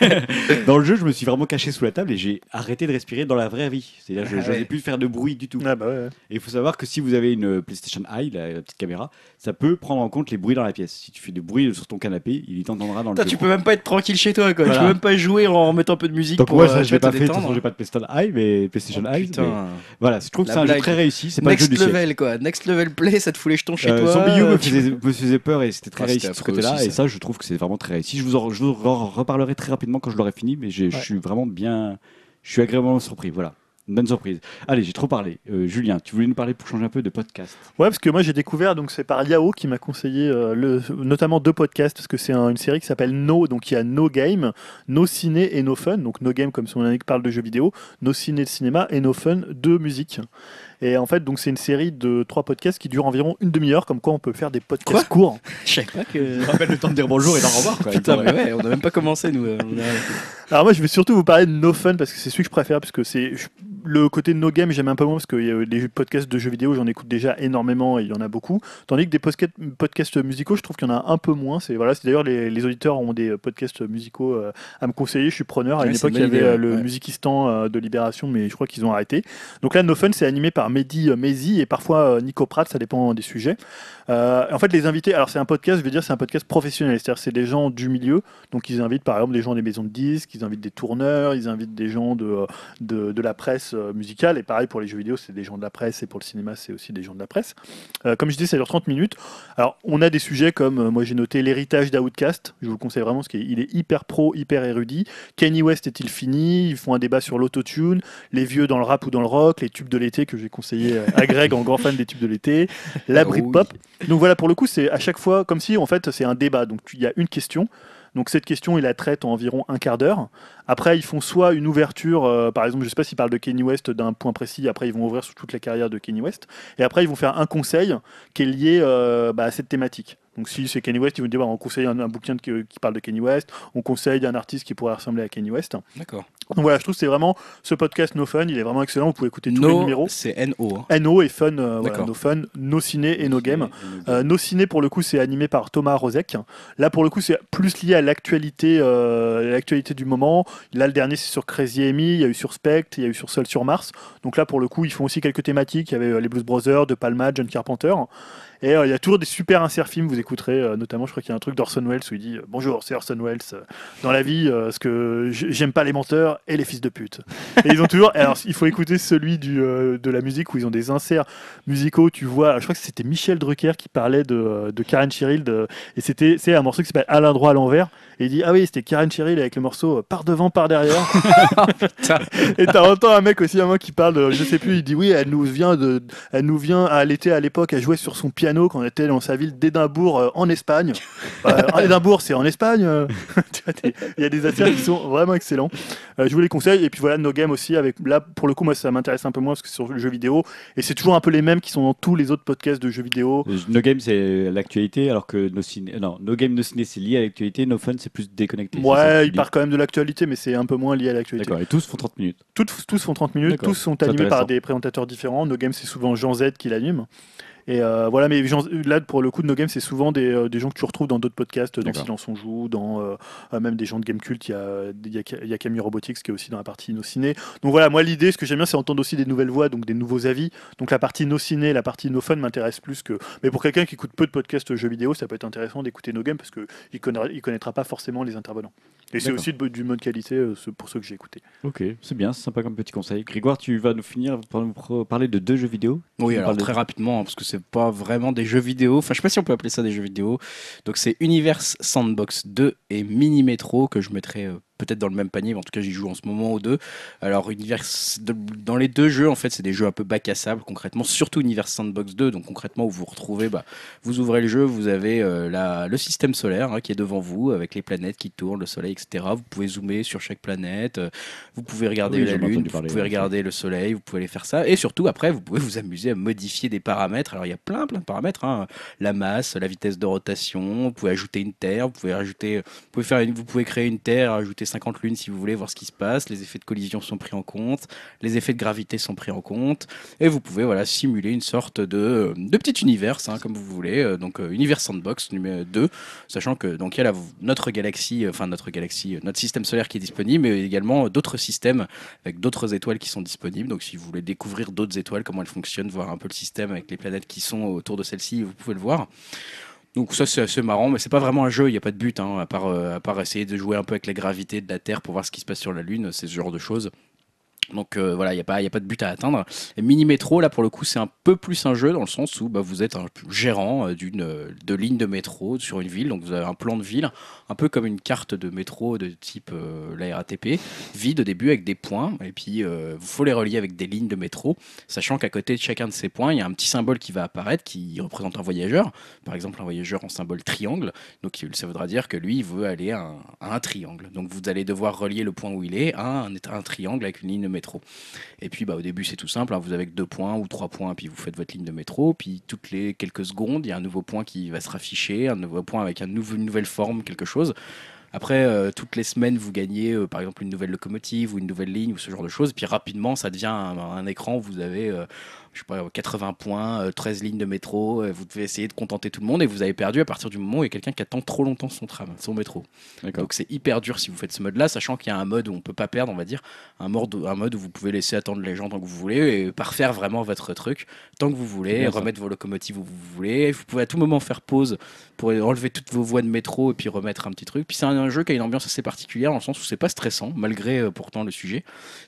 dans le jeu, je me suis vraiment caché sous la table et j'ai arrêté de respirer dans la vraie vie. C'est-à-dire, je n'osais
ouais.
plus faire de bruit du tout.
Ah bah ouais.
Et il faut savoir que si vous avez une PlayStation Eye, la, la petite caméra, ça peut prendre en compte les bruits dans la pièce. Si tu fais des bruits sur ton canapé, il t'entendra dans le
Putain,
jeu.
tu peux même pas être tranquille chez toi, quoi.
Voilà.
Tu peux même pas jouer en mettant un peu de musique
Donc
pour
moi, ça,
euh,
je l'ai pas fait. De toute façon, j'ai pas de PlayStation Eye, mais PlayStation
Oh,
Eye. mais
putain.
Voilà, je trouve que
La
c'est un jeu très réussi. C'est pas le jeu
Next
du siècle.
level, quoi. Next level play, ça te fout les jetons chez
Euh,
toi.
Zombie U
euh,
me faisait, me faisait peur et c'était très
Ah,
réussi de ce côté-là. Et
ça.
je trouve que c'est vraiment très réussi. Je vous en je vous en reparlerai très rapidement quand je l'aurai fini, mais je suis vraiment bien. Je suis agréablement surpris. Voilà. Une bonne surprise. Allez, j'ai trop parlé. Euh, Julien, tu voulais nous parler pour changer un peu de podcast?
Ouais, parce que moi j'ai découvert, donc c'est par Yao qui m'a conseillé euh, le, notamment deux podcasts, parce que c'est un- une série qui s'appelle No, donc il y a No Game, No Ciné et No Fun. Donc No Game, comme son nom l'indique, parle de jeux vidéo, No Ciné de cinéma et No Fun de musique. Et en fait, donc c'est une série de trois podcasts qui durent environ une demi-heure, comme quoi on peut faire des podcasts courts.
Je savais pas que.
rappelle le temps de dire bonjour et d'en revoir. Quoi.
Putain, mais ouais, on a même pas commencé, nous. euh, on a-
Alors moi je vais surtout vous parler de No Fun parce que c'est celui que je préfère parce que c'est je- le côté No Game j'aime un peu moins parce que euh, les podcasts de jeux vidéo j'en écoute déjà énormément et il y en a beaucoup. Tandis que des podcasts, musicaux je trouve qu'il y en a un peu moins. C'est voilà c'est d'ailleurs les, les auditeurs ont des podcasts musicaux euh, à me conseiller. Je suis preneur. À
Ouais,
une époque il y avait
idée,
euh, le
ouais.
Musicistan euh, de Libération mais je crois qu'ils ont arrêté. Donc là No Fun c'est animé par Mehdi euh, Maizi et parfois euh, Nico Pratt ça dépend des sujets. Euh, en fait les invités alors c'est un podcast je veux dire c'est un podcast professionnel. C'est-à-dire c'est des gens du milieu. Donc ils invitent par exemple des gens des maisons de disques, ils invitent des tourneurs, ils invitent des gens de, euh, de, de la presse euh, musicale. Et pareil pour les jeux vidéo, c'est des gens de la presse et pour le cinéma, c'est aussi des gens de la presse. Euh, comme je disais, ça dure 30 minutes. Alors on a des sujets comme, euh, moi j'ai noté l'héritage d'Outcast. Je vous le conseille vraiment parce qu'il est hyper pro, hyper érudit. Kanye West est-il fini? Ils font un débat sur l'autotune, les vieux dans le rap ou dans le rock, les tubes de l'été que j'ai conseillé euh, à Greg en grand fan des tubes de l'été, la
Ah.
Britpop. Donc voilà, pour le coup, c'est à chaque fois comme si en fait c'est un débat. Donc il y a une question. Donc cette question, il la traite en environ un quart d'heure. Après, ils font soit une ouverture, euh, par exemple, je sais pas s'ils parlent de Kanye West d'un point précis. Après, ils vont ouvrir sur toute la carrière de Kanye West. Et après, ils vont faire un conseil qui est lié euh, bah, à cette thématique. Donc si c'est Kanye West, ils vont dire bah, on conseille un, un bouquin de- qui parle de Kanye West, on conseille un artiste qui pourrait ressembler à Kanye West.
D'accord.
Donc voilà, je trouve que c'est vraiment ce podcast No Fun, il est vraiment excellent. Vous pouvez écouter tous les
No,
numéros.
c'est NO. hein.
No et Fun, euh, voilà. No Fun, No Ciné et No Game.
Euh,
Euh, Nos Ciné, pour le coup, c'est animé par Thomas Rozek. Là, pour le coup, c'est plus lié à l'actualité, euh, l'actualité du moment. Là, le dernier, c'est sur Crazy Amy. Il y a eu sur Spectre, il y a eu sur Seul sur Mars. Donc là, pour le coup, ils font aussi quelques thématiques. Il y avait euh, les Blues Brothers, De Palma, John Carpenter. Et euh, il y a toujours des super inserts films. Vous écouterez, euh, notamment, je crois qu'il y a un truc d'Orson Welles où il dit euh, Bonjour, c'est Orson Welles. Dans la vie, ce que j'aime pas les menteurs et les fils de pute. Et ils ont toujours. Alors, il faut écouter celui du, de la musique où ils ont des inserts musicaux, tu vois, je crois que c'était Michel Drucker qui parlait de, de Karen Cheryl, de- et c'était c'est un morceau qui s'appelle À l'endroit à l'envers, et il dit Ah oui, c'était Karen Cheryl avec le morceau Par devant, par derrière.
Putain.
et t'as entends un mec aussi, un mec qui parle de, je sais plus, il dit Oui, elle nous vient, de, elle nous vient à l'été à l'époque, elle jouait sur son piano quand on était dans sa ville d'Édimbourg euh, en Espagne. Euh, en Édimbourg, c'est en Espagne. euh. Il y a des inserts qui sont vraiment excellents. Euh, je vous les conseille, et puis voilà, No Game aussi, avec là, pour le coup, moi ça m'intéresse un peu moins parce que c'est sur le jeu vidéo, et c'est toujours un peu les mêmes qui sont dans tous les autres podcasts de jeux vidéo.
Euh, No Game, c'est l'actualité, alors que No, Ciné... non, no Game, No Ciné, c'est lié à l'actualité. No Fun, c'est plus déconnecté.
Ouais, il part quand même de l'actualité, mais c'est un peu moins lié à l'actualité.
D'accord, et tous font 30 minutes.
Tous, tous font 30 minutes, tous sont animés par des présentateurs différents. No Game, c'est souvent Jean Z qui l'anime. Et euh, voilà, mais là, pour le coup, de No Game, c'est souvent des, euh, des gens que tu retrouves dans d'autres podcasts, dans. Silence on joue, dans euh, même des gens de Game Cult. Il y a, y, a, y a Camille Robotics qui est aussi dans la partie No Ciné. Donc voilà, moi, l'idée, ce que j'aime bien, c'est entendre aussi des nouvelles voix, donc des nouveaux avis. Donc la partie No Ciné, la partie No Fun m'intéresse plus que. Mais pour quelqu'un qui écoute peu de podcasts jeux vidéo, ça peut être intéressant d'écouter No Game parce qu'il connaîtra, il connaîtra pas forcément les intervenants. Et c'est aussi de, d'une bonne qualité euh, ce- pour ceux que j'ai écoutés.
Ok, c'est bien, c'est sympa comme petit conseil. Grégoire, tu vas nous finir par nous parler de deux jeux vidéo.
Oui,
Tu
alors
de-
très rapidement, hein, parce que c'est pas vraiment des jeux vidéo. Enfin, je sais pas si on peut appeler ça des jeux vidéo. Donc, c'est Universe Sandbox 2 et Mini Metro que je mettrai euh, peut-être dans le même panier. mais En tout cas, j'y joue en ce moment aux deux. Alors, Universe, de- dans les deux jeux, en fait, c'est des jeux un peu bac à sable, concrètement. Surtout Universe Sandbox 2. Donc, concrètement, où vous vous retrouvez, bah, vous ouvrez le jeu, vous avez euh, la- le système solaire hein, qui est devant vous, avec les planètes qui tournent, le soleil, etc. Vous pouvez zoomer sur chaque planète. euh, vous pouvez regarder
Oui,
la lune, vous
parler,
pouvez regarder le soleil, vous pouvez aller faire ça. Et surtout, après, vous pouvez vous amuser à modifier des paramètres. Alors, il y a plein, plein de paramètres. hein. La masse, la vitesse de rotation, vous pouvez ajouter une terre, vous pouvez rajouter, vous pouvez faire une- vous pouvez créer une terre, ajouter 50 lunes si vous voulez voir ce qui se passe. Les effets de collision sont pris en compte, les effets de gravité sont pris en compte. Et vous pouvez, voilà, simuler une sorte de, de petit univers, hein, comme vous voulez. Euh, Donc, euh, univers sandbox numéro 2, sachant que, donc, il y a notre galaxie, euh, enfin, notre galaxie, euh, notre système solaire qui est disponible, mais également euh, d'autres systèmes avec d'autres étoiles qui sont disponibles. Donc si vous voulez découvrir d'autres étoiles, comment elles fonctionnent, voir un peu le système avec les planètes qui sont autour de celle-ci, vous pouvez le voir. Donc ça c'est assez marrant, mais c'est pas vraiment un jeu, il n'y a pas de but, hein, à, part, euh, à part essayer de jouer un peu avec la gravité de la Terre pour voir ce qui se passe sur la Lune, c'est ce genre de choses. Donc euh, voilà, il n'y a, pas- y a pas de but à atteindre. Mini Métro, là pour le coup, c'est un peu plus un jeu dans le sens où bah, vous êtes un gérant euh, d'une euh, de ligne de métro sur une ville. Donc vous avez un plan de ville, un peu comme une carte de métro de type euh, la RATP, vide au début avec des points. Et puis il faut les relier avec des lignes de métro, sachant qu'à côté de chacun de ces points, il y a un petit symbole qui va apparaître qui représente un voyageur. Par exemple, un voyageur en symbole triangle. Donc ça voudra dire que lui, il veut aller à un, à triangle. Donc vous allez devoir relier le point où il est à un, un triangle avec une ligne de métro. Et puis bah, au début c'est tout simple, hein, vous avez que deux points ou trois points, puis vous faites votre ligne de métro, puis toutes les quelques secondes, il y a un nouveau point qui va se rafficher, un nouveau point avec un une nouvelle forme, quelque chose. Après, euh, toutes les semaines, vous gagnez euh, par exemple une nouvelle locomotive ou une nouvelle ligne ou ce genre de choses. Puis rapidement, ça devient un, un écran où vous avez euh, je sais pas, 80 points, euh, 13 lignes de métro. euh, vous devez essayer de contenter tout le monde et vous avez perdu à partir du moment où il y a quelqu'un qui attend trop longtemps son tram, son métro. Donc c'est hyper dur si vous faites ce mode-là, sachant qu'il y a un mode où on peut pas perdre, on va dire, un mode, un mode où vous pouvez laisser attendre les gens tant que vous voulez et parfaire vraiment votre truc tant que vous voulez,
ça.
remettre vos locomotives où vous voulez. Vous pouvez à tout moment faire pause pour enlever toutes vos voies de métro et puis remettre un petit truc. Puis c'est un, un jeu qui a une ambiance assez particulière dans le sens où c'est pas stressant malgré euh, pourtant le sujet.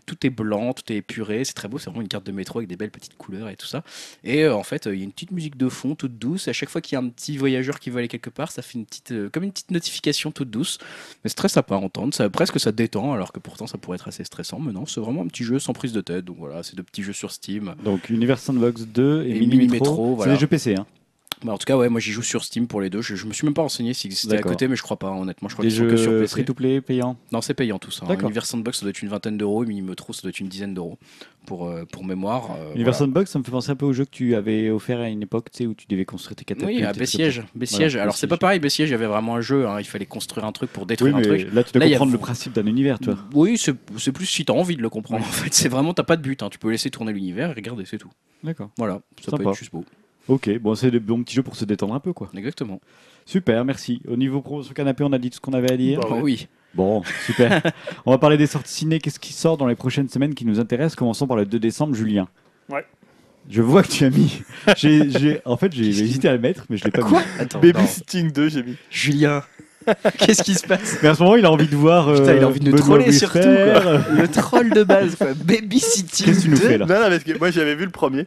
Tout est blanc, tout est épuré, c'est très beau, c'est vraiment une carte de métro avec des belles petites couleurs et tout ça. Et euh, en fait, euh, il y a une petite musique de fond toute douce. Et à chaque fois qu'il y a un petit voyageur qui veut aller quelque part, ça fait une petite, euh, comme une petite notification toute douce. Mais c'est très sympa à entendre. Ça, presque ça détend, alors que pourtant ça pourrait être assez stressant. Mais non, c'est vraiment un petit jeu sans prise de tête. Donc voilà, c'est deux petits jeux sur Steam.
Donc Universe Sandbox 2 et,
Et
Mini, Metro.
Metro,
C'est
voilà.
des jeux PC, hein.
Bah, en tout cas, ouais, moi j'y joue sur Steam pour les deux. Je, je me suis même pas renseigné si c'était à côté, mais je crois pas. Honnêtement, je crois
Des
qu'ils sont que sur
jeux
PC.
free-to-play payants.
Non, c'est payant tout ça. hein.
D'accord.
Sandbox, ça doit être une vingtaine d'euros. Et Mini Metro, ça doit être une dizaine d'euros. Pour, euh, pour mémoire. euh,
Universe
voilà.
Sandbox, ça me fait penser un peu au jeu que tu avais offert à une époque, tu sais, où tu devais construire tes catapultes.
Oui, à
et tout
Bessiège. Bessiège.
Voilà,
Alors, c'est pas pareil, Bessiège, il y avait vraiment un jeu. hein. Il fallait construire un truc pour
Oui,
détruire un
mais
truc.
là, tu dois
Là, il y a-
comprendre le principe d'un univers, tu vois.
Oui, c'est c'est plus si t'as envie de le comprendre. En fait, c'est vraiment, t'as pas de but. hein. Tu peux laisser tourner l'univers et regarder, c'est tout.
D'accord.
Voilà, ça
Sympa.
peut être juste beau.
Ok, bon, c'est des bons petits jeux pour se détendre un peu, quoi.
Exactement.
Super, merci. Au niveau promotion canapé, on a dit tout ce qu'on avait à dire.
Bah ouais.
oui.
Bon, super. on va parler des sorties ciné. Qu'est-ce qui sort dans les prochaines semaines qui nous intéresse? Commençons par le 2 décembre, Julien.
Ouais.
Je vois que tu as mis. J'ai, j'ai- En fait, j'ai hésité à le mettre, mais je l'ai pas mis.
Attends. non.
Babysitting 2, j'ai mis.
Julien. Qu'est-ce qui se passe?
Mais à ce moment, il a envie de voir.
Putain, il a
euh,
envie de nous troller surtout, quoi. Le troll de base, quoi. Babysitting.
Qu'est-ce que tu nous
2.
fais là?
Non, non, parce que moi j'avais vu le premier.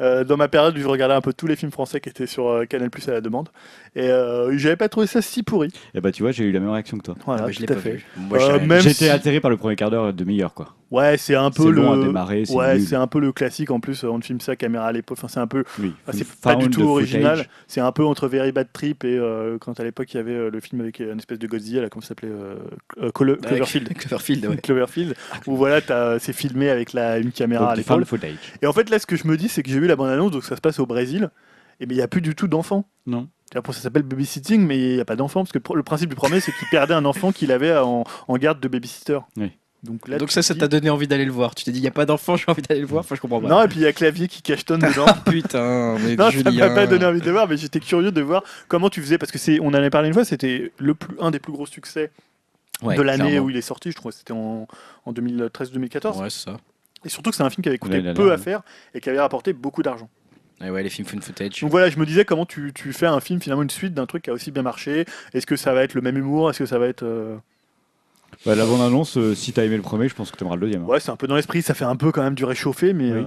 Euh, dans ma période où je regardais un peu tous les films français qui étaient sur euh, Canal Plus à la demande. Et euh, j'avais pas trouvé ça si pourri.
Eh bah, tu vois, j'ai eu la même réaction que toi.
Voilà,
Ah, mais je l'ai
tout à
pas
fait.
vu. Moi,
Euh,
j'ai-
même
J'étais
si-
atterré par le premier quart d'heure de meilleur, quoi.
Ouais, c'est un peu le.
long à démarrer, c'est
ouais, c'est un peu le classique en plus. On filme ça caméra à l'époque. Enfin, c'est un peu.
Oui.
enfin, c'est pas du tout original. C'est un peu entre Very Bad Trip et euh, quand à l'époque il y avait euh, le film avec une espèce de Godzilla, là, comment ça s'appelait euh, Cloverfield.
Cloverfield, ouais.
Cloverfield, où voilà, c'est filmé avec la, une caméra à
Donc, found
l'épaule.
footage.
Et en fait, là, ce que je me dis, c'est que j'ai vu la bande-annonce, donc ça se passe au Brésil, et mais il n'y a plus du tout d'enfants.
Non.
Après, ça s'appelle babysitting, mais il n'y a pas d'enfants, parce que le principe du premier, c'est qu'il perdait un enfant qu'il avait en, en garde de babysitter.
Oui.
Donc, là,
Donc
tu
ça, ça
dis-
t'a donné envie d'aller le voir. Tu t'es dit, il n'y a pas d'enfant, j'ai envie d'aller le voir. Enfin, je comprends pas.
Non, et puis il y a Clavier qui cachetonne dedans.
Putain, mais
Non, ça
Julien.
m'a pas donné envie de voir, mais j'étais curieux de voir comment tu faisais parce que c'est, on en avait parlé une fois, c'était le plus, un des plus gros succès
Ouais,
de l'année où il est sorti. Je crois c'était en, en 2013-2014.
Ouais, c'est ça.
Et surtout que c'est un film qui avait coûté peu à faire et qui avait rapporté beaucoup d'argent.
Et ouais, les films fun footage.
Donc voilà, je me disais comment tu, tu fais un film finalement une suite d'un truc qui a aussi bien marché? Est-ce que ça va être le même humour? Est-ce que ça va être euh,
Bah, la bande-annonce, euh, si t'as aimé le premier, je pense que t'aimeras le deuxième. hein.
ouais, c'est un peu dans l'esprit. Ça fait un peu quand même du réchauffé, mais,
Oui.
euh,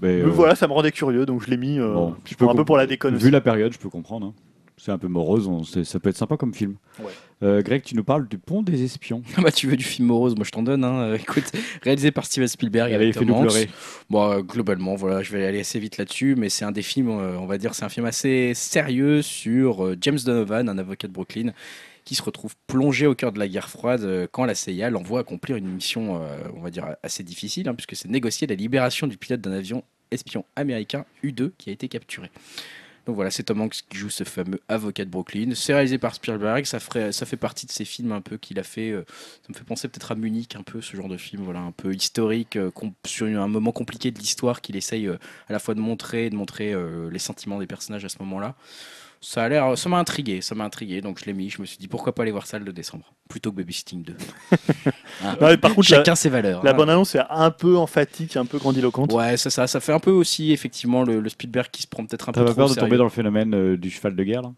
Mais,
mais
euh,
voilà, ça me rendait curieux, donc je l'ai mis euh,
bon, je
un peu pour la déconne.
Vu
aussi.
la période, je peux comprendre. hein. C'est un peu morose, on- c'est- ça peut être sympa comme film.
Ouais.
Euh, Greg, tu nous parles du Pont des Espions.
Ah bah, tu veux du film morose, moi je t'en donne. Hein. Euh, Écoute, réalisé par Steven Spielberg
Allez,
avec Tom
fais-nous
Hanks.
pleurer.
Bon, euh, globalement, voilà, je vais aller assez vite là-dessus, mais c'est un des films, euh, on va dire, c'est un film assez sérieux sur euh, James Donovan, un avocat de Brooklyn, qui se retrouve plongé au cœur de la guerre froide euh, quand la CIA l'envoie accomplir une mission, euh, on va dire, assez difficile, hein, puisque c'est négocier la libération du pilote d'un avion espion américain U-2 qui a été capturé. Donc voilà, c'est Tom Hanks qui joue ce fameux avocat de Brooklyn. C'est réalisé par Spielberg, ça, ferait, ça fait partie de ces films un peu qu'il a fait. euh, ça me fait penser peut-être à Munich, un peu ce genre de film, voilà, un peu historique, sur un moment compliqué de l'histoire qu'il essaye à la fois de montrer de montrer les sentiments des personnages à ce moment-là. Ça a l'air, ça m'a intrigué, ça m'a intrigué, donc je l'ai mis. Je me suis dit pourquoi pas aller voir ça le 2 décembre, plutôt que Babysitting 2. Hein.
Non, mais par contre, la,
Chacun ses valeurs.
la
hein.
bande-annonce est un peu emphatique, un peu grandiloquente.
Ouais, ça, ça, ça fait un peu aussi effectivement le, le Spielberg qui se prend peut-être un peu
T'as pas peur de
sérieux.
tomber dans le phénomène euh, du cheval de guerre là?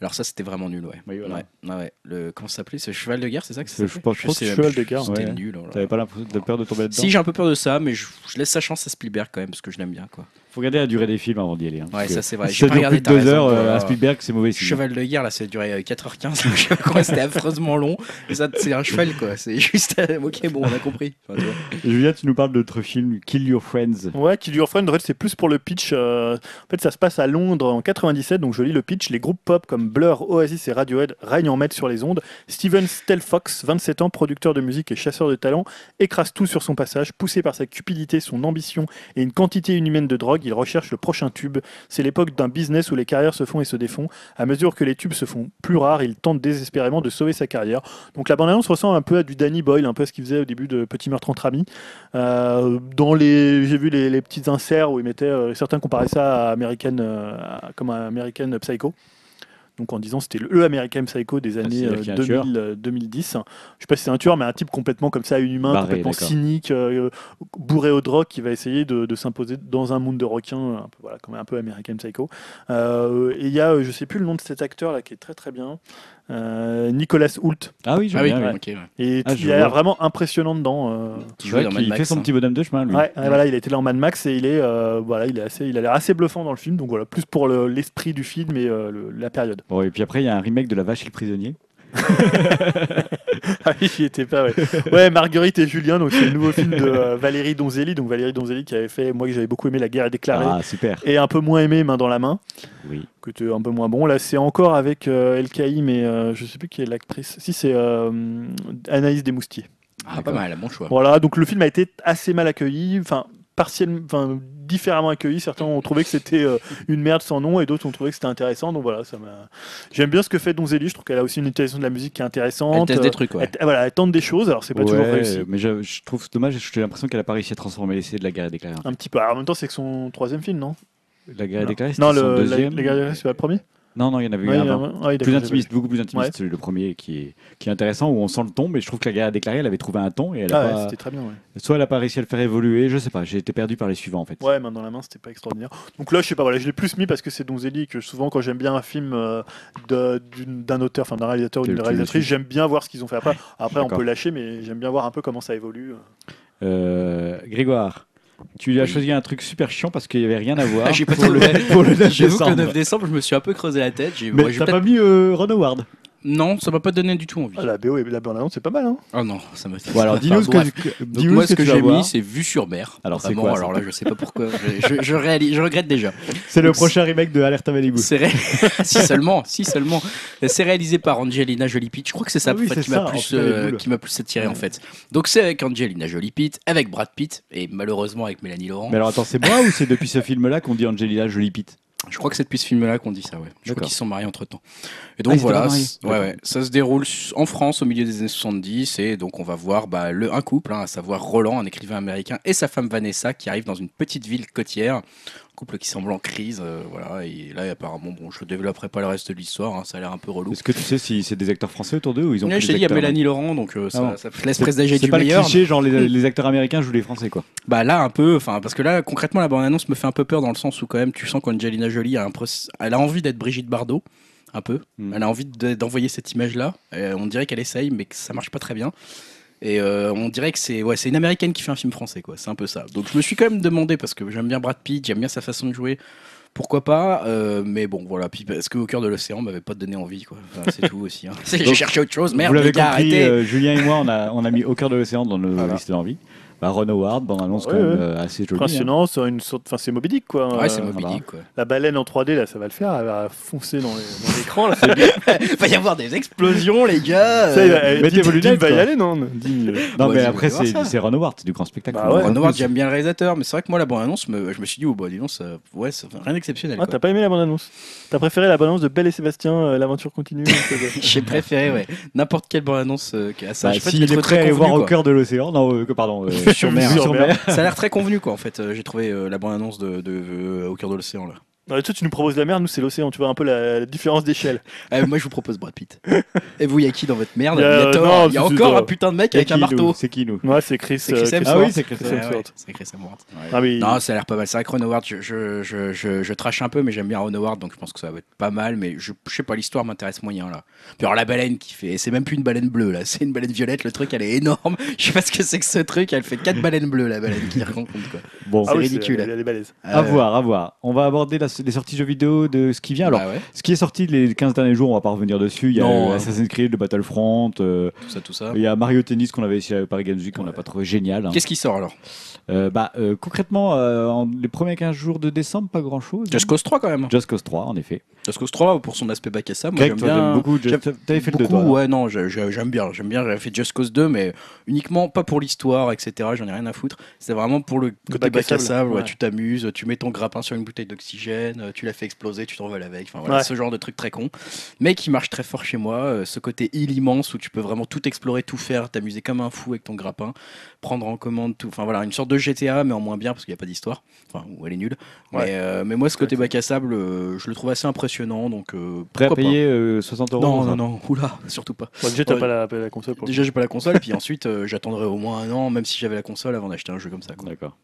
Alors ça c'était vraiment nul, ouais.
Oui, voilà.
ouais. Le comment ça s'appelait? Ce cheval de guerre, c'est ça que ça
Je pense-
que
même
cheval de guerre,
C'était
ouais.
nul. oh.
T'avais pas l'impression de peur de tomber dedans?
Si j'ai un peu peur de ça, mais je, je laisse sa chance à Spielberg quand même parce que je l'aime bien quoi.
Faut regarder la durée des films avant d'y aller. hein,
Ouais, ça c'est vrai.
Si
J'ai
ça
pas
dure
regardé
plus de
t'as
deux heures euh, à Spielberg, c'est mauvais signe.
Cheval de guerre là, ça a duré euh, 4h15. je sais pas comment, C'était affreusement long. Et ça, c'est un cheval quoi. C'est juste. euh, ok, bon, on a compris. Enfin.
Julia, tu nous parles de notre film Kill Your Friends.
Ouais, Kill Your Friend, en fait, c'est plus pour le pitch. euh, en fait, ça se passe à Londres en 97, donc je lis le pitch. Les groupes pop comme Blur, Oasis et Radiohead règnent en maître sur les ondes. Steven Stelfox, 27 ans, producteur de musique et chasseur de talent, écrase tout sur son passage. Poussé par sa cupidité, son ambition et une quantité inhumaine de drogue, il recherche le prochain tube. C'est l'époque d'un business où les carrières se font et se défont. À mesure que les tubes se font plus rares, il tente désespérément de sauver sa carrière. Donc la bande-annonce ressemble un peu à du Danny Boyle, un peu à ce qu'il faisait au début de Petit meurtre entre amis. Euh, dans les, j'ai vu les, les petits inserts où ils mettaient, euh, certains comparaient ça à American, euh, comme à American Psycho. Donc en disant c'était le, American Psycho des années
c'est-à-dire
euh,
qu'il y a un tueur
2000, euh, 2010. Je sais pas si c'est un tueur, mais un type complètement comme ça, inhumain,
Barré,
complètement cynique, euh, bourré au drogue, qui va essayer de, de s'imposer dans un monde de requins, un peu, voilà, comme un peu American Psycho. Et il y a, je sais plus le nom de cet acteur là qui est très très bien, euh, Nicolas Hoult.
Ah oui,
Ah oui,
bien. oui.
ok. ouais.
Et
Ah,
il
je
a l'air
vois.
vraiment impressionnant dedans. euh.
Qui
vrai
dans Mad Max.
fait son
hein.
petit bonhomme de chemin, lui.
Ouais, ouais, voilà, il a été là en Mad Max et il est, euh, voilà, il est assez, il a l'air assez bluffant dans le film. Donc voilà, plus pour le- l'esprit du film et euh, le- la période.
Bon, et puis après, il y a un remake de La Vache et le Prisonnier.
ah oui, j'y étais pas. Ouais. ouais, Marguerite et Julien, donc c'est le nouveau film de euh, Valérie Donzelli. Donc Valérie Donzelli qui avait fait, moi que j'avais beaucoup aimé La guerre est déclarée
Ah, super.
et un peu moins aimé Main dans la main,
Oui.
que tu un peu moins bon. Là, c'est encore avec euh, El Kaïm et euh, je sais plus qui est l'actrice. Si c'est euh, Anaïs Desmoustiers.
Ah, pas mal, bon choix.
Voilà, donc le film a été assez mal accueilli, enfin partiellement, enfin différemment accueilli. Certains ont trouvé que c'était euh, une merde sans nom et d'autres ont trouvé que c'était intéressant. Donc voilà, ça m'a. J'aime bien ce que fait Donzelli. Je trouve qu'elle a aussi une utilisation de la musique qui est intéressante.
Elle teste
Euh,
des trucs, ouais.
elle- voilà, elle tente des choses. Alors c'est pas toujours
Ouais,
réussi.
Mais je, je trouve dommage, j'ai l'impression qu'elle a pas réussi à transformer l'essai de La Guerre déclarée.
Un petit peu. Alors, en même temps, c'est que son troisième film, non?
La Guerre déclarée,
Non, le, la,
deuxième.
la guerre des Galaxies, c'est pas le premier?
Non, non, il y en avait eu
Ouais,
un
a-
avant. Plus intimiste, beaucoup plus intimiste, celui le premier qui est, qui est intéressant, où on sent le ton, mais je trouve que La Guerre est déclarée, elle avait trouvé un ton, et elle a
Ah ouais,
pas...
c'était très bien. Ouais.
soit elle a pas réussi à le faire évoluer, je sais pas, j'ai été perdu par les suivants en fait.
Ouais, main dans la main, c'était pas extraordinaire. Donc là, je sais pas, voilà, je l'ai plus mis parce que c'est Donzelli que souvent, quand j'aime bien un film euh, d'un auteur, enfin d'un réalisateur ou d'une réalisatrice, j'aime bien voir ce qu'ils ont fait après. Après, on peut lâcher, mais j'aime bien voir un peu comment ça évolue.
Euh, Grégoire, tu lui as choisi un truc super chiant parce qu'il y avait rien à voir
j'ai pas
pour, le,
trouvé.
pour le 9
J'avoue que le
décembre.
9 décembre, je me suis un peu creusé la tête. J'ai-
Mais
ouais, j'ai
t'as pas mis euh, Ron Howard
Non, ça m'a pas donné du tout envie.
Ah, la BO et la bande-annonce, c'est pas mal, hein
Oh non, ça m'a.
Bon alors dis-nous ce que,
Donc
dis-nous
moi,
ce que,
que j'ai mis, c'est Vue sur mer.
Alors, c'est
Vraiment,
quoi,
Alors là, je sais pas pourquoi. je, je, je réalise, je regrette déjà.
C'est le prochain remake de Alerte à Malibu.
C'est ré- si seulement, si seulement. C'est réalisé par Angelina Jolie Pitt. Je crois que c'est ça
Ah oui,
en fait,
c'est
qui m'a
ça,
plus,
fait,
euh, qui m'a plus attiré en fait. Donc c'est avec Angelina Jolie Pitt, avec Brad Pitt et malheureusement avec Mélanie Laurent.
Mais alors attends, c'est moi ou c'est depuis ce film-là qu'on dit Angelina Jolie Pitt?
Je crois que c'est depuis ce film-là qu'on dit ça, ouais. Je crois qu'ils se sont mariés entre temps. Et
Ah,
donc
s'étaient
voilà, ouais, ouais, ça se déroule en France au milieu des années 70 et donc on va voir bah, le, un couple, hein, à savoir Roland, un écrivain américain, et sa femme Vanessa qui arrivent dans une petite ville côtière. Couple qui semble en crise, euh, voilà. Et là, apparemment, bon, je développerai pas le reste de l'histoire, hein, ça a l'air un peu relou.
Est-ce que tu sais si c'est des acteurs français autour d'eux ou ils ont
Ouais, je
des
t'ai dit, il y a Mélanie Laurent, donc euh, ça,
Ah bon.
ça laisse présager
C'est
du
pas le
meilleur.
cliché, genre les, les acteurs américains jouent les français quoi.
Bah là un peu, enfin parce que là concrètement la bande annonce me fait un peu peur dans le sens où quand même tu sens qu'Angelina Jolie a un elle a envie d'être Brigitte Bardot un peu,
Mm.
elle a envie de- d'envoyer cette image là. on dirait qu'elle essaye mais que ça marche pas très bien. Et euh, on dirait que c'est ouais c'est une américaine qui fait un film français quoi, c'est un peu ça. Donc je me suis quand même demandé parce que j'aime bien Brad Pitt, j'aime bien sa façon de jouer. Pourquoi pas euh, Mais bon, voilà. Puis parce qu'au cœur de l'océan m'avait pas donné envie, quoi. Enfin, c'est tout aussi. hein. J'ai cherché autre chose. Merde,
Vous l'avez compris, euh, Julien et moi on a, on a mis au cœur de l'océan dans nos
Voilà.
listes d'envie. Bah, Ron Howard, bande annonce quand
Ouais,
même
ouais.
euh, assez jolie. hein.
Impressionnant, c'est une sorte, enfin c'est Moby Dick quoi.
Ouais, c'est
Euh,
Moby. Dick, quoi.
La baleine en 3D là, ça va le faire, elle va foncer dans l'écran là.
Il va y avoir des explosions, les gars.
Ça, il va-
Euh,
eh,
mettez vos lunettes,
va y aller non euh,
Non,
Ouais,
mais après, c'est Ron Howard, c'est du grand spectacle.
Bah ouais.
Ron Howard, j'aime bien le réalisateur, mais c'est vrai que moi, la bande-annonce, me- je me suis dit, oh, bah, dis donc, ça, ouais, ça, rien d'exceptionnel.
Ah, t'as pas aimé la bande-annonce? T'as préféré la bande-annonce de Belle et Sébastien, euh, l'aventure continue
J'ai préféré, ouais, n'importe quelle bande-annonce euh, à ça.
Bah, S'il
j'ai
est prêt à aller voir au cœur de l'océan, non, euh, que- pardon, euh, sur mer.
Sur mer.
Ça a l'air très convenu, quoi, en fait. euh, J'ai trouvé euh, la bande-annonce de, de, euh, au cœur de l'océan, là.
Ouais, Toi tu nous proposes la mer, nous c'est l'océan, tu vois un peu la, la différence d'échelle.
Euh, moi, je vous propose Brad Pitt. Et vous, il y a qui dans votre merde
Il y a-
Thor,
non,
il y a
c'est- c'est
encore un putain de mec
C'est
avec un marteau.
C'est qui, nous
Ouais, c'est Chris.
C'est Chris
euh,
Hemsworth.
Ah oui, c'est Chris
Chris
Ouais,
Hemsworth.
c'est Chris Hemsworth.
Ah, mais
Non, ça a l'air pas mal. C'est vrai que Ron Howard, je, je, je, je, je trash un peu, mais j'aime bien Ron Howard, donc je pense que ça va être pas mal. Mais je, je sais pas, l'histoire m'intéresse moyen là. Puis alors la baleine qui fait, c'est même plus une baleine bleue là, c'est une baleine violette. Le truc, elle est énorme. Je sais pas ce que c'est que ce truc. Elle fait quatre baleines bleues la baleine qui rencontre quoi.
Bon,
ah oui,
ridicule.
c'est- Elle est balèze.
à
Euh,
voir, à voir. On va aborder la- les sorties jeux vidéo de ce qui vient. Alors,
bah ouais,
ce qui est sorti les 15 derniers jours, on va pas revenir dessus. Il y a
Non, hein.
Assassin's Creed, le Battlefront, euh,
tout ça, tout ça.
il y a Mario Tennis qu'on avait essayé à Paris Games Week, qu'on n'a pas trouvé génial. hein.
Qu'est-ce qui sort alors?
Euh, bah, euh, concrètement, euh, en les premiers 15 jours de décembre, pas grand chose.
Just Cause 3 quand même.
Just Cause 3, en effet.
Just Cause 3 pour son aspect bac à. Moi
Greg,
j'aime
toi,
bien.
beaucoup. Just- T'avais fait le 2,
Beaucoup,
toi.
ouais, non, j'ai- j'ai- j'aime bien, j'aime bien. J'avais fait Just Cause 2, mais uniquement pas pour l'histoire, etc. J'en ai rien à foutre. C'est vraiment pour le côté
bac à
bac à
sable,
sable. ouais,
ouais.
tu t'amuses, tu mets ton grappin sur une bouteille d'oxygène, euh, tu la fais exploser, tu t'envoles avec. Enfin voilà,
Ouais.
ce genre de truc très con, mais qui marche très fort chez moi. euh, ce côté île immense où tu peux vraiment tout explorer, tout faire, t'amuser comme un fou avec ton grappin, prendre en commande tout. Enfin voilà, une sorte de GTA, mais en moins bien parce qu'il n'y a pas d'histoire. Enfin, ou elle est nulle.
Ouais.
Mais, euh, mais moi, ce côté bac à sable, euh, je le trouve assez impressionnant. Donc, euh,
Prêt à payer euh, 60 euros
Non, non, non, oula, surtout pas.
Bon, déjà, t'as
Ouais.
pas, la, pas la console pour
Déjà, j'ai pas la console, et puis ensuite, euh, j'attendrai au moins un an, même si j'avais la console, avant d'acheter un jeu comme ça.
D'accord.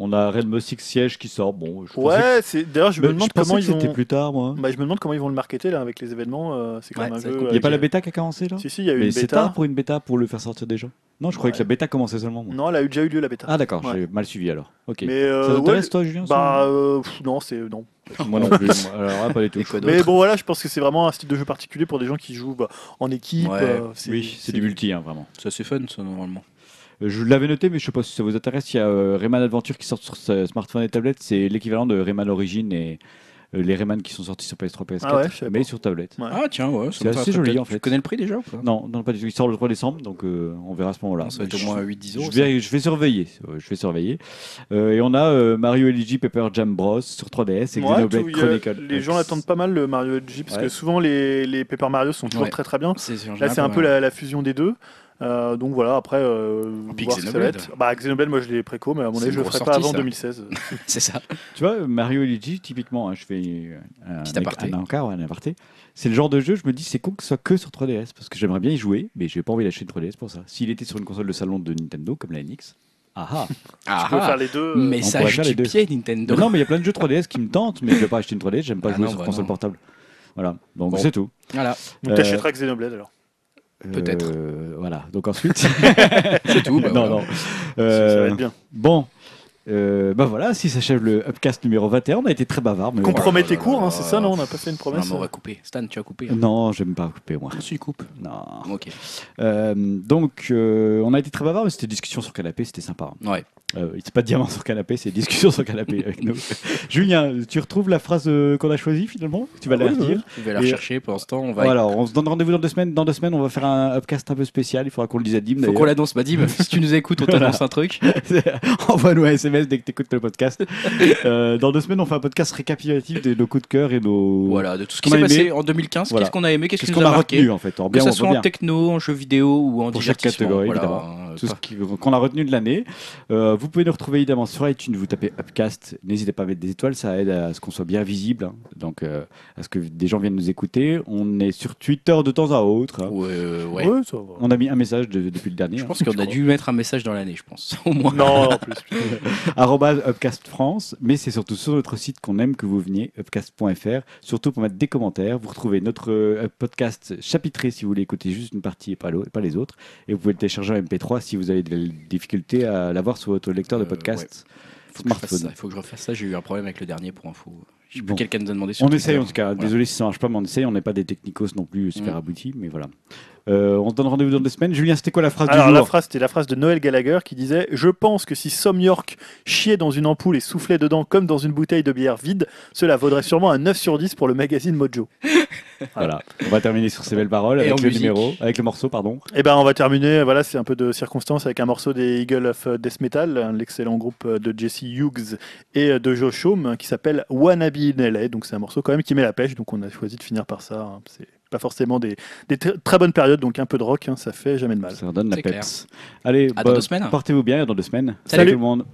On a Rainbow Six Siege qui sort. Bon, je
Ouais, c'est d'ailleurs, je me demande comment ils
c'était
vont.
plus tard, moi.
Bah, je me demande comment ils vont le marketer là avec les événements. euh, c'est quand
Ouais,
même un
ça va
jeu.
être
Il n'y a pas la bêta qui a commencé là
Si, si, il y a eu
Mais c'est tard pour une bêta pour le faire sortir déjà Non, je croyais que
Ouais.
la bêta commençait seulement. moi.
Non, elle a eu déjà eu lieu la bêta.
Ah d'accord,
Ouais.
j'ai mal suivi alors. Ok.
Mais euh,
ça t'intéresse
ouais,
toi, Julien
bah euh, pff, non, c'est non.
Moi non plus. alors là, pas du tout.
Mais bon voilà, je pense que c'est vraiment un style de jeu particulier pour des gens qui jouent bah, en équipe.
Ouais.
euh,
Oui, c'est du multi, hein, vraiment.
Ça, c'est fun, ça, normalement.
Euh, Je l'avais noté, mais je sais pas si ça vous intéresse. Il y a euh, Rayman Adventure qui sort sur sa- smartphone et tablette. C'est l'équivalent de Rayman Origin et euh, les Rayman qui sont sortis sur PS3, PS4,
Ah ouais, je savais
mais
pas.
sur tablette.
Ouais.
Ah, tiens, ouais, ça
C'est
me
assez joli,
peut-être-
en fait.
Tu connais le prix déjà ou pas?
Non, non, pas du tout. Il sort le 3 décembre, donc euh, on verra à ce moment-là.
Ça va être au
Je-
moins 8-10 euros.
Je vais, je vais surveiller. Je vais surveiller. Euh, et on a euh, Mario et Luigi Paper Jam Bros sur 3DS et Xenoblade
tout- il y a-
Chronicle.
les gens l'attendent pas mal le Mario LG parce
Ouais.
que souvent les, les Paper Mario sont toujours
Ouais.
très très bien. Là c'est un peu la fusion des deux. Euh, donc voilà, après, euh,
puis
voir ce que ça va
Xenoblade.
être. Bah, Xenoblade, moi je l'ai préco, mais à mon avis, je le
grosse
ferai pas avant
ça.
2016.
C'est ça.
Tu vois, Mario et Luigi, typiquement, hein, je fais euh, un,
Petit aparté.
un encart, ouais, un aparté. C'est le genre de jeu, je me dis, c'est con que ce soit que sur 3DS, parce que j'aimerais bien y jouer, mais j'ai pas envie d'acheter une 3DS pour ça. S'il était sur une console de salon de Nintendo, comme la NX, ah ah
Ah,
tu peux
ah.
faire les deux. euh,
pourrait
Message
faire
du
les deux.
pied, Nintendo.
Mais Non, mais il y a plein de jeux 3DS qui me tentent, mais je vais pas acheter une 3DS, j'aime pas
Ah
jouer
non,
sur
bah
console
non.
portable. Voilà, donc
Bon.
c'est tout.
Voilà,
Donc
euh,
t'achèteras Xenoblade alors.
Peut-être.
Euh, voilà, donc ensuite.
c'est tout. bah
non, non.
Ça
Euh,
va être bien.
Bon, euh, bah voilà, si s'achève le Upcast numéro 21. On a été très bavard. Mais
Compromet
voilà,
tes cours, hein, c'est ça, non On n'a pas fait une
On
promesse
m'aurait coupé. Stan, tu as coupé.
voilà. Non, j'aime pas couper moi.
Je suis coupe.
Non.
Ok.
Euh, donc, euh, on a été très bavard, mais c'était discussion sur canapé, c'était sympa.
Ouais.
Euh, c'est pas diamant sur canapé, c'est discussion sur canapé avec nous. Julien, tu retrouves la phrase euh, qu'on a choisie finalement? Tu vas
Ah
la
oui,
redire
Je vais la
Et-
rechercher pour l'instant. On va.
Voilà, on se donne rendez-vous dans deux semaines. Dans deux semaines, on va faire un upcast un peu spécial. Il faudra qu'on le dise à Dim.
Faut qu'on l'annonce, Badim. si tu nous écoutes, on t'annonce un truc.
Envoie-nous un SMS SMS dès que tu écoutes le podcast. Euh, dans deux semaines, on fait un podcast récapitulatif de nos coups de cœur et nos.
Voilà, de tout ce qui s'est passé en 2015.
Voilà.
Qu'est-ce qu'on a aimé, qu'est-ce
qu'on
a
retenu en fait, en
Que
bien
ce
ou en
soit en techno, en jeu vidéo ou en
Pour chaque catégorie,
voilà,
évidemment.
euh,
Tout ce qu'on a retenu de l'année. Euh, vous pouvez nous retrouver évidemment sur iTunes, vous tapez Upcast. N'hésitez pas à mettre des étoiles, ça aide à ce qu'on soit bien visible. hein. Donc, euh, à ce que des gens viennent nous écouter. On est sur Twitter de temps à autre. hein.
Ouais, ouais.
Ouais, ça va.
On a mis un message de- depuis le dernier.
Je
hein.
pense qu'on a dû mettre un message dans l'année, je pense. Au moins.
Non, en plus.
Upcast France, mais c'est surtout sur notre site qu'on aime que vous veniez, upcast.fr, surtout pour mettre des commentaires. Vous retrouvez notre euh, podcast chapitré si vous voulez écouter juste une partie et pas, les autres, et vous pouvez le télécharger en MP3 si vous avez des difficultés à l'avoir sur votre lecteur de
Euh,
podcast.
Faut
Smartphone.
Il faut que je refasse ça. J'ai eu un problème avec le dernier pour info. Je sais plus
Bon.
quelqu'un nous a demandé sur
On essaye en tout cas,
Voilà.
désolé si ça marche pas, mais on essaye, on n'est pas des technicos non plus super
Mm.
aboutis, mais voilà. Euh, on se donne rendez-vous dans deux semaines. Julien, c'était quoi la phrase
Alors
du
la
jour
phrase, c'était la phrase de Noël Gallagher qui disait Je pense que si Som York chiait dans une ampoule et soufflait dedans comme dans une bouteille de bière vide, cela vaudrait sûrement un 9 sur 10 pour le magazine Mojo.
Voilà, on va terminer sur ces belles paroles
Et
avec le
musique.
numéro, avec le morceau, pardon.
Et ben on va terminer, voilà, c'est un peu de circonstance avec un morceau des Eagles of Death Metal, hein, l'excellent groupe de Jesse Hughes et de Joe Shome hein, qui s'appelle Wannabe in LA. Donc c'est un morceau quand même qui met la pêche, donc on a choisi de finir par ça. hein. C'est pas forcément des, des tr- très bonnes périodes, donc un peu de rock, hein, ça fait jamais de mal.
Ça redonne la
clair.
peps. Allez, bah,
semaines.
portez-vous bien, à dans deux semaines.
Salut.
tout le monde.